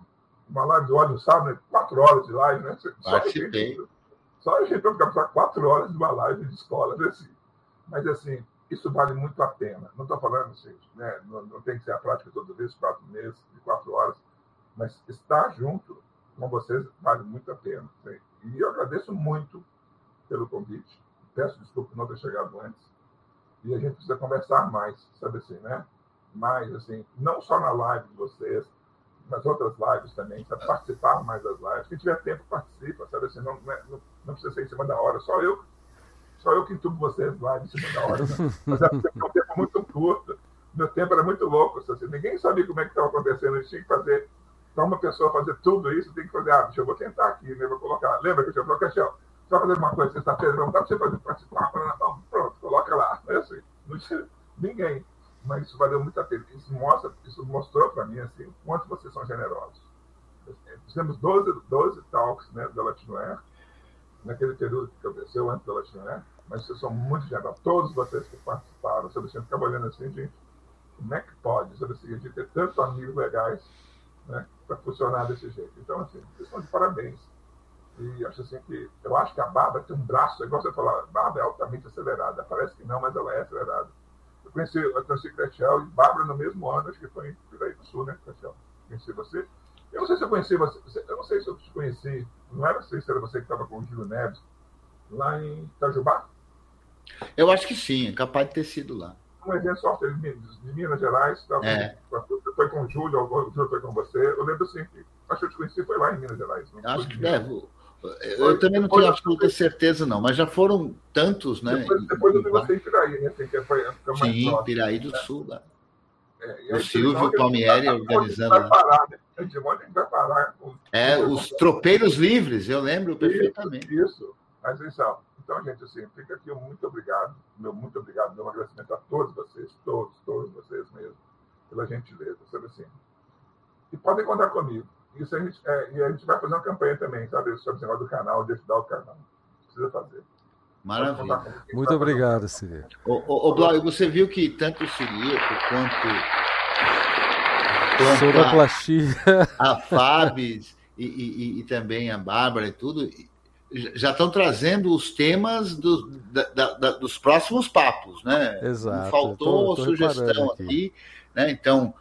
Speaker 13: Uma live do Oli, sabe, né? Quatro horas de live, né?
Speaker 4: Participei.
Speaker 13: Só a gente vai ficar quatro horas de uma live de escola, né? Assim. Mas, assim, isso vale muito a pena. Não estou falando assim, né? não, não, tem que ser a prática toda vez, quatro meses, de quatro horas, mas estar junto com vocês vale muito a pena. E eu agradeço muito pelo convite. Peço desculpa por não ter chegado antes. E a gente precisa conversar mais, sabe assim, né? Mais, assim, não só na live de vocês, nas outras lives também, sabe? participar mais das lives. Quem tiver tempo, participa, sabe assim, não, não, não precisa ser em cima da hora. Só eu só eu que entubo vocês lá em cima da hora. Né? Mas é porque um tempo muito curto. Meu tempo era muito louco. Assim, ninguém sabia como é que estava acontecendo. A gente tinha que fazer. Para uma pessoa fazer tudo isso, tem que fazer. Ah, deixa eu vou tentar aqui, né? Vou colocar. Lembra que eu tinha você vai fazer uma coisa sexta-feira, não dá para você fazer participar. Não, pronto, coloca lá. É assim. Não tinha ninguém. Mas isso valeu muito a pena. Isso, mostra, isso mostrou para mim assim, quanto vocês são generosos. Fizemos 12, 12 talks né, da Latinoair naquele período que aconteceu antes da Latinoair, mas vocês são muito generosos. Todos vocês que participaram, sabe assim, ficava olhando assim, gente, como é que pode, sabe assim, gente ter tantos amigos legais né, para funcionar desse jeito. Então, assim, vocês estão de parabéns. E acho assim que, eu acho que a Bárbara tem um braço, igual você falou, a Bárbara é altamente acelerada. Parece que não, mas ela é acelerada. Eu conheci, eu conheci Cretiel e Bárbara no mesmo ano, acho que foi em Piraí do Sul, né, Cretiel? Conheci você. Eu não sei se eu conheci você, eu não sei se eu te conheci, não era, sei se era você que estava com o Gil Neves, lá em Itajubá?
Speaker 4: Eu acho que sim, é capaz de ter sido lá.
Speaker 13: Um evento só de, de Minas Gerais, tava, é. foi com o Júlio, o Júlio foi com você. Eu lembro assim, que, acho que eu te conheci, foi lá em Minas Gerais.
Speaker 4: acho que deve. Eu também não tenho absoluta certeza, não, mas já foram tantos, né?
Speaker 13: Depois, depois eu você em Piraí, né? Assim, que foi,
Speaker 4: foi Sim, próximo, Piraí do né? Sul, lá. É, o Silvio Palmieri organizando. Vai parar, né? vai parar. Com... É, os tropeiros livres, eu lembro perfeitamente.
Speaker 13: Isso, mas então, então, gente, assim, fica aqui muito obrigado, meu muito obrigado, meu agradecimento a todos vocês, todos, todos vocês mesmo, pela gentileza, sabe assim. E podem contar comigo. Isso a gente, é, e a gente vai fazer uma campanha também, sabe, sobre o negócio do canal, de ajudar o canal. Precisa fazer.
Speaker 4: Maravilha.
Speaker 1: Muito obrigado, Siri.
Speaker 4: Ô, Blau, você viu que tanto o Siríaco quanto,
Speaker 1: quanto Sonoplastia.
Speaker 4: a, a Fabs e, e, e, também a Bárbara e tudo, já estão trazendo os temas do, da, da, dos próximos papos, né?
Speaker 1: Exato.
Speaker 4: Não faltou tô, tô sugestão aqui. aqui, né? Então,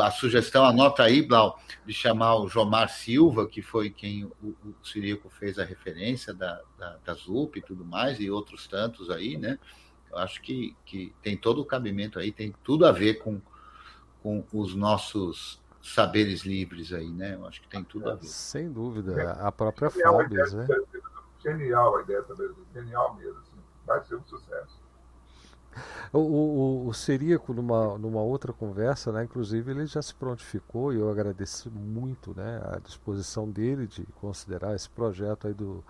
Speaker 4: a sugestão, anota aí, Blau, de chamar o Jomar Silva, que foi quem o, o Sirico fez a referência da, da, da ZUP e tudo mais, e outros tantos aí, né? Eu acho que, que tem todo o cabimento aí, tem tudo a ver com, com os nossos saberes livres aí, né? Eu acho que tem tudo a ver.
Speaker 1: Sem dúvida, a própria Fábio, né?
Speaker 13: Genial a ideia também, genial mesmo, assim. vai ser um sucesso.
Speaker 1: O, o, o Seríaco, numa, numa outra conversa, né, inclusive, ele já se prontificou e eu agradeço muito né, a disposição dele de considerar esse projeto aí do,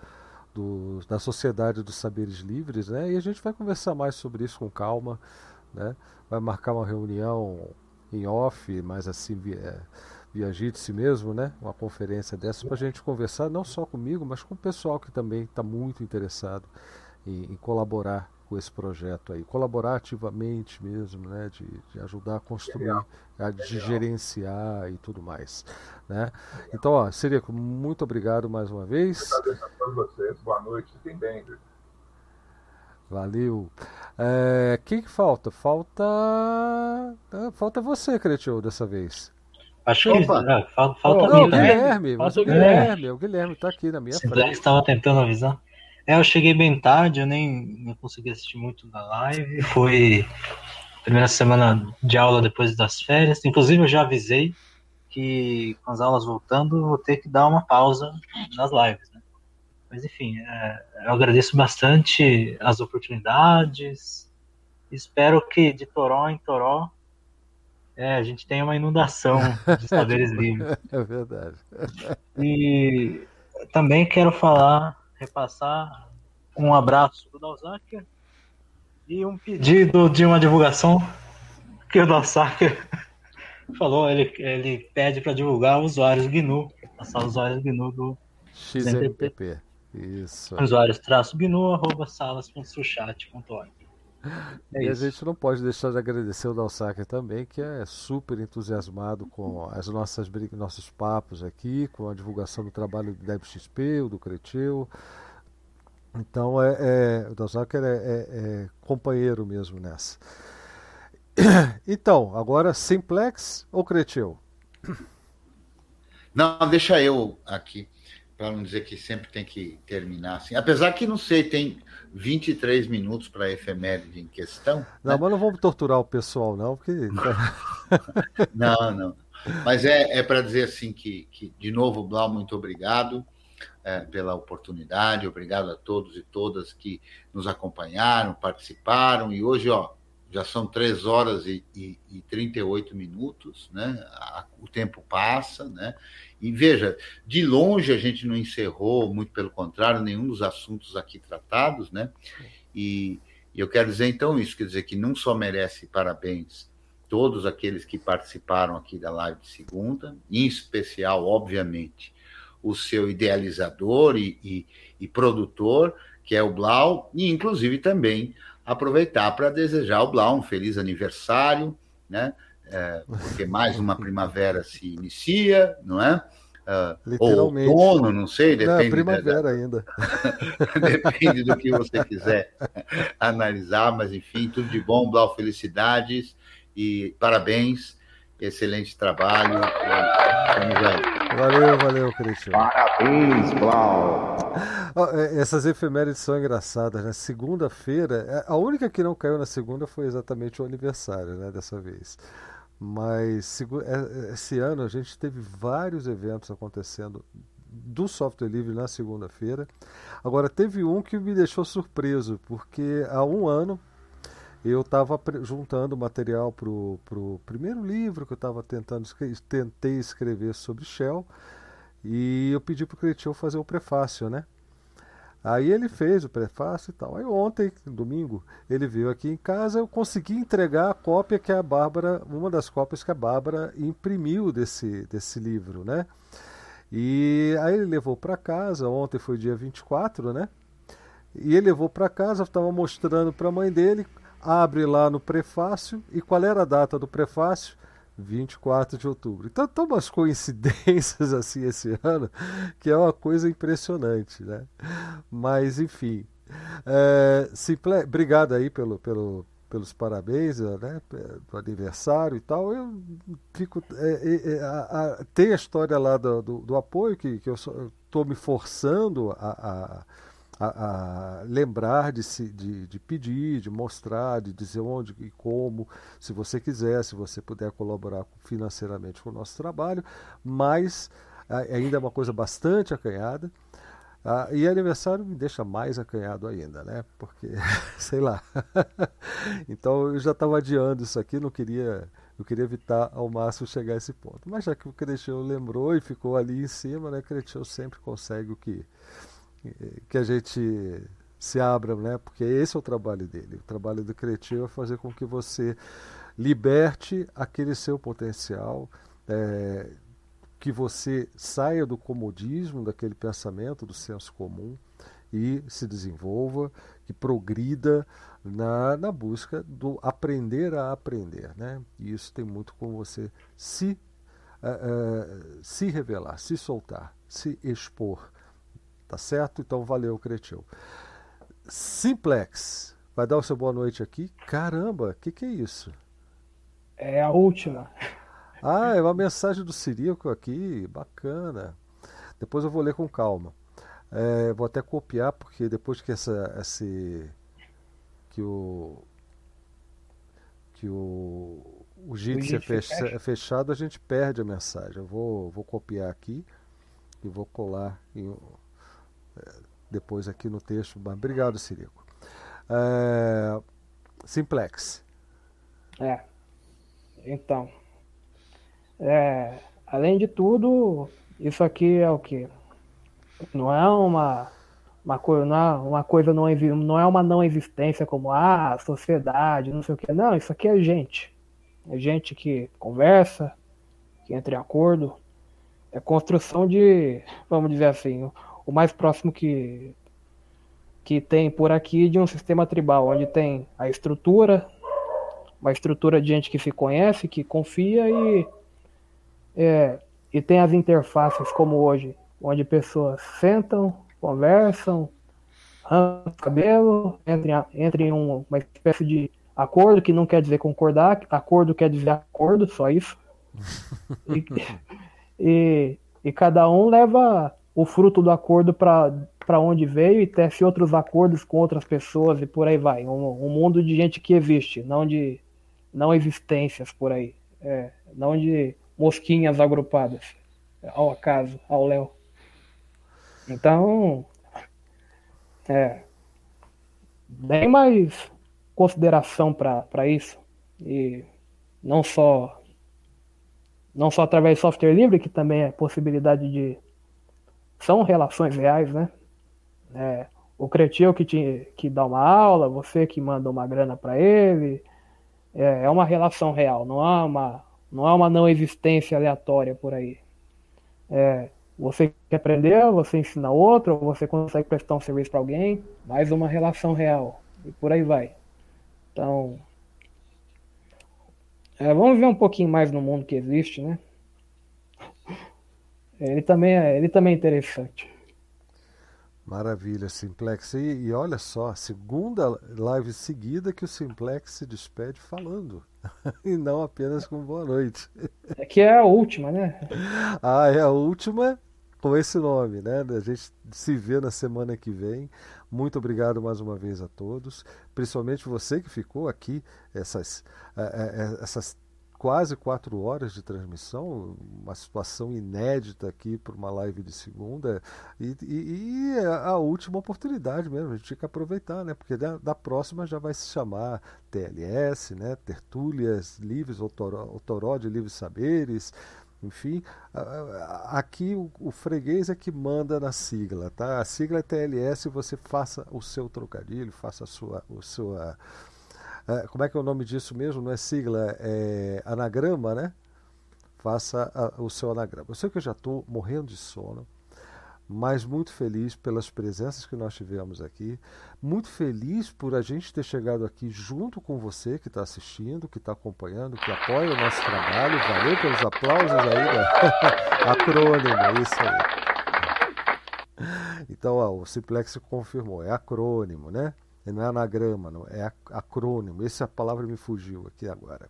Speaker 1: do, da Sociedade dos Saberes Livres, né, e a gente vai conversar mais sobre isso com calma, né, vai marcar uma reunião em off, mais assim via, via Jitsi mesmo, né? Uma conferência dessa para a gente conversar não só comigo, mas com o pessoal que também está muito interessado em, em colaborar com esse projeto aí, colaborar ativamente mesmo, né, de, de ajudar a construir, a, de gerenciar e tudo mais, né? Então, ó, Serico, muito obrigado mais uma vez.
Speaker 13: Agradeço a todos vocês, boa noite, fiquem bem.
Speaker 1: Valeu. É, quem que falta? Falta. Ah, falta você, Cretil, dessa vez.
Speaker 15: Acho que ah, falta, falta
Speaker 1: oh, mim, o Guilherme, mas o Guilherme, o Guilherme tá aqui na minha
Speaker 15: Sim, frente. estava tentando avisar. É, eu cheguei bem tarde, eu nem, nem consegui assistir muito da live. Foi primeira semana de aula depois das férias. Inclusive, eu já avisei que com as aulas voltando, vou ter que dar uma pausa nas lives. Né? Mas, enfim, é, eu agradeço bastante as oportunidades. Espero que de Toró em Toró é, a gente tenha uma inundação de saberes livres.
Speaker 1: É verdade.
Speaker 15: E também quero falar repassar um abraço do Dalsaker e um pedido de uma divulgação que o Dalsaker falou. Ele, ele pede para divulgar usuários GNU, passar usuários GNU do
Speaker 1: XMPP. Isso.
Speaker 15: Usuários traço GNU, arroba salas.suchat.org.
Speaker 1: É e isso. a gente não pode deixar de agradecer o Dalsaker também, que é super entusiasmado com as nossas nossos papos aqui, com a divulgação do trabalho do DebXP, o do Cretil. Então é, é o Dalsaker é, é, é companheiro mesmo nessa. Então, agora Simplex ou Cretil?
Speaker 4: Não, deixa eu aqui para não dizer que sempre tem que terminar assim. Apesar que, não sei, tem 23 minutos para a efeméride em questão.
Speaker 1: Não, né? mas não vamos torturar o pessoal, não, porque.
Speaker 4: não, não. Mas é, é para dizer assim que, que, de novo, Blau, muito obrigado é, pela oportunidade, obrigado a todos e todas que nos acompanharam, participaram, e hoje, ó, já são 3 horas e, e, e 38 minutos, né? O tempo passa, né? E veja, de longe a gente não encerrou, muito pelo contrário, nenhum dos assuntos aqui tratados, né? E, e eu quero dizer então isso, quer dizer que não só merece parabéns todos aqueles que participaram aqui da live de segunda, em especial, obviamente, o seu idealizador e, e, e produtor, que é o Blau, e inclusive também aproveitar para desejar ao Blau um feliz aniversário, né? é, porque mais uma primavera se inicia, não é? Uh, ou outono, não sei, depende. Não,
Speaker 1: primavera da, ainda.
Speaker 4: depende do que você quiser analisar, mas enfim, tudo de bom, Blau, felicidades e parabéns, excelente trabalho.
Speaker 1: Valeu, valeu, Cristian.
Speaker 4: Parabéns, Blau.
Speaker 1: É, essas efemérides são engraçadas, né? Segunda-feira, é, a única que não caiu na segunda foi exatamente o aniversário, né? Dessa vez. Mas é, esse ano a gente teve vários eventos acontecendo do software livre na segunda-feira. Agora teve um que me deixou surpreso, porque há um ano eu estava juntando material para o primeiro livro que eu estava tentando tentei escrever sobre Shell e eu pedi para o Cretil fazer o prefácio, né? Aí ele fez o prefácio e tal. Aí ontem, domingo, ele veio aqui em casa, eu consegui entregar a cópia que a Bárbara, uma das cópias que a Bárbara imprimiu desse, desse livro, né? E aí ele levou para casa, ontem foi dia 24, né? E ele levou para casa, estava mostrando para a mãe dele, abre lá no prefácio, e qual era a data do prefácio? 24 de outubro. Então, tem umas coincidências assim esse ano que é uma coisa impressionante, né? Mas, enfim. É, simple... Obrigado aí pelo, pelo, pelos parabéns, né? Do aniversário e tal. Eu fico. É, é, a, a, tem a história lá do, do, do apoio que, que eu estou me forçando a, a a, a lembrar de, se, de, de, pedir, de mostrar, de dizer onde e como, se você quiser, se você puder colaborar financeiramente com o nosso trabalho, mas ainda é uma coisa bastante acanhada. Ah, e aniversário me deixa mais acanhado ainda, né? Porque, sei lá. então eu já estava adiando isso aqui, não queria, eu queria evitar ao máximo chegar a esse ponto. Mas já que o Creteu lembrou e ficou ali em cima, né? Creteu sempre consegue o que, que a gente se abra, né? Porque esse é o trabalho dele. O trabalho do criativo é fazer com que você liberte aquele seu potencial, é, que você saia do comodismo, daquele pensamento, do senso comum e se desenvolva, que progrida na, na busca do aprender a aprender. Né? E isso tem muito com você se, uh, uh, se revelar, se soltar, se expor. Tá certo? Então valeu, Cretil. Simplex, vai dar o seu boa noite aqui. Caramba, o que, que é isso?
Speaker 9: É a última.
Speaker 1: Ah, é uma mensagem do Sirico aqui, bacana. Depois eu vou ler com calma. É, vou até copiar porque depois que essa, esse, que o que o o JIT é fecha, fechado, a gente perde a mensagem. Eu vou, vou copiar aqui e vou colar em, depois aqui no texto. Obrigado, Sirico. É, Simplex.
Speaker 9: É. Então. É, além de tudo, isso aqui é o que? Não é uma, uma, coisa, não é uma coisa não, não é uma não existência como ah, sociedade, não sei o que. Não, isso aqui é gente. É gente que conversa, que entra em acordo. É construção de, vamos dizer assim, o mais próximo que, que tem por aqui de um sistema tribal, onde tem a estrutura, uma estrutura de gente que se conhece, que confia e, é, e tem as interfaces como hoje, onde pessoas sentam, conversam, arrancam o cabelo, entram, entram em uma espécie de acordo, que não quer dizer concordar, acordo quer dizer acordo, só isso. e, e, e cada um leva o fruto do acordo para onde veio e tece outros acordos com outras pessoas e por aí vai. Um, um, mundo de gente que existe, não de não existências por aí. É, não de mosquinhas agrupadas ao acaso, ao léu. Então, é, bem mais consideração para isso. E não só não só através de software livre, que também é possibilidade de. São relações reais, né? É, o Cretil que, te, que dá uma aula, você que manda uma grana para ele. É, é, uma relação real, não é uma, não é uma não existência aleatória por aí. É, você quer aprender, você ensina outro, você consegue prestar um serviço para alguém, mais uma relação real. E por aí vai. Então, é, vamos ver um pouquinho mais no mundo que existe, né? Ele também é, ele também é interessante.
Speaker 1: Maravilha, Simplex. E, e, olha só, segunda live seguida que o Simplex se despede falando. e não apenas com boa noite.
Speaker 9: É que é a última, né?
Speaker 1: ah, é a última com esse nome, né? A gente se vê na semana que vem. Muito obrigado mais uma vez a todos, principalmente você que ficou aqui essas, é, é, é, essas quase quatro horas de transmissão, uma situação inédita aqui para uma live de segunda e, e, e, a última oportunidade mesmo, a gente tinha que aproveitar, né? Porque da, da próxima já vai se chamar TLS, né? Tertúlias Livres, Autoró de Livres Saberes, enfim, aqui o, o, freguês é que manda na sigla, tá? A sigla é TLS, você faça o seu trocadilho, faça a sua, o sua, é, como é que é o nome disso mesmo? Não é sigla, é anagrama, né? Faça a, o seu anagrama. Eu sei que eu já estou morrendo de sono mas muito feliz pelas presenças que nós tivemos aqui, muito feliz por a gente ter chegado aqui junto com você que está assistindo, que está acompanhando, que apoia o nosso trabalho. Valeu pelos aplausos aí da acrônimo, isso aí. Então, ó, o Simplex confirmou, é acrônimo, né? Não é anagrama, não, é acrônimo. Essa palavra me fugiu aqui agora.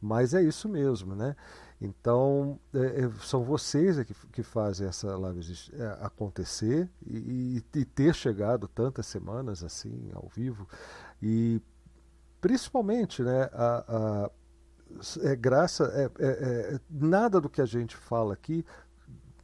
Speaker 1: Mas é isso mesmo, né? Então, é, é, são vocês que, que fazem essa live é, acontecer e, e, ter chegado tantas semanas assim, ao vivo. E principalmente, né, a, a é graça, é, é, é, nada do que a gente fala aqui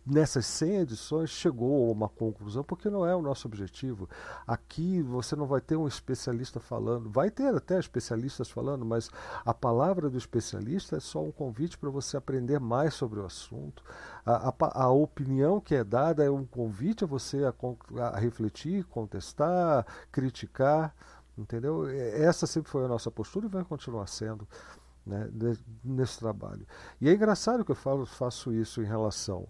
Speaker 1: nessas 100 edições chegou a uma conclusão, porque não é o nosso objetivo. Aqui você não vai ter um especialista falando, vai ter até especialistas falando, mas a palavra do especialista é só um convite para você aprender mais sobre o assunto. A, a, a, opinião que é dada é um convite a você a, a refletir, contestar, criticar, entendeu? Essa sempre foi a nossa postura e vai continuar sendo. né, nesse trabalho. E é engraçado que eu falo, faço isso em relação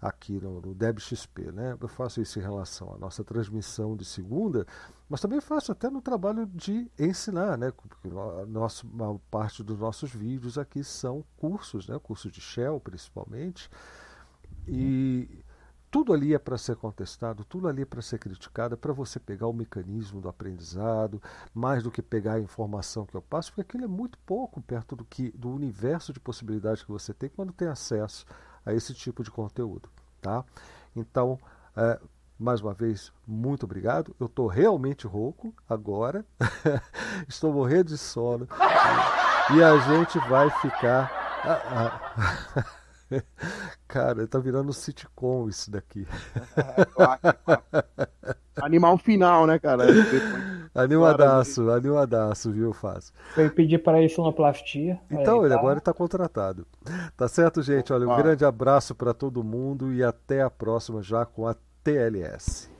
Speaker 1: aqui no, no DebXP, né? Eu faço isso em relação à nossa transmissão de segunda, mas também faço até no trabalho de ensinar, né? Porque nosso, uma parte dos nossos vídeos aqui são cursos, né? Cursos de Shell, principalmente. E tudo ali é para ser contestado, tudo ali é para ser criticado, é para você pegar o mecanismo do aprendizado, mais do que pegar a informação que eu passo, porque aquilo é muito pouco perto do que do universo de possibilidades que você tem quando tem acesso a esse tipo de conteúdo, tá? Então, é, mais uma vez, muito obrigado. Eu estou realmente rouco agora, estou morrendo de sono e a gente vai ficar. Ah, ah. Cara, tá virando sitcom isso daqui.
Speaker 6: Animal final, né, cara?
Speaker 1: Animadaço, animadaço, viu, Fácil?
Speaker 9: Foi pedir para isso uma plastia.
Speaker 1: Então, ele tá... agora está contratado. Tá certo, gente? Olha, um grande abraço para todo mundo e até a próxima já com a TLS.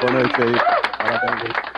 Speaker 6: Boa noite aí. Parabéns aí.